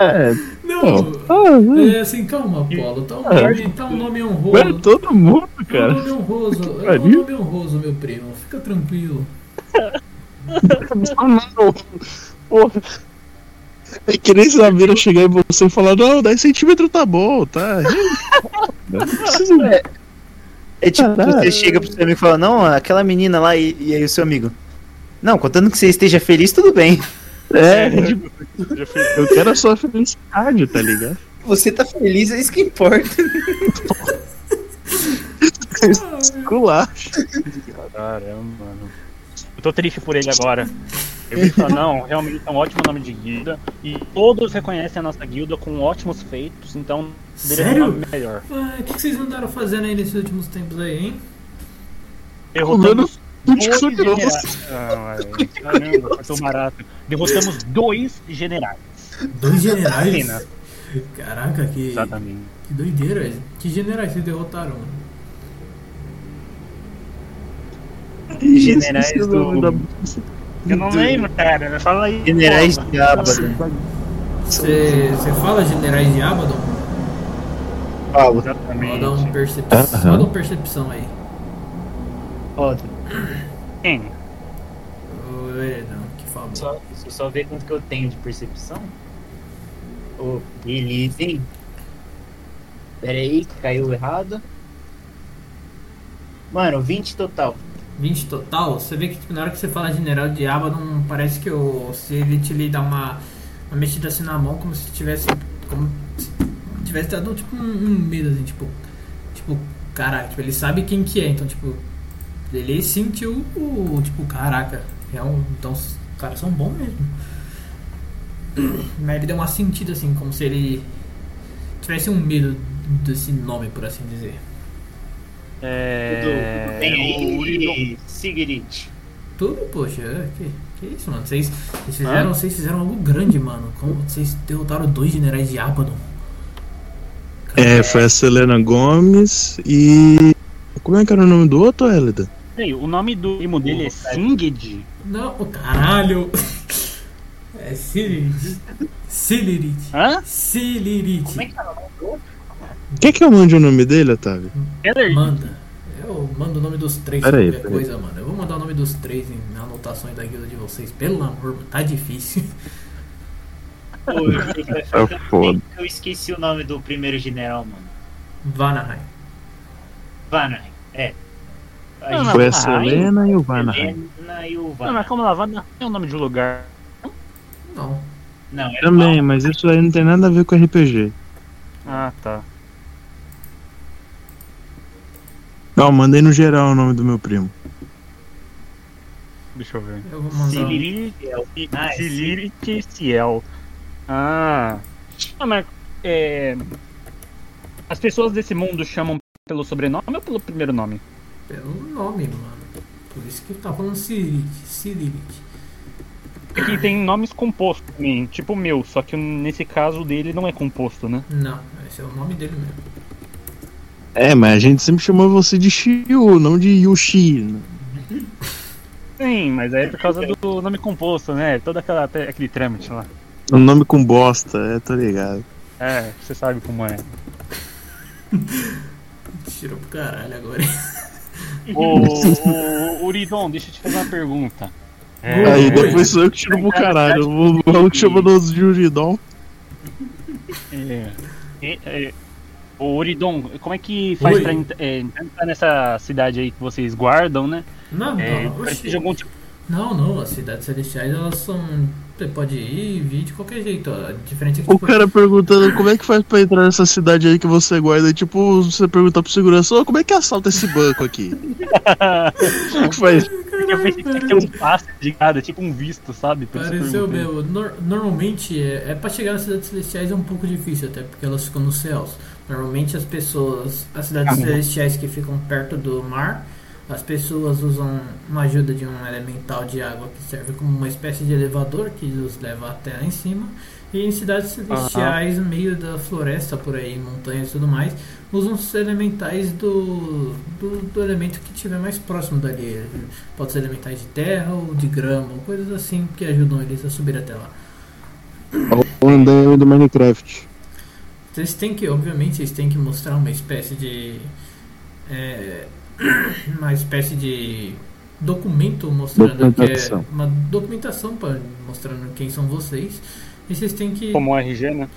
É, Não, ah, é assim, calma, Paulo. Tá um nome, tá um nome é honroso. todo mundo, É um cara. nome honroso. É um nome honroso, meu primo. Fica tranquilo. Porra. É que nem Samira chegar em você e falar, não, 10 centímetros tá bom, tá? Não precisa É tipo, Caralho. você chega pro seu amigo e fala, não, aquela menina lá, e, e aí o seu amigo. Não, contando que você esteja feliz, tudo bem. É, tipo, eu quero a sua felicidade, tá ligado? Você tá feliz, é isso que importa. Culacho. Caramba, mano. Eu tô triste por ele agora. Eu vi falar, não, realmente é um ótimo nome de guilda. E todos reconhecem a nossa guilda com ótimos feitos, então um Sério? nome melhor. Ah, O que, que vocês andaram fazendo aí nesses últimos tempos aí, hein? Derrotamos dois generais. Ah, ai, caramba, cortou barato. Derrotamos dois generais. Dois generais? Caraca, que, Exatamente. que doideira. velho. Que generais vocês derrotaram? mano? Generais o do- da- Eu não lembro, cara. Fala aí. Generais porra. de Abadon. Você você fala generais de Abaddon? Falo. Exatamente. Roda um percepção. Aham. Roda um percepção aí. Roda. Quem? Ô, Heredão, que favor. Só, só ver quanto que eu tenho de percepção. Ô, beleza, hein? Pera aí, que caiu errado. Mano, 20 total. 20 total, você vê que tipo, na hora que você fala general de Abaddon, parece que o, se ele te lhe dá uma, uma mexida assim na mão, como se tivesse. Como se tivesse dado tipo um, um medo, assim, tipo. Tipo, caraca, tipo, ele sabe quem que é, então tipo. Ele sentiu o. Tipo, caraca, é um, então os caras são bons mesmo. Mas ele deu uma sentida assim, como se ele tivesse um medo desse nome, por assim dizer. É. Tudo bem aí, Sigrid. Tudo, poxa, é, que, que isso, mano? Vocês, vocês, fizeram, vocês fizeram algo grande, mano. Como vocês derrotaram dois generais de Abaddon. É, foi a Selena Gomes e. Como é que era o nome do outro, Hélida? Ei, o nome do primo dele é Singed? Não, o caralho! É Silirit. Silirit. Hã? Silirit. Como é que é o nome do outro? Quer que eu mande o nome dele, Otávio? Keller? Manda. Eu mando o nome dos três Pera aí, qualquer pera aí. coisa, mano. Eu vou mandar o nome dos três em anotações da guilda de vocês. Pelo amor, mano, tá difícil. Pô, eu que eu esqueci o nome do primeiro general, mano. Vanaheim. Vanaheim, é. A Não, gente- Foi a Vanaheim? Selena e o Vanaheim. E o Não, mas Vanaheim. calma lá, Vana é o nome de um lugar. Não. Não, era Também, mas isso aí não tem nada a ver com RPG. Ah, tá. Não, mandei no geral o nome do meu primo. Deixa eu ver. Eu vou mandar. um- Siliri Ah, é Ciel. Ah. Ah, mas. É. As pessoas desse mundo chamam pelo sobrenome ou pelo primeiro nome? Pelo nome, mano. Por isso que tá falando Silirit. Silirit. É que tem nomes compostos também, tipo o meu, só que nesse caso dele não é composto, né? Não, esse é o nome dele mesmo. É, mas a gente sempre chamou você de Shiu, não de Yushi. Sim, mas é por causa do nome composto, né? Todo aquela, aquele trâmite lá. Um nome com bosta, é, tô ligado. É, você sabe como é. Tirou pro caralho agora. Ô, Uridon, deixa eu te fazer uma pergunta. É, Aí depois sou eu que tiro pro caralho. O maluco chama nós de Uridon. É, é, é, ô, Uridon, como é que faz Oi. pra é, entrar nessa cidade aí que vocês guardam, né? Não, É, não. precisa de algum tipo, Não, não, as cidades celestiais elas são. Você pode ir e vir de qualquer jeito. ó. A diferença é que O tipo, cara perguntando como é que faz pra entrar nessa cidade aí que você guarda. E, tipo, você perguntar pro segurança, "Ô, como é que assalta esse banco aqui? Como que faz? Eu pensei que tinha que ter um passe de cada, tipo um visto, sabe? Por Pareceu meu. Nor- normalmente é, é pra chegar nas cidades celestiais é um pouco difícil, até porque elas ficam nos céus. Normalmente as pessoas, as cidades Ah, celestiais que ficam perto do mar, as pessoas usam uma ajuda de um elemental de água que serve como uma espécie de elevador que os leva até lá em cima. E em cidades celestiais, no meio da floresta por aí, montanhas e tudo mais, usam os elementais do, do, do elemento que estiver mais próximo dali. Pode ser elementais de terra ou de grama, ou coisas assim que ajudam eles a subir até lá. O andaime do Minecraft. Vocês têm que, obviamente, vocês têm que mostrar uma espécie de. é, uma espécie de documento mostrando que é uma documentação pra, mostrando quem são vocês. E vocês têm que. Como um RG, né?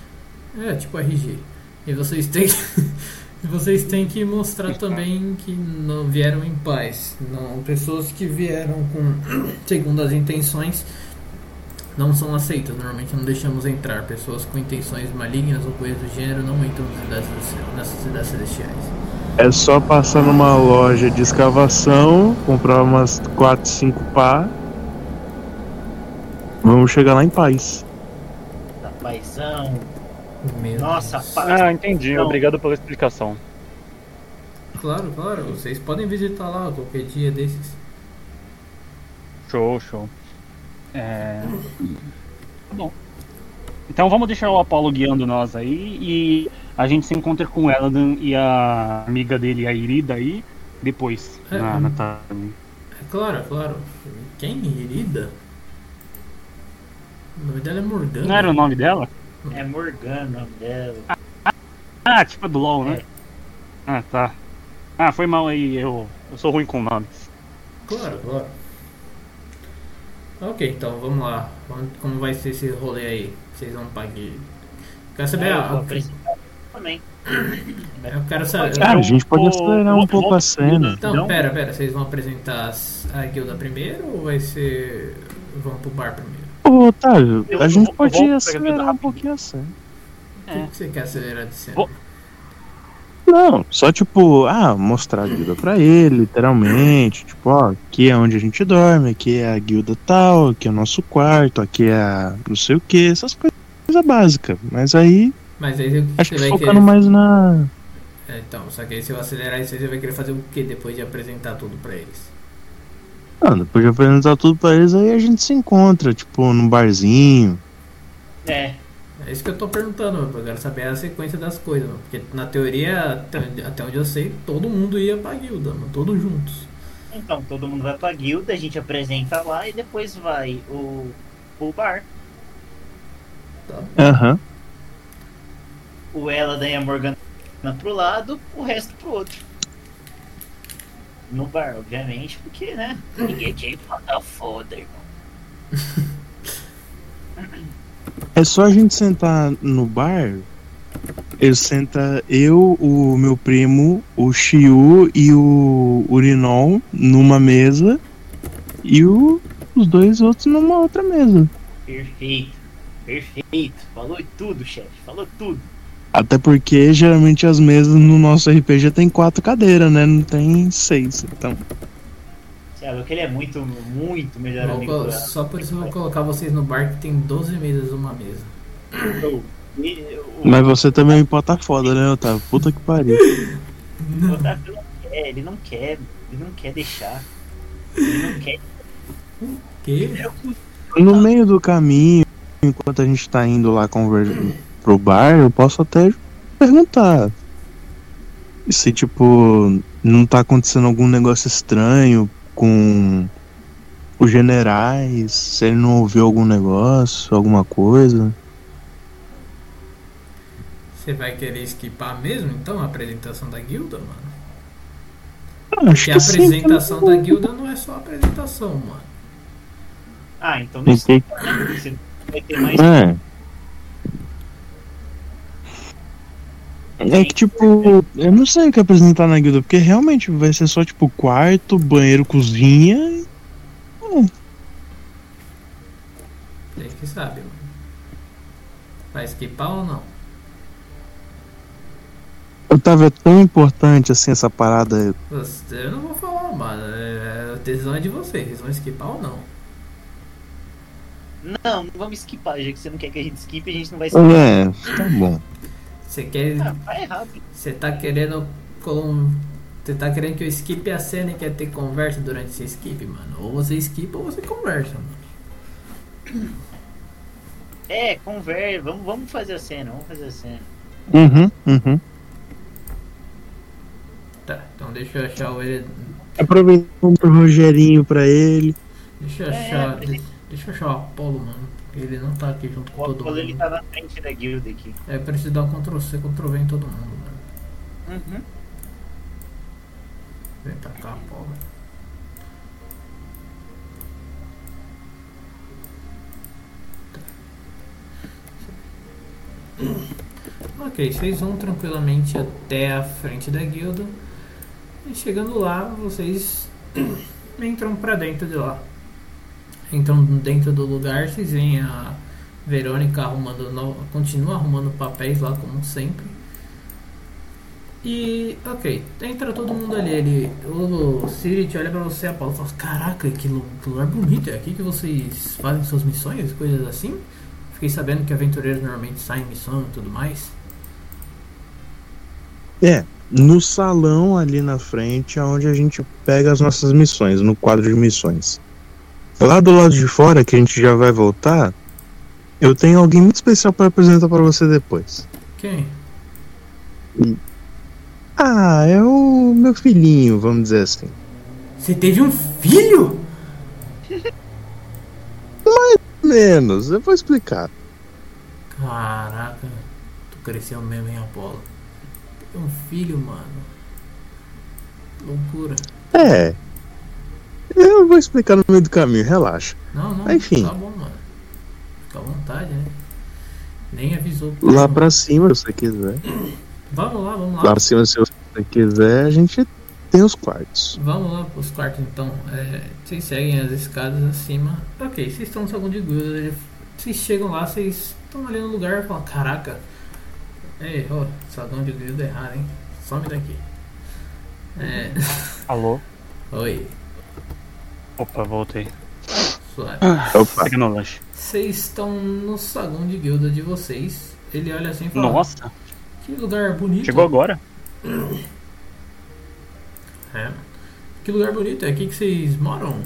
É, tipo RG. E vocês têm e vocês têm que mostrar também que não vieram em paz. Não, pessoas que vieram com segundo as intenções não são aceitas. Normalmente não deixamos entrar. Pessoas com intenções malignas ou coisas do gênero não entram nas cidades, nessas cidades celestiais. É só passar numa loja de escavação, comprar umas 4, 5 pá. Vamos chegar lá em paz. Da paizão. Meu Nossa, paz. Ah, entendi. Não. Obrigado pela explicação. Claro, claro. Vocês podem visitar lá qualquer dia desses. Show, show. É... Tá bom. Então vamos deixar o Apollo guiando nós aí e a gente se encontra com o Eladan e a amiga dele, a Irida aí, depois, É, na, hum. na tarde. É claro, é claro. Quem? Irida? O nome dela é Morgana. Não era o nome dela? É Morgana o nome dela. Ah, tipo do LoL, né? Ah, tá. Ah, foi mal aí, eu, eu sou ruim com nomes. Claro, claro. Ok, então vamos lá. Vamos- Como vai ser esse rolê aí? Vocês vão pagar. Quero saber. É, eu ah, vou eu também. quero saber. Cara, a gente pode acelerar um pouco a cena. Então, Não? pera, pera. Vocês vão apresentar as- a guilda primeiro ou vai ser. Vão pro bar primeiro? Ô, Otávio, a gente pode acelerar um pouquinho a cena. O É. que, que você quer acelerar de cena? Não, só tipo, ah, mostrar a guilda pra ele, literalmente. Tipo, ó, aqui é onde a gente dorme, aqui é a guilda tal, aqui é o nosso quarto, aqui é a não sei o que, essas coisas básicas. Mas aí, Mas aí acho você que vai focando querer. mais na. É, então, só que aí se eu acelerar isso aí, você vai querer fazer o que depois de apresentar tudo pra eles? Ah, depois de apresentar tudo pra eles, aí a gente se encontra, tipo, num barzinho. É, É isso que eu tô perguntando, eu quero saber a sequência das coisas, mano. porque na teoria, até, até onde eu sei, todo mundo ia pra guilda, mano, todos juntos. então todo mundo vai pra guilda, a gente apresenta lá e depois vai o, o bar. Aham. O Eladan e a Morgana pro lado, o resto pro outro. No bar, obviamente, porque, né? Ninguém tinha que mandar foda, irmão. É só a gente sentar no bar. Eu senta eu, o meu primo, o Xiu e o Urinol numa mesa e o- os dois outros numa outra mesa. Perfeito, perfeito. Falou tudo, chefe. Falou tudo. Até porque geralmente as mesas no nosso RPG tem quatro cadeiras, né? Não tem seis. Então. Sabe, que ele é muito, muito melhor Vou amigo só por isso eu vou colocar vocês no bar que tem 12 mesas uma mesa. O- Mas você também é foda, né, Otávio? Puta que pariu. O Otávio não quer, ele não quer, ele não quer deixar. Ele não quer. Que? No meio do caminho, enquanto a gente tá indo lá pro bar, eu posso até perguntar. Se, tipo, não tá acontecendo algum negócio estranho com os generais, se ele não ouviu algum negócio, alguma coisa. Você vai querer esquipar mesmo, então, a apresentação da guilda, mano? Ah, Acho Porque a que sim. apresentação da guilda não é só a apresentação, mano. Ah, então não Entendi. Você vai ter mais. É. É que, tipo, eu não sei o que apresentar na guilda, porque realmente vai ser só, tipo, quarto, banheiro, cozinha. que sabe, mano. Vai esquipar ou não? Otávio, é tão importante assim essa parada. Eu não vou falar, mano. É, a decisão é de vocês. Vocês vão esquipar ou não? Não, não vamos skipar, já que você não quer que a gente skipe, a gente não vai skipar. É, tá bom. Você quer. Ah, vai rápido. Você tá querendo. Com... Você tá querendo que eu skip a cena e quer ter conversa durante esse skip, mano? Ou você skipa ou você conversa, mano. É, conversa, vamos, vamos fazer a cena, vamos fazer a cena. Uhum, uhum. Tá, então deixa eu achar o ele. Aproveitando pro Rogerinho pra ele. Deixa eu É, achar. ele- Deixa eu achar o Apolo, mano. Ele não tá aqui junto com O todo Apolo ele mundo. tá na frente da guilda aqui. É, eu preciso dar um Ctrl C, Ctrl V em todo mundo, mano. Uhum. Vem pra cá, Apolo. Ok, vocês vão tranquilamente até a frente da guilda. E chegando lá, vocês entram pra dentro de lá. Entram dentro do lugar, vocês veem a Verônica arrumando, no- continua arrumando papéis lá como sempre. E, ok, entra todo mundo ali. Ele, o Sirit olha pra você, a Paula, fala: Caraca, que lugar bonito, é aqui que vocês fazem suas missões, coisas assim? Fiquei sabendo que aventureiros normalmente saem em missão e tudo mais. É, no salão ali na frente é onde a gente pega as nossas missões, no quadro de missões. Lá do lado de fora, que a gente já vai voltar, eu tenho alguém muito especial para apresentar para você depois. Quem? Ah, é o meu filhinho, vamos dizer assim. Você teve um filho? Menos, eu vou explicar. Caraca, tu cresceu mesmo, hein, Apolo? Um filho, mano. Loucura. É. Eu vou explicar no meio do caminho, relaxa. Não, não, Enfim. tá bom, mano. Fica à vontade, né? Nem avisou. Lá pra cima, se você quiser. Vamos lá, vamos lá. Lá pra cima, se você quiser, a gente tem os quartos. Vamos lá pros quartos então. É, vocês seguem as escadas acima. Ok, vocês estão no salão de guilda. Vocês chegam lá, vocês estão ali no lugar e falam, caraca. Ei, ó, salão de é errado, hein? Some daqui. É. Alô? Oi, Opa, voltei. suave. Opa. Pega no lanche. Vocês estão no salão de guilda de vocês. Ele olha assim e fala, Nossa, que lugar bonito. chegou agora? É. Que lugar bonito, é aqui que vocês moram?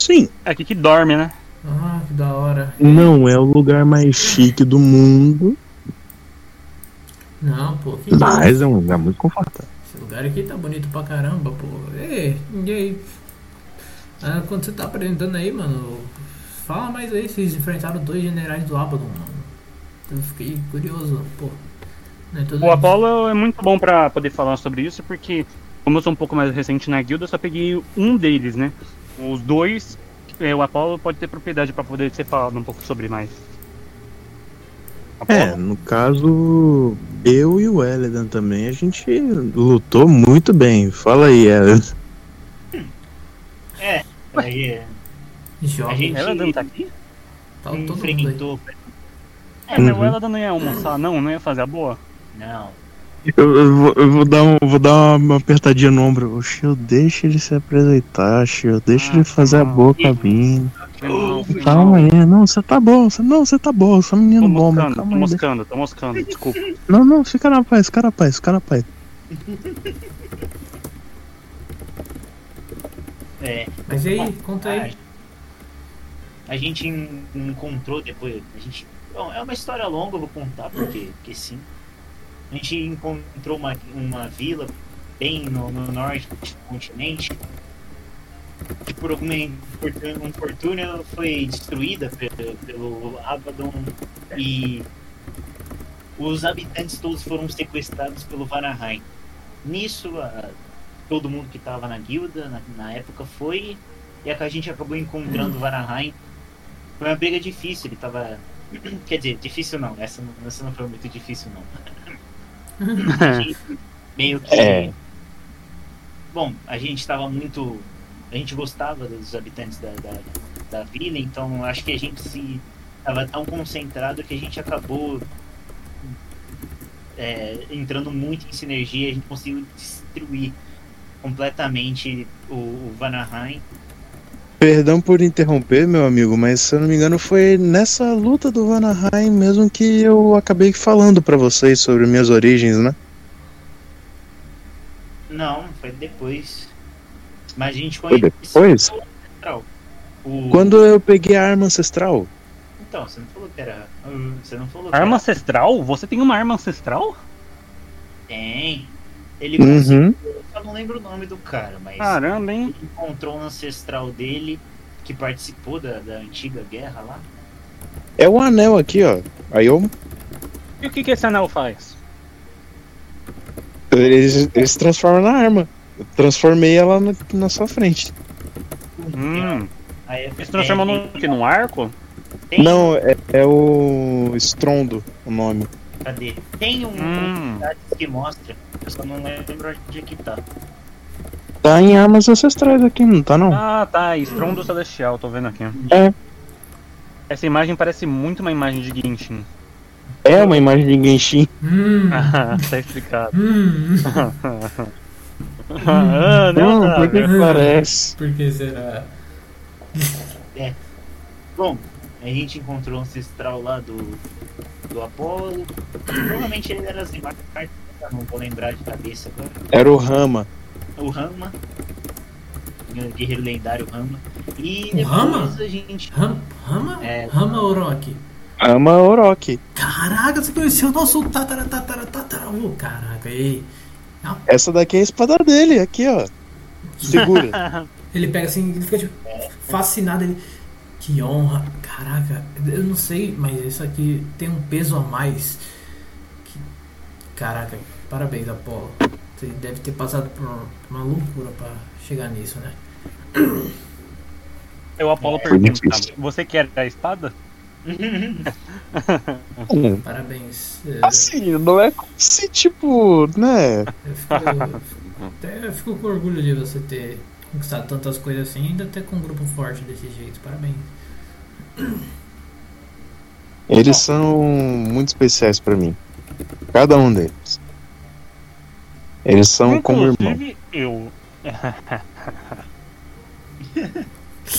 Sim, É aqui que dorme, né? Ah, que da hora. não é o lugar mais chique do mundo, Não, pô, que mas é um lugar muito confortável. Lugar aqui tá bonito pra caramba, pô. Ei, e aí? Ah, quando você tá apresentando aí, mano, fala mais aí, vocês enfrentaram dois generais do Abaddon, mano. Eu fiquei curioso, pô. É O Apollo é muito bom pra poder falar sobre isso, porque como eu sou um pouco mais recente na guilda, eu só peguei um deles, né? Os dois, é, o Apollo pode ter propriedade pra poder ser falado um pouco sobre mais. É, Apollo? no caso, eu e o Elidan também, a gente lutou muito bem. Fala aí, Elidan. É, aí Joga, a gente tá aqui? tá todo mundo aí. É, mas Uhum. o Ela não ia almoçar, não? Não ia fazer a boa? Não, Eu, eu vou, eu vou dar, um, vou dar uma apertadinha no ombro. Ô, Shio, deixa ele se apresentar, Shio. Deixa Ah, ele fazer a não. boa cabine. Calma aí, não, você tá bom, você, não, você tá bom, você é um menino Tô bom, moscando, tô calma aí. deixa- moscando, tô moscando, desculpa. Não, não, fica na paz, fica na paz, fica na paz. é. Mas e aí, conta aí. A, a gente en- encontrou depois. A gente. Bom, é uma história longa, eu vou contar, porque, porque sim. A gente encontrou uma, uma vila bem no, no norte do continente. Que por alguma infortúnia infortúnia foi destruída pelo, pelo Abaddon e os habitantes todos foram sequestrados pelo Vanaheim. Nisso, a- todo mundo que estava na guilda na, na época foi e a gente acabou encontrando o Vanaheim. Foi uma briga difícil, ele tava. Quer dizer, difícil não, essa, não- essa não foi muito difícil não. A meio que. É. Bom, a gente tava muito. A gente gostava dos habitantes da, da, da vila, então acho que a gente se tava tão concentrado que a gente acabou é, entrando muito em sinergia, a gente conseguiu destruir completamente o, o Vanaheim. Perdão por interromper, meu amigo, mas se eu não me engano foi nessa luta do Vanaheim mesmo que eu acabei falando pra vocês sobre minhas origens, né? Não, foi depois. Mas a gente Foi conheceu depois? o. Quando eu peguei a arma ancestral, Então, você não falou que era. uh, Você não falou que Arma era... ancestral? Você tem uma arma ancestral? Tem. Ele Uhum. conseguiu. Eu só não lembro o nome do cara, mas. Caramba, hein? Ele encontrou um ancestral dele que participou da, da antiga guerra lá. é o anel aqui, ó. Aí eu. E o que, que esse anel faz? Eles, eles transformam na arma. Eu transformei ela na, na sua frente. Hum. Aí é- Ele se transformou é, num, que, num arco? tem- Não, é, é o Strondo o nome. Cadê? Tem um Hum. que mostra. Eu só não lembro onde é que tá. Tá em armas ancestrais aqui, não tá não? Ah, tá. Estrondo Celestial, tô vendo aqui. É. Essa imagem parece muito uma imagem de Genshin. É uma imagem de Genshin. Hum, Ah, tá explicado. hum. ah, não, Não, por que parece? Por que será? Bom, a gente encontrou um ancestral lá do, do Apolo. Provavelmente ele era Zimar, não vou lembrar de cabeça agora. Era o Rama. O Rama. o Guerreiro lendário Rama. E O depois Rama? a gente. Ram, Rama? É. Rama Orochi. Rama Orochi. Caraca, você conheceu o nosso tatara. Caraca, ei. Essa daqui é a espada dele, aqui ó. Segura. Ele pega assim, ele fica tipo, fascinado. Ele, que honra. Caraca, eu não sei, mas isso aqui tem um peso a mais. Que- Caraca, parabéns, Apolo. Você deve ter passado por uma loucura pra chegar nisso, né? Eu Apolo Foi pergunta. Você quer a espada? Hum, Parabéns. É, assim, não é como se, tipo, né? Eu fico, até eu fico com orgulho de você ter conquistado tantas coisas assim e ainda ter com um grupo forte desse jeito. Parabéns. Eles são muito especiais pra mim. Cada um deles. Eles são como irmão. Inclusive, eu.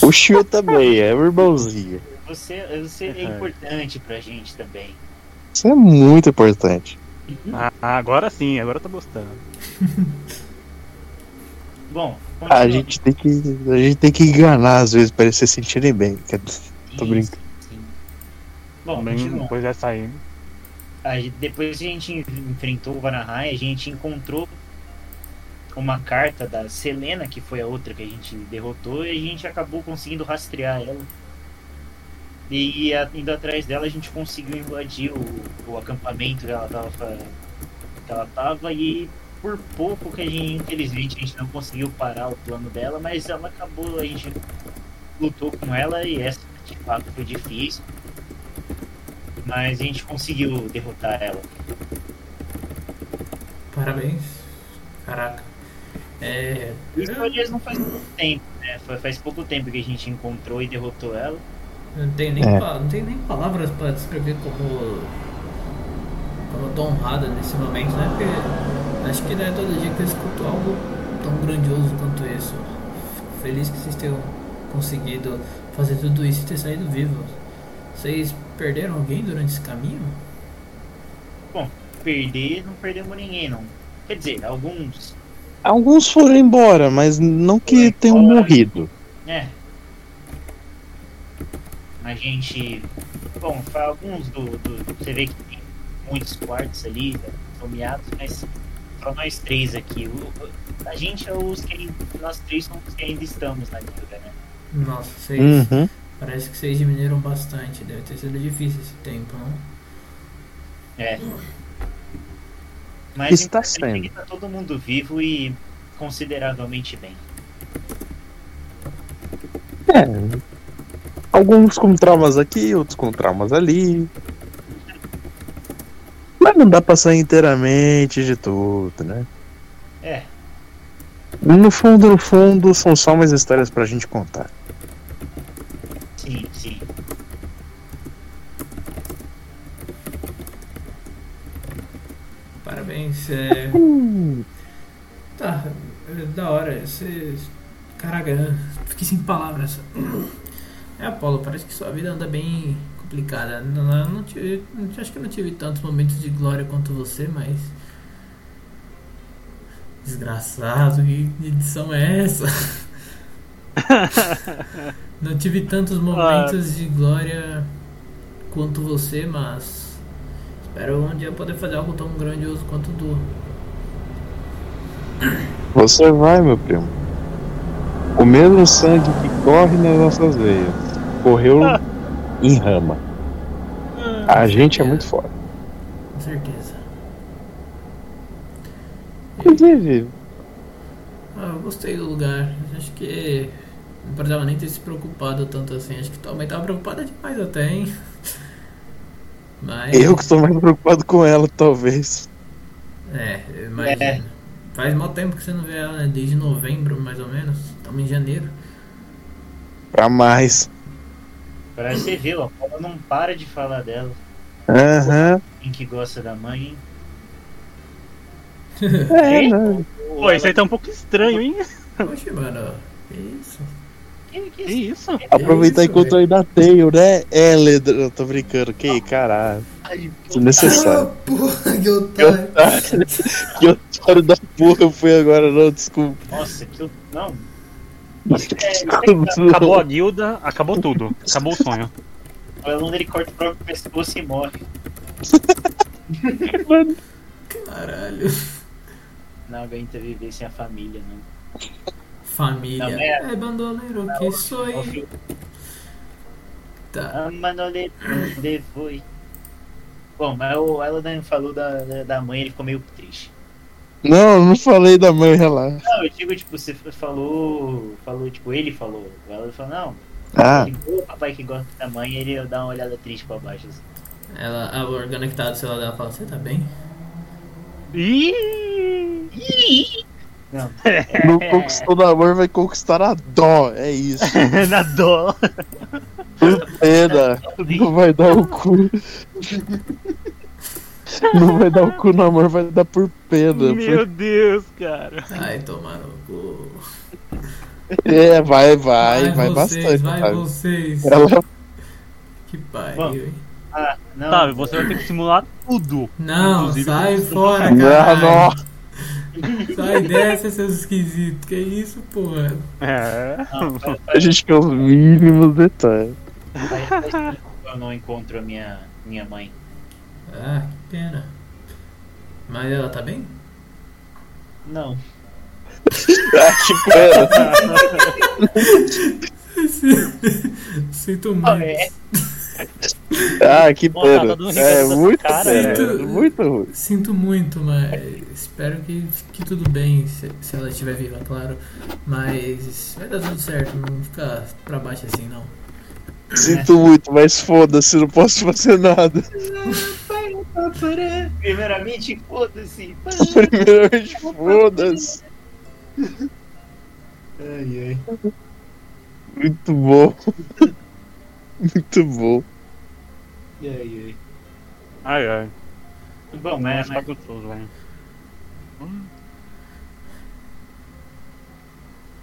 O Shio também, é o irmãozinho. Você, você é importante pra gente também. Isso é muito importante. Ah, agora sim, agora eu tô gostando. Bom, A continuando. gente tem que, a gente tem que enganar às vezes pra eles se sentirem bem. Quer- Tô Isso, brincando. sim. Bom, Também depois. A gente- depois que a gente enfrentou o Vanaheim, a gente encontrou uma carta da Selena, que foi a outra que a gente derrotou, e a gente acabou conseguindo rastrear ela. E indo atrás dela, a gente conseguiu invadir o, o acampamento que ela tava, que ela tava e por pouco que a gente, infelizmente, a gente não conseguiu parar o plano dela, mas ela acabou, a gente lutou com ela e essa de fato foi difícil. Mas a gente conseguiu derrotar ela. Parabéns. Caraca. É. Isso aliás não faz muito tempo, né? Faz pouco tempo que a gente encontrou e derrotou ela. Eu Não tenho nem, É. pa- não tenho nem palavras pra descrever como. Como eu tô honrada nesse momento, né? Porque acho que não é todo dia que eu escuto algo tão grandioso quanto isso. Fico feliz que vocês tenham conseguido fazer tudo isso e ter saído vivos. Vocês perderam alguém durante esse caminho? Perder, não perdemos ninguém, não. Quer dizer, alguns. Alguns foram embora, mas não que tenham morrido. É. A gente. Bom, foi alguns do, do- Você vê que tem muitos quartos ali, né, nomeados, mas só nós três aqui. O- a gente é os que. Nós três somos os que ainda estamos na guilda, né? Nossa, vocês. Uhum. Parece que vocês diminuíram bastante. Deve ter sido difícil esse tempo, não? É. Mas Está o importante é sendo. tá todo mundo vivo e consideravelmente bem. É. Alguns com traumas aqui, outros com traumas ali. Mas não dá pra sair inteiramente de tudo, né? É. No fundo, no fundo, são só umas histórias pra gente contar. Sim, sim. Parabéns. É... Uh. Tá, é da hora. Você. Caraca, fiquei sem palavras. É, Apolo, parece que sua vida anda bem complicada. Não, não, não tive, não- acho que eu não tive tantos momentos de glória quanto você, mas. Desgraçado, que edição é essa? Não tive tantos momentos de glória quanto você, mas espero um dia poder fazer algo tão grandioso quanto o Du. Você vai, meu primo. O mesmo sangue que corre nas nossas veias correu em rama. A gente é muito foda. Com certeza. Inclusive, Ah, eu gostei do lugar. Acho que não precisava nem ter se preocupado tanto assim. Acho que tua mãe tava preocupada demais até, hein? Mas. eu que estou mais preocupado com ela, talvez. É, eu imagino. Faz mal tempo que você não vê ela, né? Desde novembro, mais ou menos. Estamos em janeiro. Pra mais. Pra você ver, o Apolo não para de falar dela. Aham. Quem que gosta da mãe, hein? É, né? Pô, isso aí tá um pouco estranho, hein? Oxe, mano. Que isso? Que, que Que isso? Aproveitar isso, enquanto eu ainda tenho, né? É, Ledro, eu tô brincando. Que caralho. Desnecessário. Ah, porra, que otário. Que otário da porra eu fui agora, não, desculpa. Nossa, que eu. Não. Acabou a guilda, acabou tudo. Acabou o sonho. O aluno ele corta o próprio pescoço e morre. Caralho. Não aguenta viver sem a família, não. Família. Não, é- É bandoleiro que sou. Ouviu? Tá. A Manolete de foi. Bom, mas o Eladan falou da, da mãe, ele ficou meio triste. Não, eu não falei da mãe, relaxa. Não, eu digo, tipo, você falou. Falou, tipo, ele falou. Eladan falou, não. Ah, o papai que gosta da mãe, ele dá uma olhada triste pra baixo. Assim. Ela, a Organa que tá do celular dela fala: Você tá bem? Ih! Não. não conquistou o amor, vai conquistar a dó. É isso. Na dó. Pena. Não vai dar o cu. Não vai dar o cu no amor, vai dar por pena. Meu Deus, cara. Ai, tomar no cu. É, vai, vai, vai, vocês, bastante. Vai sabe? vocês. Ela Que pariu, Bom. hein? Ah, não. Sabe, você vai ter que simular tudo. Não, Inclusive, sai fora, Não, caralho. não. Sai dessa, seus esquisitos. Que isso, porra? É. não A gente quer os mínimos detalhes. eu não encontro a minha, minha mãe. Pena. Mas ela tá bem? Não. Ah, que pena. Sinto muito. Ah, é. Ah, que tá pena. É risada muito cara, né? Muito ruim. Sinto muito, mas espero que fique tudo bem se, se ela estiver viva, claro. Mas vai dar tudo certo, não fica pra baixo assim, não. Sinto muito, mas foda-se, não posso fazer nada. Primeiramente, foda-se. Primeiramente, foda-se. Ai, ai. Muito bom. Muito bom. Ai, Ai, ai. ai. Bom, mas, Tá mas gostoso, velho.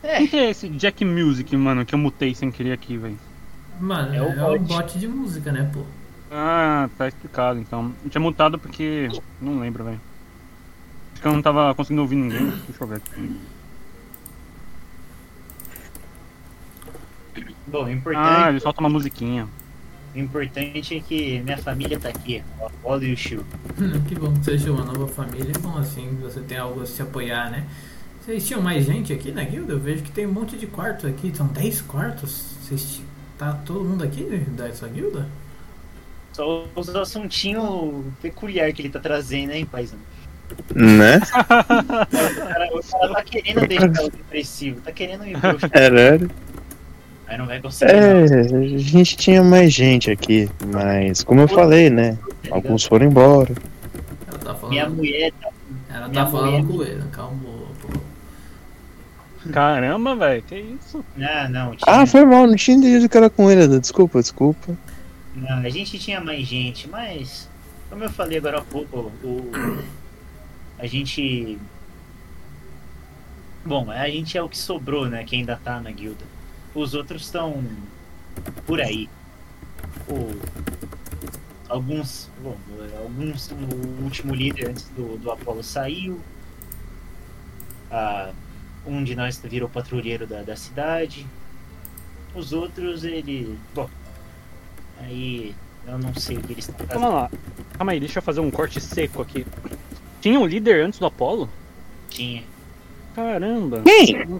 É. Quem que é esse Jack Music, mano, que eu mutei sem querer aqui, velho? Mano, É é, o o bot. bot de música, né, pô? Ah, tá explicado então. Eu tinha mutado porque. Não lembro, velho. Acho que eu não tava conseguindo ouvir ninguém. Deixa eu ver. bom, o Ah, importante, ele solta uma musiquinha. o importante é que minha família tá aqui. O Apolo e o Chiu. que bom que você achou uma nova família. É bom assim, você tem algo a se apoiar, né? Vocês tinham mais gente aqui na guilda? Eu vejo que tem um monte de quartos aqui. São 10 quartos. Vocês tá todo mundo aqui dessa guilda? Só os assuntinhos peculiar que ele tá trazendo, hein, paizão? Né? O cara, o cara tá querendo deixar o depressivo, tá querendo ir pro Caralho. Aí não vai conseguir. É, não. a gente tinha mais gente aqui, mas como eu falei, né? Alguns foram embora. Ela tá falando. Minha mulher tá. ela minha tá falando mulher- com ele, calma, pô. Caramba, velho, que isso? Não, não. Tinha, Ah, foi mal, não tinha entendido que era com ele, desculpa, desculpa. Não, a gente tinha mais gente, mas. Como eu falei agora há pouco, o. A gente. Bom, a gente é o que sobrou, né? Que ainda tá na guilda. Os outros estão por aí. O... Alguns. Bom, alguns. O último líder antes do, do Apolo saiu. Ah, um de nós virou patrulheiro da, da cidade. Os outros, ele. Bom. Aí. Eu não sei o que eles estão Calma fazendo. lá. Calma aí, deixa eu fazer um corte seco aqui. Tinha um líder antes do Apolo? Tinha. Caramba. Quem?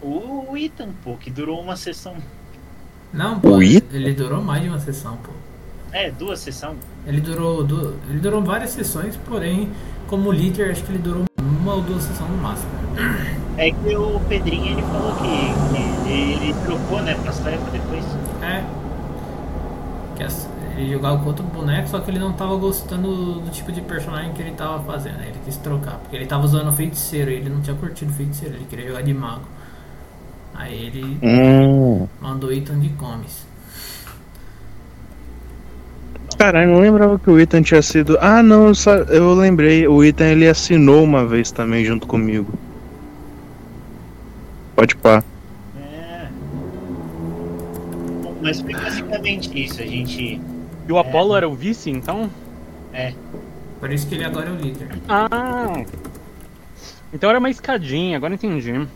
O, Ethan, pô, que durou uma sessão. Não, pô, O ele, durou mais de uma sessão, pô. É, duas sessões. Ele durou, du- ele durou várias sessões, porém, como líder, acho que ele durou uma ou duas sessões no máximo. É que o Pedrinho ele falou que, que ele trocou, né, pra Slepa depois. É. Ele jogava com outro boneco, só que ele não tava gostando do tipo de personagem que ele tava fazendo. Aí Ele quis trocar, porque ele tava usando feiticeiro e ele não tinha curtido feiticeiro, ele queria jogar de mago. Aí ele Hum. mandou Ethan de comes. Caralho, não lembrava que o Ethan tinha sido. Ah, não, eu, sa- eu lembrei. O Ethan ele assinou uma vez também junto comigo. Pode pá. Mas foi basicamente isso, a gente. E o Apolo era o vice, então? Por isso que ele agora é o líder. Ah! Então era uma escadinha, agora entendi.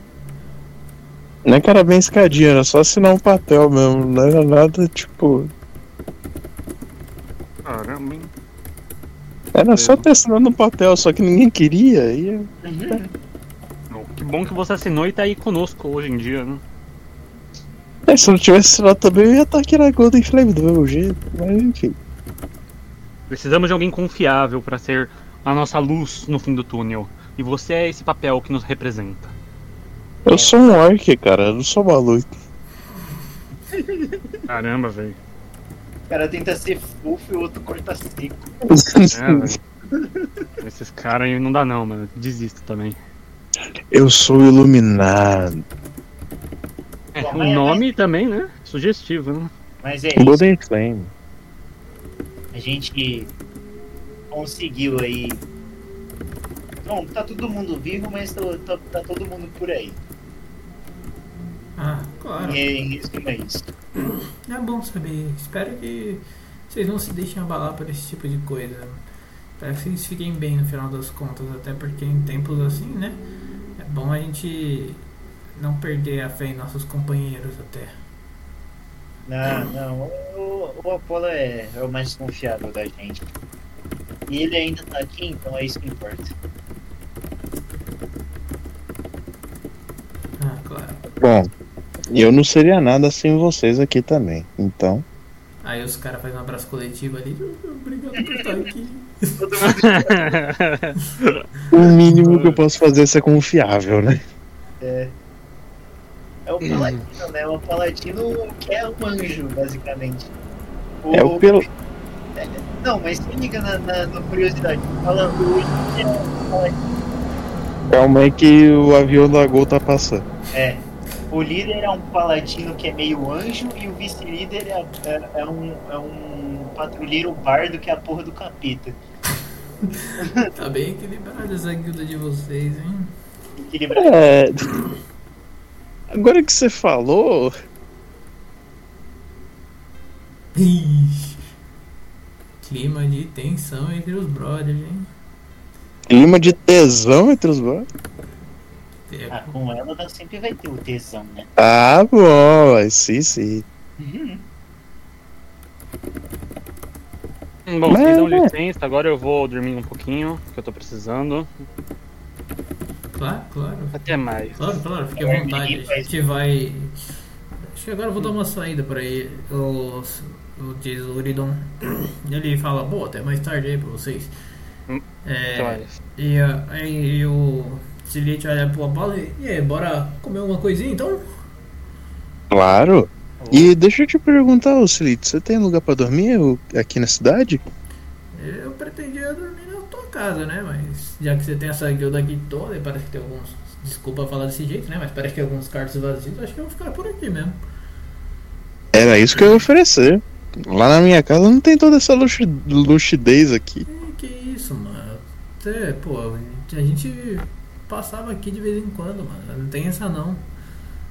Não é que era bem escadinha, era só assinar um papel mesmo. Não era nada tipo. Caramba, hein? Era só ter assinado um papel, só que ninguém queria. E... Bom, Que bom que você assinou e tá aí conosco hoje em dia, né? É, se eu não tivesse assinado também, eu ia estar aqui na Golden Flame do mesmo jeito. Mas enfim. Precisamos de alguém confiável pra ser a nossa luz no fim do túnel. E você é esse papel que nos representa. Eu sou um orc, cara, eu não sou maluco. Caramba, velho. O cara tenta ser fofo e o outro corta seco. É. Esses caras aí não dá não, mano. Desisto também. eu sou iluminado. É, o nome também, né? Sugestivo, né? Mas é isso. Golden Flame. A gente conseguiu aí. Bom, tá todo mundo vivo, mas tá, tá- tá todo mundo por aí. Ah, claro. E em resumo é isso. É bom saber. Espero que vocês não se deixem abalar por esse tipo de coisa. Espero que vocês fiquem bem no final das contas, até porque em tempos assim, né? É bom a gente não perder a fé em nossos companheiros até. Não, não. O, o Apollo é, é o mais confiável da gente. E ele ainda tá aqui, então é isso que importa. Ah, claro. Bom, eu não seria nada sem vocês aqui também. Então, Aí os caras fazem um abraço coletivo ali. Obrigado por estar aqui. o mínimo que eu posso fazer é ser confiável, né? É o Paladino, né? O Paladino que é um anjo, basicamente. É o pelo. Não, mas se liga na, na, na curiosidade. Fala hoje que é o Paladino. Calma aí que o avião da Gol tá passando. É. O líder é um paladino que é meio anjo e o vice-líder é, é, é um, é um patrulheiro bardo que é a porra do capeta. Tá bem equilibrada essa guilda de vocês, hein? Equilibrado. É. Agora que você falou, Ixi. Clima de tensão entre os brothers, hein? clima de tesão entre os. É, Ah, com ela sempre vai ter o tesão, né? Ah, bom, mas sim, sim. Hum, Bom, Mas- vocês dão licença, agora eu vou dormir um pouquinho, que eu tô precisando. Claro, claro. Até mais. Claro, claro, fique à vontade. A gente vai. Acho que agora eu vou dar uma saída pra ele. O, o diz o Uridon. Ele fala, boa, até mais tarde aí pra vocês. Hum, É, e ah, aí o Silite olha pro Apolo e, e aí, bora comer alguma coisinha então? Claro. E deixa eu te perguntar, ô Celito, você tem lugar pra dormir aqui na cidade? Eu pretendia dormir casa, né? Mas já que você tem essa guilda aqui toda, e parece que tem alguns. Desculpa falar desse jeito, né? Mas parece que tem alguns cartos vazios, acho que eu vou ficar por aqui mesmo. Era isso que eu ia oferecer. Lá na minha casa não tem toda essa luxi- luxidez aqui. Que isso, mano. você, pô, a gente passava aqui de vez em quando, mano. Não tem essa não.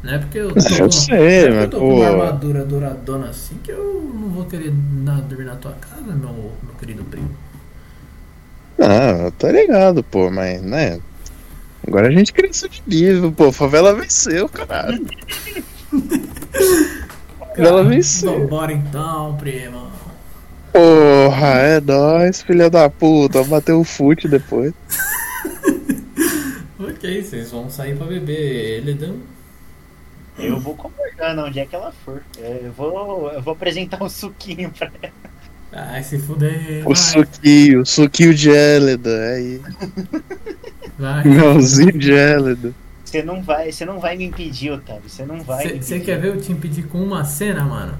Não é porque eu tô, Eu com, sei, é mas, eu tô com uma armadura douradona assim que eu não vou querer dormir na tua casa, meu, meu querido primo. Ah, tá ligado, pô, mas, né? Agora a gente cresceu de nível, pô. Favela venceu, caralho. Favela venceu. Vambora então, primo. Porra, é nóis, filha da puta. Bateu o fute depois. Ok, vocês vão sair pra beber Eledão. Eu vou concordando onde é que ela for. Eu vou, eu vou apresentar um suquinho pra ela. Ai, se fuder. O vai, suquinho, suquinho de Hélida, é aí. vai. Melzinho de Hélida. Você não vai, você não vai me impedir, Otávio. Você não vai. me Você quer ver eu te impedir com uma cena, mano?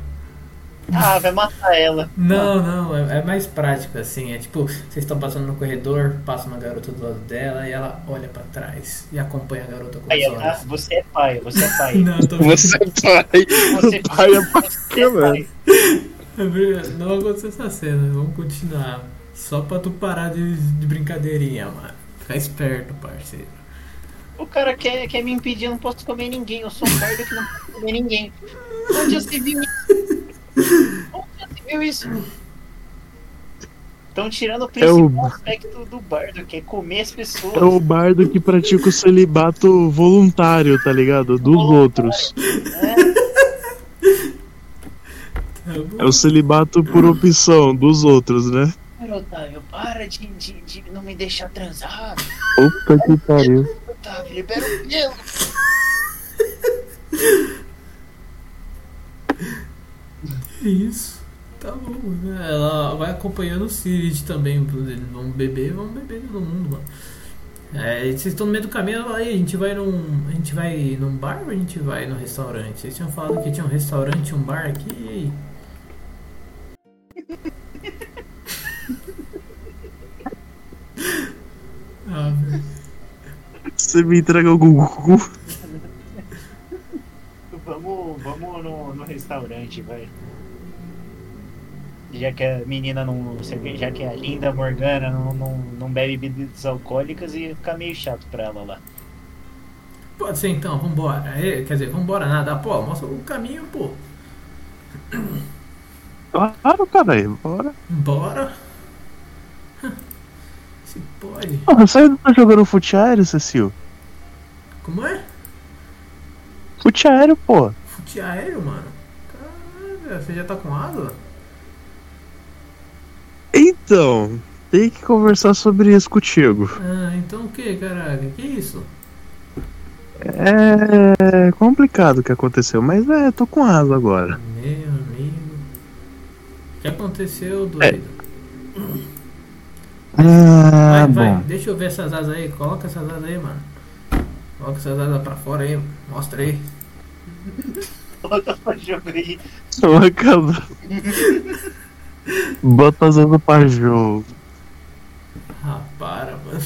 Ah, vai matar ela. Não, não, é, é mais prático assim. É tipo, vocês estão passando no corredor, passa uma garota do lado dela e ela olha pra trás e acompanha a garota com Aí, os ah, olhos. você é pai, você é pai. Não, tô Você é pai. Você, pai é pra você é pai. Não vai acontecer essa cena, vamos continuar. Só pra tu parar de, de brincadeirinha, mano. Fica esperto, parceiro. O cara quer, quer me impedir, eu não posso comer ninguém. Eu sou um bardo que não posso comer ninguém. Onde você viu isso? Onde você viu isso? Estão tirando o É o- principal aspecto do bardo, que é comer as pessoas. É o bardo que pratica o celibato voluntário, tá ligado? Dos outros. Tá bom. É o celibato por opção dos outros, né? Para, Otávio, para de, de, de não me deixar transar. Puta que pariu. Otávio, libera o pelo. Que isso? Tá bom, né? Ela vai acompanhando o Sirid também. Eles vão beber, vão beber todo mundo, mano. É, vocês estão no meio do caminho, ela, aí, a gente vai num. A gente vai num bar ou a gente vai no restaurante? Vocês tinham falado que tinha um restaurante e um bar aqui, Você me entrega o Gugu. Vamos, vamos no, no restaurante, vai. Já que a menina não. Já que a linda Morgana não, não, não bebe bebidas alcoólicas e fica meio chato pra ela lá. Pode ser então, vambora. É, quer dizer, vambora nada. Pô, mostra o caminho, pô. Claro, caralho, bora. Bora. Se pode. Ah, você ainda tá jogando fute aéreo, Cecil? Como é? Fute aéreo, pô. Fute aéreo, mano. Caralho, você já tá com asa? Então, tem que conversar sobre isso contigo. Ah, então o que, caraca? Que isso? É complicado o que aconteceu, mas é, tô com asa agora. Meu amigo. O que aconteceu, doido? Ah, vai, vai, bom. deixa eu ver essas asas aí. Coloca essas asas aí, mano. Coloca essas asas pra fora aí. Mostra aí. Bota pra jogo aí. Bota as asas pra jogo. Ah, para, mano.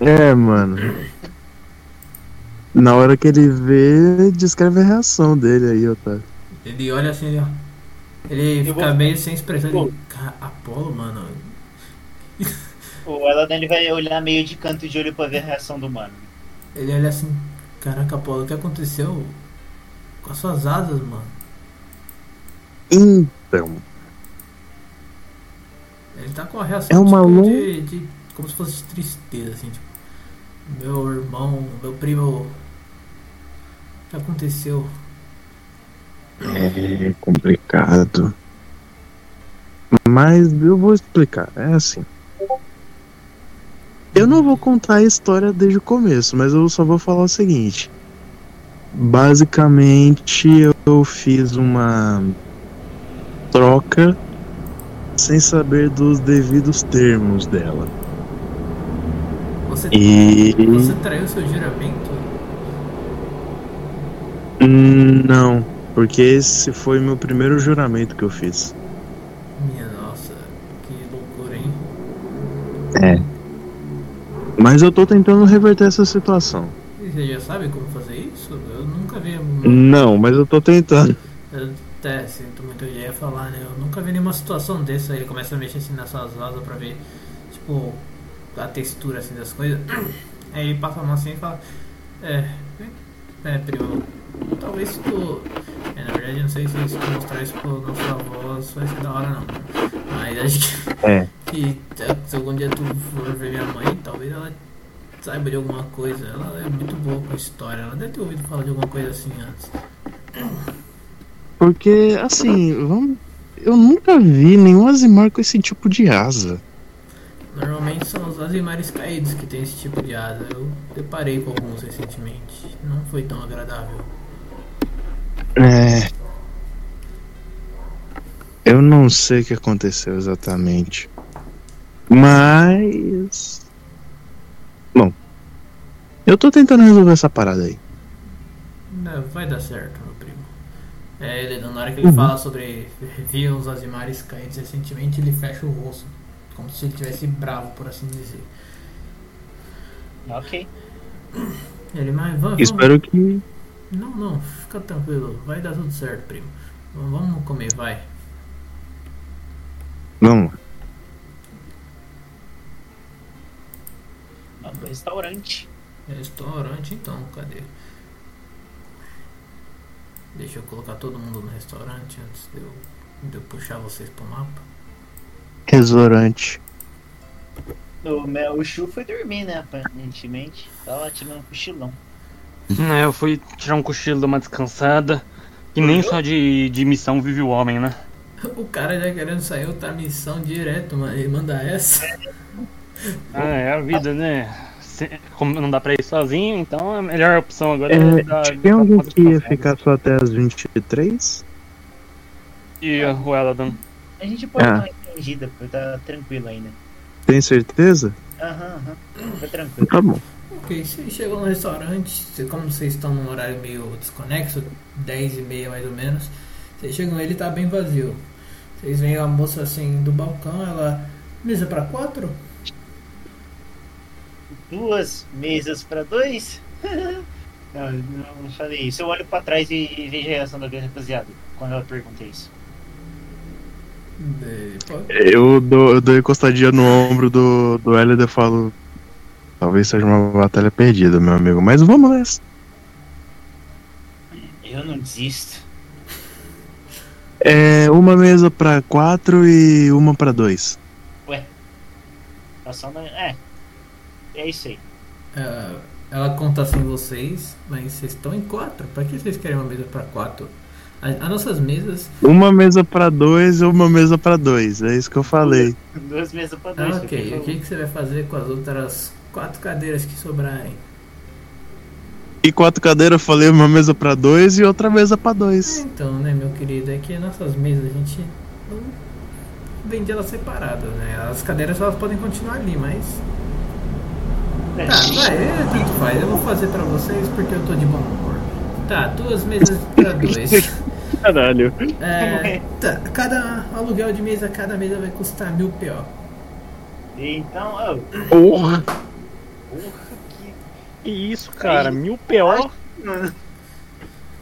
É, mano. Na hora que ele vê, descreve a reação dele aí, Otávio. Ele olha assim, ó. Ele Eu fica vou- meio sem expressão. Ele, "Ca- Apolo, mano. O Eladan ele vai olhar meio de canto de olho pra ver a reação do mano. Ele olha assim, caraca, Apolo, o que aconteceu com as suas asas, mano? Então, Ele tá com a reação É uma tipo, de, de- como se fosse tristeza, assim, tipo. Meu irmão, meu primo. O que aconteceu? é complicado. Mas eu vou explicar. É assim. Eu não vou contar a história desde o começo, mas eu só vou falar o seguinte. Basicamente, eu fiz uma troca sem saber dos devidos termos dela. Você, E você traiu seu juramento? Não, porque esse foi meu primeiro juramento que eu fiz. Minha nossa, que loucura, hein? Mas eu tô tentando reverter essa situação. Você já sabe como fazer isso? Eu nunca vi. Não, mas eu tô tentando. Eu até sinto muito eu ia falar, né? Eu nunca vi nenhuma situação dessa. Ele começa a mexer assim nas suas asas pra ver, tipo, a textura assim das coisas. Aí ele passa a mão assim e fala: É, é, primo, talvez se tu. É, na verdade, não sei se, se tu mostrar isso pro nosso avós vai ser da hora, não. Mas acho que. É. que se algum dia tu for ver minha mãe, talvez ela saiba de alguma coisa. Ela é muito boa com história. Ela deve ter ouvido falar de alguma coisa assim antes. Porque, assim, vamos. Eu nunca vi nenhum Azimar com esse tipo de asa. Normalmente são os azimares caídos que tem esse tipo de asa. Eu deparei com alguns recentemente. Não foi tão agradável. É. Eu não sei o que aconteceu exatamente. Mas. Bom. Eu tô tentando resolver essa parada aí. Não, vai dar certo, meu primo. É, ele, na hora que ele fala sobre ver os azimares caídos recentemente, ele fecha o rosto. Como se ele estivesse bravo, por assim dizer. Ok. Ele, mas vamos- Espero que. Não, não, fica tranquilo. Vai dar tudo certo, primo. Vamos comer, vai. Vamos pro restaurante. Restaurante então, cadê? Deixa eu colocar todo mundo no restaurante antes de eu, de eu puxar vocês pro mapa. Restaurante. O, meu- o Chu foi dormir, né? Aparentemente. Tava tirando um cochilão. É, eu fui tirar um cochilo, dar uma descansada. Que nem só de, de missão vive o homem, né? O cara já querendo sair outra missão direto, mano. Ele manda essa. Ah, é a vida, né? Se- como não dá pra ir sozinho, então a melhor opção agora é, É, dar- tinha alguém que ia ficar só até as 23? E o Eladan. A gente pode Ah. dar uma entendida, porque tá tranquilo ainda. Tem certeza? Aham, aham. Foi tranquilo. Tá bom. Ok, vocês chegam no restaurante, como vocês estão num horário meio desconexo, 10 e meia mais ou menos, vocês chegam ele tá bem vazio. Vocês veem a moça assim do balcão, ela. Mesa pra quatro? Duas mesas pra dois? não, não, falei isso. Eu olho pra trás e, e vejo a reação da rapaziada quando ela pergunta isso. Eu dou, eu dou encostadinha no ombro do, do Hélio e falo. Talvez seja uma batalha perdida, meu amigo, mas vamos nessa. Eu não desisto. É uma mesa pra quatro e uma pra dois. Tá só na... É. É isso aí. é, ela conta assim vocês, mas vocês estão em quatro. Pra que vocês querem uma mesa pra quatro? A- As nossas mesas. Uma mesa pra dois e uma mesa pra dois. É isso que eu falei. Duas mesas pra Ah, dois. ok. foi O que, que você vai fazer com as outras quatro cadeiras que sobrarem? E quatro cadeiras eu falei uma mesa pra dois e outra mesa pra dois. Então, né, meu querido, é que nossas mesas a gente não vende elas separadas, né? As cadeiras elas podem continuar ali, mas. É. Tá, vai, é, tanto faz. Eu vou fazer pra vocês porque eu tô de bom humor. Tá, duas mesas pra dois. Caralho. É, tá, cada aluguel de mesa, cada mesa vai custar mil PO. Então, oh, Porra. Porra, que. Que isso, cara? Mil PO? Mano,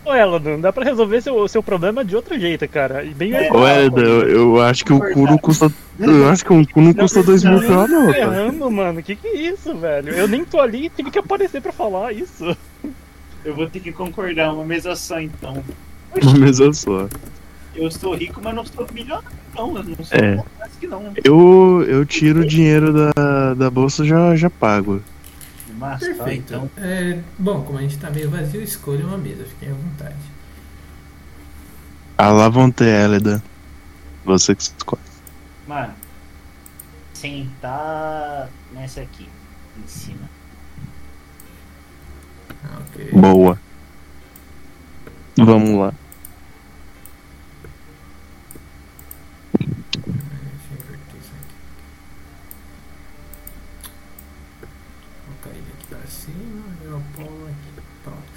Ô, Eladan, dá pra resolver seu, seu problema de outro jeito, cara. E bem É. Ô, Hélio, eu, eu acho que o cu não custa. Eu acho que o cu não custa dois mil reais, não, tá? ferrando, mano. Que que é isso, velho? Eu nem tô ali, tive que aparecer pra falar isso. eu vou ter que concordar, uma mesa só então. Uma mesa só. Eu sou rico, mas não sou milionário, não. Eu não sou É. que não. Eu, eu tiro o dinheiro da, da bolsa e já, já pago. Mas, tá, Perfeito. então. É, bom, como a gente tá meio vazio, escolha uma mesa, fiquem à vontade. A lá vão ter, Hélida. Você que escolhe. Mano, sentar nessa aqui, em cima. Ok. Boa. Vamos lá. Deixa eu inverter isso aqui. Vou cair ele aqui pra cima e eu pulo aqui. Pronto.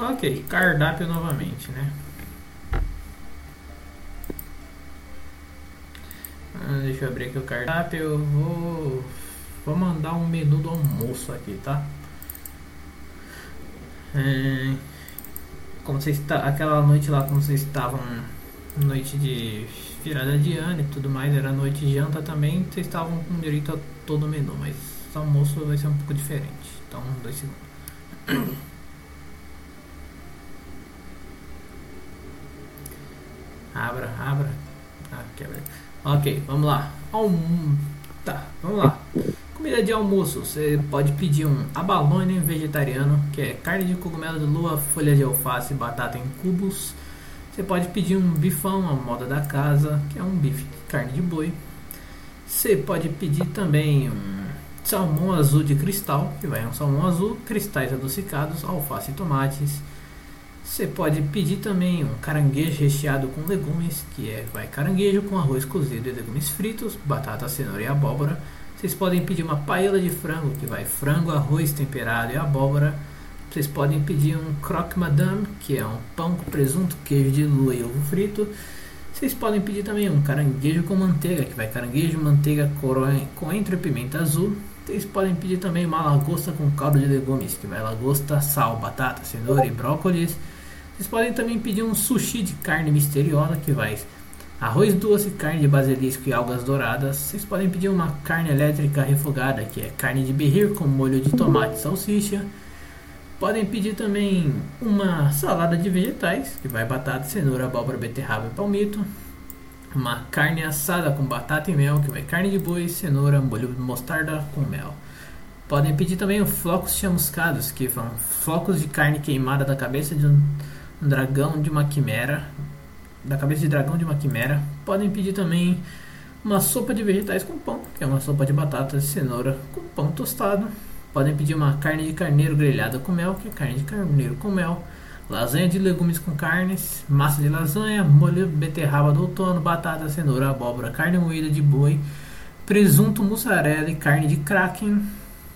Ok, cardápio novamente, né? Ah, deixa eu abrir aqui o cardápio. Eu vou, vou mandar um menu do almoço aqui, tá? É, como vocês está aquela noite lá como vocês estavam noite de virada de ano e tudo mais era noite de janta também vocês estavam com direito a todo o menu, mas almoço vai ser um pouco diferente. Então, dois segundos. Abra, abra. Ah, quebra. Ok, vamos lá. Alm... Tá, vamos lá. Comida de almoço. Você pode pedir um abalone vegetariano, que é carne de cogumelo de lua, folha de alface batata em cubos. Você pode pedir um bifão à moda da casa, que é um bife de carne de boi. Você pode pedir também um salmão azul de cristal, que vai um salmão azul, cristais adocicados, alface e tomates. Você pode pedir também um caranguejo recheado com legumes, que é vai caranguejo com arroz cozido e legumes fritos, batata, cenoura e abóbora. Vocês podem pedir uma paella de frango, que vai frango, arroz temperado e abóbora. Vocês podem pedir um croque madame, que é um pão com presunto, queijo de lua e ovo frito. Vocês podem pedir também um caranguejo com manteiga, que vai caranguejo, manteiga, coentro e pimenta azul. Vocês podem pedir também uma lagosta com caldo de legumes, que vai lagosta, sal, batata, cenoura e brócolis. Vocês podem também pedir um sushi de carne misteriosa, que vai arroz doce, carne de basilisco e algas douradas. Vocês podem pedir uma carne elétrica refogada, que é carne de berrir com molho de tomate e salsicha. Podem pedir também uma salada de vegetais, que vai batata, cenoura, abóbora, beterraba e palmito. Uma carne assada com batata e mel, que vai carne de boi, cenoura, molho de mostarda com mel. Podem pedir também os flocos chamuscados, que são flocos de carne queimada da cabeça de um, um dragão de uma quimera. Da cabeça de dragão de uma quimera. Podem pedir também uma sopa de vegetais com pão, que é uma sopa de batata e cenoura com pão tostado. Podem pedir uma carne de carneiro grelhada com mel, que é carne de carneiro com mel. Lasanha de legumes com carnes, massa de lasanha, molho beterraba do outono, batata, cenoura, abóbora, carne moída de boi, presunto, mussarela e carne de kraken.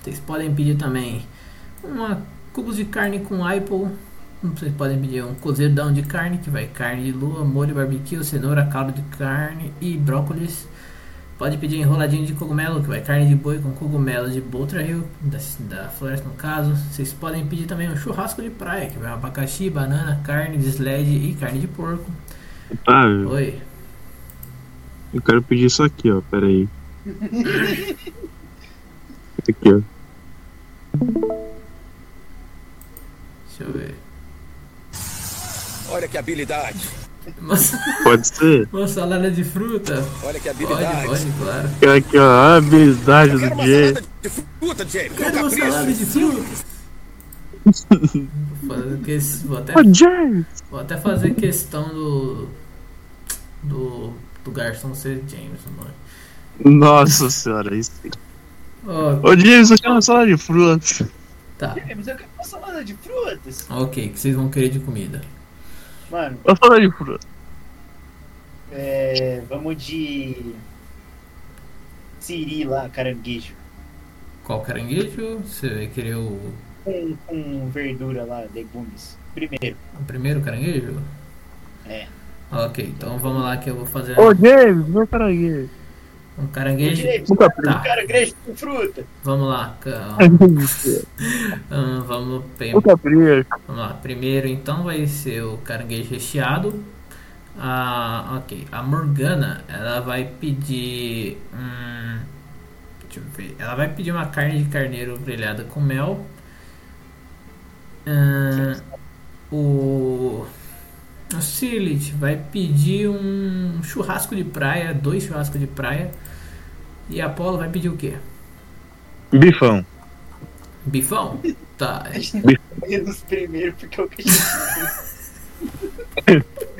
Vocês podem pedir também uma cubos de carne com apple. Vocês podem pedir um cozedão de carne, que vai carne de lua, molho barbecue, cenoura, caldo de carne e brócolis. Pode pedir enroladinho de cogumelo, que vai carne de boi com cogumelo de Boltrail, da, da floresta no caso. Vocês podem pedir também um churrasco de praia, que vai abacaxi, banana, carne de sled e carne de porco. Otávio, Oi. eu quero pedir isso aqui, ó. Pera aí. Aqui, ó. Deixa eu ver. Olha que habilidade. Pode ser? uma salada de fruta? Olha que Pode, habilidade. pode, claro. Aqui, ó. A habilidade Eu do Jay. salada de fruta, James. Com Quero uma salada de fruta. Vou, fazer que- vou até, Ô, Jay! vou até fazer questão do. Do. Do garçom ser James, mano. Nossa senhora, isso. Ó, Ô, James, eu quero uma salada de frutas. tá. Mas eu quero uma salada de frutas. Ok, o que vocês vão querer de comida? Mano, de frutas. é, vamos de. Siri lá, caranguejo. Qual caranguejo? Você vai querer o, Com, com verdura lá, legumes. Primeiro. o primeiro caranguejo? É. Ok, então vamos lá que eu vou fazer Ô, James, meu caranguejo. Um caranguejo. Tá, Caranguejo com fruta. vamos lá. calma. Ahn, vamos, vamos lá. Primeiro então vai ser o caranguejo recheado. Ah, ok. A Morgana, ela vai pedir. Hum, deixa eu ver. Ela vai pedir uma carne de carneiro grelhada com mel. Ahn, o. O Silit vai pedir um churrasco de praia, dois churrascos de praia. E a Apollo vai pedir o quê? Bifão. Bifão? Tá. Menos primeiro, porque eu quis.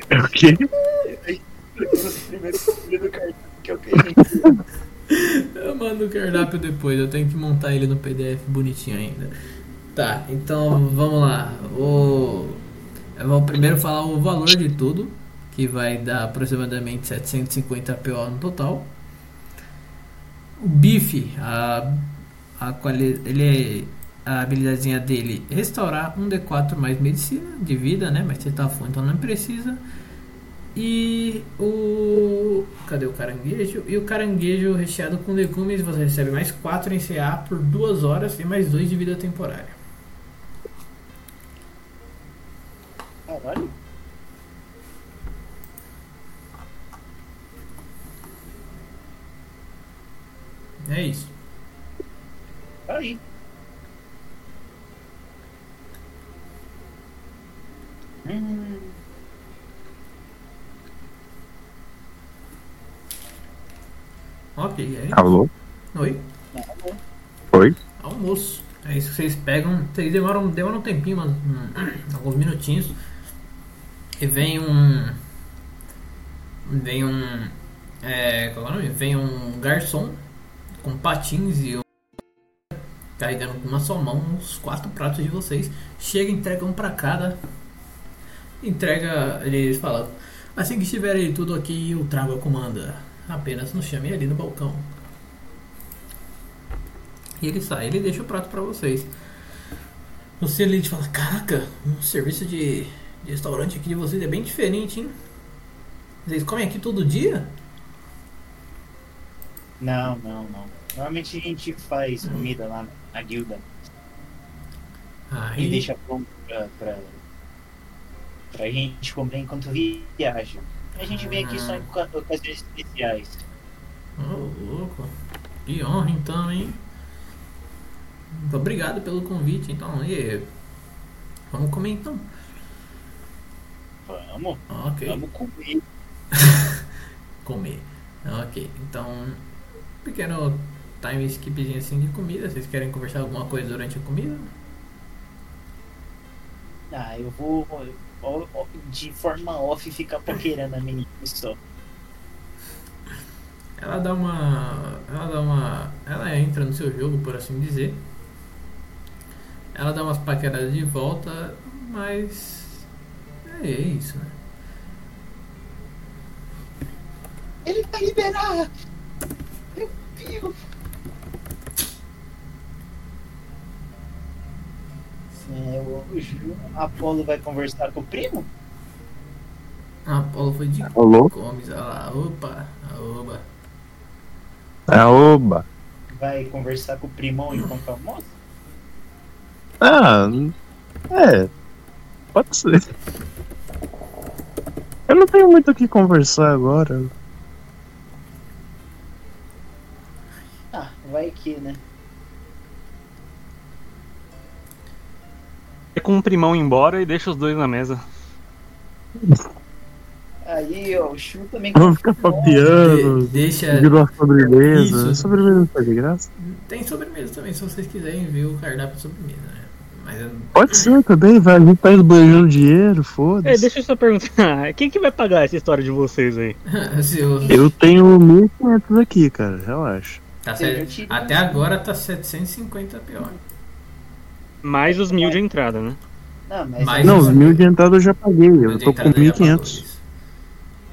É o quê? Menos primeiro, do cartão, porque eu quis. Eu mando o cardápio depois, eu tenho que montar ele no PDF bonitinho ainda. Tá, então vamos lá. O... Eu vou primeiro falar o valor de tudo, que vai dar aproximadamente 750 PO no total. O bife, a, a ele a habilidadezinha dele restaurar um D4 mais medicina de vida, né? Mas você tá full, então não precisa. E o. Cadê o caranguejo? E o caranguejo recheado com legumes você recebe mais 4 em CA por 2 horas e mais 2 de vida temporária. Caralho. É isso. pra ir. Hum, Ok, aí? Alô? Oi? Oi? Almoço. É isso que vocês pegam. Vocês demoram, demoram um tempinho, mas, hum, alguns minutinhos. E vem um. Vem um. É, qual é o nome? Vem um garçom com patins e um, carregando com uma só mão os quatro pratos de vocês. Chega, entrega um pra cada. Entrega. Eles falam. Assim que estiverem tudo aqui, eu trago a comanda. Apenas nos chame ali no balcão. E ele sai, ele deixa o prato pra vocês. Você ali fala, caraca, o serviço de, de restaurante aqui de vocês é bem diferente, hein? Vocês comem aqui todo dia? Não, não, não. Normalmente a gente faz comida lá na guilda e Aí, deixa pronto pra, pra, pra gente comer enquanto viaja. A gente vem aqui só em oca- ocasiões especiais. Ô, louco. Que honra então, hein? Obrigado pelo convite, então. E, vamos comer então. Vamos, Ok. vamos comer. Comer. Ok, então. Pequeno time skipzinho assim de comida. Vocês querem conversar alguma coisa durante a comida? Ah, eu vou de forma off ficar paquerando a menina só. Ela dá uma. Ela dá uma. Ela entra no seu jogo, por assim dizer. Ela dá umas paqueradas de volta, mas. É isso, né? Ele tá liberado! Meu Deus! É, o, o Ju- Apolo vai conversar com o primo? Apolo foi de Alô? Gomes, olha lá. Opa, oba. Ah, oba. Vai conversar com o primão enquanto almoça? Ah, é. Pode ser. Eu não tenho muito o que conversar agora. Vai que, né? É com o primão embora e deixa os dois na mesa. Aí, ó, o Chu também Vamos ficar papiando. De- deixa. Virou a sobremesa. Isso. Sobremesa tá de graça? Tem sobremesa também, se vocês quiserem ver o cardápio de sobremesa, né? Mas eu- Pode ser também, vai. A gente tá esbanjando dinheiro, É, foda-se. deixa eu só perguntar, quem que vai pagar essa história de vocês aí? eu- Eu tenho 1.500 aqui, cara. Relaxa. Tá Eu set- Até agora tá 750 pior. Mais os mil de entrada, né? Não, mas Não, os mil de entrada eu já paguei. Eu O de tô com entrada já pagou 1.500. isso.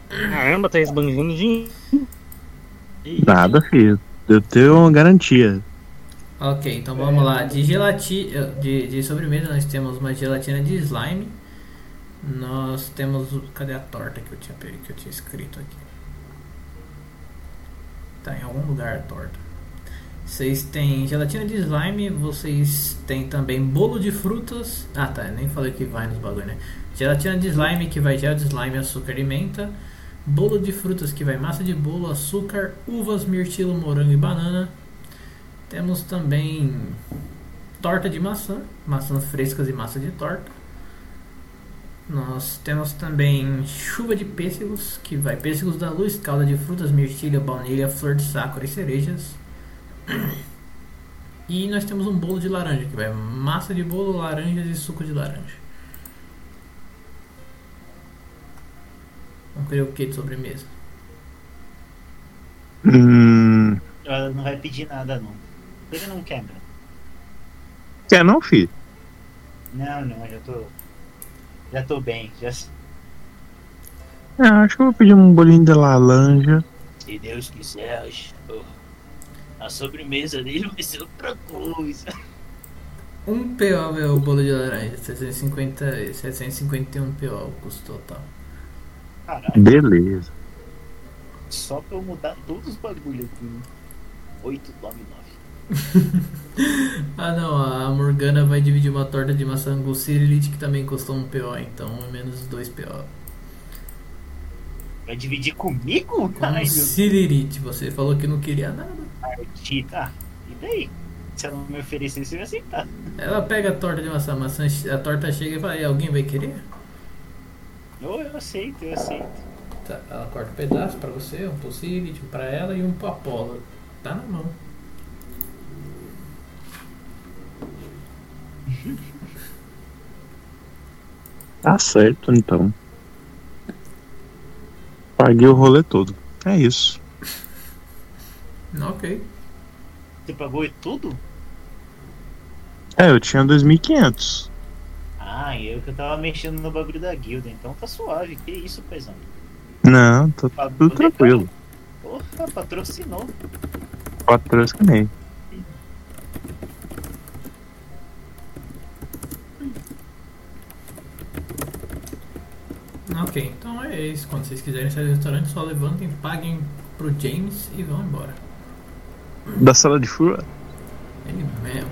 Caramba, tá esbanjando dinheiro. Nada, filho. Eu tenho uma garantia. Ok, então vamos lá. De gelatina, de, de sobremesa nós temos uma gelatina de slime. Nós temos, cadê a torta que eu tinha que eu tinha escrito aqui? Tá em algum lugar a torta. Vocês têm gelatina de slime, vocês têm também bolo de frutas. Ah, tá, nem falei que vai nos bagulho, né? Gelatina de slime que vai gel de slime, açúcar e menta. Bolo de frutas que vai massa de bolo, açúcar, uvas, mirtilo, morango e banana. Temos também torta de maçã, maçãs frescas e massa de torta. Nós temos também chuva de pêssegos, que vai pêssegos da luz, calda de frutas, mirtilha, baunilha, flor de sácora e cerejas. E nós temos um bolo de laranja, que vai massa de bolo, laranjas e suco de laranja. Vamos querer o que de sobremesa? Hum. ela não vai pedir nada, não. Ele não quebra. Quer não, filho? Não, não, já tô. Já tô bem. Já, se Ah, acho que eu vou pedir um bolinho de laranja. Deus quiser, acho- a sobremesa dele vai ser outra coisa. Um PO é o bolo de laranja, 750, 751 PO custo total. Caralho, Beleza. só pra eu mudar todos os bagulhos aqui. 899. Ah não, a Morgana vai dividir uma torta de maçã com Cirilite que também custou um PO, então menos 2 PO. Vai dividir comigo? Com Cirilite, você falou que não queria nada. Tá. E daí? Se ela não me oferecesse, eu ia aceitar. Ela pega a torta de maçã, a, maçã, a torta chega e fala, "E, alguém vai querer? Eu, eu aceito, eu aceito. Tá, ela corta um pedaço pra você, um pro Sigrid, um pra ela e um pro Apollo. Tá na mão. Tá certo, então. Paguei o rolê todo. É isso. Ok. Você pagou tudo? É, eu tinha 2.500. Ah, eu que eu tava mexendo no bagulho da guilda, então tá suave. Que isso, paizão? Não, tá tudo tranquilo. Porra, patrocinou. Patrocinei. Ok, então é isso. Quando vocês quiserem sair do restaurante, só levantem, paguem pro James e vão embora. Da sala de fura? Ele mesmo.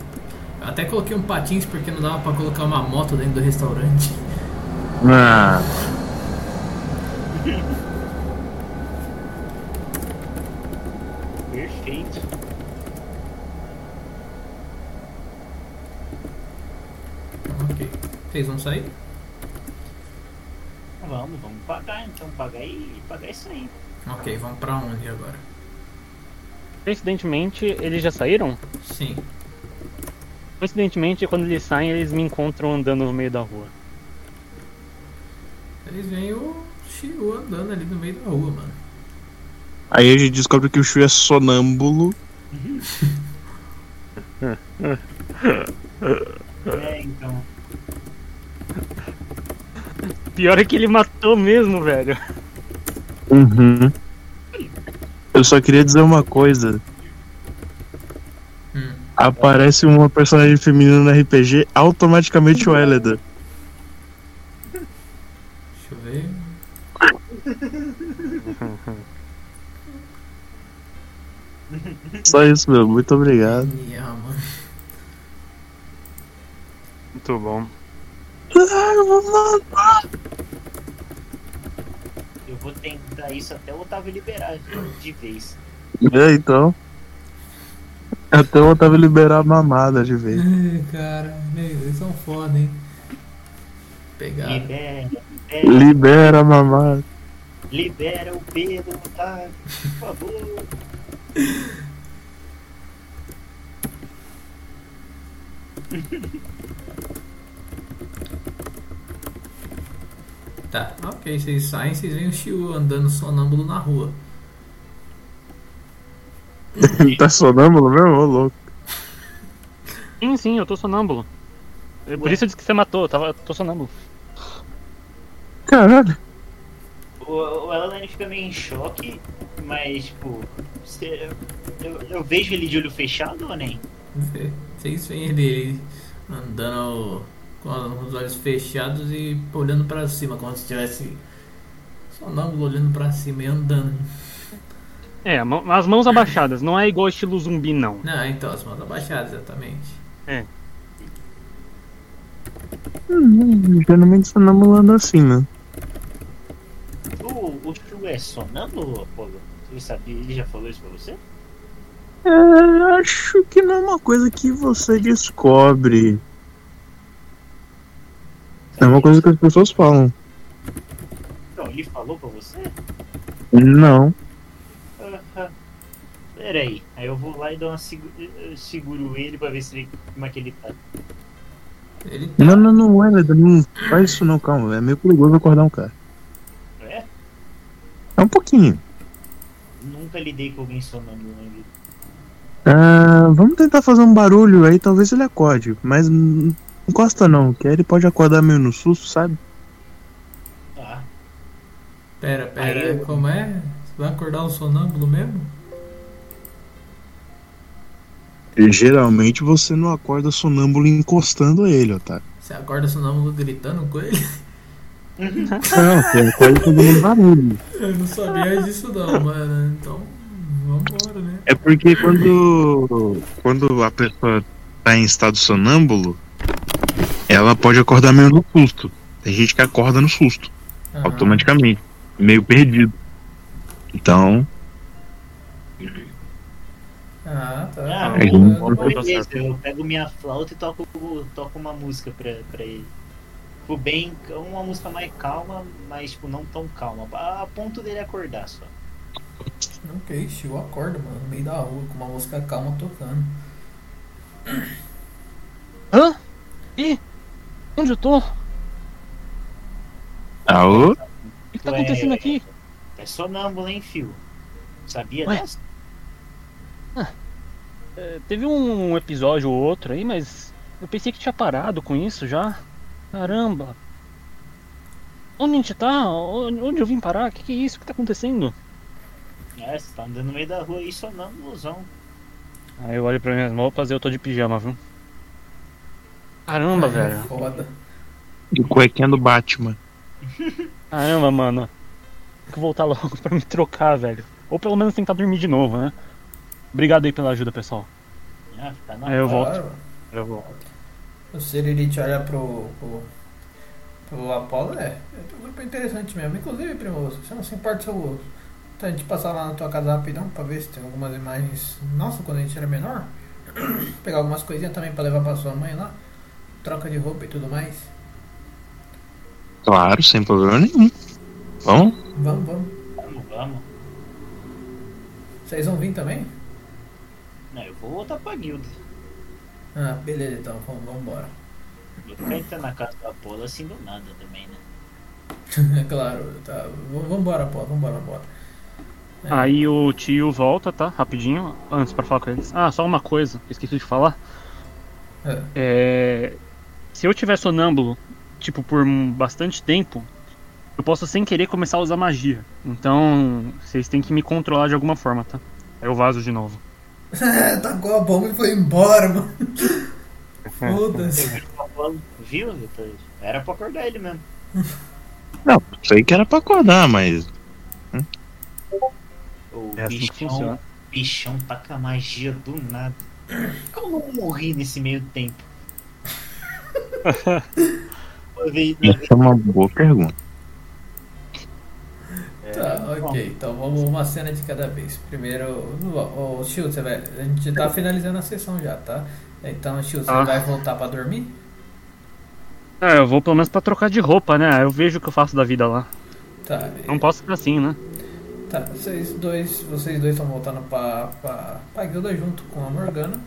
Eu até coloquei um patins porque não dava pra colocar uma moto dentro do restaurante. Ah, Perfeito. Ok. Vocês vão sair? Vamos, vamos pagar então. Pagar e pagar isso aí. Ok, vão pra onde agora? Coincidentemente, eles já saíram? Sim. Coincidentemente, quando eles saem, eles me encontram andando no meio da rua. Eles veem o Shiu andando ali no meio da rua, mano. Aí a gente descobre que o Shu é sonâmbulo. É, então. Pior é que ele matou mesmo, velho. Uhum. Eu só queria dizer uma coisa. Hum. Aparece uma personagem feminina no RPG, automaticamente o Eleda. Deixa eu ver. Só isso, meu. Muito obrigado. Yeah. Muito bom. Eu vou tentar isso até o Otávio liberar de- vez. É, então. Até eu tava liberar a mamada de vez. Ai, Cara, meu, eles são foda, hein? Pegaram. Libera, libera, Libera a mamada. libera o Pedro, Otávio, por favor. Tá, ok, vocês saem, vocês veem o Shiu andando sonâmbulo na rua. tá sonâmbulo mesmo? Ô, louco. Sim, sim, eu tô sonâmbulo. É Por isso eu disse que você matou, eu tava, tô sonâmbulo. Caralho. O, o Alan fica meio em choque, mas, tipo, cê- eu, eu vejo ele de olho fechado ou nem? Vocês veem ele andando com os olhos fechados e olhando pra cima, como se estivesse sonâmbulo olhando pra cima e andando. É, as mãos abaixadas, não é igual estilo zumbi, não. Não, então, as mãos abaixadas, exatamente. Hum, geralmente sonâmbulo anda assim, né? O, o Chu é sonâmbulo, Apolo? Você sabia? Ele já falou isso pra você? É, acho que não é uma coisa que você descobre. É uma coisa que as pessoas falam. Então, ele falou pra você? Não. Ah. Peraí, aí eu vou lá e dou uma segura, seguro ele pra ver se ele, como é que ele tá. Ele tá. Não, não, não, Eleda, não faz isso não, calma. É meio perigoso acordar um cara. É? É um pouquinho. Nunca lidei com alguém sonâmbulo na vida. Ah, vamos tentar fazer um barulho aí, talvez ele acorde. Mas não encosta não, que aí ele pode acordar meio no susto, sabe? Tá. Pera, pera, Aí como é? Você vai acordar um sonâmbulo mesmo? E geralmente você não acorda sonâmbulo encostando ele, Otário. Você acorda sonâmbulo gritando com ele? Não, você acorda fazendo barulho. Eu não sabia disso não, mano. Então, vambora, né? É porque quando, quando a pessoa tá em estado sonâmbulo, ela pode acordar meio no susto. Tem gente que acorda no susto, Ah, automaticamente, meio perdido. Então, Ah, tá. Ah, É, tá tá beleza, certo. eu pego minha flauta e toco, toco uma música pra, pra ele. Tipo, bem, uma música mais calma, mas tipo, não tão calma. A ponto dele acordar só. Ok, Chiu acorda, mano, no meio da rua, com uma música calma tocando. Hã? Ih! Onde eu tô? O Aô? que tá acontecendo aqui? É sonâmbulo, hein, fio? Sabia Ué? dessa? É, teve um episódio ou outro aí, mas eu pensei que tinha parado com isso já. Caramba! Onde a gente tá? Onde onde eu vim parar? O que, que é isso? O que tá acontecendo? É, você tá andando no meio da rua aí, sonâmbulozão. Aí eu olho pra minhas roupas e eu tô de pijama, viu? Caramba, É velho. Foda. De cuequinha do Batman. Caramba, mano. Tem que voltar logo pra me trocar, velho. Ou pelo menos tentar dormir de novo, né? Obrigado aí pela ajuda, pessoal. Ah, fica na Aí eu volto. Claro. Eu volto. O Seririte olha pro, pro, pro Apolo, é, é um grupo interessante mesmo. Inclusive, primo, você não se importa se eu a gente passar lá na tua casa rapidão pra ver se tem algumas imagens nossa quando a gente era menor? Pegar algumas coisinhas também pra levar pra sua mãe lá. Troca de roupa e tudo mais. Claro, sem problema nenhum. Vamos? Vamos, vamos. Vamos, vamos. Vocês vão vir também? Não, eu vou voltar pra guilda. Ah, beleza então, vamos, vamos embora. Eu ficar entrando na casa do Apolo assim do nada também, né? É claro, tá. v- Vambora, pô, vambora, vambora. É. Aí o tio volta, tá? Rapidinho, antes pra falar com eles. Ah, só uma coisa, esqueci de falar. É. É. Se eu tiver sonâmbulo, tipo, por bastante tempo, eu posso sem querer começar a usar magia. Então, vocês têm que me controlar de alguma forma, tá? Aí eu vazo de novo. Tacou a bomba e foi embora, mano. Foda-se. Apolo, viu, Vitor? Era pra acordar ele mesmo. Não, sei que era pra acordar, mas. O É assim bichão, funciona. bichão taca magia do nada. Como eu não morri nesse meio tempo? Essa é uma boa pergunta. Tá, ok. Então vamos uma cena de cada vez. Primeiro, o Shield, você vai. A gente tá finalizando a sessão já, tá? Então, Shield, você Ah. vai voltar pra dormir? É, eu vou pelo menos pra trocar de roupa, né? Eu vejo o que eu faço da vida lá. Tá. Não posso ficar assim, né? Tá, vocês dois, vocês dois estão voltando pra, pra, pra guilda junto com a Morgana.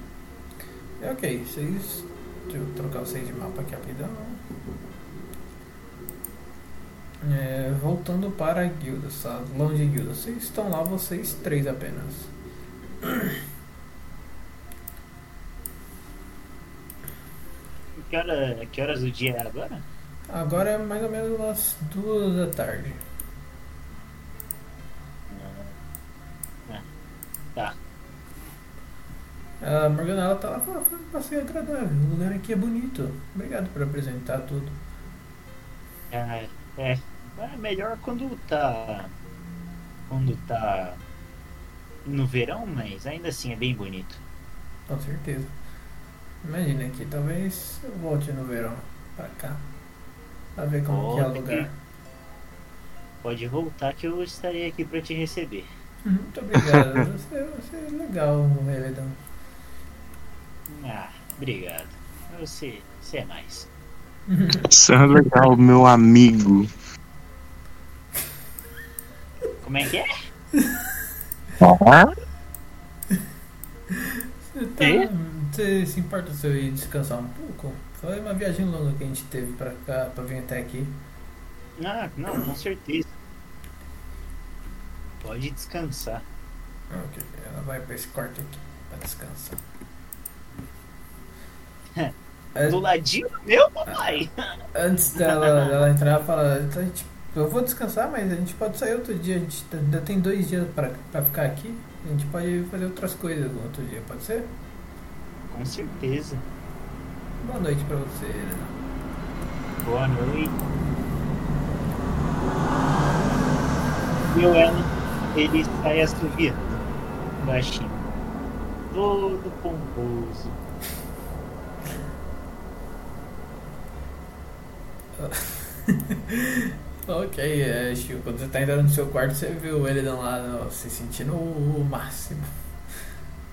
É ok, vocês. Deixa eu trocar vocês de mapa aqui rapidão. É, voltando para a guilda, salão de guilda. Vocês estão lá, vocês três apenas. Que, hora, que horas do dia é agora? Agora é mais ou menos umas duas da tarde. A Morgana ela tá lá falando, foi um passeio agradável. O lugar aqui é bonito. Obrigado por apresentar tudo. É, é, é melhor quando tá. Quando tá. No verão, mas ainda assim é bem bonito. Com certeza. Imagina aqui, talvez eu volte no verão pra cá. Pra ver como que é o lugar. Pode voltar que eu estarei aqui pra te receber. Muito obrigado. você, você é legal, Reledão. Ah, obrigado. Você, você é mais. Isso é legal, meu amigo. Como é que é? Ah, Você, tá, você se importa se eu ir descansar um pouco? Foi uma viagem longa que a gente teve pra cá, pra vir até aqui. Ah, não, com certeza. Pode descansar. Ok, ela vai pra esse quarto aqui pra descansar. É, Do ladinho do meu, papai. Antes dela, dela entrar, ela fala, "Então, eu vou descansar, mas a gente pode sair outro dia, a gente ainda tem dois dias pra, pra ficar aqui, a gente pode fazer outras coisas no outro dia, pode ser? Com certeza. Boa noite pra você. Boa noite. E o Ellen, ele sai assoviando. Baixinho. Todo pomposo. Ok, é, Chico, quando você tá entrando no seu quarto, você viu ele lá no- se sentindo o máximo.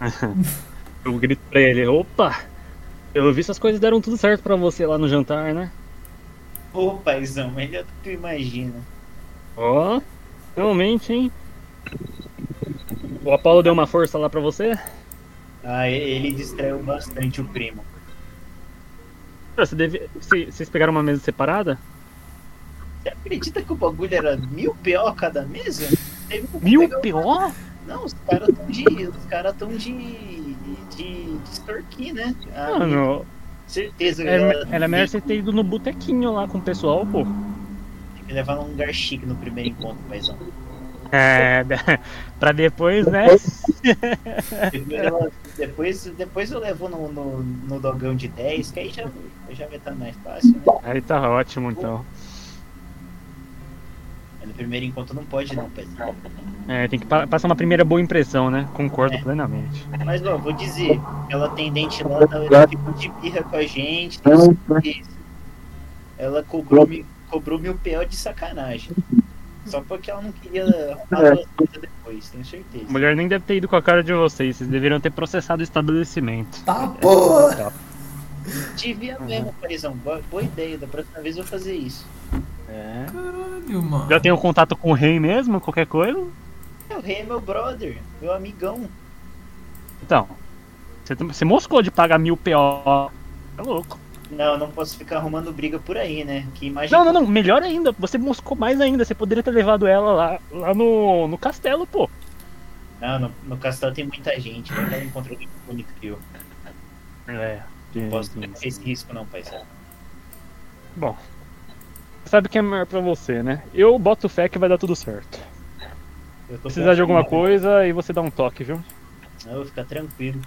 Eu grito pra ele, opa! Eu vi essas coisas deram tudo certo pra você lá no jantar, né? Ô, paizão, melhor do que tu imagina. Ó, realmente, hein? O Apolo deu uma força lá pra você? Ah, e- ele distraiu bastante o primo. Você deve... Cê- Vocês pegaram uma mesa separada? Você acredita que o bagulho era mil PO cada mesa? Mil PO? Não, os caras tão de. Os caras tão de. de. de extorquir, né? Ah, Mano, certeza que é, ela era melhor você ter ido no botequinho lá com o pessoal, pô. tem que levar num lugar chique no primeiro encontro, paizão. É, pra depois, né? Depois, ela- depois, eu levo no, no, no dogão de 10, que aí já, já vai estar mais fácil, né? Aí tá ótimo, então. Mas no primeiro encontro não pode não, paizão. É, tem que pa- passar uma primeira boa impressão, né? Concordo É. plenamente. Mas ó, vou dizer, aquela atendente lá ela ficou de birra com a gente, certeza. Ela cobrou, cobrou mil PO de sacanagem. Só porque ela não queria falar as coisas depois, tenho certeza. A mulher nem deve ter ido com a cara de vocês, vocês deveriam ter processado o estabelecimento. Tá, porra! Devia mesmo, paizão. Boa, boa ideia, da próxima vez eu vou fazer isso. É. Caralho, mano. Já tem um contato com o rei mesmo, qualquer coisa? O rei é meu brother, meu amigão. Então, você, você moscou de pagar mil PO. É louco. Não, não posso ficar arrumando briga por aí, né? Que imagem. Não, não, não, melhor ainda, você moscou mais ainda, você poderia ter levado ela lá, lá no, no castelo, pô. Não, no, no castelo tem muita gente, que ela mais bonito que eu. É. Não posso tomar esse risco não, paizão. Bom, sabe o que é melhor pra você, né? Eu boto fé que vai dar tudo certo. Eu tô Precisar de alguma coisa, aí você dá um toque, viu? Eu vou ficar tranquilo.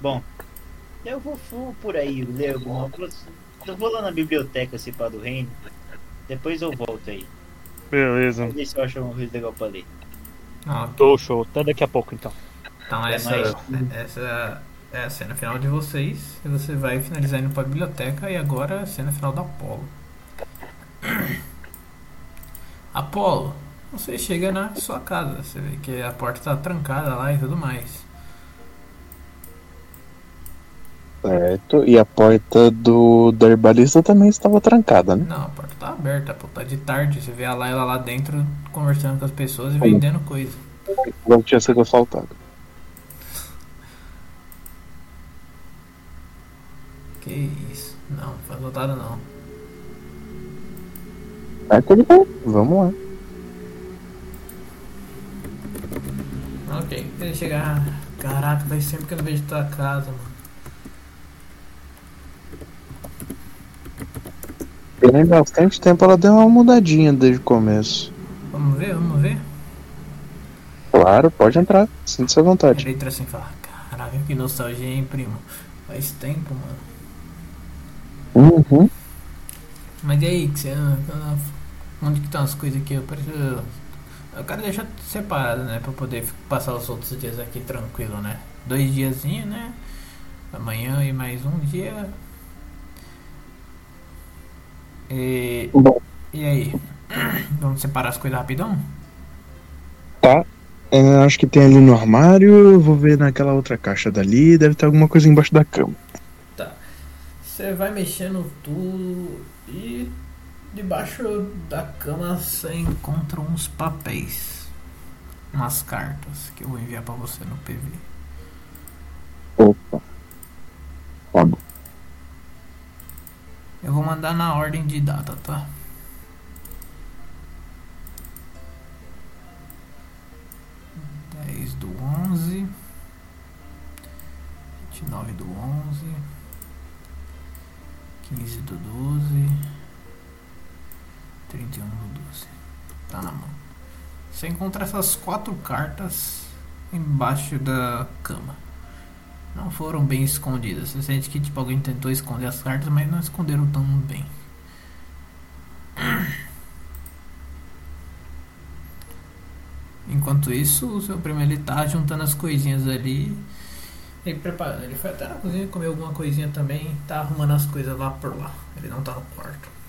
Bom, eu vou, vou por aí ler alguma coisa. Eu vou lá na biblioteca se pá do reino. Depois eu volto aí. Beleza. Vou ver se eu acho alguma coisa legal pra ler. Ah, ok. Tô show, até daqui a pouco então. Então essa, mais. essa é a cena final de vocês. E você vai finalizar indo pra biblioteca e agora a cena final da Apolo. Apolo, você chega na sua casa. Você vê que a porta tá trancada lá e tudo mais. Certo. E a porta do da herbalista também estava trancada, né? Não, a porta tá aberta, pô, tá de tarde. Você vê a Laila lá dentro conversando com as pessoas e vendendo coisa. Não tinha sido assaltado. Que isso? Não, foi assaltado não. Mas tudo bem. Vamos lá. Ok, ele chega. ah, Caraca, faz sempre que eu não vejo tua casa, mano. Tem bastante tempo, ela deu uma mudadinha desde o começo. Vamos ver, vamos ver. Claro, pode entrar. Sinta-se à vontade. Ele entra assim e fala, caraca, que nostalgia, hein, primo? Faz tempo, mano. Uhum. Mas e aí, que você. Onde que estão as coisas aqui? Eu preciso. Eu quero deixar separado, né? Pra poder passar os outros dias aqui tranquilo, né? Dois diazinhos, né? Amanhã e mais um dia. E, Bom, e aí? Vamos separar as coisas rapidão? tá. É, acho que tem ali no armário. Vou ver naquela outra caixa dali. Deve ter alguma coisa embaixo da cama. Você vai mexendo tudo e debaixo da cama você encontra uns papéis. Umas cartas que eu vou enviar pra você no PV. Opa. Tá bom. Eu vou mandar na ordem de data, tá? Dez do onze, vinte e nove do onze, quinze do doze, trinta e um do doze. Tá na mão. Você encontra essas quatro cartas embaixo da cama. Não foram bem escondidas. Você sente que tipo, alguém tentou esconder as cartas, mas não esconderam tão bem. Enquanto isso, o seu primo ele tá juntando as coisinhas ali. Ele preparando. Ele foi até na cozinha comer alguma coisinha também. Tá arrumando as coisas lá por lá. Ele não tá no quarto.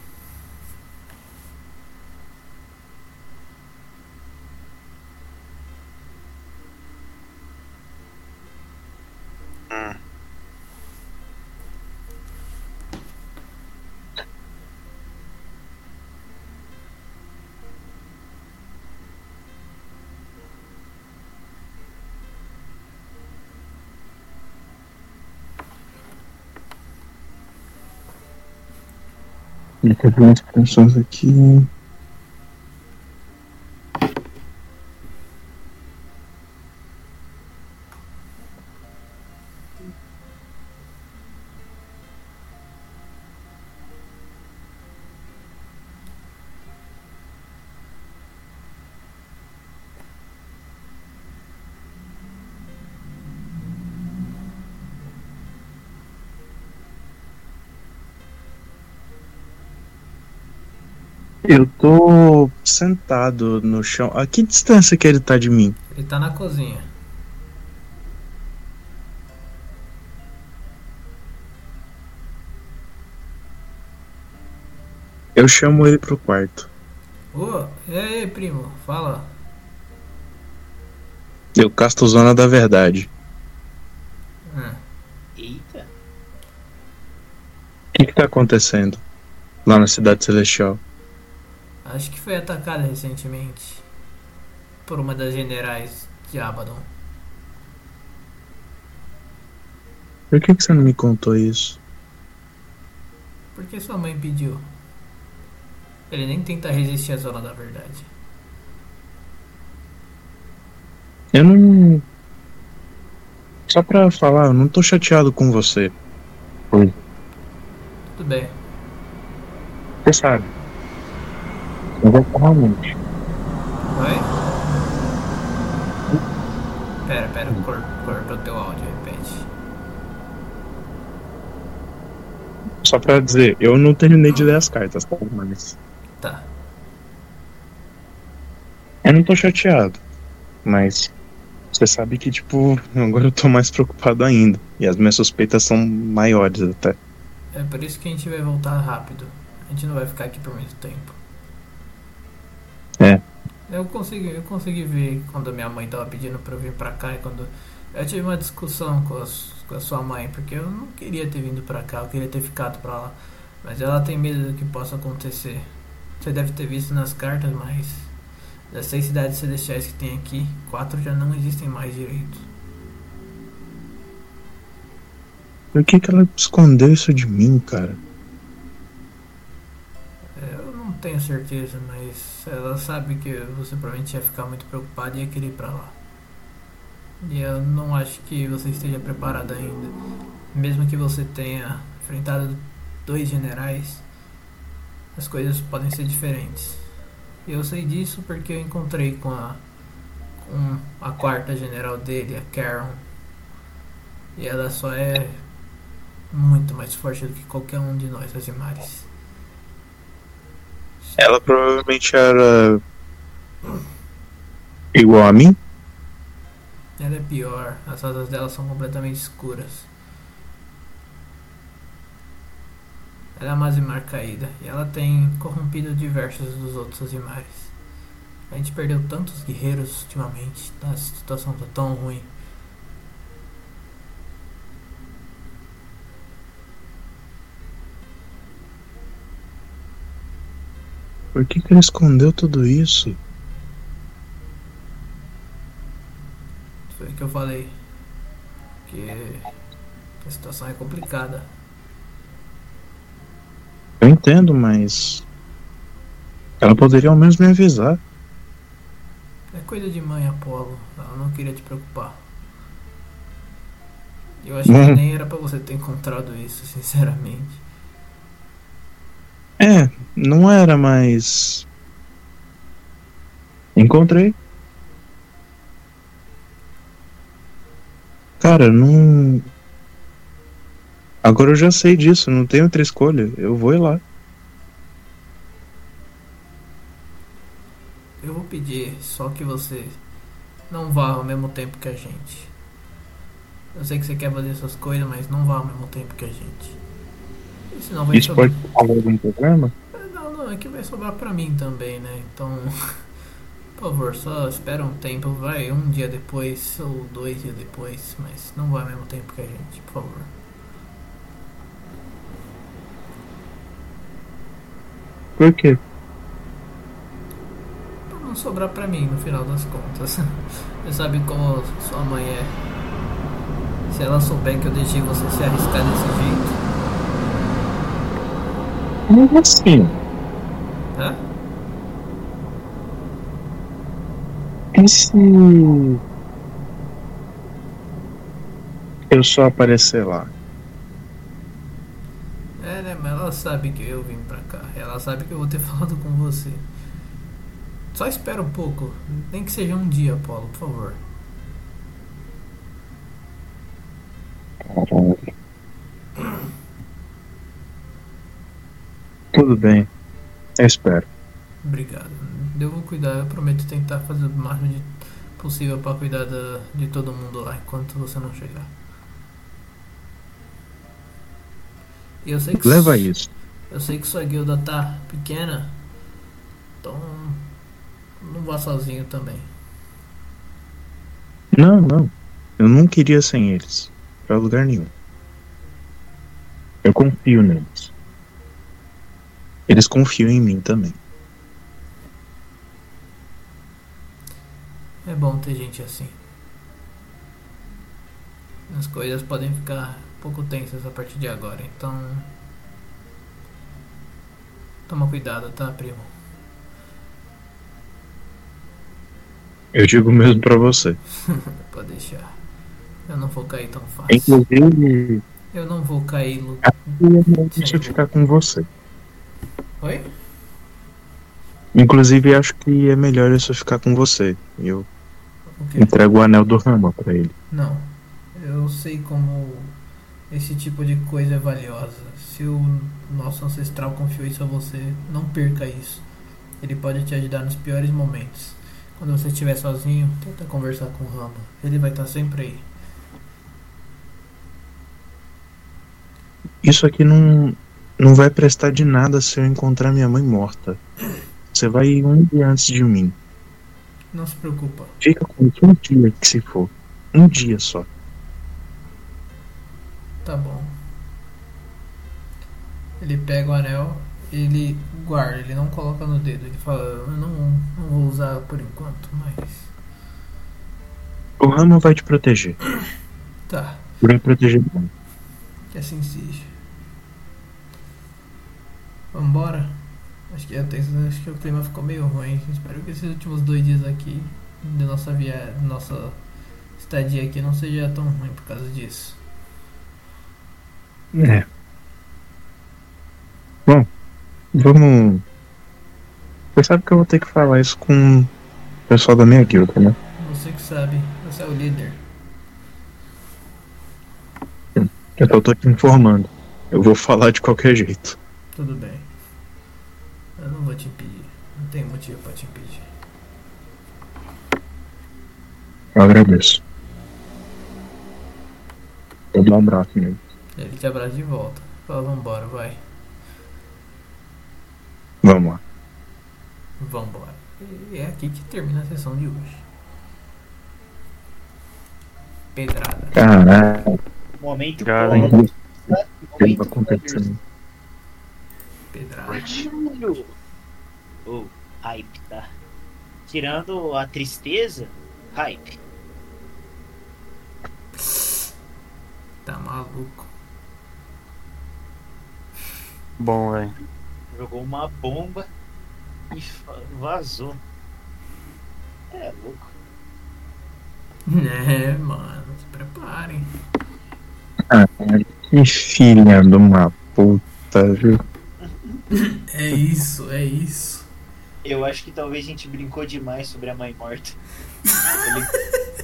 Hum. Eu Vou pegar as pessoas aqui. Eu tô sentado no chão. A que distância que ele tá de mim? Ele tá na cozinha. Eu chamo ele pro quarto. Ô, e aí, primo? Fala. Eu casto Zona da Verdade. Hum, Eita. O que que tá acontecendo? Lá na Cidade Celestial. Acho que foi atacada recentemente por uma das generais de Abaddon. Por que que você não me contou isso? Porque sua mãe pediu. Ele nem tenta resistir à zona da verdade. Eu não. Só pra falar, eu não tô chateado com você. Tudo bem. Você sabe. Eu vou falar muito. Oi? Pera, pera, cor- cortou teu áudio, repete. Só pra dizer, eu não terminei de ler as cartas, tá? Mas. Tá. Eu não tô chateado. Mas. Você sabe que, tipo, agora eu tô mais preocupado ainda. E as minhas suspeitas são maiores até. É por isso que a gente vai voltar rápido. A gente não vai ficar aqui por muito tempo. É. Eu consegui, eu consegui ver quando minha mãe tava pedindo pra eu vir pra cá e quando eu tive uma discussão com a, com a sua mãe, porque eu não queria ter vindo pra cá, eu queria ter ficado pra lá. Mas ela tem medo do que possa acontecer. Você deve ter visto nas cartas, mas das seis cidades celestiais que tem aqui, quatro já não existem mais direito. Por que, que ela escondeu isso de mim, cara? Não tenho certeza, mas ela sabe que você provavelmente ia ficar muito preocupado e ia querer ir pra lá. E eu não acho que você esteja preparado ainda. Mesmo que você tenha enfrentado dois generais, as coisas podem ser diferentes. Eu sei disso porque eu encontrei com a com a quarta general dele, a Karen. E ela só é muito mais forte do que qualquer um de nós, Azimares. Ela provavelmente era. igual a mim? Ela é pior, as asas dela são completamente escuras. Ela é uma Azimar caída e ela tem corrompido diversos dos outros Azimares. A gente perdeu tantos guerreiros ultimamente, a situação tá tão ruim. Por que, que ela escondeu tudo isso? Foi o que eu falei. Que a situação é complicada. Eu entendo, mas. Ela poderia ao menos me avisar. É coisa de mãe, Apolo. Ela não queria te preocupar. Eu acho que Hum. nem era pra você ter encontrado isso, sinceramente. É, não era, mas. Encontrei. Cara, não. Agora eu já sei disso, não tem outra escolha. Eu vou ir lá. Eu vou pedir só que você não vá ao mesmo tempo que a gente. Eu sei que você quer fazer suas coisas, mas não vá ao mesmo tempo que a gente. Senão vai Isso pode falar algum problema? Não, é que vai sobrar pra mim também, né? Então, por favor, só espera um tempo, vai um dia depois ou dois dias depois, mas não vá ao mesmo tempo que a gente, por favor. Por quê? Pra não sobrar pra mim no final das contas. Você sabe como sua mãe é. Se ela souber que eu deixei você se arriscar desse jeito, Como assim? E se. Eu só aparecer lá? É, né? Mas ela sabe que eu vim pra cá. Ela sabe que eu vou ter falado com você. Só espera um pouco. Nem que seja um dia, Apolo, por favor. Caralho. Tudo bem. Eu espero. Obrigado. Eu vou cuidar, eu prometo tentar fazer o máximo de possível pra cuidar da- de todo mundo lá enquanto você não chegar. E eu sei que Leva isso. Eu sei que sua guilda tá pequena, então não vá sozinho também. Não, não. Eu não queria sem eles. Pra lugar nenhum. Eu confio neles. Eles confiam em mim também. É bom ter gente assim. As coisas podem ficar um pouco tensas a partir de agora, então. Toma cuidado, tá, primo? Eu digo mesmo pra você. Pode deixar. Eu não vou cair tão fácil. Inclusive, Eu não vou cair, Lu. eu ficar com você. Oi? Inclusive, acho que é melhor eu só ficar com você. Eu O quê? entrego o anel do ramo pra ele. Não. Eu sei como esse tipo de coisa é valiosa. Se o nosso ancestral confiou isso a você, não perca isso. Ele pode te ajudar nos piores momentos. Quando você estiver sozinho, tenta conversar com o Rama. Ele vai estar sempre aí. Isso aqui não, não vai prestar de nada se eu encontrar minha mãe morta. Você vai ir um dia antes de mim. Não se preocupa. Fica com um dia que se for. Um dia só. Tá bom. Ele pega o anel, ele guarda, ele não coloca no dedo. Ele fala, eu não, não vou usar por enquanto, mas. O ramo vai te proteger. Tá, Vai proteger bem. que assim seja. Vambora? Acho que, até, acho que o clima ficou meio ruim. Espero que esses últimos dois dias aqui de nossa via, nossa estadia aqui não seja tão ruim por causa disso. É. Bom, vamos. Você sabe que eu vou ter que falar isso com o pessoal da minha guilda, né? Você que sabe, você é o líder. Eu só tô te informando. Eu vou falar de qualquer jeito. Tudo bem. Eu não vou te impedir. Não tem motivo pra te impedir. Eu agradeço. Eu dou um abraço nele. Ele te abraça de volta. Fala, vambora, vai. Vamos lá. Vambora. E é aqui que termina a sessão de hoje. Pedrada. Caralho, Momento Cara, bom, o que tá momento acontecendo? Pedrada. Caralho. Oh, hype, tá? Tirando a tristeza, hype. Tá maluco. Bom, velho. Jogou uma bomba e vazou. É louco. Né, mano. Se preparem. Caralho, que filha de uma puta, viu? É isso, é isso. Eu acho que talvez a gente brincou demais sobre a mãe morta.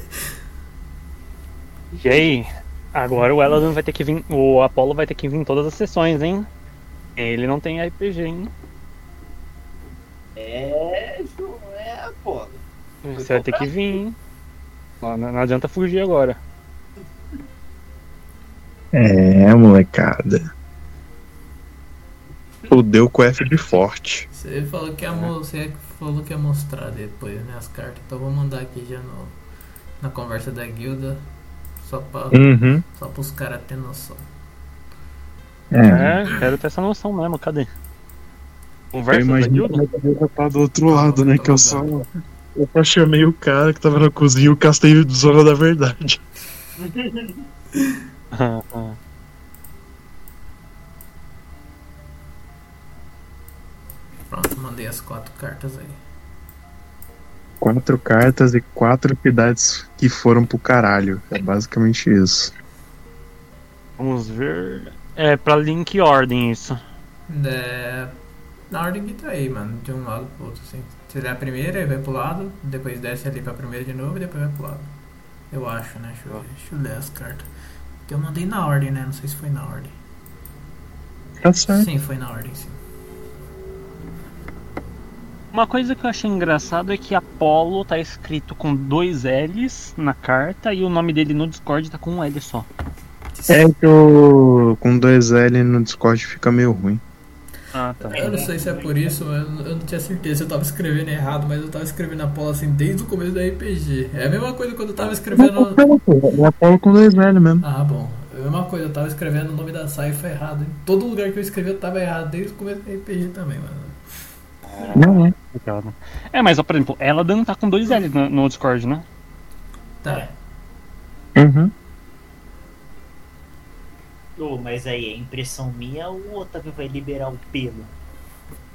E aí? Agora o Eladon vai ter que vir. O Apollo vai ter que vir em todas as sessões, hein? Ele não tem RPG, hein? É, Ju, é, pô. Você vai ter que vir, hein? Não, não adianta fugir agora. É, molecada. Fudeu com F de forte. Você falou que ia, mo- você falou que ia mostrar depois, né, as cartas. Então eu vou mandar aqui já no, na conversa da guilda. Só, pra, Uhum. só pros caras terem noção. É. É, quero ter essa noção mesmo, cadê? Eu Conversa da imagino guilda? eu tá do outro lado, né? Que eu só. Eu só chamei o cara que tava na cozinha e o castei zona da verdade. Ah, ah. Pronto, mandei as quatro cartas aí. Quatro cartas e quatro cidades que foram pro caralho. É basicamente isso. Vamos ver. É pra link ordem isso. É, na ordem que tá aí, mano. De um lado pro outro, assim. Você lê a primeira e vai pro lado, depois desce ali pra primeira de novo e depois vai pro lado. Eu acho, né? Deixa eu, deixa eu ler as cartas. Porque eu mandei na ordem, né? Não sei se foi na ordem. Tá certo. Sim, foi na ordem, sim. Uma coisa que eu achei engraçado é que Apollo tá escrito com dois L's na carta e o nome dele no Discord tá com um L só. É que o com dois L no Discord fica meio ruim. Ah, tá. Eu não sei se é por isso, eu, eu não tinha certeza se eu tava escrevendo errado, mas eu tava escrevendo Apolo assim desde o começo do RPG. É a mesma coisa quando eu tava escrevendo. É Apolo com dois L mesmo. Ah, bom. É a mesma coisa, eu tava escrevendo o nome da Saifa errado. Em todo lugar que eu escrevi eu tava errado, desde o começo do RPG também, mano. Não é. Obrigado. É, mas ó, por exemplo, Eladan tá com dois L's no, no Discord, né? Tá. Uhum. Ô, mas aí, é impressão minha ou o Otávio vai liberar o pelo?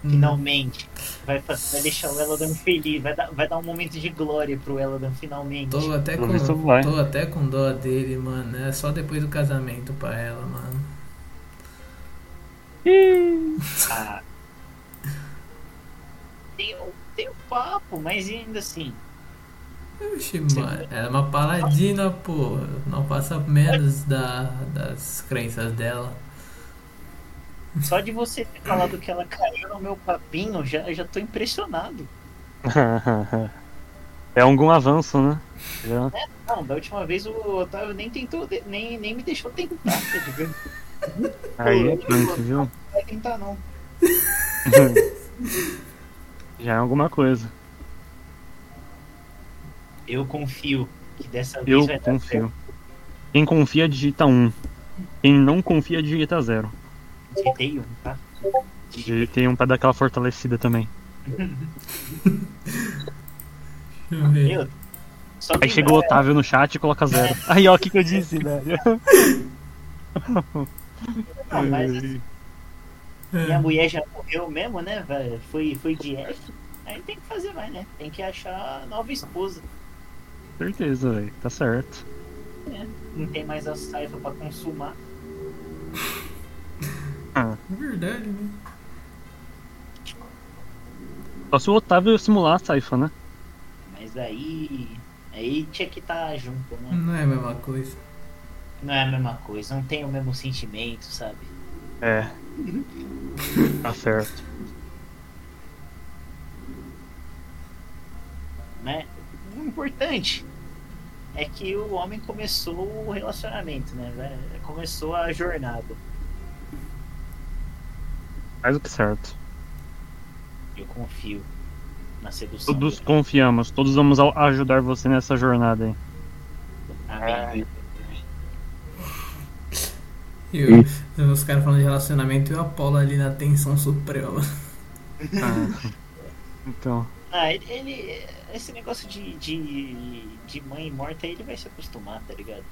Hum. Finalmente. Vai, vai deixar o Eladan feliz. Vai dar, vai dar um momento de glória pro Eladan finalmente. Tô até com, tô até com dó dele, mano. É só depois do casamento pra ela, mano. Ah. Tem, o- tem o papo, mas ainda assim. Oxi, mano. Ela é uma paladina, pô. Não passa menos da, das crenças dela. Só de você ter falado que ela caiu no meu papinho, já, já tô impressionado. é algum avanço, né? Já. Não, da última vez o Otávio nem tentou, nem, nem me deixou tentar, tá ligado? Aí é Pô, punk, viu? Não vai tentar não. Já é alguma coisa. Eu confio que dessa vez Eu vai dar certo. confio. Quem confia digita 1. Quem não confia digita 0. Digitei um, tá? Digitei um pra dar aquela fortalecida também. Deixa eu ver. Meu, só Aí chegou o Otávio no chat e coloca 0. Aí ó, o que, que eu disse, velho? Não, mas assim, minha É. mulher já morreu mesmo, né? velho? Foi, foi de F. Aí tem que fazer mais, né? Tem que achar nova esposa. Certeza, velho. Tá certo. Não tem mais a saifa pra consumar. Verdade, né? Só se o Otávio simular a Saifa, né? Mas aí. Aí tinha que estar junto, né? Não é a mesma coisa. Não é a mesma coisa, não tem o mesmo sentimento, sabe? É. Tá certo. né? O importante é que o homem começou o relacionamento, né? Começou a jornada. Mais do que certo. Eu confio na sedução. Todos confiamos, todos vamos ajudar você nessa jornada aí. Amém. E o- os caras falando de relacionamento e o Apolo ali na tensão suprema. Ah, então. Ah, ele, ele- Esse negócio de, de, de mãe morta ele vai se acostumar, tá ligado?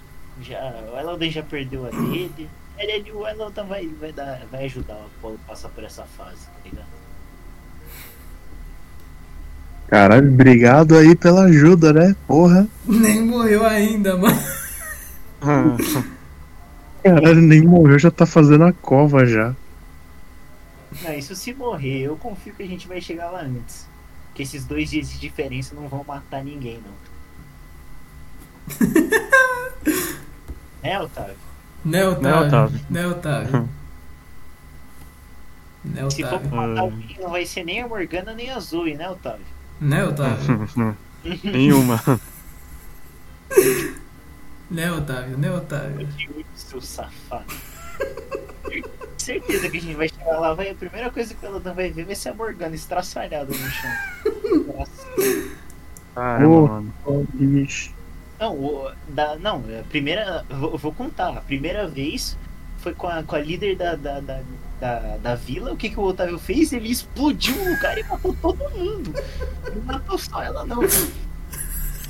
Já, o Elodan já perdeu a dele. Ele, ele- o Elodan vai, vai, dar, vai ajudar o Apolo a passar por essa fase, tá ligado? Caralho, obrigado aí pela ajuda, né? Porra. Nem morreu ainda, mano. Caralho, nem morreu, já tá fazendo a cova já. Não, isso se morrer, eu confio que a gente vai chegar lá antes. Que esses dois dias de diferença não vão matar ninguém, não. né, Otávio? Né, Otávio? Né, Otávio? Né, Otávio? Né, Se for matar alguém, não vai ser nem a Morgana nem a Zoe, né, Otávio? Né, Otávio? Nenhuma. Né, Otávio? Né, Otávio? Que seu safado. Certeza que a gente vai chegar lá, vai, a primeira coisa que ela vai ver vai ser a Morgana estraçalhada no chão. Nossa. Caramba, mano. Bicho. Não, o- da, não, a primeira. Vou, vou contar. A primeira vez foi com a, com a líder da, da, da, da, da vila. O que, que o Otávio fez? Ele explodiu o lugar e matou todo mundo. Não matou só ela, não.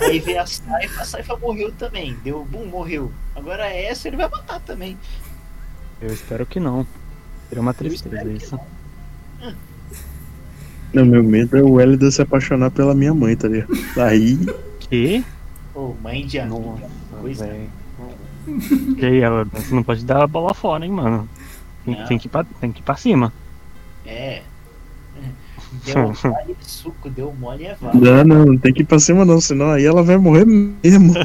Aí veio a Saifa, a Saifa morreu também. Deu bum, morreu. Agora essa ele vai matar também. Eu espero que não. Seria uma tristeza isso. Não, meu medo é o Hélida se apaixonar pela minha mãe, tá ligado? Aí. Que? Ô, mãe de amiga. Coisa. velho. E aí, ela, você não pode dar a bola fora, hein, mano. Tem, tem que, ir pra, tem que ir pra cima. É. Deu é suco, deu mole é vaga. Não, não, não tem que ir pra cima não, senão aí ela vai morrer mesmo.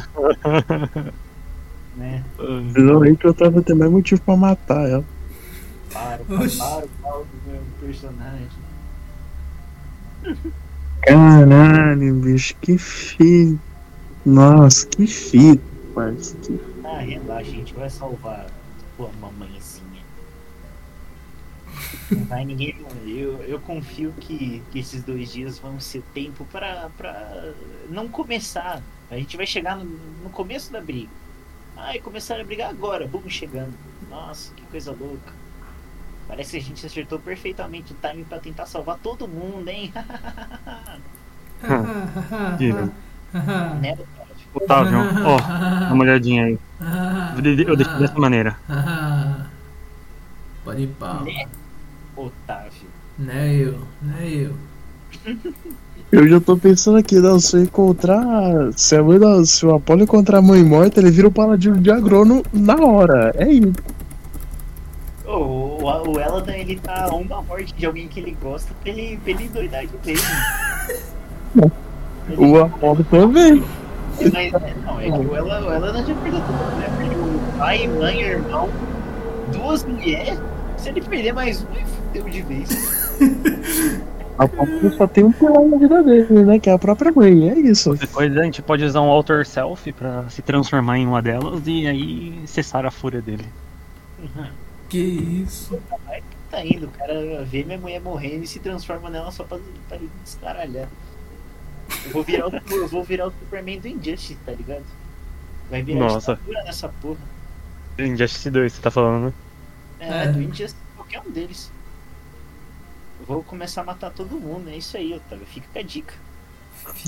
Né? Senão aí que eu tava tendo mais motivo pra matar ela. Para, para o pau do meu personagem. Caralho, bicho, que filho. Nossa, que filho, parceiro. Ah, relaxa, a gente vai salvar tua mamãezinha. Não vai ninguém. Eu, eu confio que, que esses dois dias vão ser tempo pra, pra não começar. A gente vai chegar no, no começo da briga. Ai, começaram a brigar agora, vamos chegando. Nossa, que coisa louca. Parece que a gente acertou perfeitamente o time pra tentar salvar todo mundo, hein? né? Otávio, ó, dá uma olhadinha aí. Eu de- Eu deixei dessa maneira. Pode ir pau. Né? Otávio. Né eu, né eu. Eu já tô pensando aqui, não, se eu encontrar. Se, a mãe da- se o Apolo encontrar a mãe morta, ele vira o paladino de agrono na hora. É isso. O, o Eladan, ele tá a uma morte de alguém que ele gosta pra ele, pra ele endoidar de vez. né? O Apolo também. Mas, é, não, é que o Ela- o Eladan já perdeu tudo, né? Perdeu pai, mãe, irmão, duas mulheres. Se ele perder mais um, ele fudeu de vez. Apolo só tem um pilar na vida dele, né? Que é a própria mãe. É isso. Depois a gente pode usar um Alter Self pra se transformar em uma delas e aí cessar a fúria dele. Que isso? Tá indo, o cara vê minha mulher morrendo e se transforma nela só pra, pra descaralhar. Eu vou virar o, eu vou virar o Superman do Injustice, tá ligado? Vai virar Nossa. nessa porra. Injustice 2, você tá falando, né? É, É. do Injustice, qualquer um deles. Vou começar a matar todo mundo, é isso aí, Otávio. Fica com a dica.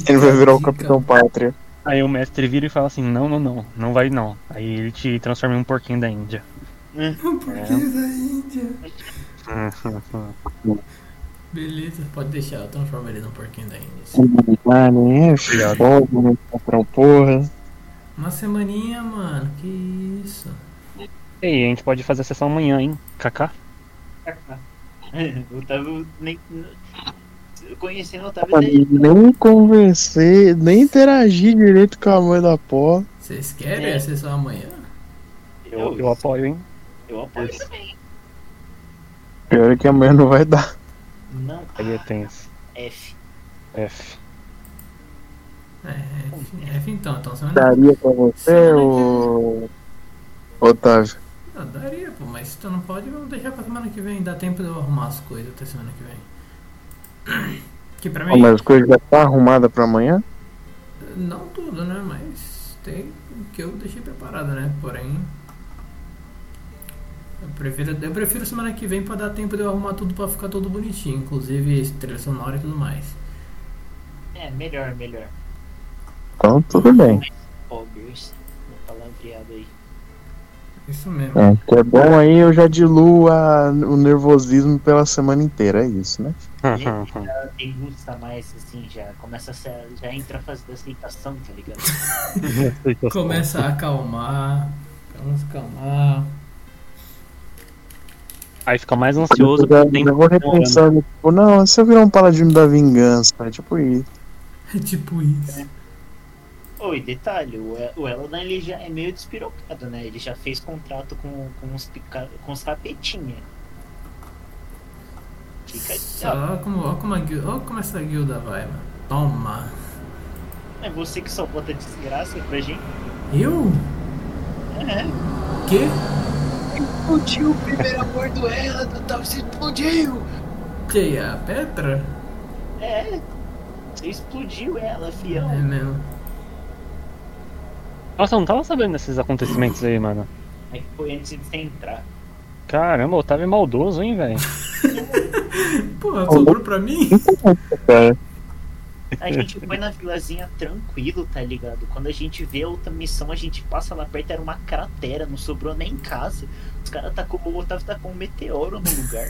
Ele vai virar o. Capitão Pátria. Aí o mestre vira e fala assim: não, não, não, não vai não. Aí ele te transforma em um porquinho da Índia. Por que da Índia? Beleza, pode deixar, eu transformo ele num porquinho da Índia. Ah, nem é foda, né? Patrão, porra. Uma semaninha, mano, que isso? E aí, a gente pode fazer a sessão amanhã, hein? Kaká? o Otávio nem. Conhecendo o Otávio, ele- Nem conversei, nem interagi direito com a mãe da porra. Vocês querem É. a sessão amanhã? Eu, eu apoio, hein? eu apoio também. Pior é que amanhã não vai dar. Não, Aí é tenso. F. F. É, é, F então, então semana Daria pra você, ô. Otávio. Ah, daria, pô, mas se tu não pode, vamos deixar pra semana que vem. Dá tempo de eu arrumar as coisas até semana que vem. Que pra mim, mas as coisas já tá arrumada pra amanhã? não tudo, né? Mas tem o que eu deixei preparado, né? Porém. Eu prefiro, eu prefiro semana que vem pra dar tempo de eu arrumar tudo pra ficar tudo bonitinho, inclusive trilha sonora e tudo mais. É, melhor, melhor. Então tudo bem. Poggers. No palavreado aí. Isso mesmo. É, que é bom aí eu já diluo a- o nervosismo pela semana inteira, é isso, né? Já degusta mais, assim, já começa a ser, já entra a fase da aceitação, tá ligado? Começa a acalmar. Começa a acalmar. Aí fica mais ansioso eu, tem já vou repensando, tipo, não, se eu virar um paladino da vingança, é tipo isso. É tipo isso. Oi, detalhe, o, Eladan ele já é meio despirocado, né? Ele já fez contrato com, com, os, pica, com os capetinha. Fica Só olha como, olha como, a guilda, olha como essa guilda vai, mano. Toma. É você que só bota desgraça pra gente. Eu? É. Que? Explodiu o primeiro amor do Eladan, tava se explodiu. Que é a Petra? É. Você explodiu ela, fião. É mesmo. Nossa, eu não tava sabendo desses acontecimentos aí, mano. É que foi antes de você entrar. Caramba, o Otávio é maldoso, hein, velho? Porra, sobrou pra mim? Cara, A gente foi na vilazinha tranquilo, tá ligado? Quando a gente vê a outra missão, a gente passa lá perto, era uma cratera, não sobrou nem casa. Os caras tacou, o Otávio tacou um meteoro no lugar.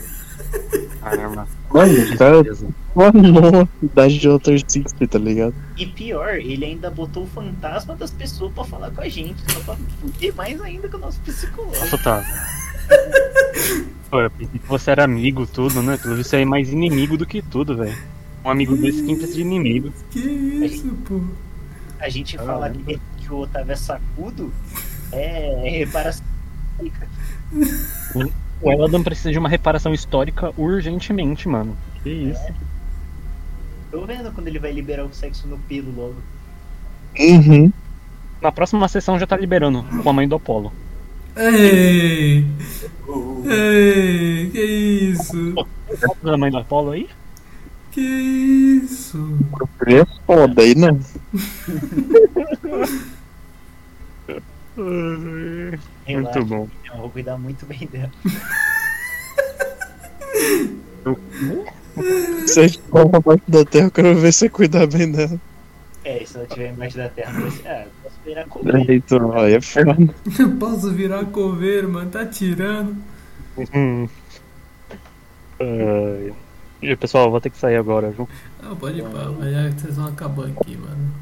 Caramba. Mano, cara planou a cidade de Outer Sixty, tá ligado? E pior, ele ainda botou o fantasma das pessoas pra falar com a gente, só pra fuder mais ainda com o nosso psicológico. Nossa, Otávio. Pô, eu pensei que você era amigo, tudo, né? Pelo visto, você é mais inimigo do que tudo, velho. Um amigo desse quem precisa de inimigo. Que isso, pô? A gente fala que, que o Otávio é sacudo, é reparação. O Eladan precisa de uma reparação histórica urgentemente, mano. Que isso? Tô vendo quando ele vai liberar o sexo no pelo logo. Uhum. Na próxima sessão já tá liberando com a mãe do Apolo. Ei! Ei! Que isso? A mãe do Apolo aí? Que isso? É foda aí, né? Relaxa, bom. Eu vou cuidar muito bem dela. Você ficou na parte da terra, eu quero ver você cuidar bem dela. É, se ela tiver embaixo da terra, não vai ser- ah, eu posso virar comer. Então, aí é foda. Eu posso virar coveiro, mano. Tá tirando. Hum. Ai. E, pessoal, vou ter que sair agora, viu? Não, pode ir pá, mas vocês vão acabar aqui, mano.